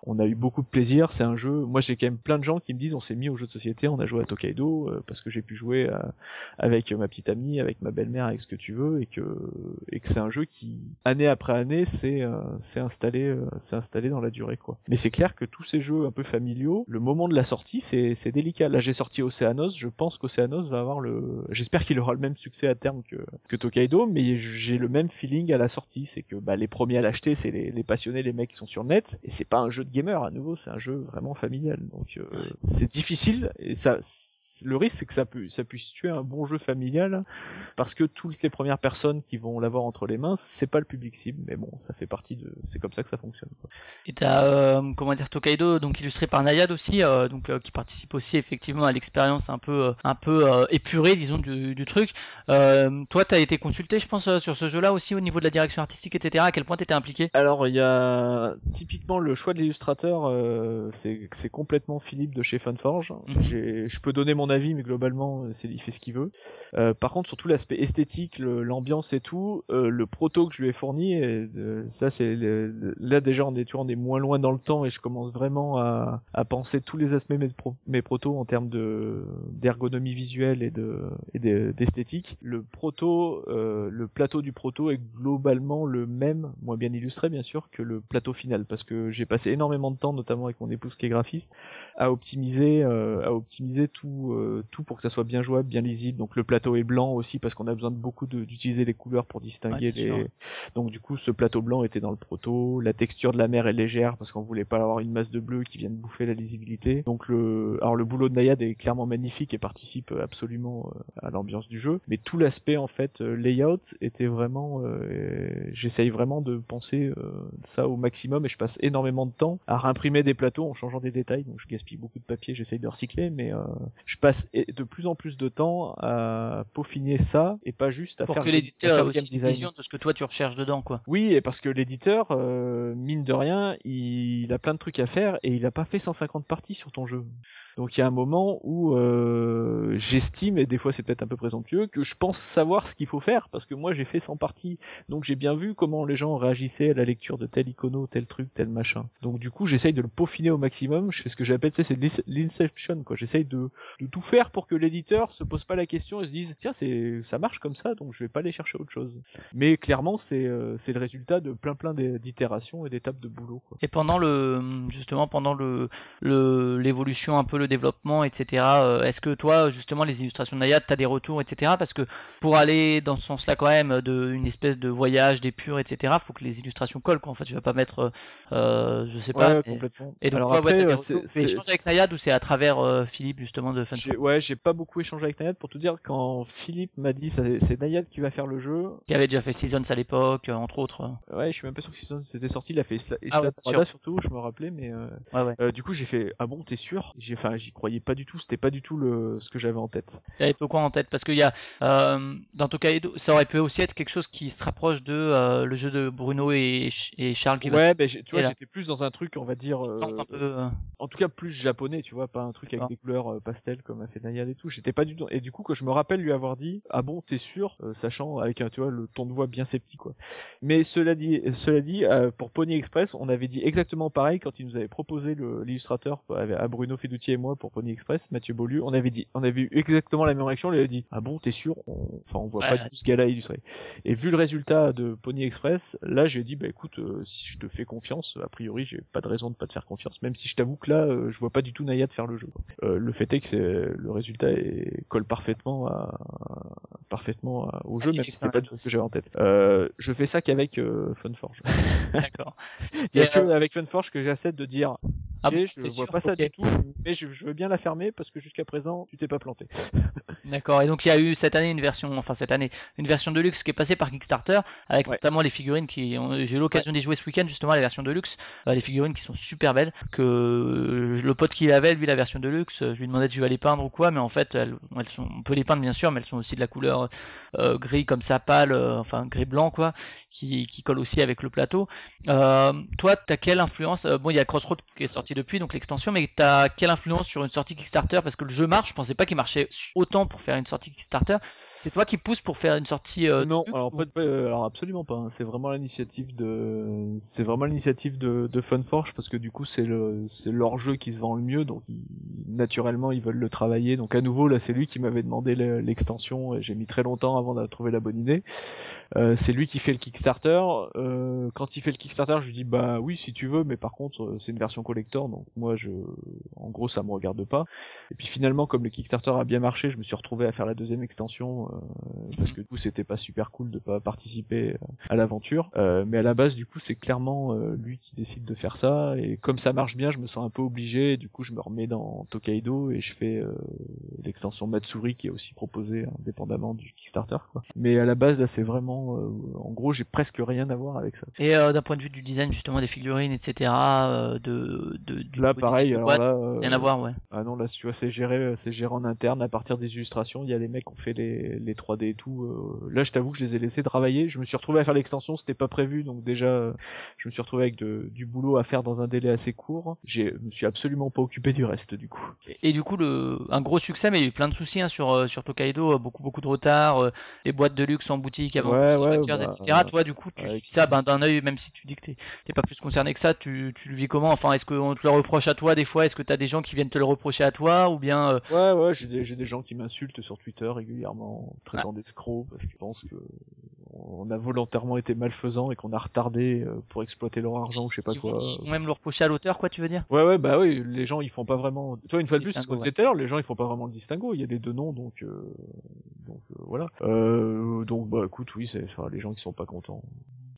on a eu beaucoup de plaisir. C'est un jeu. Moi, j'ai quand même plein de gens qui me disent, on s'est mis au jeu de société, on a joué à Tokaido euh, parce que j'ai pu jouer à- avec ma petite amie, avec ma belle-mère, avec ce que tu veux, et que et que c'est un jeu qui année après année s'est euh, installé euh, installé dans la durée quoi. Mais c'est clair que tous ces jeux un peu familiaux, le moment de la sortie, c'est délicat. Là, j'ai sorti Océanos. Je pense qu'Océanos va avoir le. J'espère qu'il aura le même succès à terme que que Tokaido, mais j'ai le même feeling à la sortie, c'est que bah, les premiers à l'acheter, c'est les, les passionnés, les mecs qui sont sur le net, et c'est pas un jeu de gamer à nouveau, c'est un jeu vraiment familial. Donc euh, c'est difficile et ça. Le risque, c'est que ça, peut, ça puisse tuer un bon jeu familial parce que toutes les premières personnes qui vont l'avoir entre les mains, c'est pas le public cible, mais bon, ça fait partie de, c'est comme ça que ça fonctionne. Quoi. Et t'as euh, comment dire Tokaido, donc illustré par Nayad aussi, euh, donc euh, qui participe aussi effectivement à l'expérience un peu euh, un peu épurée, disons du, du truc. Toi, t'as été consulté, je pense, sur ce jeu-là aussi au niveau de la direction artistique, etc. À quel point t'étais impliqué? Alors il y a typiquement le choix de l'illustrateur, c'est complètement Philippe de chez Funforge. Mhm. Je peux donner mon avis, mais globalement, euh, il fait ce qu'il veut. Euh, par contre, sur tout l'aspect esthétique, l'ambiance et tout, euh, le proto que je lui ai fourni, et, ça c'est là déjà on est tu on est moins loin dans le temps et je commence vraiment à, penser tous les aspects mes, mes protos en termes de d'ergonomie visuelle et et de- d'esthétique. Le proto, le plateau du proto est globalement le même, moins bien illustré bien sûr, que le plateau final parce que j'ai passé énormément de temps, notamment avec mon épouse qui est graphiste, à optimiser, à optimiser tout, euh, tout pour que ça soit bien jouable, bien lisible. Donc le plateau est blanc aussi parce qu'on a besoin de beaucoup d'utiliser les couleurs pour distinguer Ouais, bien les. sûr. Donc du coup, ce plateau blanc était dans le proto. La texture de la mer est légère parce qu'on voulait pas avoir une masse de bleu qui vienne bouffer la lisibilité. Donc le, alors le boulot de Nayad est clairement magnifique et participe absolument euh, à l'ambiance du jeu. Mais tout l'aspect en fait euh, layout était vraiment, euh, j'essaye vraiment de penser euh, ça au maximum et je passe énormément de temps à réimprimer des plateaux en changeant des détails. Donc je gaspille beaucoup de papier, j'essaye de recycler, mais je passe de plus en plus de temps à peaufiner ça et pas juste à Pour faire que l'éditeur ait aussi une vision de ce que toi tu recherches dedans, quoi. Oui, et parce que l'éditeur, euh, mine de rien, il a plein de trucs à faire et il a pas fait 150 parties sur ton jeu. Donc il y a un moment où euh, j'estime, et des fois c'est peut-être un peu présomptueux, que je pense savoir ce qu'il faut faire parce que moi j'ai fait 100 parties, donc j'ai bien vu comment les gens réagissaient à la lecture de tel icono, tel truc, tel machin. Donc du coup j'essaye de le peaufiner au maximum. Je fais ce que j'appelle, c'est l'inception, quoi. J'essaye de, de tout faire pour que l'éditeur se pose pas la question et se dise tiens c'est ça marche comme ça, donc je vais pas aller chercher autre chose. Mais clairement, c'est euh, c'est le résultat de plein plein d'itérations et d'étapes de boulot. Quoi. Et pendant le, justement, pendant le, le, l'évolution, un peu le développement, etc. euh, Est-ce que toi, justement, les illustrations de Nayad, t'as des retours, etc. Parce que pour aller dans ce sens-là, quand même, de une espèce de voyage, d'épure, etc. Faut que les illustrations collent, quoi. En fait, je vais pas mettre, euh, je sais pas. Ouais, mais- complètement. Et donc, Alors toi, ouais, après, des euh, retours. Tu échanges avec Nayad ou c'est à travers euh, Philippe, justement, de J'ai j'ai, ouais, j'ai pas beaucoup échangé avec Nayad pour tout dire. Quand Philippe m'a dit ça- c'est Nayad qui va faire le jeu, Qui avait déjà fait Seasons à l'époque, euh, entre autres. ouais, je suis même pas sûr que c'était sorti. Il a fait Isla- Ah ouais, sûr. Surtout, je me rappelais, mais euh, Ouais, ouais. euh, du coup j'ai fait ah bon t'es sûr? J'ai, enfin, j'y croyais pas du tout. C'était pas du tout le ce que j'avais en tête. T'avais peu quoi en tête Parce qu'il y a euh, dans Tokaido, ça aurait pu aussi être quelque chose qui se rapproche de le jeu de Bruno et, et Charles qui Ouais, j'ai- tu vois, j'étais plus dans un truc, on va dire, un peu. en tout cas plus japonais, tu vois, pas un truc avec des couleurs pastel comme a fait Nayad et tout. J'étais pas du tout. Et du coup, quand je me rappelle lui avoir dit, ah bon, t'es sûr, Euh, sachant avec un, tu vois, le ton de voix bien sceptique, quoi. Mais cela dit, cela dit, euh, pour Pony Express, on avait dit exactement pareil quand il nous avait proposé le- l'illustrateur à Bruno Feduti et moi pour Pony Express, Mathieu Beaulieu. On avait dit, on avait eu exactement la même réaction. On lui avait dit, ah bon, t'es sûr? On- Enfin, on voit Ouais. pas tout ce gars-là illustré. Et vu le résultat de Pony Express, là, j'ai dit, bah écoute, euh, si je te fais confiance, a priori, j'ai pas de raison de pas te faire confiance, même si je t'avoue que là, euh, je vois pas du tout Nayad faire le jeu. Euh, le fait est que c'est le résultat est, colle parfaitement à parfaitement à- au jeu, il même si c'est pas correct tout ce que j'avais en tête. Euh, je fais ça qu'avec euh, Funforge. (laughs) D'accord. (laughs) Il y a Et, que euh, avec Funforge que j'essaie de dire. Ah bon, je vois sûr? pas ça du tout, mais je, je veux bien la fermer parce que jusqu'à présent, tu t'es pas planté. (laughs) D'accord. Et donc il y a eu cette année une version, enfin cette année, une version de luxe qui est passée par Kickstarter avec Ouais. notamment les figurines qui ont, j'ai eu l'occasion d'y jouer ce week-end justement la version de luxe, euh, les figurines qui sont super belles. Que euh, le pote qu'il avait, lui la version de luxe, euh, je lui demandais tu vas les peindre ou quoi, mais en fait elles, elles sont, on peut les peindre bien sûr, mais elles sont aussi de la couleur euh, gris comme ça pâle, euh, enfin gris blanc quoi, qui, qui colle aussi avec le plateau. Euh, toi, t'as quelle influence? Euh, Bon, il y a Crossroads qui est sorti depuis, donc l'extension, mais t'as quelle influence sur une sortie Kickstarter? Parce que le jeu marche, je pensais pas qu'il marchait autant pour faire une sortie Kickstarter. C'est toi qui pousse pour faire une sortie euh, non, luxe alors, ou- pas de- euh, alors absolument pas. hein. C'est vraiment l'initiative de, c'est vraiment l'initiative de, de Funforge parce que du coup c'est le, c'est leur jeu qui se vend le mieux, donc ils- naturellement ils veulent le travailler. Donc à nouveau là c'est lui qui m'avait demandé le- l'extension. et J'ai mis très longtemps avant de trouver la bonne idée. Euh, c'est lui qui fait le Kickstarter. Quand il fait le Kickstarter, je lui dis bah oui si tu veux, mais par contre c'est une version collector, donc moi je, en gros ça me regarde pas. Et puis finalement comme le Kickstarter a bien marché, je me suis retrouvé à faire la deuxième extension euh, parce que du coup c'était pas super cool de pas participer euh, à l'aventure. Euh, mais à la base du coup c'est clairement euh, lui qui décide de faire ça et comme ça marche bien, je me sens un peu obligé. Et du coup je me remets dans Tokaido et je fais euh, l'extension Matsuri qui est aussi proposée indépendamment du Kickstarter. Quoi. Mais à la base là c'est vraiment, euh, en gros j'ai presque rien à voir avec ça. Et euh, d'un point de vue du design justement des figurines, etc. euh, de, de du Là pareil, alors boîte, là, euh, rien à voir, ouais. Ah non, là, tu vois, c'est géré, c'est géré en interne à partir des illustrations. Il y a les mecs qui ont fait les, les 3D et tout. euh, Là, je t'avoue que je les ai laissés travailler. Je me suis retrouvé à faire l'extension, c'était pas prévu, donc déjà, euh, je me suis retrouvé avec de- du boulot à faire dans un délai assez court. J'ai, je me suis absolument pas occupé du reste, du coup. Et, et du coup, le, un gros succès, mais il y a eu plein de soucis hein, sur, euh, sur Tokaido, euh, beaucoup, beaucoup de retard, euh, les boîtes de luxe en boutique avant Ouais, que ouais, Backers, bah, etc. Toi, du coup, tu suis ça ben, d'un œil, même si tu dis que t'es pas plus concerné que ça, tu, tu le vis comment? Enfin, est-ce qu'on te le reproche à toi des fois Est-ce que t'as des gens qui viennent te le reprocher à toi Ou bien, euh, Ouais, ouais, j'ai des, gens qui m'insultent sur Twitter régulièrement, en traitant d'escrocs, parce qu'ils pensent que on a volontairement été malfaisant et qu'on a retardé euh, pour exploiter leur argent ou je sais pas ils, quoi. vont, ils vont même le reprocher à l'auteur, quoi, tu veux dire? Ouais ouais bah oui les gens ils font pas vraiment tu vois une fois de plus c'est ce qu'on disait tout à l'heure les gens ils font pas vraiment le distinguo il y a les deux noms donc euh, donc euh, voilà. Euh, donc bah écoute oui c'est enfin les gens qui sont pas contents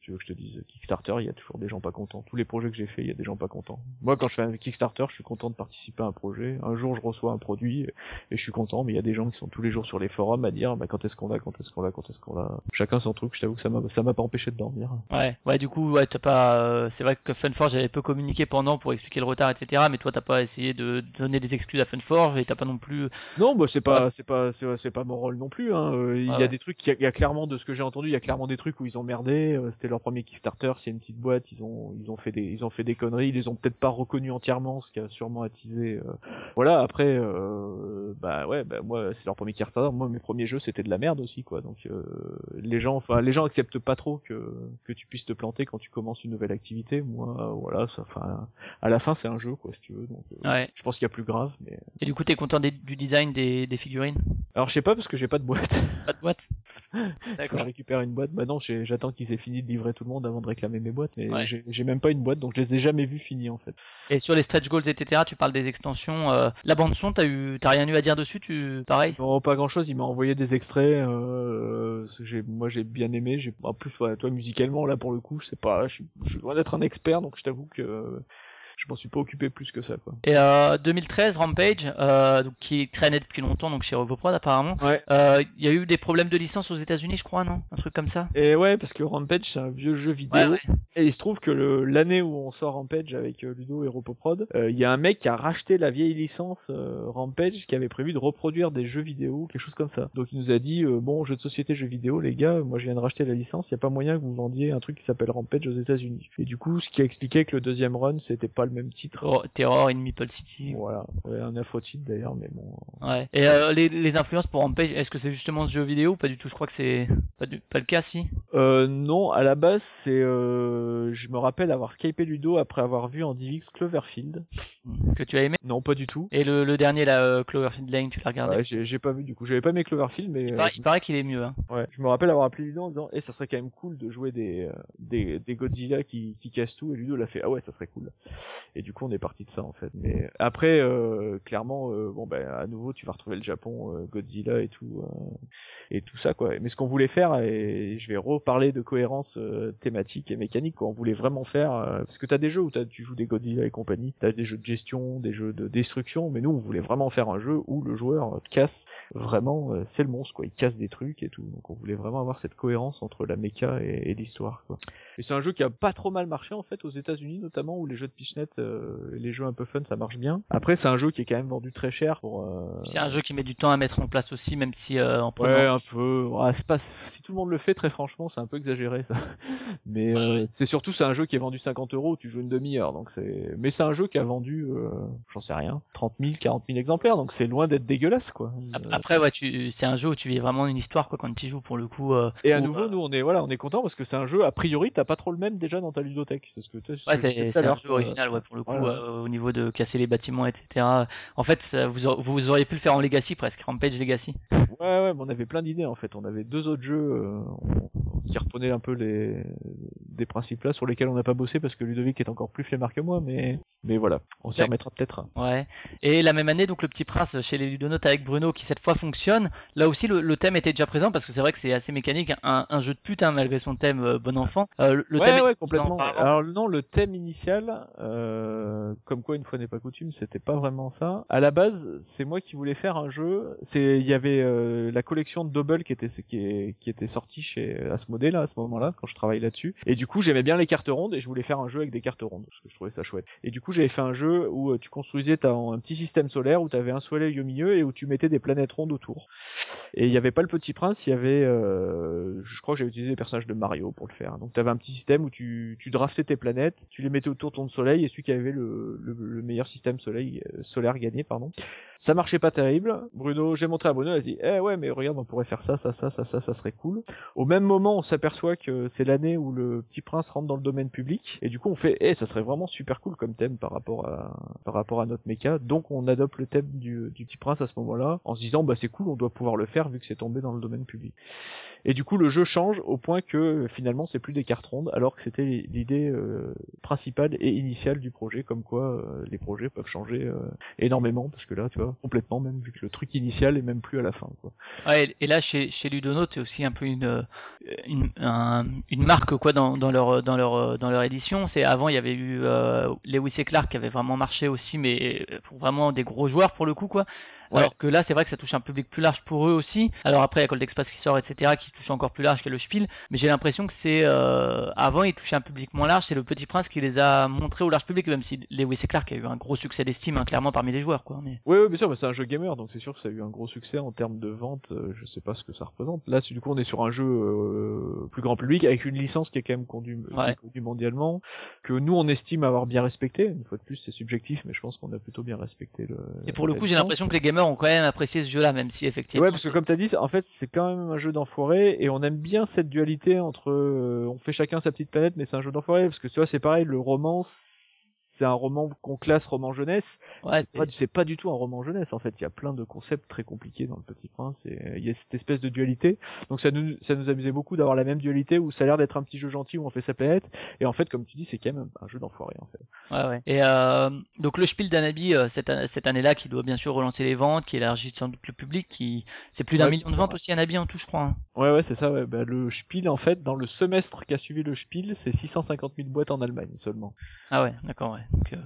tu veux que je te dise Kickstarter il y a toujours des gens pas contents tous les projets que j'ai fait il y a des gens pas contents moi quand je fais un Kickstarter je suis content de participer à un projet un jour je reçois un produit et je suis content mais il y a des gens qui sont tous les jours sur les forums à dire bah quand est-ce qu'on l'a quand est-ce qu'on l'a quand est-ce qu'on l'a chacun son truc je t'avoue que ça m'a ça m'a pas empêché de dormir Ouais, ouais, du coup, ouais, t'as pas. euh, c'est vrai que Funforge avait peu communiqué pendant pour expliquer le retard, etc. Mais toi, t'as pas essayé de donner des excuses à Funforge et t'as pas non plus. Non, bah c'est pas, c'est pas, c'est pas mon rôle non plus. Hein. Euh, Il y a des trucs, il y, a- il y a clairement de ce que j'ai entendu, il y a clairement des trucs où ils ont merdé. euh, C'était leur premier Kickstarter, a une petite boîte, ils ont, ils ont fait des, ils ont fait des conneries. Ils les ont peut-être pas reconnus entièrement, ce qui a sûrement attisé. euh, Voilà. Après, euh, bah ouais, bah moi c'est leur premier Kickstarter. Moi mes premiers jeux c'était de la merde aussi, quoi. Donc euh, les gens, enfin les gens acceptent pas trop que que tu puisses te planter quand tu commences une nouvelle activité. Moi, voilà, ça, enfin à la fin c'est un jeu, quoi, si tu veux. Donc euh, Ouais. je pense qu'il y a plus grave, mais Et du coup, t'es content des- du design des, des figurines? Alors je sais pas parce que j'ai pas de boîte. Pas de boîte? (laughs) D'accord. je récupère une boîte. Bah non, j'ai- j'attends qu'ils aient fini de livrer tout le monde avant de réclamer mes boîtes. Mais Ouais. j'ai même pas une boîte, donc je les ai jamais vues finies en fait. Et sur les stretch goals, etc., tu parles des extensions. euh, la bande son, t'as eu, t'as rien eu à dire dessus, tu, pareil? Non, pas grand chose. Il m'a envoyé des extraits. Euh, moi, j'ai bien aimé. J'ai en plus, voilà, toi, musicalement, là, pour le coup, je sais pas. Je suis loin d'être un expert, donc je t'avoue que je m'en suis pas occupé plus que ça, quoi. Et euh, 2013, Rampage, euh, donc, qui traînait depuis longtemps, donc chez Roboprod apparemment. Ouais. Euh, Il y a eu des problèmes de licence aux États-Unis, je crois, non? Un truc comme ça? Et ouais, parce que Rampage, c'est un vieux jeu vidéo. Ouais, ouais. Et il se trouve que l'année où on sort Rampage avec euh, Ludo et Ropoprod, euh, il y a un mec qui a racheté la vieille licence euh, Rampage qui avait prévu de reproduire des jeux vidéo, quelque chose comme ça. Donc il nous a dit euh, bon, jeu de société, jeux vidéo, les gars, moi je viens de racheter la licence, il y a pas moyen que vous vendiez un truc qui s'appelle Rampage aux États-Unis. Et du coup, ce qui a expliqué que le deuxième run, c'était pas le même titre. Terror, in Meeple City. Voilà, ouais, un afro-titre d'ailleurs, mais bon. Ouais. Et euh, les, les influences pour Rampage, est-ce que c'est justement ce jeu vidéo ou pas du tout? Je crois que c'est pas, du- pas le cas, si. Euh, non, à la base, c'est, euh, je me rappelle avoir skypé Ludo après avoir vu en DivX Cloverfield. Que tu as aimé? Non, pas du tout. Et le, le dernier, là, euh, Cloverfield Lane, tu l'as regardé? Ouais, j'ai pas vu du coup. J'avais pas aimé Cloverfield, mais Il euh, paraît, il paraît qu'il est mieux. Hein. ouais. je me rappelle avoir appelé Ludo en disant, eh, ça serait quand même cool de jouer des des, des Godzilla qui qui cassent tout. Et Ludo l'a fait, ah ouais, ça serait cool. Et du coup, on est parti de ça en fait. Mais après, euh, clairement, euh, bon ben à nouveau, tu vas retrouver le Japon, euh, Godzilla et tout euh, et tout ça quoi. Mais ce qu'on voulait faire, et je vais reparler de cohérence euh, thématique et mécanique, quoi. On voulait vraiment faire euh, parce que t'as des jeux où t'as- tu joues des Godzilla et compagnie, t'as des jeux de gestion, des jeux de destruction, mais nous on voulait vraiment faire un jeu où le joueur casse vraiment, c'est le monstre quoi. Il casse des trucs et tout. Donc on voulait vraiment avoir cette cohérence entre la méca et, et l'histoire quoi. Et c'est un jeu qui a pas trop mal marché en fait aux États-Unis notamment où les jeux de Pichnet, euh, les jeux un peu fun, ça marche bien. Après c'est un jeu qui est quand même vendu très cher pour. euh, C'est un jeu qui met du temps à mettre en place aussi, même si euh, en prenant. Ouais, un peu. Pas... Si tout le monde le fait, très franchement, c'est un peu exagéré ça. (laughs) Mais Ouais, euh, ouais. c'est surtout c'est un jeu qui est vendu 50 euros, tu joues une demi-heure, donc c'est. Mais c'est un jeu qui a vendu, euh, j'en sais rien, 30 000, 40 000 exemplaires, donc c'est loin d'être dégueulasse quoi. Ap- Après, ouais, tu, c'est un jeu où tu vis vraiment une histoire quoi quand tu y joues pour le coup. euh, Et à nouveau, nous on est voilà, on est content parce que c'est un jeu a priori t'as pas trop le même déjà dans ta ludothèque. C'est ce que tu Ouais, c'est un jeu quoi. original, ouais, pour le coup, Voilà. euh, au niveau de casser les bâtiments, etc. En fait, ça, vous, vous auriez pu le faire en Legacy presque, Rampage Legacy. Ouais, ouais, mais on avait plein d'idées en fait. On avait deux autres jeux euh, qui reprenaient un peu les des principes là sur lesquels on n'a pas bossé parce que Ludovic est encore plus flemmard que moi, mais mais voilà, on s'y remettra peut-être. Ouais. Et la même année, donc le Petit Prince chez les Ludonautes avec Bruno, qui cette fois fonctionne. Là aussi, le, le thème était déjà présent parce que c'est vrai que c'est assez mécanique, un, un jeu de pute hein, malgré son thème euh, bon enfant. Euh, le ouais, thème ouais, était complètement. présent. Alors non, le thème initial, euh, comme quoi une fois n'est pas coutume, c'était pas vraiment ça. À la base, c'est moi qui voulais faire un jeu. C'est, il y avait euh, la collection de Double qui était qui, est- qui était sortie chez Asmodée là à ce moment-là quand je travaillais là-dessus. Et du coup, j'aimais bien les cartes rondes et je voulais faire un jeu avec des cartes rondes parce que je trouvais ça chouette. Et du coup, j'avais fait un jeu où euh, tu construisais un petit système solaire où tu avais un soleil au milieu et où tu mettais des planètes rondes autour. Et il y avait pas le petit prince, il y avait, euh, je crois que j'avais utilisé les personnages de Mario pour le faire. Donc tu avais un petit système où tu, tu draftais tes planètes, tu les mettais autour de ton soleil et celui qui avait le, le, le meilleur système soleil euh, solaire gagné, pardon. Ça marchait pas terrible. Bruno, j'ai montré à Bruno, il a dit, eh ouais, mais regarde, on pourrait faire ça, ça, ça, ça, ça, ça serait cool. Au même moment, on s'aperçoit que c'est l'année où le petit prince rentre dans le domaine public et du coup on fait, eh, ça serait vraiment super cool comme thème par rapport à, par rapport à notre méca. Donc on adopte le thème du petit prince à ce moment-là en se disant, bah c'est cool, on doit pouvoir le faire vu que c'est tombé dans le domaine public. Et du coup, le jeu change au point que finalement, c'est plus des cartes rondes, alors que c'était l'idée euh, principale et initiale du projet, comme quoi euh, les projets peuvent changer euh, énormément, parce que là, tu vois, complètement même, vu que le truc initial est même plus à la fin. Et- là, chez, chez Ludonote, c'est aussi un peu une, une, un- une marque quoi dans, dans leur dans leur dans leur édition. C'est avant, il y avait eu Lewis et Clark qui avait vraiment marché aussi, mais pour vraiment des gros joueurs pour le coup quoi. Ouais. Alors que là, c'est vrai que ça touche un public plus large pour eux aussi. Alors après, il y a Cold Express qui sort, etc., qui touche encore plus large que le Spiel. Mais j'ai l'impression que c'est euh, avant, ils touchaient un public moins large. C'est le Petit Prince qui les a montrés au large public, même si Lewis et Clark a eu un gros succès d'estime, hein, clairement parmi les joueurs quoi. Mais Oui, oui, bien sûr, bah, c'est un jeu gamer, donc c'est sûr que ça a eu un gros succès en termes de vente. euh, je sais pas ce que ça représente. Là, du coup, on est sur un jeu euh, plus grand public avec une licence qui est quand même qui est Ouais. connue mondialement, que nous on estime avoir bien respecté. Une fois de plus, c'est subjectif, mais je pense qu'on a plutôt bien respecté le. et pour le coup, j'ai l'impression que les gamers ont quand même apprécié ce jeu-là, même si effectivement. Ouais, parce que comme t'as dit, en fait, c'est quand même un jeu d'enfoiré et on aime bien cette dualité entre euh, on fait chacun sa petite planète, mais c'est un jeu d'enfoiré parce que tu vois, c'est pareil, le roman, c'est un roman qu'on classe roman jeunesse. Ouais, c'est pas, c'est pas du tout un roman jeunesse en fait. Il y a plein de concepts très compliqués dans le Petit Prince et euh, il y a cette espèce de dualité. Donc ça nous ça nous amusait beaucoup d'avoir la même dualité où ça a l'air d'être un petit jeu gentil où on fait sa planète et en fait, comme tu dis, c'est quand même un jeu d'enfoiré en fait. Ouais, ouais. Et euh, donc le Spiel d'Anabi euh, cette, cette année-là, qui doit bien sûr relancer les ventes, qui élargit sans doute le public, qui c'est plus d'un Ouais, million de ventes aussi Anabi en tout, je crois. hein. Ouais, ouais, c'est ça. Ouais. Bah, le Spiel en fait, dans le semestre qui a suivi le Spiel, c'est 650 000 boîtes en Allemagne seulement. Ah ouais, d'accord, ouais. Donc, euh,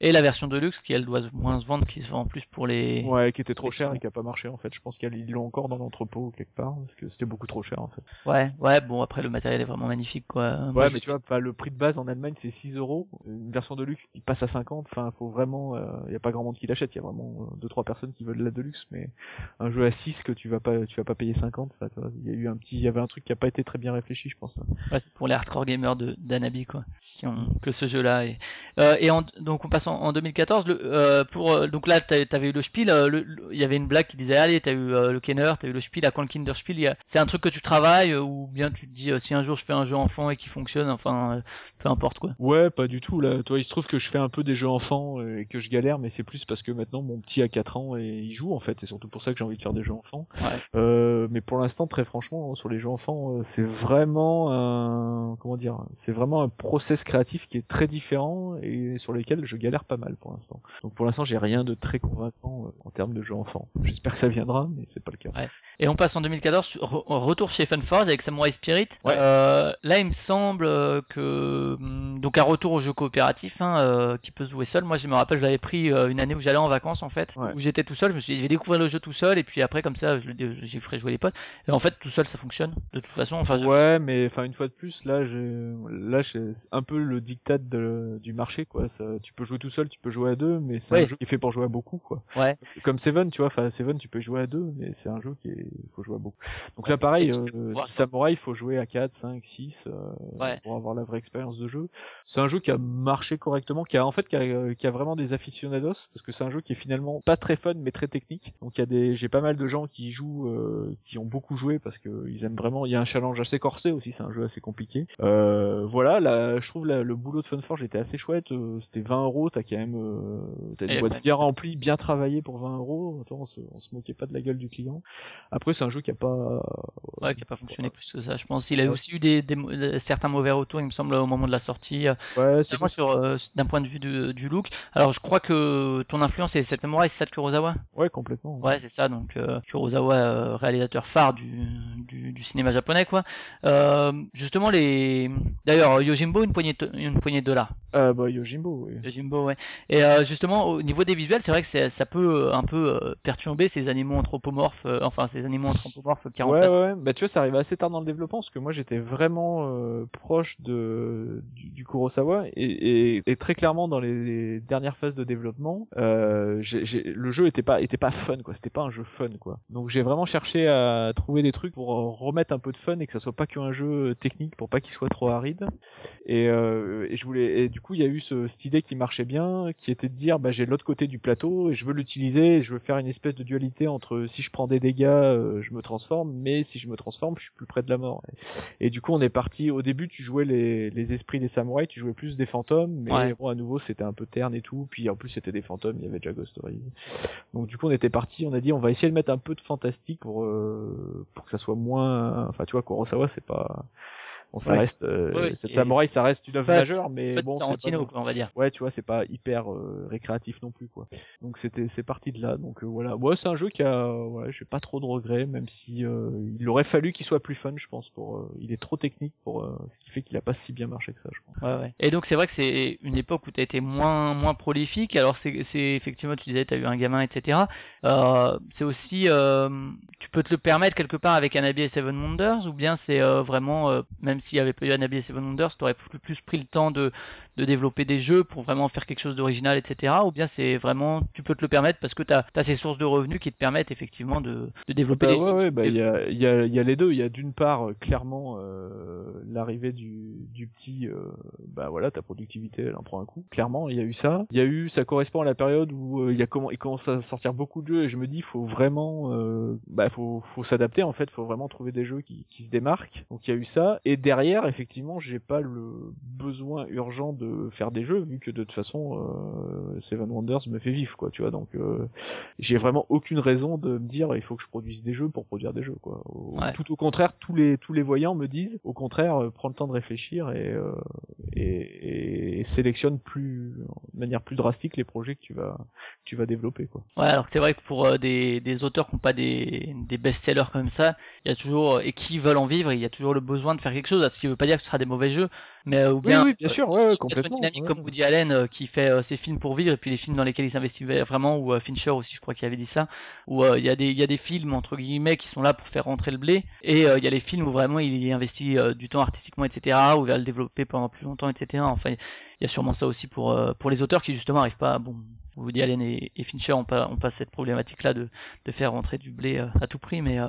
Et la version de luxe qui elle doit moins se vendre, qui se vend en plus pour les. Ouais, qui était trop cher et qui a pas marché en fait. Je pense qu'ils l'ont encore dans l'entrepôt quelque part parce que c'était beaucoup trop cher en fait. Ouais, ouais. Bon après le matériel est vraiment magnifique quoi. Ouais, mais tu vois, le prix de base en Allemagne c'est 6 euros. Une version de luxe qui passe à 50. Enfin, faut vraiment, il y a pas grand monde qui l'achète. Il y a vraiment euh, deux trois personnes qui veulent la de luxe, mais un jeu à 6 que tu vas pas, tu vas pas payer 50. Enfin, tu vois, il y a eu un petit, il y avait un truc qui a pas été très bien réfléchi, je pense. Ouais, c'est pour les hardcore gamers de d'Anabi quoi, qui ont que ce jeu-là. Et, euh, et en- donc on passe en, en 2014. Le, euh, pour euh, donc là t'avais eu le Spiel. euh, Il y avait une blague qui disait allez t'as eu le Kenner, t'as eu le Spiel. À quand le Kinderspiel C'est un truc que tu travailles ou bien tu te dis si un jour je fais un jeu enfant et qui fonctionne, enfin peu importe quoi. Ouais, pas du tout. Là, toi, il se trouve que je fais un peu des jeux enfants et que je galère, mais c'est plus parce que maintenant mon petit a 4 ans et il joue en fait. Et surtout pour ça que j'ai envie de faire des jeux enfants. Ouais. Euh, mais pour l'instant, très franchement, sur les jeux enfants, c'est vraiment un comment dire, c'est vraiment un process créatif qui est très différent et sur lequel je galère pas mal pour l'instant. Donc pour l'instant, j'ai rien de très convaincant euh, en termes de jeux enfants. J'espère que ça viendra, mais c'est pas le cas. Et on passe en 2014, sur- re- retour chez Funforge avec Samurai Spirit. Ouais. Euh, là, il me semble euh, que hum, donc un retour au jeu coopératif hein, euh, qui peut se jouer seul. Moi, je me rappelle, je l'avais pris euh, une année où j'allais en vacances en fait, Ouais. où j'étais tout seul. Je me suis dit, je vais découvrir le jeu tout seul et puis après comme ça, j'y ferai jouer les potes. Et en fait, tout seul, ça fonctionne de toute façon. Enfin, je- Ouais, mais enfin une fois de plus, là, j'ai, là, c'est un peu le dictat de, du marché, quoi. Ça, tu peux jouer tout seul, tu peux jouer à deux, mais c'est Ouais. un jeu qui est fait pour jouer à beaucoup, quoi. Ouais. Comme Seven, tu vois, enfin Seven, tu peux jouer à deux, mais c'est un jeu qui est, faut jouer à beaucoup. Donc là, pareil, euh, Samurai, il faut jouer à 4, 5, 6 euh, pour avoir la vraie expérience de jeu. C'est un jeu qui a marché correctement, qui a en fait qui a, qui a vraiment des aficionados, parce que c'est un jeu qui est finalement pas très fun, mais très technique. Donc il y a des, j'ai pas mal de gens qui jouent, euh, qui ont beaucoup joué parce que ils aiment vraiment. Il y a un challenge assez corsé aussi, c'est un jeu assez compliqué. Euh, voilà, là, je trouve la- le boulot de Funforge était assez chouette. Euh, C'était 20 euros, t'as quand même, euh, t'as une Et boîte ouais. bien remplie, bien travaillée pour 20 euros. Attends, on se, on se moquait pas de la gueule du client. Après, c'est un jeu qui a pas, Ouais, qui a pas fonctionné plus que ça. Je pense qu'il a Ouais. aussi eu des, des, euh, certains mauvais retours, il me semble, au moment de la sortie. Euh, ouais, c'est sur euh, d'un point de vue du, du look. Alors, je crois que ton influence c'est cette samouraï, c'est ça de Kurosawa? ouais, complètement. Ouais, c'est ça. Donc euh, Kurosawa, euh, réalisateur phare du, du, du cinéma japonais, quoi. Euh, justement, les. D'ailleurs, Yojimbo, une poignée, de- une poignée de dollars. Euh, bah, Yojimbo, oui. Yojimbo, ouais. Et euh, justement, au niveau des visuels, c'est vrai que ça peut euh, un peu euh, perturber ces animaux anthropomorphes, euh, enfin ces animaux anthropomorphes qui Ouais, remplacent. ouais, bah tu vois, ça arrivait assez tard dans le développement parce que moi j'étais vraiment euh, proche de du, du Kurosawa et, et, et très clairement dans les dernières phases de développement, le jeu était pas était pas fun quoi, c'était pas un jeu fun quoi. Donc j'ai vraiment cherché à trouver des trucs pour remettre un peu de fun et que ça soit pas qu'un jeu technique pour pas qu'il soit trop aride. Et, et je voulais et du coup il y a eu ce, cette idée qui marchait bien, qui était de dire bah j'ai l'autre côté du plateau et je veux l'utiliser, et je veux faire une espèce de dualité entre si je prends des dégâts, euh, je me transforme, mais si je me transforme, je suis plus près de la mort. Et, et du coup on est parti. Au début tu jouais les, les esprits des samouraïs, tu jouais plus des fantômes, mais Ouais. bon à nouveau c'était un peu terne et tout. Puis en plus c'était des fantômes, il y avait déjà Ghost Stories. Donc du coup on était parti, on a dit on va essayer de mettre un peu de fantastique pour euh, pour que ça soit moins. Enfin tu vois Kurosawa c'est pas Bon, ça Ouais. reste, euh, Ouais, cette c'est- samouraï, ça reste une œuvre majeure, mais pas bon, Tarantino, pas, quoi, on va dire. ouais, tu vois, c'est pas hyper euh, récréatif non plus, quoi. Donc c'était, c'est parti de là. Donc euh, voilà, ouais, c'est un jeu qui a, ouais, j'ai pas trop de regrets, même si euh, il aurait fallu qu'il soit plus fun, je pense. Pour, euh, il est trop technique pour, euh, ce qui fait qu'il a pas si bien marché que ça, je pense. Ouais, ouais. Et donc c'est vrai que c'est une époque où tu as été moins moins prolifique. Alors c'est c'est effectivement tu disais tu as eu un gamin etc. Euh, c'est aussi euh, tu peux te le permettre quelque part avec Anabi et Seven Wonders ou bien c'est euh, vraiment euh, même s'il y avait pas eu Anabi et Seven Wonders tu aurais plus pris le temps de de développer des jeux pour vraiment faire quelque chose d'original etc. Ou bien c'est vraiment tu peux te le permettre parce que tu as, ces sources de revenus qui te permettent effectivement de, de développer Bah des ouais, jeux. ouais, bah il y a, il y a, y a les deux. Il y a d'une part euh, clairement euh, l'arrivée du, du petit, euh, bah voilà, ta productivité, elle en prend un coup. Clairement, il y a eu ça. Il y a eu, ça correspond à la période où euh, il y a comment, il commence à sortir beaucoup de jeux et je me dis, faut vraiment, euh, bah faut, faut s'adapter en fait. Faut vraiment trouver des jeux qui, qui se démarquent. Donc il y a eu ça. Et derrière, effectivement, j'ai pas le besoin urgent de faire des jeux vu que de toute façon, euh, Seven Wonders me fait vivre quoi, tu vois. Donc euh, j'ai vraiment aucune raison de me dire il faut que je produise des jeux pour produire des jeux quoi. Ouais. Tout au contraire, tous les tous les voyants me disent au contraire euh, prends le temps de réfléchir et, euh, et, et sélectionne plus de manière plus drastique les projets que tu vas que tu vas développer quoi. Ouais, alors que c'est vrai que pour euh, des, des auteurs qui n'ont pas des, des best-sellers comme ça, il y a toujours, et qui veulent en vivre, il y a toujours le besoin de faire quelque chose. Ce qui veut pas dire que ce sera des mauvais jeux, mais ou Oui, bien oui, bien euh, sûr, ouais, ouais, complètement. une dynamique ouais. comme Woody Allen euh, qui fait euh, ses films pour vivre et puis les films dans lesquels il s'investit vraiment ou euh, Fincher aussi je crois qu'il avait dit ça où euh, il y a des il y a des films entre guillemets qui sont là pour faire rentrer le blé et euh, il y a les films où vraiment il y investit euh, du temps artistiquement etc où il va le développer pendant plus longtemps etc enfin il y a sûrement ça aussi pour euh, pour les auteurs qui justement arrivent pas bon Woody Allen et, et Fincher ont pas ont pas cette problématique là de de faire rentrer du blé euh, à tout prix mais euh,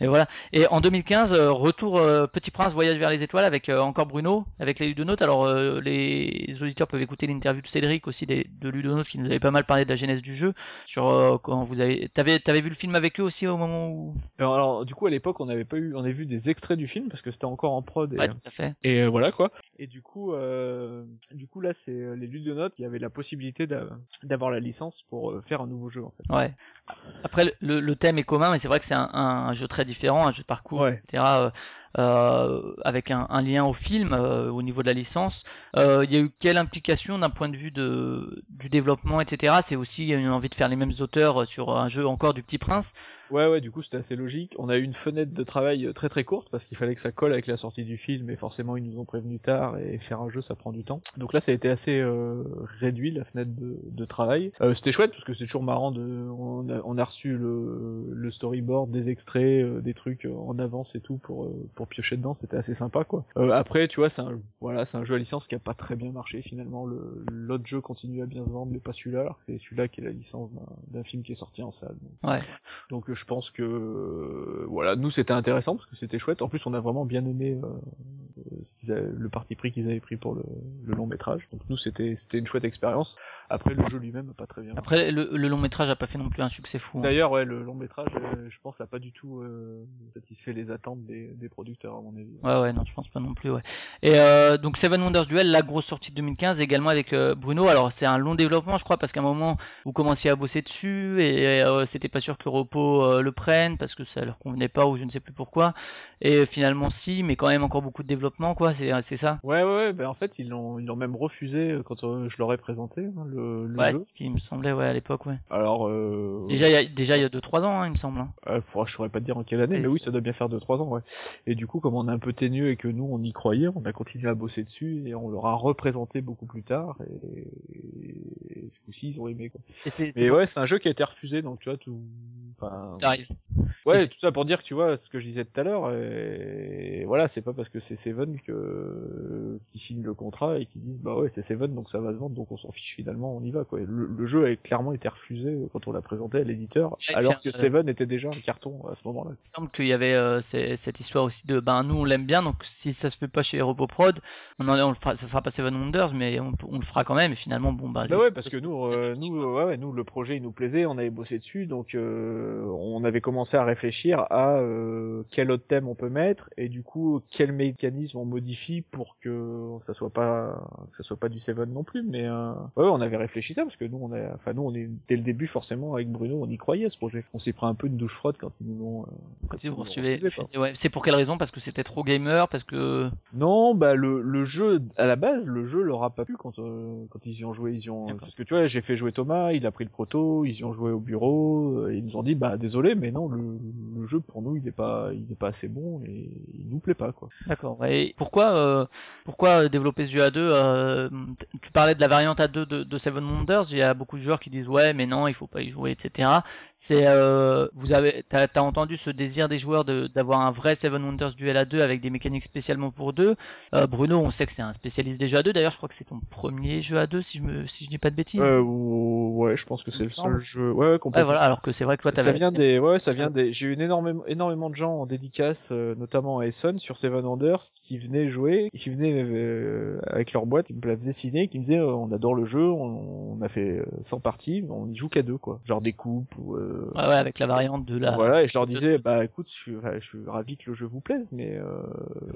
mais voilà et en 2015 euh, retour Petit Prince voyage vers les étoiles avec encore Bruno avec les Ludonautes alors les auditeurs peuvent écouter l'interview de Cédric aussi des, de Ludonautes qui nous avait pas mal parlé de la genèse du jeu sur quand vous avez t'avais t'avais vu le film avec eux aussi au moment où Alors, alors, du coup, à l'époque, on n'avait pas eu, on avait vu des extraits du film parce que c'était encore en prod. Et, ouais tout à fait et, euh, voilà quoi. Et du coup, euh, du coup là, c'est les Ludonautes qui avaient la possibilité d'a- la licence pour euh, faire un nouveau jeu en fait. ouais après le, le thème est commun mais c'est vrai que c'est un, un, un jeu très différent un jeu de parcours Ouais. etc euh, euh, avec un, un lien au film euh, au niveau de la licence. Euh, Il y a eu quelle implication d'un point de vue de, du développement, etc. C'est aussi une envie de faire les mêmes auteurs sur un jeu encore du Petit Prince? Ouais, ouais, du coup, c'était assez logique. On a eu une fenêtre de travail euh, très très courte parce qu'il fallait que ça colle avec la sortie du film et forcément ils nous ont prévenu tard et faire un jeu ça prend du temps. Donc là, ça a été assez euh, réduit la fenêtre de, de travail. Euh, c'était chouette parce que c'est toujours marrant de, on a, on a reçu le, le storyboard, des extraits, euh, des trucs euh, en avance et tout pour euh, pour piocher dedans. C'était assez sympa quoi. Euh, après, tu vois, c'est un voilà, c'est un jeu à licence qui a pas très bien marché finalement. Le l'autre jeu continue à bien se vendre, mais pas celui-là, alors que c'est celui-là qui est la licence d'un d'un film qui est sorti en salle. Donc, Ouais. donc euh, je pense que euh, voilà, nous c'était intéressant parce que c'était chouette. En plus, on a vraiment bien aimé euh, ce qu'ils avaient- le parti pris qu'ils avaient pris pour le, le long métrage. Donc nous c'était c'était une chouette expérience. Après le jeu lui-même pas très bien. Après, le, le long métrage a pas fait non plus un succès fou. hein. D'ailleurs, ouais, le long métrage, euh, je pense, a pas du tout euh, satisfait les attentes des, des producteurs à mon avis. Ouais, ouais, non, je pense pas non plus, ouais. Et euh, donc Seven Wonders Duel, la grosse sortie de 2015, également avec euh, Bruno. Alors c'est un long développement, je crois, parce qu'à un moment vous commenciez à bosser dessus et euh, c'était pas sûr que Repo euh, le prenne parce que ça leur convenait pas ou je ne sais plus pourquoi. Et finalement si, mais quand même encore beaucoup de développement, quoi. C'est c'est ça. Ouais, ouais, ouais, ben en fait ils l'ont ils l'ont même refusé euh, quand je leur ai présenté hein, le, le Ouais, jeu. c'est ce qui me semblait, ouais, à l'époque, ouais. Alors euh, Déjà, il y a, déjà il y a deux trois ans, hein, il me semble. hein. Euh, je saurais pas te dire en quelle année, mais oui, ça doit bien faire 2-3 ans, ouais. Et du coup, comme on est un peu ténu et que nous, on y croyait, on a continué à bosser dessus et on leur a représenté beaucoup plus tard et, et ce coup-ci, ils ont aimé, quoi. Et Mais ouais, c'est un jeu qui a été refusé, donc tu vois, tout... Enfin... t'arrives. Ouais, tout ça pour dire, tu vois, ce que je disais tout à l'heure, et voilà, c'est pas parce que c'est Seven que qui signe le contrat et qui disent bah ouais c'est Seven donc ça va se vendre donc on s'en fiche finalement on y va quoi. Le, le jeu a clairement été refusé quand on l'a présenté à l'éditeur alors que euh, Seven était déjà un carton à ce moment-là. Il semble qu'il y avait euh, cette histoire aussi de ben nous on l'aime bien donc si ça se fait pas chez Roboprod on en on le fera ça sera pas Seven Wonders mais on, on le fera quand même et finalement bon bah Bah ouais, parce que nous, euh, nous, ouais, ouais, nous, le projet, il nous plaisait, on avait bossé dessus, donc euh, on avait commencé à réfléchir à euh, quel autre thème on peut mettre et du coup quel mécanisme on modifie pour que ça soit pas, que ça soit pas du Seven non plus. Mais euh, ouais, on avait réfléchi ça parce que nous, on a, enfin nous, on est dès le début forcément avec Bruno, on y croyait à ce projet. On s'est pris un peu une douche froide quand ils nous euh, quand ils nous refusé, ouais. c'est pour quelle raison? Parce que c'était trop gamer parce que Non, bah le, le jeu à la base, le jeu leur a pas plu quand euh, quand ils y ont joué, ils y ont parce que tu vois, j'ai fait jouer Thomas, il a pris le proto, ils y ont joué au bureau, euh, et ils nous ont dit bah désolé, mais non, le, le jeu pour nous, il est pas il est pas assez bon et il nous plaît pas quoi. d'accord. Et pourquoi euh, pourquoi développer ce jeu à deux euh, tu parlais de la variante à deux de, de Seven Wonders il y a beaucoup de joueurs qui disent ouais mais non il faut pas y jouer etc c'est vous avez t'as as entendu ce désir des joueurs de d'avoir un vrai Seven Wonders duel à deux avec des mécaniques spécialement pour deux Euh, Bruno on sait que c'est un spécialiste des jeux à deux d'ailleurs je crois que c'est ton premier jeu à deux si je me si je dis pas de bêtises Euh, ou- ouais, je pense que c'est le seul jeu. Ouais, ouais, ouais complètement. voilà alors que c'est vrai que toi Ça t'avais vient des, ouais, ça vient des. J'ai eu énormément, énormément de gens en dédicace, euh, notamment à Essen sur Seven Wonders, qui venaient jouer, qui venaient avec leur boîte, qui me la faisaient signer, qui me disaient on adore le jeu, on, on a fait euh, 100 parties, on y joue qu'à deux quoi, genre des coupes ou. euh, ouais, ouais avec la variante de la Voilà, et je leur disais bah écoute, je suis, enfin, je suis ravi que le jeu vous plaise, mais euh,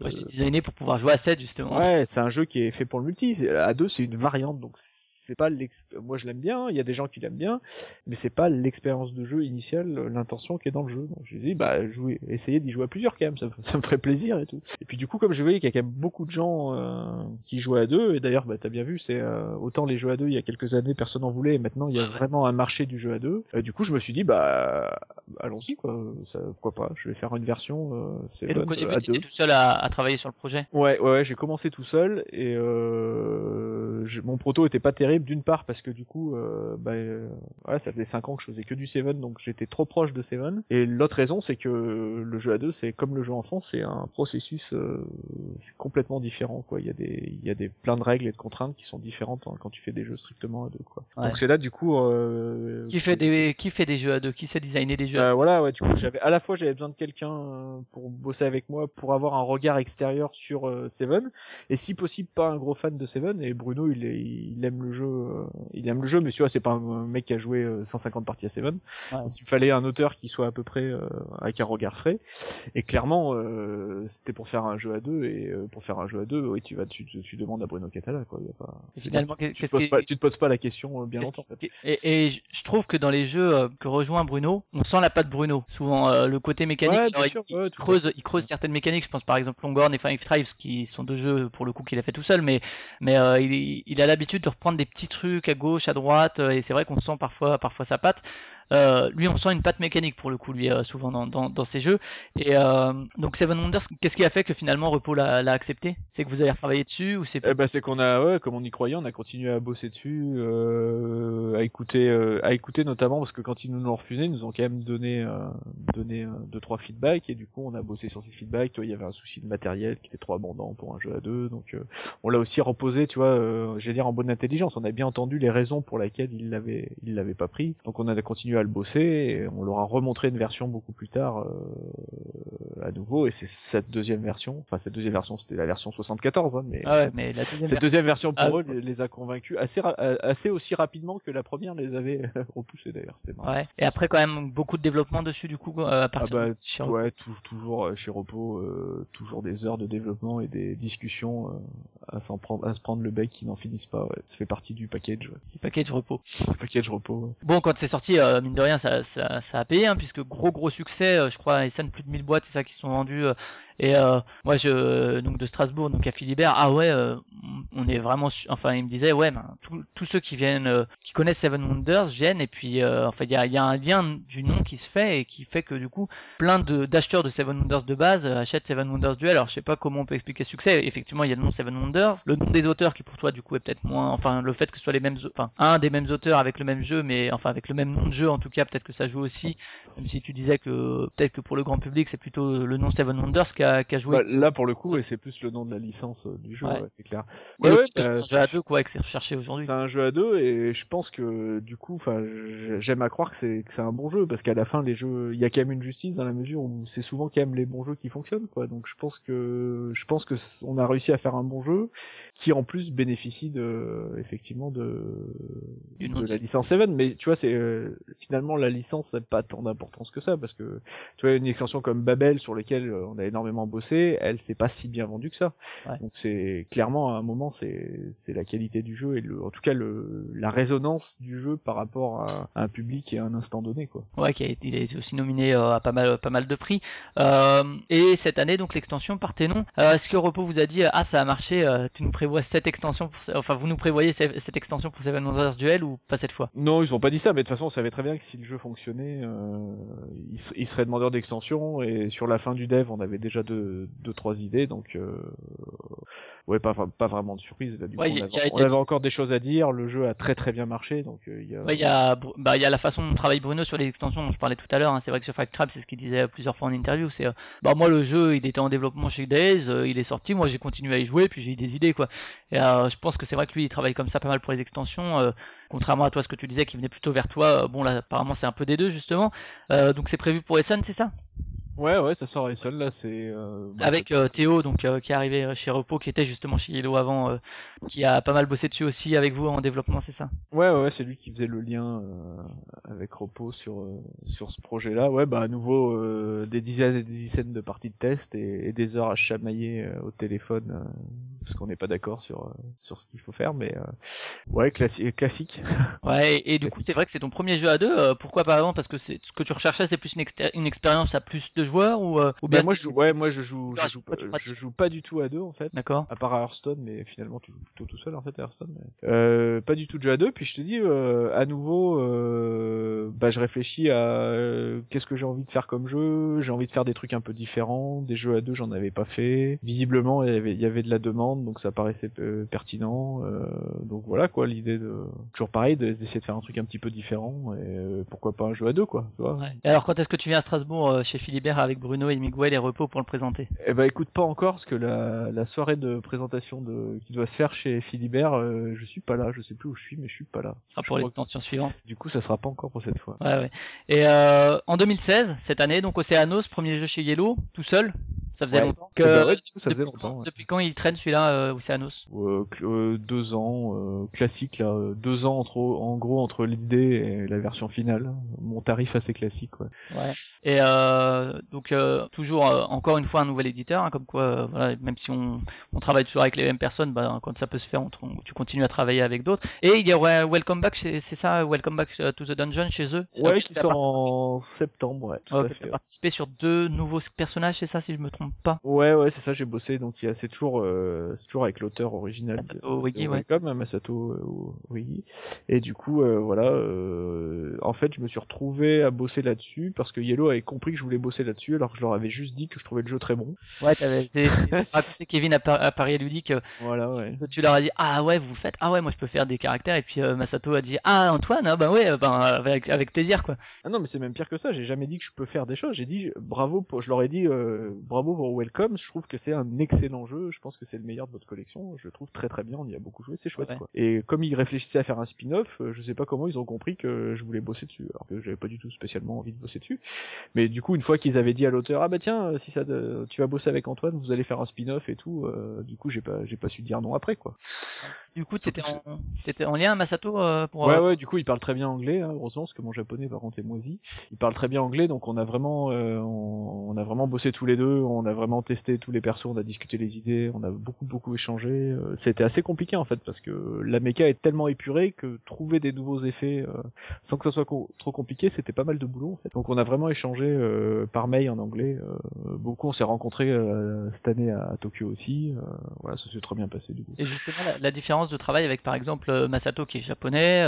Moi, je l'ai designé pour pouvoir jouer à 7 justement. ouais, c'est un jeu qui est fait pour le multi. À deux, c'est une variante, donc c'est pas l'ex... moi je l'aime bien, il y a des gens qui l'aiment bien, mais c'est pas l'expérience de jeu initiale, l'intention qui est dans le jeu. Donc je dit bah jouer, essayez d'y jouer à plusieurs quand même, ça, (laughs) ça me ferait plaisir et tout. Et puis du coup comme je voyais qu'il y a quand même beaucoup de gens euh, qui jouent à deux, et d'ailleurs bah t'as bien vu, c'est euh, autant les jeux à deux il y a quelques années personne en voulait, et maintenant il y a vraiment un marché du jeu à deux. Euh, du coup je me suis dit bah allons-y quoi, ça, pourquoi pas, je vais faire une version euh, c'est Et donc au début, tout seul à, à travailler sur le projet? Ouais, ouais, ouais, j'ai commencé tout seul et euh, je- mon proto était pas terrible d'une part parce que du coup, euh, bah, euh, ouais, ça faisait 5 ans que je faisais que du Seven donc j'étais trop proche de Seven. Et l'autre raison c'est que le jeu à deux c'est comme le jeu enfant, c'est un processus, euh, c'est complètement différent quoi. Il y a des, il y a des plein de règles et de contraintes qui sont différentes hein, quand tu fais des jeux strictement à deux quoi. Ouais. Donc c'est là du coup. Euh, Qui fait des qui fait des jeux à deux, qui sait designer des jeux? à euh, voilà, ouais, du coup, j'avais à la fois j'avais besoin de quelqu'un euh, pour bosser avec moi, pour avoir un regard extérieur sur euh, Seven, et si possible pas un gros fan de Seven. Et Bruno, il, est, il aime le jeu, euh, il aime le jeu, mais tu vois, c'est pas un mec qui a joué euh, 150 parties à Seven. Ouais. Donc, il fallait un auteur qui soit à peu près euh, avec un regard frais. Et clairement, euh, c'était pour faire un jeu à deux, et euh, pour faire un jeu à deux, oui, tu vas, tu, tu, tu demandes à Bruno Catala, quoi. Y a pas. Et finalement, tu, te poses pas, tu te poses pas la question euh, bien longtemps. en qui- fait. Et, et je trouve que dans les jeux euh, que rejoint Bruno, on sent la patte Bruno. Souvent, euh, le côté mécanique, Ouais, il, sûr, il ouais, tout à creuse, il creuse certaines mécaniques. Je pense par exemple Longhorn et Five Tribes, qui sont deux jeux pour le coup qu'il a fait tout seul, mais mais euh, il, il a l'habitude de reprendre des petits trucs à gauche, à droite, euh, et c'est vrai qu'on sent parfois parfois sa patte. Euh, lui, on sent une patte mécanique pour le coup, lui, euh, souvent dans, dans, dans ses jeux. Et euh, donc Seven Wonders, qu'est-ce qui a fait que finalement Repo l'a accepté? C'est que vous avez retravaillé dessus ou c'est Eh ben, c'est qu'on a, ouais, comme on y croyait, on a continué à bosser dessus, euh, à écouter, euh, à écouter notamment parce que quand ils nous l'ont refusé, ils nous ont quand même donné, euh, donné deux trois feedbacks et du coup on a bossé sur ces feedbacks. Toi, il y avait un souci de matériel qui était trop abondant pour un jeu à deux, donc euh, on l'a aussi reposé, tu vois, euh, j'allais dire en bonne intelligence. On a bien entendu les raisons pour lesquelles il l'avait, il l'avait pas pris, donc on a continué à le bosser et on leur a remontré une version beaucoup plus tard euh, à nouveau et c'est cette deuxième version, enfin cette deuxième version, c'était la version 74, hein, mais Ah ouais, mais la deuxième cette version- deuxième version pour Ah, eux les, les a convaincus assez euh, assez aussi rapidement que la première les avait repoussés d'ailleurs c'était marrant. Ouais. Et après quand même beaucoup de développement dessus du coup euh, à Ah partir bah de chez ouais tou- toujours euh, chez Repo euh, toujours des heures de développement et des discussions euh, à s'en prendre à se prendre le bec qui n'en finissent pas ouais. ça fait partie du package ouais. le package Repo. Le package Repo ouais. Bon, quand c'est sorti, euh, mine de rien, ça, ça, ça a payé, hein, puisque gros gros succès, euh, je crois, Essen, plus de 1000 boîtes, c'est ça qui sont vendues. Et euh, moi, je donc de Strasbourg, donc à Philibert, ah ouais, euh, on est vraiment, enfin, il me disait, ouais, ben, tous- ceux qui viennent, euh, qui connaissent Seven Wonders viennent, et puis, euh, enfin, il y a, y a un lien du nom qui se fait et qui fait que du coup, plein de d'acheteurs de Seven Wonders de base euh, achètent Seven Wonders Duel. Alors, je sais pas comment on peut expliquer ce succès. Effectivement, il y a le nom Seven Wonders, le nom des auteurs qui pour toi, du coup, est peut-être moins, enfin, le fait que ce soit les mêmes, enfin, un des mêmes auteurs avec le même jeu, mais enfin avec le même nom de jeu, en tout cas, peut-être que ça joue aussi. Même si tu disais que peut-être que pour le grand public, c'est plutôt le nom Seven Wonders qui a joué. Bah, là pour le coup ouais, c'est plus le nom de la licence euh, du jeu Ouais. ouais, c'est clair Et ouais, ouais, bah, c'est un jeu à deux, quoi, et que c'est recherché aujourd'hui. C'est un jeu à deux et je pense que du coup, enfin, j'aime à croire que c'est que c'est un bon jeu parce qu'à la fin les jeux, il y a quand même une justice dans la mesure où c'est souvent quand même les bons jeux qui fonctionnent quoi. Donc je pense que je pense que on a réussi à faire un bon jeu qui en plus bénéficie de effectivement de de la licence Seven. Mais tu vois, c'est euh, finalement la licence n'a pas tant d'importance que ça parce que tu vois une extension comme Babel sur laquelle euh, on a énormément bossé, elle s'est pas si bien vendue que ça. Ouais. Donc c'est clairement à un moment c'est c'est la qualité du jeu et le en tout cas le la résonance du jeu par rapport à, à un public et à un instant donné quoi. Ouais, qui a été, il été aussi nominé euh, à pas mal, pas mal de prix. Euh, et cette année, donc l'extension Parthénon. Euh, Est-ce que Repo vous a dit ah ça a marché, tu nous prévois cette extension, pour, enfin vous nous prévoyez ce- cette extension pour Seven Wonders Duel ou pas cette fois? Non, ils ont pas dit ça, mais de toute façon, on savait très bien que si le jeu fonctionnait, euh, il, il serait demandeur d'extension. Et sur la fin du dev, on avait déjà deux, deux trois idées, donc euh, ouais, pas, pas vraiment de surprise. Là, du Ouais, coup, y on avait, a- on a- encore des choses à dire. Le jeu a très très bien marché, donc euh, il y a. Ouais, il y a, Bru- bah, il y a la façon dont travaille Bruno sur les extensions dont je parlais tout à l'heure. hein. C'est vrai que sur Five Trap, c'est ce qu'il disait plusieurs fois en interview. C'est, euh, bah, moi, le jeu, il était en développement chez Days, euh, il est sorti. Moi, j'ai continué à y jouer, puis j'ai eu des idées, quoi. Et je pense que c'est vrai que lui, il travaille comme ça pas mal pour les extensions. contrairement à toi, ce que tu disais, qui venait plutôt vers toi. bon, là, apparemment, c'est un peu des deux, justement. Donc, c'est prévu pour Essen, c'est ça? Ouais, ouais, ça sort Essen, là, c'est. euh, bah, Avec euh, Théo, donc euh, qui est arrivé chez Repo, qui était justement chez Yellow avant, euh, qui a pas mal bossé dessus aussi avec vous en développement, c'est ça? Ouais, ouais, c'est lui qui faisait le lien euh, avec Repos sur euh, sur ce projet-là. Ouais, bah à nouveau euh, des dizaines et des dizaines de parties de test et, et des heures à chamailler euh, au téléphone euh, parce qu'on n'est pas d'accord sur euh, sur ce qu'il faut faire, mais euh, ouais, classi- classique. (laughs) Ouais, et, et du coup, c'est vrai que c'est ton premier jeu à deux. euh, pourquoi pas avant? Parce que c'est ce que tu recherchais, c'est plus une, expérience à plus de joueurs ou, euh, ou Bah, bien moi, c'est- je, ouais, moi je joue, je joue, pas- pratiques. je joue pas du tout à deux en fait. D'accord. À part à Hearthstone, mais finalement tu joues plutôt tout seul en fait à Hearthstone. mais- Euh, pas du tout de jeu à deux. Puis je te dis, euh, à nouveau, euh, bah je réfléchis à euh, qu'est-ce que j'ai envie de faire comme jeu. J'ai envie de faire des trucs un peu différents. Des jeux à deux, j'en avais pas fait. Visiblement, il y avait, il y avait de la demande, donc ça paraissait euh, pertinent. Euh, donc voilà quoi, l'idée de toujours pareil, de- d'essayer de faire un truc un petit peu différent. Et euh, pourquoi pas un jeu à deux quoi, tu vois. Ouais. Et alors, quand est-ce que tu viens à Strasbourg euh, chez Philibert avec Bruno et Miguel et Repos pour le présenter? Eh ben écoute pas encore parce que la, la soirée de présentation de qui doit se faire chez Philibert, euh, je suis pas là, je sais plus où je suis mais je suis pas là. Ce sera Je pour l'extension suivante. que- Du coup ça sera pas encore pour cette fois. Ouais, ouais. Et euh, en 2016, cette année, donc Océanos, premier jeu chez Yellow, tout seul? Ça faisait Ouais. longtemps. Ouais, ça depuis faisait quand- longtemps. ouais. Depuis quand il traîne celui-là, euh, Océanos? Euh, cl- euh, deux ans, euh, classique là, deux ans entre en gros entre l'idée et la version finale. Mon tarif assez classique. Ouais. Ouais. Et euh, donc euh, toujours euh, encore une fois un nouvel éditeur, hein, comme quoi euh, voilà, même si on, on travaille toujours avec les mêmes personnes, bah, quand ça peut se faire, on, on- tu continues à travailler avec d'autres. Et il y a ouais, Welcome Back, c'est c'est ça, Welcome Back to the Dungeon chez eux? Ouais, qui sort en septembre, ouais, tout à fait. participé sur deux nouveaux personnages, c'est ça si je me trompe pas. Ouais, ouais, c'est ça, j'ai bossé, donc c'est toujours, euh, c'est toujours avec l'auteur original. Masato de ouais. Masato Uegi. Et du coup, euh, voilà, euh, en fait, je me suis retrouvé à bosser là-dessus parce que Yellow avait compris que je voulais bosser là-dessus, alors que je leur avais juste dit que je trouvais le jeu très bon. Ouais, t'avais raconté Kevin à, Par- à Paris Ludique, (laughs) Voilà, ouais. tu leur as dit ah ouais vous faites, ah ouais moi je peux faire des caractères et puis euh, Masato a dit ah Antoine, ah bah ouais, ben avec, avec plaisir quoi. Ah non, mais c'est même pire que ça. J'ai jamais dit que je peux faire des choses. J'ai dit bravo. Je leur ai dit bravo pour Welcome. Je trouve que c'est un excellent jeu. Je pense que c'est le meilleur de votre collection. Je le trouve très très bien. On y a beaucoup joué. C'est chouette. Ouais. Quoi. Et comme ils réfléchissaient à faire un spin-off, euh, je sais pas comment ils ont compris que je voulais bosser dessus, alors que j'avais pas du tout spécialement envie de bosser dessus. Mais du coup, une fois qu'ils avaient dit à l'auteur ah bah tiens, euh, si ça, te- tu vas bosser avec Antoine, vous allez faire un spin-off et tout. euh, du coup, j'ai pas j'ai pas su dire non après quoi. Du coup t'étais en, t'étais en lien Masato euh, pour Ouais euh, ouais du coup il parle très bien anglais hein, heureusement parce que mon japonais par contre est moisi il parle très bien anglais donc on a vraiment euh, on, on a vraiment bossé tous les deux on a vraiment testé tous les persos on a discuté les idées on a beaucoup beaucoup échangé. Euh, c'était assez compliqué en fait parce que la méca est tellement épurée que trouver des nouveaux effets euh, sans que ça soit trop compliqué c'était pas mal de boulot en fait. Donc on a vraiment échangé euh, par mail en anglais. Beaucoup on s'est rencontrés cette année à, Tokyo aussi. Voilà ça s'est très bien passé du coup. Et justement, la, différence de travail avec par exemple Masato qui est japonais,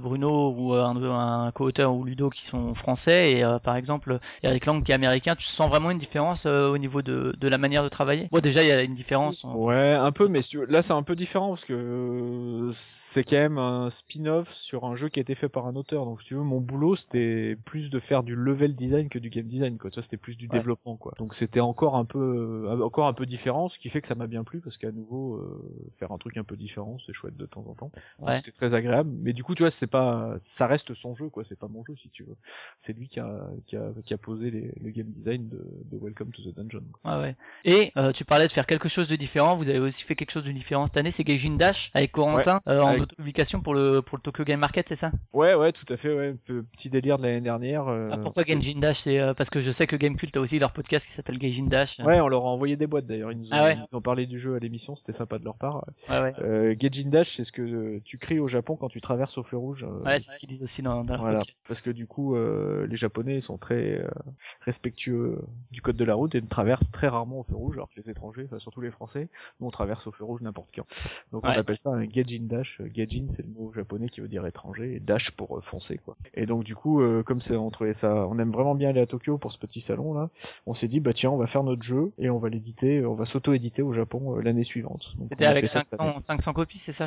Bruno ou un, un co-auteur ou Ludo qui sont français, et par exemple Eric Lang qui est américain, tu sens vraiment une différence au niveau de, de la manière de travailler Bon, déjà, il y a une différence. en- Ouais, un peu, mais tu là c'est un peu différent parce que euh, c'est quand même un spin-off sur un jeu qui a été fait par un auteur. Donc si tu veux, mon boulot c'était plus de faire du level design que du game design. Quoi. Ça c'était plus du Ouais. développement. Quoi. Donc c'était encore un peu, euh, encore un peu différent, ce qui fait que ça m'a bien plu parce qu'à nouveau euh, faire un truc un peu différent, c'est chouette de temps en temps. Ouais. C'était très agréable. Mais du coup, tu vois, c'est pas, ça reste son jeu, quoi. C'est pas mon jeu si tu veux. C'est lui qui a, qui a, qui a posé les, le game design de, de Welcome to the Dungeon. Quoi. Ouais, ouais. Et euh, tu parlais de faire quelque chose de différent. Vous avez aussi fait quelque chose de différent cette année. C'est Gaijin Dash avec Corentin euh, en avec- auto-publication pour le pour le Tokyo Game Market, c'est ça? Ouais, ouais, tout à fait. Ouais, Pe- petit délire de l'année dernière. euh, Ah, Pourquoi Gaijin Dash? C'est euh, parce que je sais que Gamecult a aussi leur podcast qui s'appelle Gaijin Dash. Ouais, on leur a envoyé des boîtes d'ailleurs. Ils nous ont, Ah ouais. ils ont parlé du jeu à l'émission, c'était sympa de leur part. ouais, ouais. Euh, Gaijin Dash, c'est ce que tu cries au Japon quand tu traverses au feu rouge. euh, Ouais, c'est ce qu'ils disent aussi dans, dans leur Voilà, podcast. parce que du coup, euh, les Japonais sont très euh, respectueux du code de la route et ne traversent très rarement au feu rouge, alors que les étrangers, enfin, surtout les Français, nous on traverse au feu rouge n'importe quand. Donc on Ouais. appelle ça un Gaijin Dash. Euh, Gaijin, c'est le mot japonais qui veut dire étranger, et Dash pour euh, foncer quoi. Et donc du coup, euh, comme c'est on trouvait ça, on aime vraiment bien aller à Tokyo pour ce petit salon là, on s'est dit bah tiens, on va faire notre jeu et on va l'éditer, on va s'auto-éditer au Japon euh, l'année suivante. C'était avec fait ça cette année. 500, 500 copies, c'est ça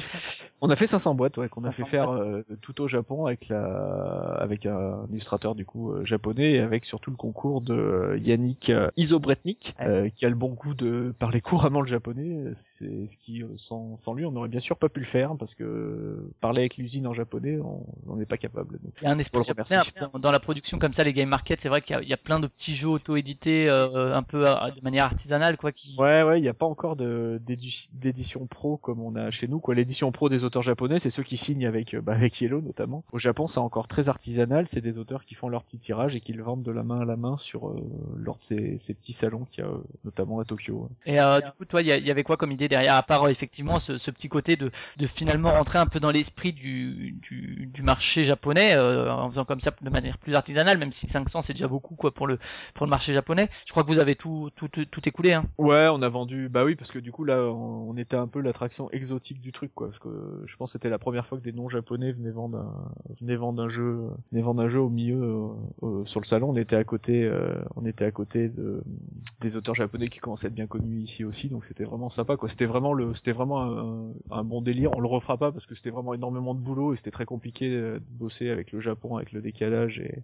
On a fait 500 boîtes, ouais, qu'on a 500 fait faire euh, tout au Japon avec la, avec un illustrateur du coup euh, japonais et avec surtout le concours de euh, Yannick euh, Isobretnik, Ouais. euh, qui a le bon goût de parler couramment le japonais. C'est ce qui, euh, sans, sans lui, on n'aurait bien sûr pas pu le faire parce que euh, parler avec l'usine en japonais, on n'est pas capable. Donc, Il y a un esprit japonais après, dans, la production comme ça, les game markets, c'est vrai qu'il y, a- il y a plein de petits jeux auto-édités euh, un peu euh, de manière artisanale quoi qui. Ouais, ouais, il n'y a pas encore d'édition pro comme on a chez nous. Quoi, l'édition pro des auteurs japonais, c'est ceux qui signent avec, euh, bah, avec Yellow notamment. Au Japon, c'est encore très artisanal. C'est des auteurs qui font leur petit tirage et qui le vendent de la main à la main sur euh, lors de ces, ces petits salons qu'il y a euh, notamment à Tokyo. Et euh, du coup, toi, il y, avait quoi comme idée derrière, à part euh, effectivement ce, ce petit côté de, de finalement rentrer un peu dans l'esprit du, du, du marché japonais euh, en faisant comme ça de manière plus artisanale, même si 500 c'est déjà beaucoup quoi pour le pour le marché japonais. Je crois que vous avez tout tout tout, tout écoulé. Hein. Ouais, on a vendu. Bah oui, parce que du coup là, on, on était un peu l'attraction exotique du truc, quoi. Parce que je pense que c'était la première fois que des non-japonais venaient vendre un, venaient vendre un jeu, venaient vendre un jeu au milieu euh, euh, sur le salon. On était à côté, euh, on était à côté de des auteurs japonais qui commençaient à être bien connus ici aussi, donc c'était vraiment sympa, quoi. C'était vraiment le, c'était vraiment un, un bon délire. On le refera pas parce que c'était vraiment énormément de boulot et c'était très compliqué euh, de bosser avec le Japon, avec le décalage et,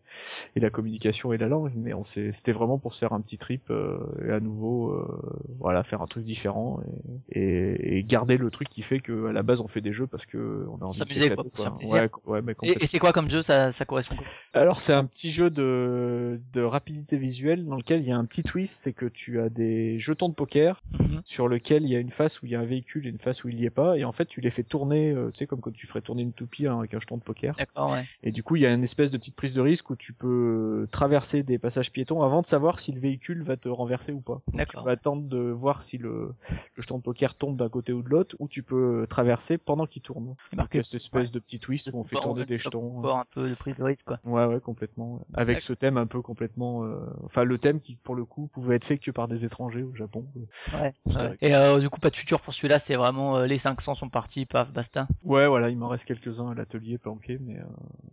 et la communication et la langue. Mais on s'est, c'était vraiment pour se faire un petit trip euh, et à nouveau, euh, voilà, faire un truc différent et, et, et garder le truc qui fait que à la base on fait des jeux parce que on a envie de s'amuser, quoi, plaisir. Ouais, ouais, mais Et, et c'est quoi comme jeu? Ça, ça correspond quoi? Alors c'est un petit jeu de, de rapidité visuelle dans lequel il y a un petit twist, c'est que tu as des jetons de poker Mhm. sur lequel il y a une face où il y a un véhicule et une face où il y est pas, et en fait tu les fais tourner, euh, tu sais comme quand tu ferais tourner une toupie hein, avec un jeton de poker. D'accord, ouais. Et du coup il y a une espèce de petite prise de risque où tu peux traverser des passages piétons avant de savoir si le véhicule va te renverser ou pas. Tu peux attendre de voir si le, le jeton de poker tombe d'un côté ou de l'autre, ou tu peux traverser pendant qu'il tourne. Marqué. cette espèce de petit twist où on fait tourner des jetons. Encore un peu de prise de risque quoi. Ouais, ouais, complètement. ouais. Avec ce thème un peu complètement, euh, enfin le thème qui pour le coup pouvait être fait que par des étrangers au Japon. Ouais. Ouais. Et euh, du coup, pas de futur pour celui-là, c'est vraiment euh, les 500 sont partis, paf, basta. Ouais, voilà, il m'en reste quelques-uns à l'atelier planqués, mais euh,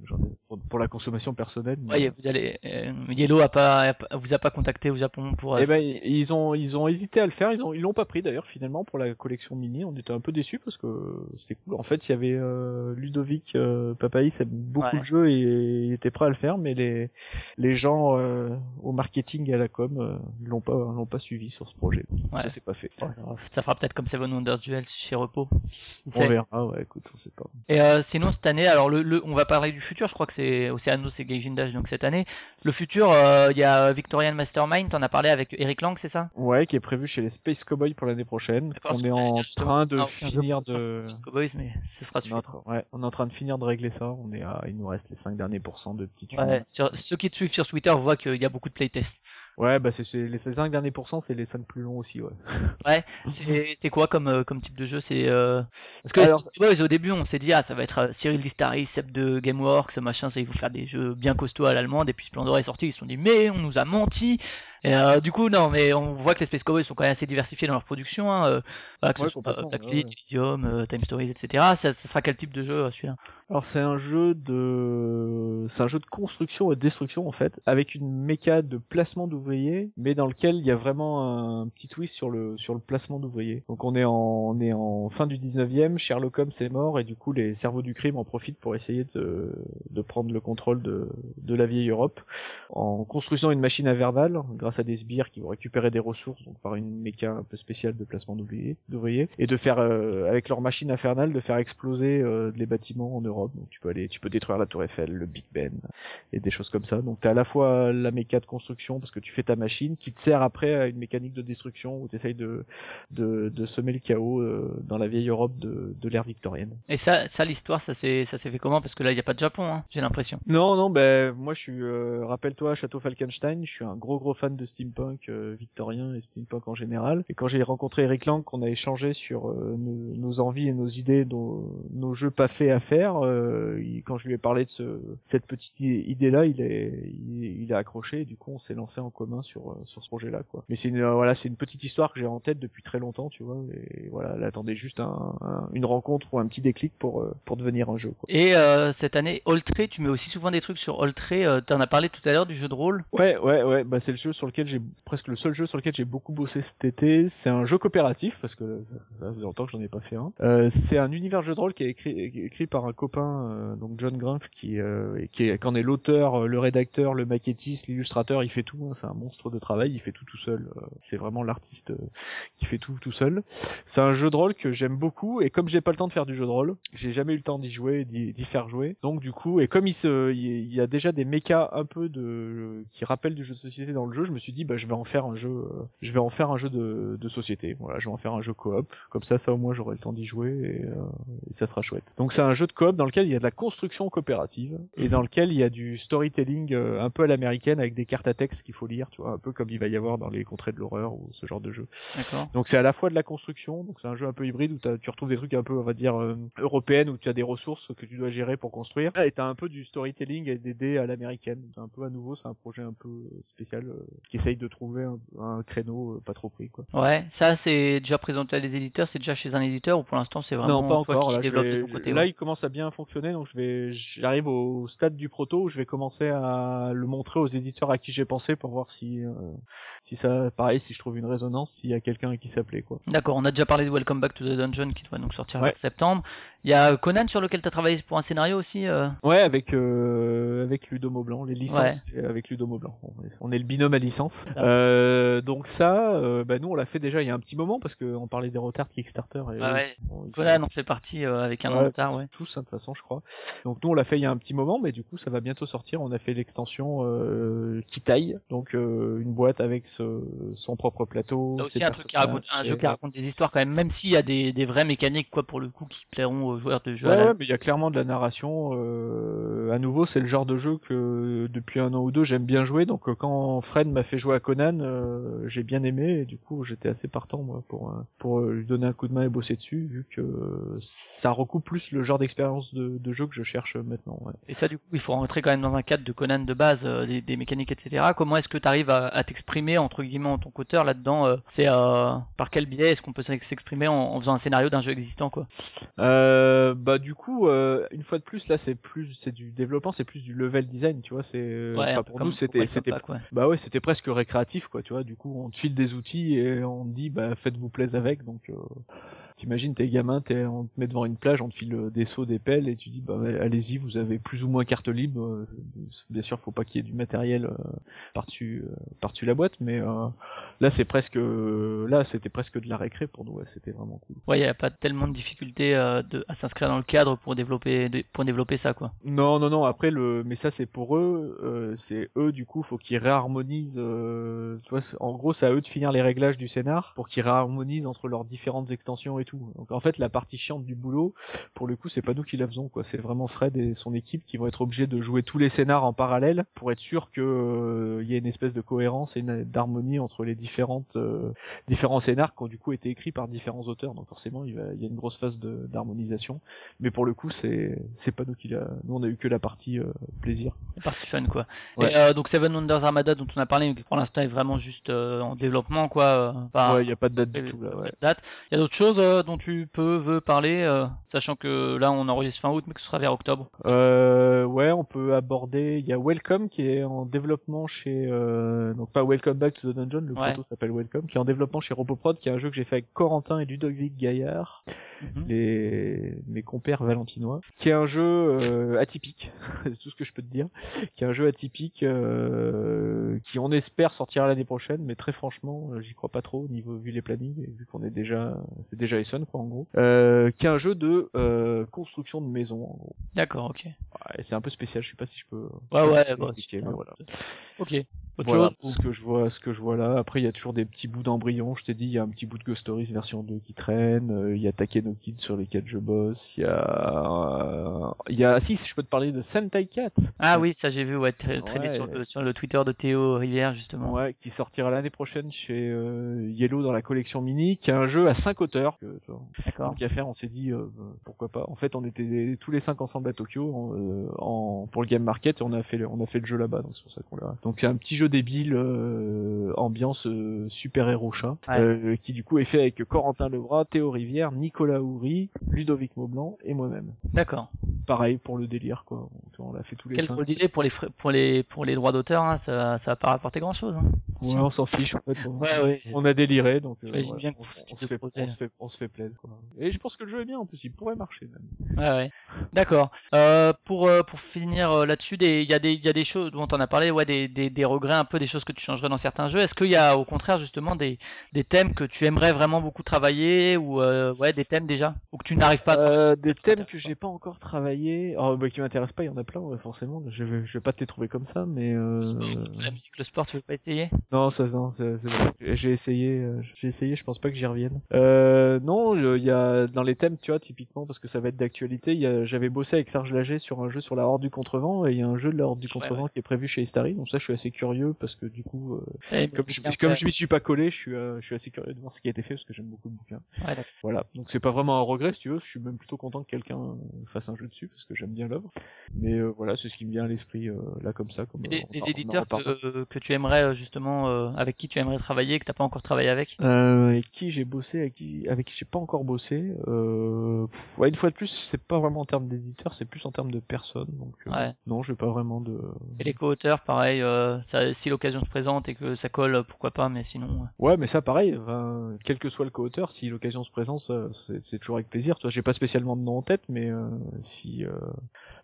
j'en ai pour, pour la consommation personnelle. mais- Ouais, vous allez. euh, Yellow a pas, vous a pas contacté au Japon pour. euh, Eh ben, ils ont ils ont hésité à le faire, ils ont ils l'ont pas pris d'ailleurs finalement pour la collection mini. On était un peu déçus parce que c'était cool. En fait, il y avait euh, Ludovic euh, Papaïs aime beaucoup Ouais. le jeu et il était prêt à le faire, mais les les gens euh, au marketing et à la com euh, l'ont pas l'ont pas suivi sur ce projet. Donc, Ouais. Ça c'est pas fait. ça, ça fera peut-être comme Seven Wonders Duel chez Repos. On verra. Ouais, écoute, on sait pas. Et euh, sinon cette année, alors le, le, on va parler du futur. Je crois que c'est Oceano, c'est Gaijin Dash, donc cette année. Le futur, euh, il y a Victorian Mastermind. T'en as parlé avec Eric Lang, c'est ça? Ouais, qui est prévu chez les Space Cowboys pour l'année prochaine. On est en train de finir de. Space Cowboys, mais ce sera suffisant. train, ouais, on est en train de finir de régler ça. On est à, il nous reste les 5 derniers pourcents de petites Ouais, sur, ceux qui te suivent sur Twitter voient qu'il y a beaucoup de playtests. Ouais, bah c'est les 5 derniers pourcents, c'est les 5 plus longs aussi, ouais. (laughs) Ouais, c'est quoi comme, euh, comme type de jeu? C'est euh... Parce que Alors- Space Cowboys, au début, on s'est dit, ah, ça va être euh, Cyril Distari, Seb de Gameworks, machin, ça, ils vont faire des jeux bien costauds à l'allemande, et puis Splendor est sorti, ils se sont dit, mais on nous a menti et euh, du coup, non, mais on voit que les Space Cowboys sont quand même assez diversifiés dans leur production. Hein, euh, voilà, que Ouais, ce soit euh, complètement, Blackfleet, ouais. Elysium, euh, Time Stories, etc. Ça, ça sera quel type de jeu euh, celui-là? Alors c'est un jeu de c'est un jeu de construction et de destruction en fait avec une méca de placement d'ouvriers mais dans lequel il y a vraiment un petit twist sur le sur le placement d'ouvriers. Donc on est en on est en fin du 19e, Sherlock Holmes est mort et du coup les cerveaux du crime en profitent pour essayer de de prendre le contrôle de de la vieille Europe en construisant une machine invernale grâce à des sbires qui vont récupérer des ressources donc par une méca un peu spéciale de placement d'ouvriers et de faire euh, avec leur machine infernale de faire exploser euh, les bâtiments en Europe. Donc tu peux aller tu peux détruire la tour Eiffel le Big Ben et des choses comme ça. Donc t'as à la fois la méca de construction parce que tu fais ta machine qui te sert après à une mécanique de destruction où t'essayes de, de de semer le chaos euh, dans la vieille Europe de, de l'ère victorienne. Et ça, ça l'histoire, ça s'est ça s'est fait comment? Parce que là, il n'y a pas de Japon, hein, j'ai l'impression. Non, non, ben moi je suis, euh, rappelle-toi, Château Falkenstein, je suis un gros gros fan de steampunk euh, victorien et steampunk en général. Et quand j'ai rencontré Eric Lang, qu'on a échangé sur euh, nos, nos envies et nos idées, nos, nos jeux pas faits à faire, euh, il- quand je lui ai parlé de ce, cette petite idée-là, il est, il, il a accroché. Et du coup, on s'est lancé en commun sur sur ce projet-là, quoi. Mais c'est une, voilà, c'est une petite histoire que j'ai en tête depuis très longtemps, tu vois. Et voilà, elle attendait juste un, un- une rencontre ou un petit déclic pour pour devenir un jeu, quoi. Et euh, cette année, Oltré, tu mets aussi souvent des trucs sur Oltré. Euh, T'en as parlé tout à l'heure du jeu de rôle? Ouais, ouais, ouais, bah c'est le jeu sur lequel j'ai presque le seul jeu sur lequel j'ai beaucoup bossé cet été. C'est un jeu coopératif parce que ça faisait longtemps que j'en ai pas fait un. Euh, c'est un univers jeu de rôle qui est écrit, écrit par un copain, euh, donc John Grumpf, qui, euh, qui est, qu'en est l'auteur, le rédacteur, le maquettiste, l'illustrateur. Il fait tout. hein, c'est un monstre de travail. Il fait tout tout seul. euh, c'est vraiment l'artiste euh, qui fait tout tout seul. C'est un jeu de rôle que j'aime beaucoup et comme j'ai pas le temps de faire du jeu de rôle, j'ai jamais eu le temps d'y jouer, d'y faire jouer. Donc du coup, et comme il se, il y a déjà des mechas un peu de qui rappellent du jeu de société dans le jeu, je suis dit bah je vais en faire un jeu, euh, je vais en faire un jeu de, de société. Voilà, je vais en faire un jeu coop. Comme ça, ça au moins j'aurai le temps d'y jouer et, euh, et ça sera chouette. Donc c'est un jeu de coop dans lequel il y a de la construction coopérative et dans lequel il y a du storytelling euh, un peu à l'américaine avec des cartes à texte qu'il faut lire, tu vois, un peu comme il va y avoir dans les contrées de l'horreur ou ce genre de jeu. D'accord. Donc c'est à la fois de la construction, donc c'est un jeu un peu hybride où tu retrouves des trucs un peu, on va dire, euh, européennes où tu as des ressources que tu dois gérer pour construire. Et t'as un peu du storytelling et des dés à l'américaine. Un peu à nouveau, c'est un projet un peu spécial euh, qui essaye de trouver un, un créneau euh, pas trop pris quoi. Ouais, ça c'est déjà présenté à des éditeurs, c'est déjà chez un éditeur ou pour l'instant c'est vraiment non, pas encore. qui Là, développe vais- de ton côté là, ouais. il commence à bien fonctionner, donc je vais, j'arrive au stade du proto où je vais commencer à le montrer aux éditeurs à qui j'ai pensé pour voir si, euh, si ça, pareil, si je trouve une résonance, s'il y a quelqu'un à qui s'appeler quoi. D'accord, on a déjà parlé de Welcome Back to the Dungeon qui doit donc sortir Ouais. en septembre. Il y a Conan sur lequel tu as travaillé pour un scénario aussi euh Ouais, avec euh, avec Ludomo Blanc, les licences et avec Ludomo Blanc. On est, on est le binôme à licence. Euh, donc ça, euh, bah nous on l'a fait déjà il y a un petit moment parce qu'on parlait des retards Kickstarter. Et Ouais, eux, ouais. Conan en fait partie euh, avec un an Ouais. de retard, ouais. tous hein, de toute façon, je crois. Donc nous on l'a fait il y a un petit moment, mais du coup ça va bientôt sortir. On a fait l'extension euh, Kitaï, donc euh, une boîte avec ce, son propre plateau. Là aussi un truc qui raconte, un jeu qui raconte des histoires quand même, même s'il y a des, des vraies mécaniques quoi pour le coup qui plairont aux joueurs de jeu. Ouais, à la- ouais, mais il y a clairement de la narration. Euh, à nouveau, c'est le genre de jeu que depuis un an ou deux j'aime bien jouer. Donc euh, quand Fred m'a fait jouer à Conan, euh, j'ai bien aimé et du coup j'étais assez partant moi pour euh, pour lui donner un coup de main et bosser dessus, vu que ça recoupe plus le genre d'expérience de, de jeu que je cherche maintenant. Ouais. Et ça, du coup, il faut rentrer quand même dans un cadre de Conan de base, euh, des, des mécaniques, etc. Comment est-ce que tu arrives à, à t'exprimer, entre guillemets, en tant qu'auteur là-dedans C'est par quel biais est-ce qu'on peut s'exprimer en, en faisant un scénario d'un jeu existant, quoi? Euh, bah du coup, euh, une fois de plus, là c'est plus c'est du développement, c'est plus du level design, tu vois. C'est euh, Ouais, enfin, pour comme nous c'était c'était. Bah ouais, c'était presque récréatif, quoi, tu vois. Du coup, on te file des outils et on te dit, bah, faites-vous plaisir avec. Donc, euh, t'imagines, t'es gamin, t'es, on te met devant une plage, on te file euh, des seaux, des pelles, et tu dis, bah, allez-y, vous avez plus ou moins carte libre. Euh, Bien sûr, faut pas qu'il y ait du matériel euh, par-dessus, par-dessus la boîte, mais euh, là, c'est presque, là, c'était presque de la récré pour nous. Ouais, c'était vraiment cool. Ouais, n'y a pas tellement de difficultés euh, de, à s'inscrire dans le cadre pour développer, pour développer ça, quoi. Non, non, non. Après le, mais ça c'est pour eux. euh, c'est eux du coup, faut qu'ils réharmonisent. Euh, tu vois, en gros, c'est à eux de finir les réglages du scénar pour qu'ils réharmonisent entre leurs différentes extensions et tout. Donc en fait, la partie chiante du boulot, pour le coup, c'est pas nous qui la faisons quoi. C'est vraiment Fred et son équipe qui vont être obligés de jouer tous les scénars en parallèle pour être sûr que euh, il y ait une espèce de cohérence et une- d'harmonie entre les différentes euh, différents scénars qui ont du coup été écrits par différents auteurs. Donc forcément, il, va- il y a une grosse phase de- d'harmonisation. Mais pour le coup, c'est c'est pas nous qui l'a. Nous, on a eu que la partie euh, plaisir. La partie fun, quoi. Ouais. Et donc Seven Wonders Armada, dont on a parlé, mais pour l'instant est vraiment juste en développement, quoi. ouais, il y a pas de date du tout là. Ouais. date. Il y a d'autres choses euh, dont tu peux veux parler, euh, sachant que là on enregistre fin août, mais que ce sera vers octobre. Euh, ouais, on peut aborder. Il y a Welcome qui est en développement chez. Donc pas Welcome Back to the Dungeon. Le Ouais. proto s'appelle Welcome, qui est en développement chez Roboprod, qui est un jeu que j'ai fait avec Corentin et Ludovic Gaillard, les mes compères valentinois, qui est un jeu atypique. (laughs) C'est tout ce que je peux te dire. Qui est un jeu atypique qui on espère sortira l'année prochaine, mais très franchement, j'y crois pas trop au niveau vu les plannings, et vu qu'on est déjà, c'est déjà Essonne quoi en gros. Euh, qui est un jeu de euh, construction de maison en gros. D'accord, ok. Ouais, c'est un peu spécial, je sais pas si je peux. Ouais, ouais, si bah, voilà. Ok. Autre Voilà, chose ce que je vois, ce que je vois là. Après, il y a toujours des petits bouts d'embryon. Je t'ai dit, il y a un petit bout de Ghost Stories version 2 qui traîne. euh, Il y a Takeno Kid sur lesquels je bosse. Il y a, euh, il y a, si, je peux te parler de Sentai Cat. Ah oui, ça j'ai vu, ouais, tra- traîner Ouais. sur, le, sur le Twitter de Théo Rivière justement. Ouais, qui sortira l'année prochaine chez euh, Yellow dans la collection mini, qui est un jeu à 5 auteurs. D'accord. tant qu'à faire, on s'est dit euh, pourquoi pas. En fait, on était tous les cinq ensemble à Tokyo en, euh, en- pour le game market et on a fait le, on a fait le jeu là-bas, donc c'est pour ça qu'on l'a. Donc c'est un petit jeu débile, euh, ambiance euh, super héros chat, Ouais. euh, qui du coup est fait avec Corentin Lebras, Théo Rivière, Nicolas Houry, Ludovic Maublanc et moi-même. D'accord. Pareil pour le délire quoi. On, on l'a fait tous les Quel cinq. drôle d'idée pour les frais- pour les pour les droits d'auteur, hein, ça ça va pas rapporter grand chose. Hein. Ouais, on s'en fiche en fait. On, Ouais, ouais. on a déliré donc euh, bien on, se fait, on se fait, on se fait plaisir. Quoi. Et je pense que le jeu est bien en plus, il pourrait marcher même. Ouais, ouais. D'accord. Euh, pour euh, pour finir euh, là-dessus, des il y a des il y a des choses dont on a parlé, ouais, des, des des regrets un peu, des choses que tu changerais dans certains jeux. Est-ce qu'il y a au contraire justement des des thèmes que tu aimerais vraiment beaucoup travailler ou euh, ouais des thèmes déjà ou que tu n'arrives pas à Euh, des thèmes que j'ai pas encore travaillé, oh, bah, qui m'intéressent pas, il y en a plein ouais, forcément. Je vais, je vais pas te les trouver comme ça, mais euh... Le sport, la musique, le sport, tu veux pas essayer? Non, ça, non, c'est c'est bon. J'ai essayé, euh, j'ai essayé. Je pense pas que j'y revienne. Euh, non, il y a dans les thèmes, tu vois, typiquement parce que ça va être d'actualité. il y a- J'avais bossé avec Serge Lager sur un jeu sur la Horde du Contrevent et il y a un jeu de la Horde du Contrevent qui est prévu chez Istari. Donc ça, je suis assez curieux parce que du coup, euh, comme je, comme je m'y suis pas collé, je suis, euh, je suis assez curieux de voir ce qui a été fait parce que j'aime beaucoup le bouquin. Voilà. Donc c'est pas vraiment un regret, si tu veux. Je suis même plutôt content que quelqu'un fasse un jeu dessus parce que j'aime bien l'œuvre. Mais voilà, c'est ce qui me vient à l'esprit là comme ça. Comme Des, on des en- on en éditeurs que, que tu aimerais euh, euh, avec qui tu aimerais travailler, que t'as pas encore travaillé avec? Euh, avec qui j'ai bossé, avec qui, avec qui j'ai pas encore bossé. Euh, pff, ouais, une fois de plus, c'est pas vraiment en termes d'éditeur, c'est plus en termes de personnes. Donc Ouais. non, j'ai pas vraiment de. Et les co-auteurs, pareil, ça, si l'occasion se présente et que ça colle, pourquoi pas, mais sinon... Ouais, mais ça, pareil. quel que soit le co-auteur, si l'occasion se présente, c'est toujours avec plaisir. Tu vois, j'ai pas spécialement de nom en tête, mais si.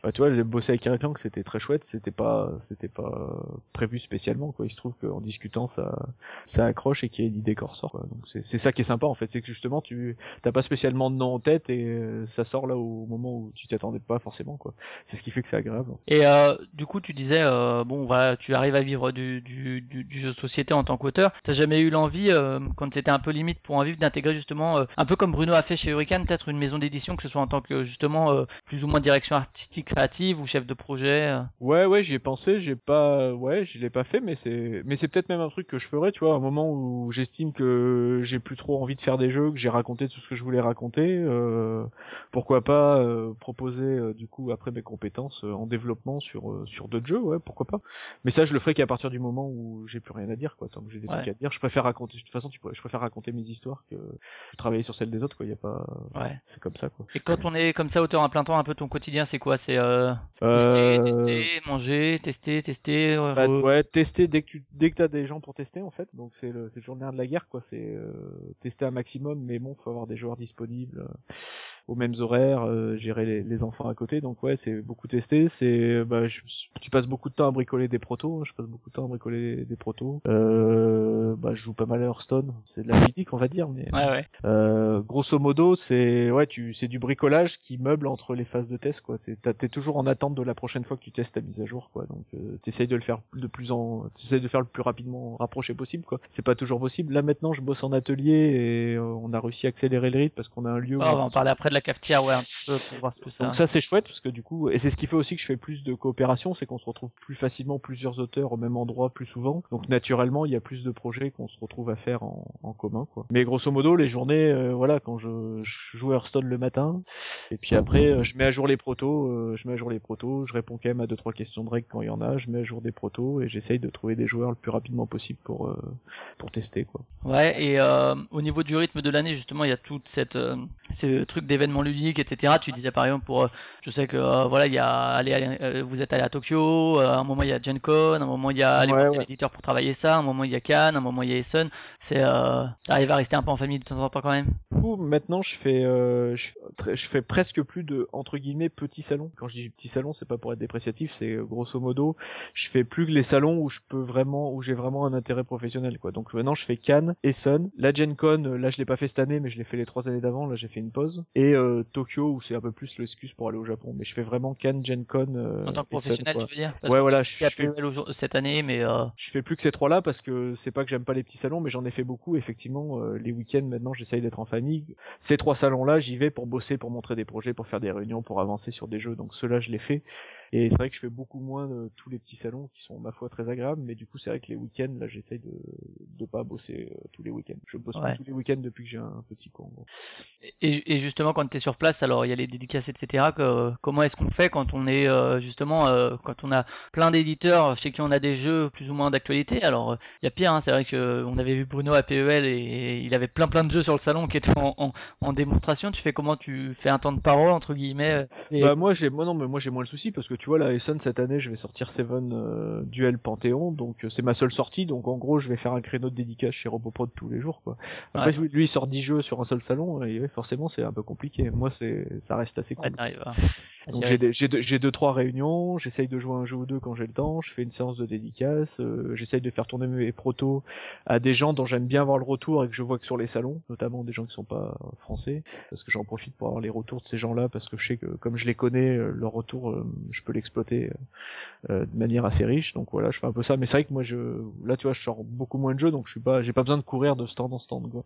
Bah, tu vois, le bosser avec Eric Lang, c'était très chouette. C'était pas, c'était pas prévu spécialement. Quoi. Il se trouve qu'en discutant, ça, ça accroche et qu'il y a une idée qui ressort. Quoi. Donc c'est c'est ça qui est sympa en fait, c'est que justement, tu t'as pas spécialement de nom en tête et euh, ça sort là au moment où tu t'attendais pas forcément. quoi. C'est ce qui fait que c'est agréable. Et euh, du coup, tu disais, euh, bon, voilà, tu arrives à vivre du, du, du, du jeu de société en tant qu'auteur. T'as jamais eu l'envie, euh, quand c'était un peu limite pour en vivre, d'intégrer justement, euh, un peu comme Bruno a fait chez Hurricane, peut-être une maison d'édition, que ce soit en tant que justement plus ou moins direction artistique créative ou chef de projet. euh. Ouais, ouais, j'y ai pensé, j'ai pas, ouais, je l'ai pas fait, mais c'est, mais c'est peut-être même un truc que je ferais, tu vois, à un moment où j'estime que j'ai plus trop envie de faire des jeux, que j'ai raconté tout ce que je voulais raconter, euh, pourquoi pas euh, proposer euh, du coup après mes compétences euh, en développement sur euh, sur d'autres jeux, ouais, pourquoi pas. Mais ça, je le ferai qu'à partir du moment où j'ai plus rien à dire, quoi. Tant que j'ai des Ouais. trucs à dire, je préfère raconter. De toute façon, tu pourrais- je préfère raconter mes histoires que travailler sur celles des autres, quoi. Y a pas, Ouais. c'est comme ça, quoi. Et quand on est comme ça auteur à plein temps, un peu ton quotidien, c'est quoi? C'est euh, tester, Euh, tester, manger, tester, tester. euh, Bah, ouais, tester dès que tu dès que t'as des gens pour tester en fait. Donc c'est le c'est le nerf de la guerre quoi. C'est euh, tester un maximum, mais bon, faut avoir des joueurs disponibles euh, aux mêmes horaires, euh, gérer les, les enfants à côté. Donc ouais, c'est beaucoup tester. C'est bah je- tu passes beaucoup de temps à bricoler des protos. hein. Je passe beaucoup de temps à bricoler des protos. Euh, bah je joue pas mal à Hearthstone. C'est de la politique on va dire, mais Ouais, ouais. euh, grosso modo, c'est ouais, tu c'est du bricolage qui meuble entre les phases de test quoi. T'es toujours en attente de la prochaine fois que tu testes ta mise à jour quoi. Donc euh, t'essayes de le faire de plus en t'essayes de faire le plus rapidement rapproché possible quoi. C'est pas toujours possible. Là maintenant, je bosse en atelier et euh, on a réussi à accélérer le rythme parce qu'on a un lieu. où Ouais, on va en parler après de la cafetière, ouais, un petit peu pour voir ce que ça. donc ça c'est chouette parce que du coup et c'est ce qui fait aussi que je fais plus de coopération, c'est qu'on se retrouve plus facilement plusieurs auteurs au même endroit plus souvent. Donc naturellement il y a plus de projets qu'on se retrouve à faire en, en commun quoi. Mais grosso modo les journées euh, voilà quand je, je joue Hearthstone le matin et puis après euh, je mets à jour les protos, euh, je mets à jour les protos, je réponds quand même à deux trois questions de règles quand il y en a, je mets à jour des protos et j'essaye de trouver des joueurs le plus rapidement possible pour pour tester quoi. Ouais, et au niveau du rythme de l'année, justement, il y a tout cette, euh, ce truc d'événements ludiques, etc. Tu disais par exemple pour, euh, je sais que euh, voilà, il y a, allez, allez, euh, vous êtes allé à Tokyo, à un moment il y a Gen Con, à un moment il y a aller Ouais, voir tel ouais. éditeur pour travailler ça, à un moment il y a Cannes, à un moment il y a Essen. C'est, euh, t'arrives à rester un peu en famille de temps en temps quand même? Maintenant, je fais, euh, je, fais presque plus de entre guillemets petits salons. Quand je dis petits salons, c'est pas pour être dépréciatif, c'est grosso modo, je fais plus que les salons où je peux vraiment, où j'ai vraiment un intérêt professionnel, quoi. Donc maintenant, je fais Cannes, Essen, la Gen Con. Là, je l'ai pas fait cette année, mais je l'ai fait les trois années d'avant. Là, j'ai fait une pause. Et euh, Tokyo, où c'est un peu plus l'excuse pour aller au Japon. Mais je fais vraiment Cannes, Gen Con. euh, En tant que professionnel, tu veux dire Parce Ouais, que voilà, à je fais- cette année, mais euh, je fais plus que ces trois-là parce que c'est pas que j'aime pas les petits salons, mais j'en ai fait beaucoup. Effectivement, euh, les week-ends maintenant, j'essaye d'être en famille. Ces trois salons-là, j'y vais pour bosser, pour montrer des projets, pour faire des réunions, pour avancer sur des jeux. Donc ceux-là, je les fais. Et c'est vrai que je fais beaucoup moins de tous les petits salons qui sont ma foi très agréables, mais du coup, c'est vrai que les week-ends, là, j'essaye de de pas bosser euh, tous les week-ends. Je bosse Ouais. tous les week-ends depuis que j'ai un petit con. Et, et justement, quand tu es sur place, alors il y a les dédicaces, etc. Que, comment est-ce qu'on fait quand on est euh, justement, euh, quand on a plein d'éditeurs chez qui on a des jeux plus ou moins d'actualité? Alors, euh, il y a pire, hein, c'est vrai que euh, on avait vu Bruno à PEL et, il avait plein plein de jeux sur le salon qui étaient en, en, en démonstration. Tu fais comment? Tu fais un temps de parole entre guillemets euh, et- Bah moi j'ai moi non mais moi j'ai moins le souci parce que tu vois là Essen cette année je vais sortir Seven euh, Duel Panthéon donc euh, c'est ma seule sortie donc en gros je vais faire un créneau autre dédicace chez Roboprod tous les jours, quoi. Après, Ouais. lui, il sort 10 jeux sur un seul salon, et ouais, forcément, c'est un peu compliqué. Moi, c'est, ça reste assez cool. Donc j'ai des- j'ai deux, j'ai deux trois réunions, j'essaye de jouer un jeu ou deux quand j'ai le temps, je fais une séance de dédicace, euh, j'essaye de faire tourner mes protos à des gens dont j'aime bien avoir le retour et que je vois que sur les salons, notamment des gens qui sont pas français, parce que j'en profite pour avoir les retours de ces gens-là parce que je sais que comme je les connais, leur retour, je peux l'exploiter euh, de manière assez riche. Donc voilà, je fais un peu ça. Mais c'est vrai que moi, je là, tu vois, je sors beaucoup moins de jeux, donc je suis pas, j'ai pas besoin de courir de stand en stand. Quoi.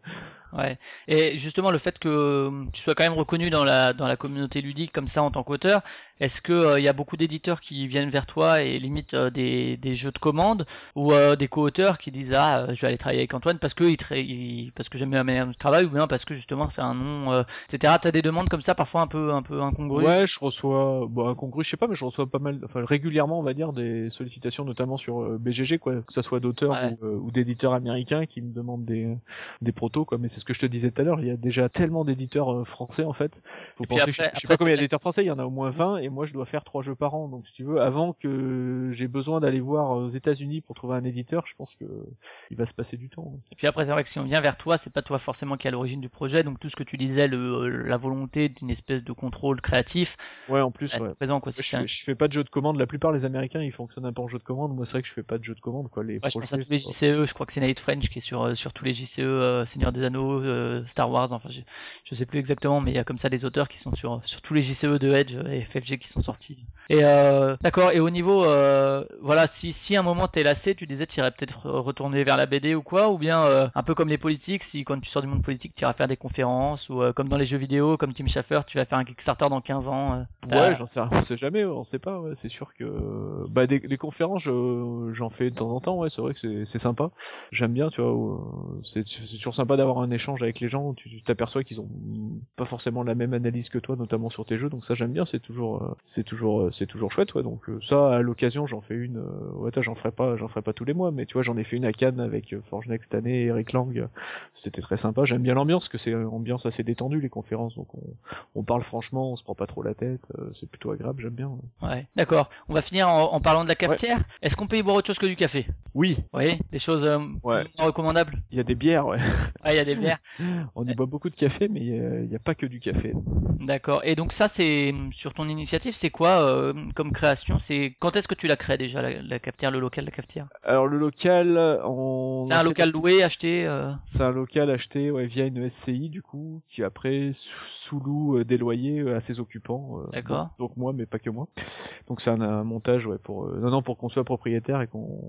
Ouais. Et justement, le fait que euh, tu sois quand même reconnu dans la, dans la communauté ludique comme ça en tant qu'auteur, est-ce que il y a beaucoup d'éditeurs qui viennent vers toi et limite euh, des, des jeux de commande ou euh, des co-auteurs qui disent ah euh, je vais aller travailler avec Antoine parce que il, tra- il- parce que j'aime bien la manière de travail ou bien parce que justement c'est un nom, euh, etc. T'as des demandes comme ça parfois un peu un peu incongrues? Ouais, je reçois, bon, incongru, je sais pas, mais je reçois pas mal, enfin régulièrement, on va dire, des sollicitations, notamment sur euh, BGG, quoi, que ça soit d'auteurs Ouais. ou, euh, ou d'éditeurs américains qui me demandent des des protos, quoi. Mais c'est ce que je te disais tout à l'heure, il y a déjà tellement d'éditeurs euh, français en fait. Faut penser, après- je, je sais après, pas combien il y a c'est- d'éditeurs français, il y en a au moins 20, et moi je dois faire trois jeux par an. Donc si tu veux, avant que j'ai besoin d'aller voir aux États-Unis pour trouver un éditeur, je pense que il va se passer du temps. Et puis après, c'est vrai que si on vient vers toi, c'est pas toi forcément qui est à l'origine du projet, donc tout ce que tu disais, le, la volonté d'une espèce de contrôle créatif, Ouais, en plus, bah, ouais. présent quoi. Si Je un- je fais pas de jeu de commande. La plupart des Américains, ils fonctionnent un peu en jeu de commande. Moi, c'est vrai que je fais pas de jeu de commande, quoi. Les Ouais, je pense à tous les JCE, je crois que c'est Night French qui est sur, euh, sur tous les JCE, euh, Seigneur des Anneaux, euh, Star Wars, enfin je, je sais plus exactement, mais il y a comme ça des auteurs qui sont sur, sur tous les JCE de Edge et FFG qui sont sortis. Et euh, d'accord, et au niveau, euh, voilà, si, si à un moment t'es lassé, tu disais tu irais peut-être re- retourner vers la BD ou quoi, ou bien euh, un peu comme les politiques, si quand tu sors du monde politique tu iras faire des conférences, ou euh, comme dans les jeux vidéo, comme Tim Schafer, tu vas faire un Kickstarter dans 15 ans. euh, Ouais, j'en sais rien, on sait jamais, ouais, on sait pas, ouais, c'est sûr que bah des, les conférences je- j'en fais de temps en temps, ouais, c'est vrai que c'est sympa. J'aime bien, tu vois, c'est toujours sympa d'avoir un échange avec les gens, tu t'aperçois qu'ils ont pas forcément la même analyse que toi notamment sur tes jeux, donc ça j'aime bien, c'est toujours c'est toujours c'est toujours chouette, ouais. Donc ça à l'occasion, j'en fais une ouais, j'en ferai pas j'en ferai pas tous les mois, mais tu vois, j'en ai fait une à Cannes avec Forge Next cette année, Eric Lang. C'était très sympa, j'aime bien l'ambiance que c'est ambiance assez détendue les conférences, donc on on parle franchement, on se prend pas trop la tête, euh, c'est plutôt agréable, j'aime bien. Ouais. D'accord. On va finir en, en parlant de la cafetière. Est-ce qu'on peut y boire autre chose que du café? Oui, Oui, des choses euh, Ouais. recommandables? il y a des bières, ouais. Il y a des bières. (laughs) On y boit beaucoup de café, mais il y a- il y a, pas que du café. D'accord. Et donc ça, c'est sur ton initiative, c'est quoi euh, comme création? C'est quand est-ce que tu la crées déjà la, la cafetière, le local, la cafetière? Alors le local, on C'est un fait- local loué, acheté. euh, C'est un local acheté ouais, via une SCI du coup, qui après sous- sous-loue euh, des loyers euh, à ses occupants. euh, D'accord. donc moi, mais pas que moi. Donc c'est un, un montage ouais pour euh, non non pour qu'on soit propriétaire et qu'on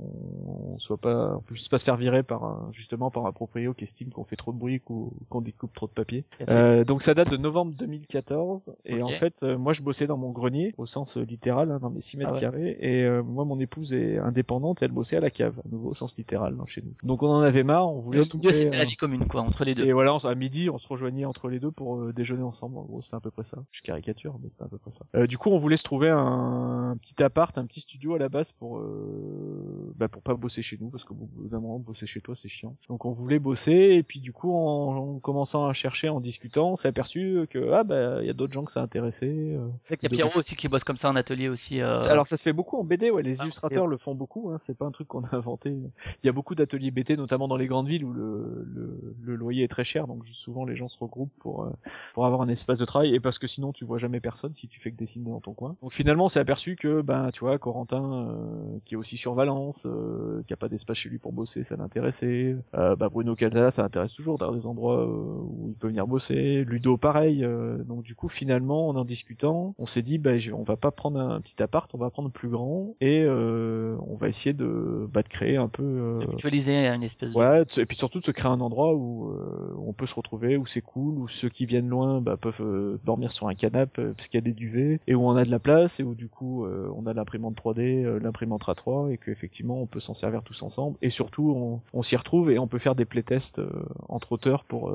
on soit pas on puisse pas se faire virer par un, justement par un proprio qui estime qu'on fait trop de bruit ou qu'on découpe trop de papier. Euh, donc ça date de novembre 2014 et en fait euh, moi je bossais dans mon grenier au sens euh, littéral hein, dans mes 6 mètres Ah ouais. carrés et euh, moi mon épouse est indépendante et elle bossait à la cave à nouveau au sens littéral hein, chez nous. Donc on en avait marre, on voulait se milieu, c'était la euh, vie commune, quoi, entre les deux. et voilà, on- à midi, on se rejoignait entre les deux pour euh, déjeuner ensemble. En gros, c'était à peu près ça. Je caricature, mais c'était à peu près ça. Euh, du coup, on voulait se trouver un, un petit appart, un petit studio à la base pour, euh, bah, pour pas bosser chez nous, parce bout d'un moment, bosser chez toi, c'est chiant. Donc, on voulait bosser, et puis du coup, en, en commençant à chercher, en discutant, on s'est aperçu que ah bah, il y a d'autres gens que ça intéressait. euh. Il y a Pierrot aussi qui bosse comme ça en atelier aussi. euh, Alors ça se fait beaucoup en BD, ouais. Les Ah, illustrateurs le font beaucoup. Hein. C'est pas un truc qu'on a (laughs) inventé. Il y a beaucoup d'ateliers BD, notamment dans les grandes villes où le, le, le loyer est très cher, donc souvent les gens se regroupent pour euh, pour avoir un espace de travail et parce que sinon tu vois jamais personne si tu fais que dessiner dans ton coin. Donc finalement on s'est aperçu que ben tu vois Corentin euh, qui est aussi sur Valence, euh, qui a pas d'espace chez lui pour bosser, ça l'intéressait. Euh, bah, Bruno Cala, ça intéresse toujours d'avoir des endroits euh, où il peut venir bosser. Ludo pareil. euh, donc du coup finalement en en discutant, on s'est dit bah je- on va pas prendre un petit appart, on va prendre plus grand et euh, on va essayer de bah, de créer un peu euh, de mutualiser une espèce de... Ouais, et puis surtout de se créer un endroit où euh, on peut se retrouver, où c'est cool, où ceux qui viennent loin bah, peuvent euh, dormir sur un canapé parce qu'il y a des duvets, et où on a de la place, et où du coup euh, on a l'imprimante 3D, euh, l'imprimante A3, et qu'effectivement on peut s'en servir tous ensemble, et surtout on, on s'y retrouve et on peut faire des playtests euh, entre auteurs pour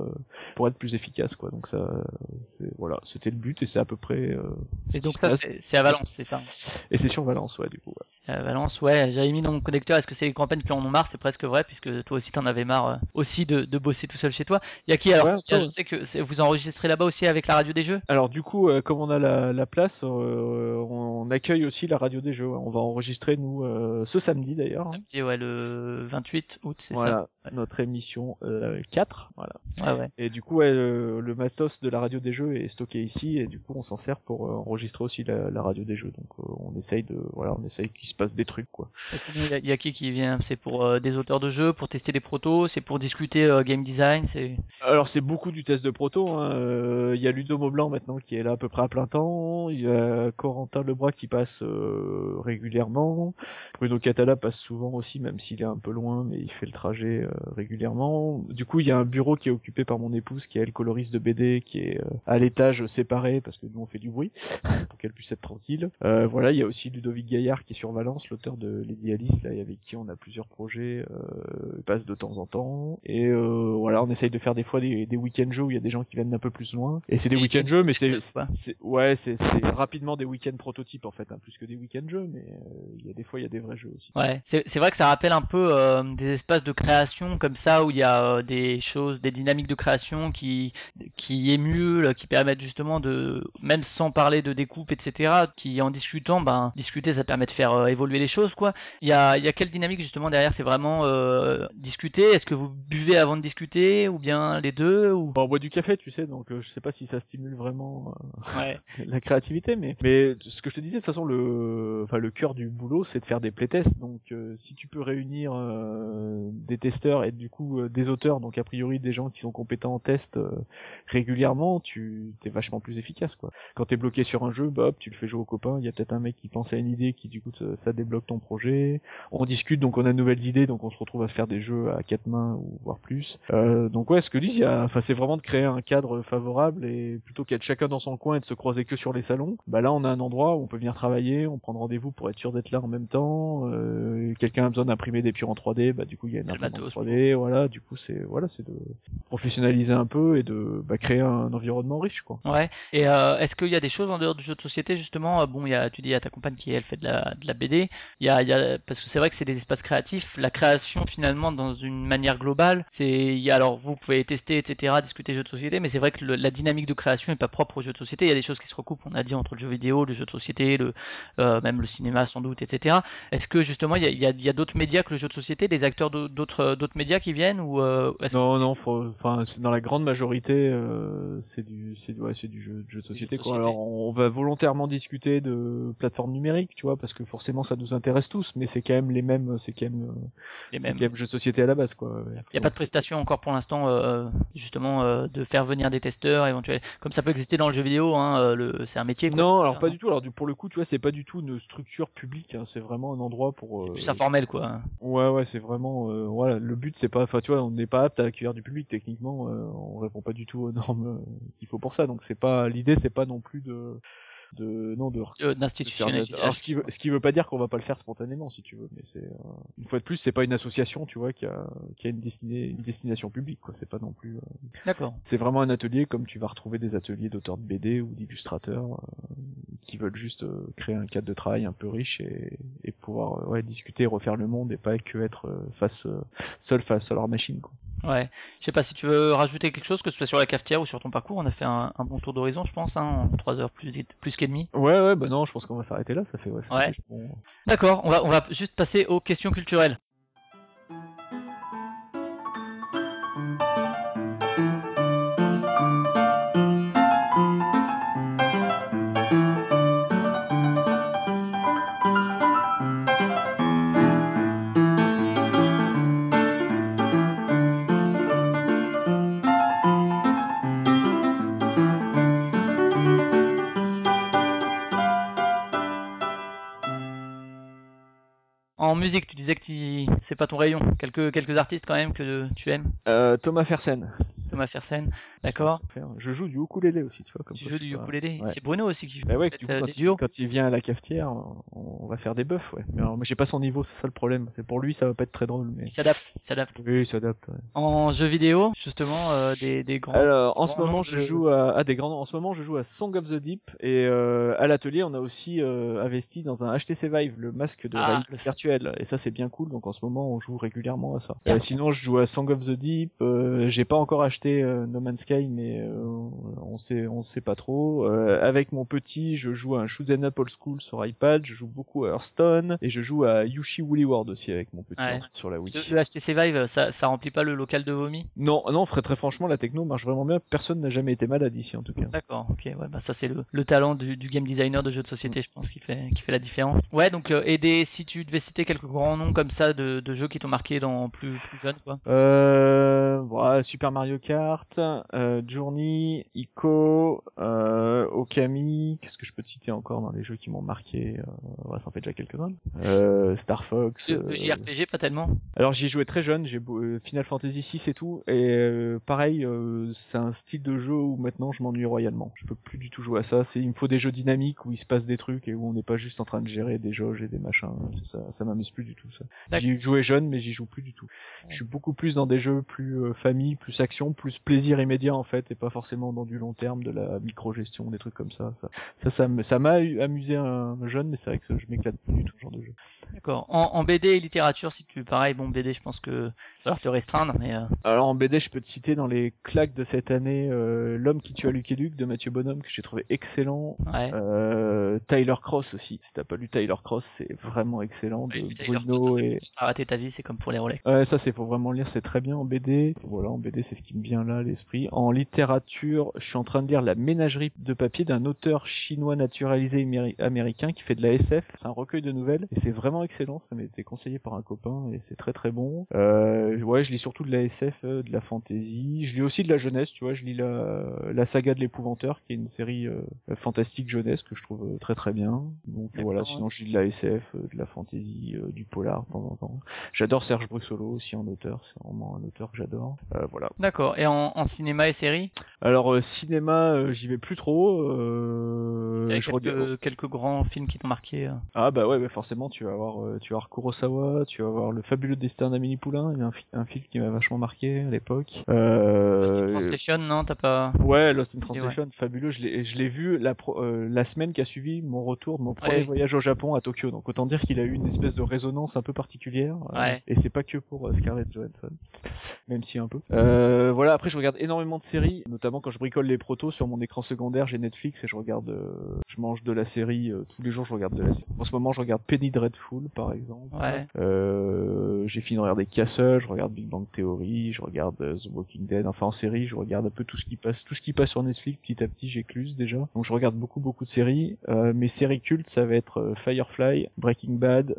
pour être plus efficace quoi. Donc ça, c'est voilà, c'était le but et c'est à peu près. Et donc ça, c'est à Valence, c'est ça? Et c'est sur Valence, ouais, du coup. ouais. À Valence, ouais. J'avais mis dans mon connecteur, est-ce que c'est les campagnes qui en ont marre? C'est presque vrai, puisque toi aussi t'en avais marre aussi de, de bosser tout seul chez toi. Il y a qui alors Ouais, Je sais que vous enregistrez là-bas aussi avec la radio des jeux? Alors du coup, comme on a la, la place, euh, on accueille aussi la radio des jeux. On va enregistrer nous euh, ce samedi d'ailleurs. hein. Samedi, ouais, le 28 août, c'est Voilà, notre émission euh, 4. Voilà. ça Ouais, ouais. Et du coup, ouais, le, le matos de la radio des jeux est stocké ici, et du coup, on s'en sert pour euh, enregistrer aussi la, la radio des jeux. Donc, euh, on essaye de, voilà, on essaye qu'il se passe des trucs, quoi. Il y, a- il y a qui qui vient? C'est pour euh, des auteurs de jeux, pour tester des protos, c'est pour discuter euh, game design, c'est Alors, c'est beaucoup du test de proto. hein. Euh, Il y a Ludo Maublanc maintenant qui est là à peu près à plein temps. Il y a Corentin Lebras qui passe euh, régulièrement. Bruno Catala passe souvent aussi, même s'il est un peu loin, mais il fait le trajet euh, régulièrement. Du coup, il y a un bureau qui est occupé par mon épouse, qui est elle coloriste de BD, qui est euh, à l'étage séparé parce que nous on fait du bruit (laughs) pour qu'elle puisse être tranquille. Euh, voilà, il y a aussi Ludovic Gaillard qui est sur Valence, l'auteur de Lady Alice, là, et avec qui on a plusieurs projets. Euh, il passe de temps en temps. Et euh, voilà, on essaye de faire des fois des, des week-end jeux où il y a des gens qui viennent d'un peu plus loin. Et c'est des week-end jeux, mais c'est, ouais, c'est rapidement des week-end prototypes en fait, hein, plus que des week-end jeux, mais euh, il y a des fois il y a des vrais jeux aussi. Ouais, c'est c'est vrai que ça rappelle un peu euh, des espaces de création comme ça où il y a euh, des choses, des dynamiques de création qui qui émulent, qui permettent justement de, même sans parler de découpe, etc., qui en discutant, ben discuter, ça permet de faire euh, évoluer les choses, quoi. Il y a il y a quelle dynamique justement derrière C'est vraiment euh, discuter? Est-ce que vous buvez avant de discuter ou bien les deux ou? On boit du café, tu sais, donc euh, je sais pas si ça stimule vraiment euh, Ouais. (laughs) la créativité, mais mais ce que je te disais de toute façon le enfin le cœur du boulot c'est de faire des playtests. Donc euh, si tu peux réunir euh, des testeurs et du coup euh, des auteurs, donc a priori des gens qui sont compétents en test euh, régulièrement, tu t'es vachement plus efficace quoi. Quand t'es bloqué sur un jeu, bah hop, tu le fais jouer aux copains. Il y a peut-être un mec qui pense à une idée qui du coup ça, débloque ton projet. On discute donc on a de nouvelles idées donc on se retrouve à faire des jeux à quatre mains ou voire plus. Euh, donc ouais, ce que a, enfin c'est vraiment de créer un cadre favorable et plutôt qu'être chacun dans son coin et de se croiser que sur les salons, bah là on a un endroit où on peut venir travailler, on prend rendez-vous pour être sûr d'être là en même temps. Euh, Quelqu'un a besoin d'imprimer des pions en 3D, bah du coup il y a une imprimante matos 3D, voilà. Du coup c'est voilà c'est de professionnaliser un peu et de bah, créer un environnement riche quoi. Ouais. Et euh, est-ce qu'il y a des choses en dehors du jeu de société justement euh, Bon, il y a, tu dis, il y a ta compagne qui elle fait de la, de la BD. Il y a, il y a, parce que c'est vrai que c'est des espaces créatifs. La création finalement, dans une manière globale, c'est, il y a, alors vous pouvez tester, etc., discuter jeux de société, mais c'est vrai que le- la dynamique de création est pas propre aux jeux de société. Il y a des choses qui se recoupent. On a dit entre le jeu vidéo, le jeu de société, le, euh, même le cinéma sans doute, etc. Est-ce que justement il y a, y d'autres médias que le jeu de société, des acteurs d'au- d'autres, d'autres médias qui viennent ou euh, Non, non, enfin, c'est- dans la grande majorité, euh, c'est du, c'est du- ouais, du jeu, jeu de société, quoi. société. Alors, on va volontairement discuter de plateformes numériques, tu vois, parce que forcément, ça nous intéresse tous, mais c'est quand même les mêmes, c'est quand même, euh, les mêmes quand même jeu de société à la base, quoi. Il n'y a pas de prestation encore pour l'instant, euh, justement, euh, de faire venir des testeurs éventuellement. Comme ça peut exister dans le jeu vidéo, hein, euh, le... c'est un métier. quoi. Non, alors pas du tout. Alors, pour le coup, tu vois, c'est pas du tout une structure publique. hein, c'est vraiment un endroit pour. C'est euh, plus informel, quoi. Ouais, ouais, c'est vraiment. euh, voilà, le but, c'est pas. Enfin, tu vois, on n'est pas apte à accueillir du public. Techniquement, euh, on répond pas du tout aux (laughs) normes qu'il faut pour ça. Donc, c'est pas. L'idée, c'est pas non plus de. De non de Euh, Alors, ce qui veut, ce qui veut pas dire qu'on va pas le faire spontanément, si tu veux, mais c'est euh, une fois de plus, c'est pas une association, tu vois, qui a, qui a une, destinée, une destination publique, quoi. C'est pas non plus. euh, D'accord. C'est vraiment un atelier comme tu vas retrouver des ateliers d'auteurs de BD ou d'illustrateurs euh, qui veulent juste euh, créer un cadre de travail un peu riche et, et pouvoir euh, ouais, discuter, refaire le monde et pas que être euh, face euh, seul face à leur machine. Quoi. Ouais. Je sais pas si tu veux rajouter quelque chose, que ce soit sur la cafetière ou sur ton parcours. On a fait un, un bon tour d'horizon, je pense, hein, en 3 heures plus, plus qu'edemi. Ouais, ouais, bah non, je pense qu'on va s'arrêter là. Ça fait ouais. ça Ouais. fait bon. D'accord. On va, on va juste passer aux questions culturelles. Musique, tu disais que c'est pas ton rayon. Quelques, quelques artistes quand même que tu aimes. Euh, Thomas Fersen. Thomas Fersen. D'accord. Je joue du ukulélé aussi, tu vois. Comme Tu quoi, joues du ukulélé. Ouais. C'est Bruno aussi qui joue. Bah ouais, Faites, du coup, euh, quand, des il, duos. quand il vient à la cafetière, on, on va faire des buffs, ouais. Mais alors, j'ai pas son niveau, c'est ça le problème. C'est pour lui, ça va pas être très drôle, mais. Il s'adapte. S'adapte. Oui, il s'adapte. ouais. En jeu vidéo, justement, euh, des, des grands. Alors, en ce moment, je joue à, à des grands. En ce moment, je joue à Song of the Deep et euh, à l'atelier, on a aussi euh, investi dans un HTC Vive, le masque de Ah, réalité le- virtuelle. Et ça, c'est bien cool. Donc, en ce moment, on joue régulièrement à ça. Sinon, je joue à Song of the Deep. j'ai pas encore acheté euh, No Man's Sky, mais euh, on sait, on sait pas trop. Euh, avec mon petit, je joue à un Shoot'em Up Old School sur iPad, je joue beaucoup à Hearthstone et je joue à Yushi Woolly World aussi avec mon petit Ouais. sur la Wii. Le, le HTC Vive, ça, ça remplit pas le local de vomi? Non, non, très très franchement, la techno marche vraiment bien. Personne n'a jamais été malade ici en tout cas. D'accord, ok, ouais, bah ça c'est le, le talent du, du game designer de jeux de société, je pense, qui fait, qui fait la différence. Ouais, donc euh, et des, si tu devais citer quelques grands noms comme ça de, de jeux qui t'ont marqué dans plus, plus jeune, quoi. Euh, Super Mario Kart, euh, Journey, Ico, euh, Okami, qu'est-ce que je peux te citer encore dans les jeux qui m'ont marqué euh, ouais, Ça en fait déjà quelques-uns. Euh, Star Fox. Le, euh, le JRPG, pas tellement. Alors j'y ai joué très jeune, j'ai euh, Final Fantasy 6 et tout, et euh, pareil, euh, c'est un style de jeu où maintenant je m'ennuie royalement. Je peux plus du tout jouer à ça. C'est, il me faut des jeux dynamiques où il se passe des trucs et où on n'est pas juste en train de gérer des jauges et des machins. Ça, ça m'amuse plus du tout ça. J'y jouais jeune, mais j'y joue plus du tout. Je suis beaucoup plus dans des jeux plus euh, famille, plus action, plus plaisir immédiat en fait, et pas forcément dans du long terme, de la micro-gestion, des trucs comme ça. Ça, ça, ça ça m'a amusé un jeune, mais c'est vrai que je m'éclate plus du tout ce genre de jeu. D'accord. En, en BD et littérature, si tu, pareil, bon, BD, je pense que falloir te restreindre, mais euh, Alors en BD, je peux te citer dans les claques de cette année euh, L'homme qui tua Luke et Luke de Mathieu Bonhomme que j'ai trouvé excellent. ouais. Euh, Tyler Cross aussi. Si t'as pas lu Tyler Cross, c'est vraiment excellent de Oui, Bruno Cross, ça, et raté ta vie, c'est comme pour les Rolex. Ouais, ça c'est faut vraiment lire, c'est très bien en BD. Voilà, en BD c'est ce qui me vient là à l'esprit. En littérature, je suis en train de lire La ménagerie de papier d'un auteur chinois naturalisé améri- américain qui fait de la SF. C'est un recueil de nouvelles et c'est vraiment excellent. Ça m'a été conseillé par un copain et c'est très très bon. Euh, ouais, je lis surtout de la SF, euh, de la fantasy. Je lis aussi de la jeunesse, tu vois. Je lis la, la saga de l'épouvanteur qui est une série euh, fantastique jeunesse que je trouve euh, très très bien. Donc voilà, sinon je lis de la SF, de la fantasy, euh, du polar de temps en temps. J'adore Serge Brussolo aussi en auteur, c'est vraiment un auteur que j'adore. Euh, voilà. D'accord. Et en, en cinéma et séries, Alors euh, cinéma, euh, j'y vais plus trop. Euh, je quelques, regarde- quelques grands films qui t'ont marqué. euh. Ah bah ouais, bah forcément tu vas avoir, euh, tu vas avoir Kurosawa, tu vas avoir le fabuleux destin d'Amélie Poulain, il y a un, fi- un film qui m'a vachement marqué à l'époque. Euh, Lost in Translation, non, t'as pas. Ouais, Lost in ouais. Translation, fabuleux. Je l'ai, je l'ai vu la, pro- euh, la semaine qui a suivi mon retour mon premier Ouais. voyage au Japon à Tokyo. Donc autant dire qu'il a eu une espèce de résonance un peu particulière. Ouais. et c'est pas que pour Scarlett Johansson, même si un peu. Euh, voilà. Après, je regarde énormément de séries, notamment quand je bricole les protos sur mon écran secondaire. J'ai Netflix et je regarde, euh, je mange de la série euh, tous les jours. Je regarde de la série. En ce moment, je regarde Penny Dreadful, par exemple. Ouais. Euh, j'ai fini de regarder Castle, je regarde Big Bang Theory, je regarde The Walking Dead, enfin en série, je regarde un peu tout ce qui passe, tout ce qui passe sur Netflix petit à petit, j'écluse déjà. Donc je regarde beaucoup beaucoup de séries. Mes séries cultes, ça va être Firefly, Breaking Bad,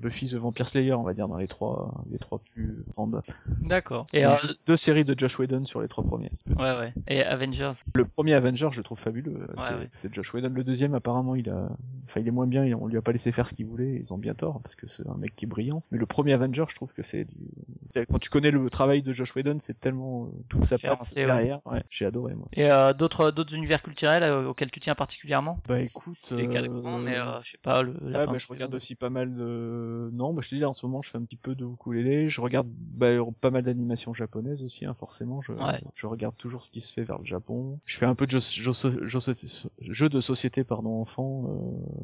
Buffy the Vampire Slayer, on va dire dans les trois, les trois plus grandes. D'accord. Et deux, séries de Josh Whedon sur les trois premiers. ouais, ouais. Et Avengers. Le premier Avenger, je le trouve fabuleux. Ouais, c'est, ouais. c'est Josh Whedon. Le deuxième, apparemment, il a, enfin, il est moins bien. il- On lui a pas laissé faire ce qu'il voulait. Ils ont bien tort parce que c'est un mec qui est brillant. Mais le premier Avenger, je trouve que c'est du, quand tu connais le travail de Josh Whedon, c'est tellement euh, toute sa patte derrière. Ouais, j'ai adoré moi. Et euh, d'autres d'autres univers culturels euh, auxquels tu tiens particulièrement? Bah écoute, C'est quatre euh, grands, mais euh, je sais pas le. Ouais, bah, je regarde aussi pas mal de. Non, bah, je te dis, là, en ce moment, je fais un petit peu de ukulélé. Je regarde bah, pas mal d'animations japonaises aussi, hein, forcément. Je, Ouais. je regarde toujours ce qui se fait vers le Japon. Je fais un peu de jeux, jeux, jeux, jeux de société, pardon, enfant,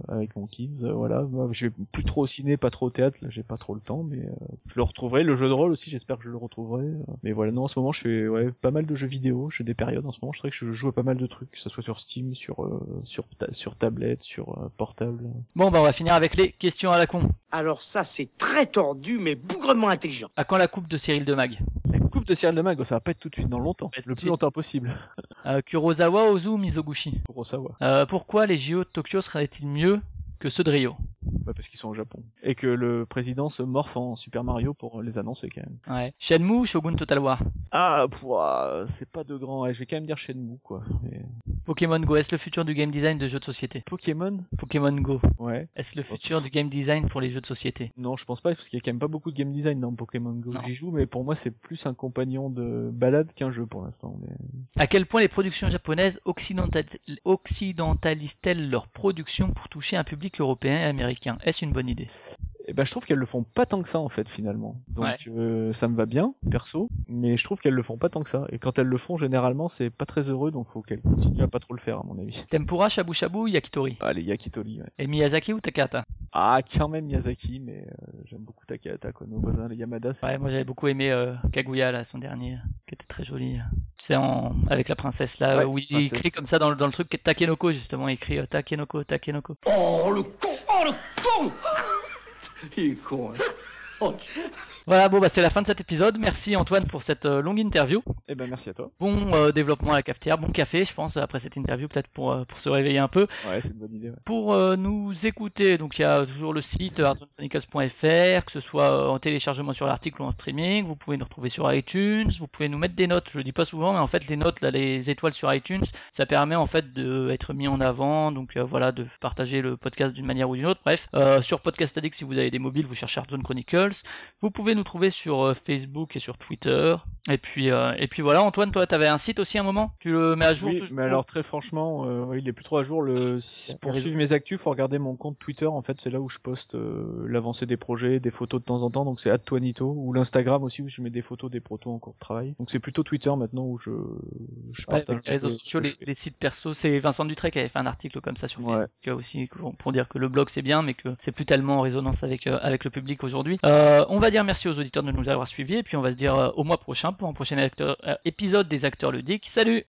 euh, avec mon kids. euh, voilà. Moi, je vais plus trop au ciné, pas trop au théâtre. Là, j'ai pas trop le temps, mais euh, je le retrouverai. Le jeu de rôle aussi, j'espère que je le retrouverai. Mais voilà, non, en ce moment, je fais ouais, pas mal de jeux vidéo. J'ai des périodes en ce moment. Je dirais que je joue à pas mal de trucs, que ce soit sur Steam, sur euh, sur ta- sur tablette, sur euh, portable. Bon, bah on va finir avec les questions à la con. Alors ça, c'est très tordu, mais bougrement intelligent. À quand la coupe de Cyril de Mag La coupe de Cyril de Mag, ça va pas être tout de suite, dans longtemps. Le plus longtemps possible. euh, Kurosawa, Ozu ou Mizoguchi Kurosawa. euh, Pourquoi les JO de Tokyo seraient-ils mieux que ceux de Rio Ouais, parce qu'ils sont au Japon. Et que le président se morphe en Super Mario pour les annoncer quand même. Ouais. Shenmue ou Shogun Total War Ah, pouah, c'est pas de grand. Je vais quand même dire Shenmue, quoi. Mais... Pokémon Go, est-ce le futur du game design de jeux de société? Pokémon? Pokémon Go, Ouais. est-ce le futur du game design pour les jeux de société? Non, je pense pas, parce qu'il y a quand même pas beaucoup de game design dans Pokémon Go. J'y joue, mais pour moi, c'est plus un compagnon de balade qu'un jeu pour l'instant. Mais... À quel point les productions japonaises occidental- occidentalisent-elles leur production pour toucher un public européen et américain. Est-ce une bonne idée? Eh ben, je trouve qu'elles le font pas tant que ça, en fait, finalement. Donc, Ouais. euh, ça me va bien, perso, mais je trouve qu'elles le font pas tant que ça. Et quand elles le font, généralement, c'est pas très heureux, donc faut qu'elles continuent à pas trop le faire, à mon avis. Tempura, Shabu Shabu ou Yakitori Allez, Yakitori, ouais. Et Miyazaki ou Takahata? Ah, quand même Miyazaki, mais euh, j'aime beaucoup Takahata, quoi. Nos voisins, les Yamada. Ouais, moi j'avais beaucoup aimé euh, Kaguya là, son dernier, qui était très joli. Tu sais, en... avec la princesse là, Ouais, où il princesse. écrit comme ça dans le, dans le truc Takenoko justement, il écrit euh, Takenoko, Takenoko. Oh, le con Oh, le con Il est con, hein. Oh, Voilà, bon bah c'est la fin de cet épisode. Merci Antoine pour cette euh, longue interview. Eh ben merci à toi. Bon euh, développement à la cafetière, bon café, je pense après cette interview peut-être pour euh, pour se réveiller un peu. Ouais, c'est une bonne idée. ouais. Pour euh, nous écouter, donc il y a toujours le site euh, hardzonechronicles.fr, que ce soit euh, en téléchargement sur l'article ou en streaming. Vous pouvez nous retrouver sur iTunes. Vous pouvez nous mettre des notes. Je le dis pas souvent, mais en fait les notes, là, les étoiles sur iTunes, ça permet en fait d'être mis en avant. Donc voilà, de partager le podcast d'une manière ou d'une autre. Bref, euh, sur Podcast Addict, si vous avez des mobiles, vous cherchez Hardzone Chronicles. Vous pouvez nous trouver sur euh, Facebook et sur Twitter. Et puis euh, et puis voilà, Antoine, toi, t'avais un site aussi à un moment? Tu le mets à jour Oui, mais alors très franchement, euh, il est plus trop à jour. Le... Pour réseaux. suivre mes actus, faut regarder mon compte Twitter. En fait, c'est là où je poste euh, l'avancée des projets, des photos de temps en temps. Donc c'est @toinito ou l'Instagram aussi où je mets des photos des protos en cours de travail. Donc c'est plutôt Twitter maintenant où je je Ouais, partage avec les réseaux sociaux, les, sites perso, c'est Vincent Dutré qui avait fait un article comme ça sur Ouais. Facebook aussi pour, pour dire que le blog c'est bien, mais que c'est plus tellement en résonance avec euh, avec le public aujourd'hui. Euh, on va dire merci aux auditeurs de nous avoir suivis et puis on va se dire euh, au mois prochain pour un prochain euh, épisode des acteurs ludiques. Salut.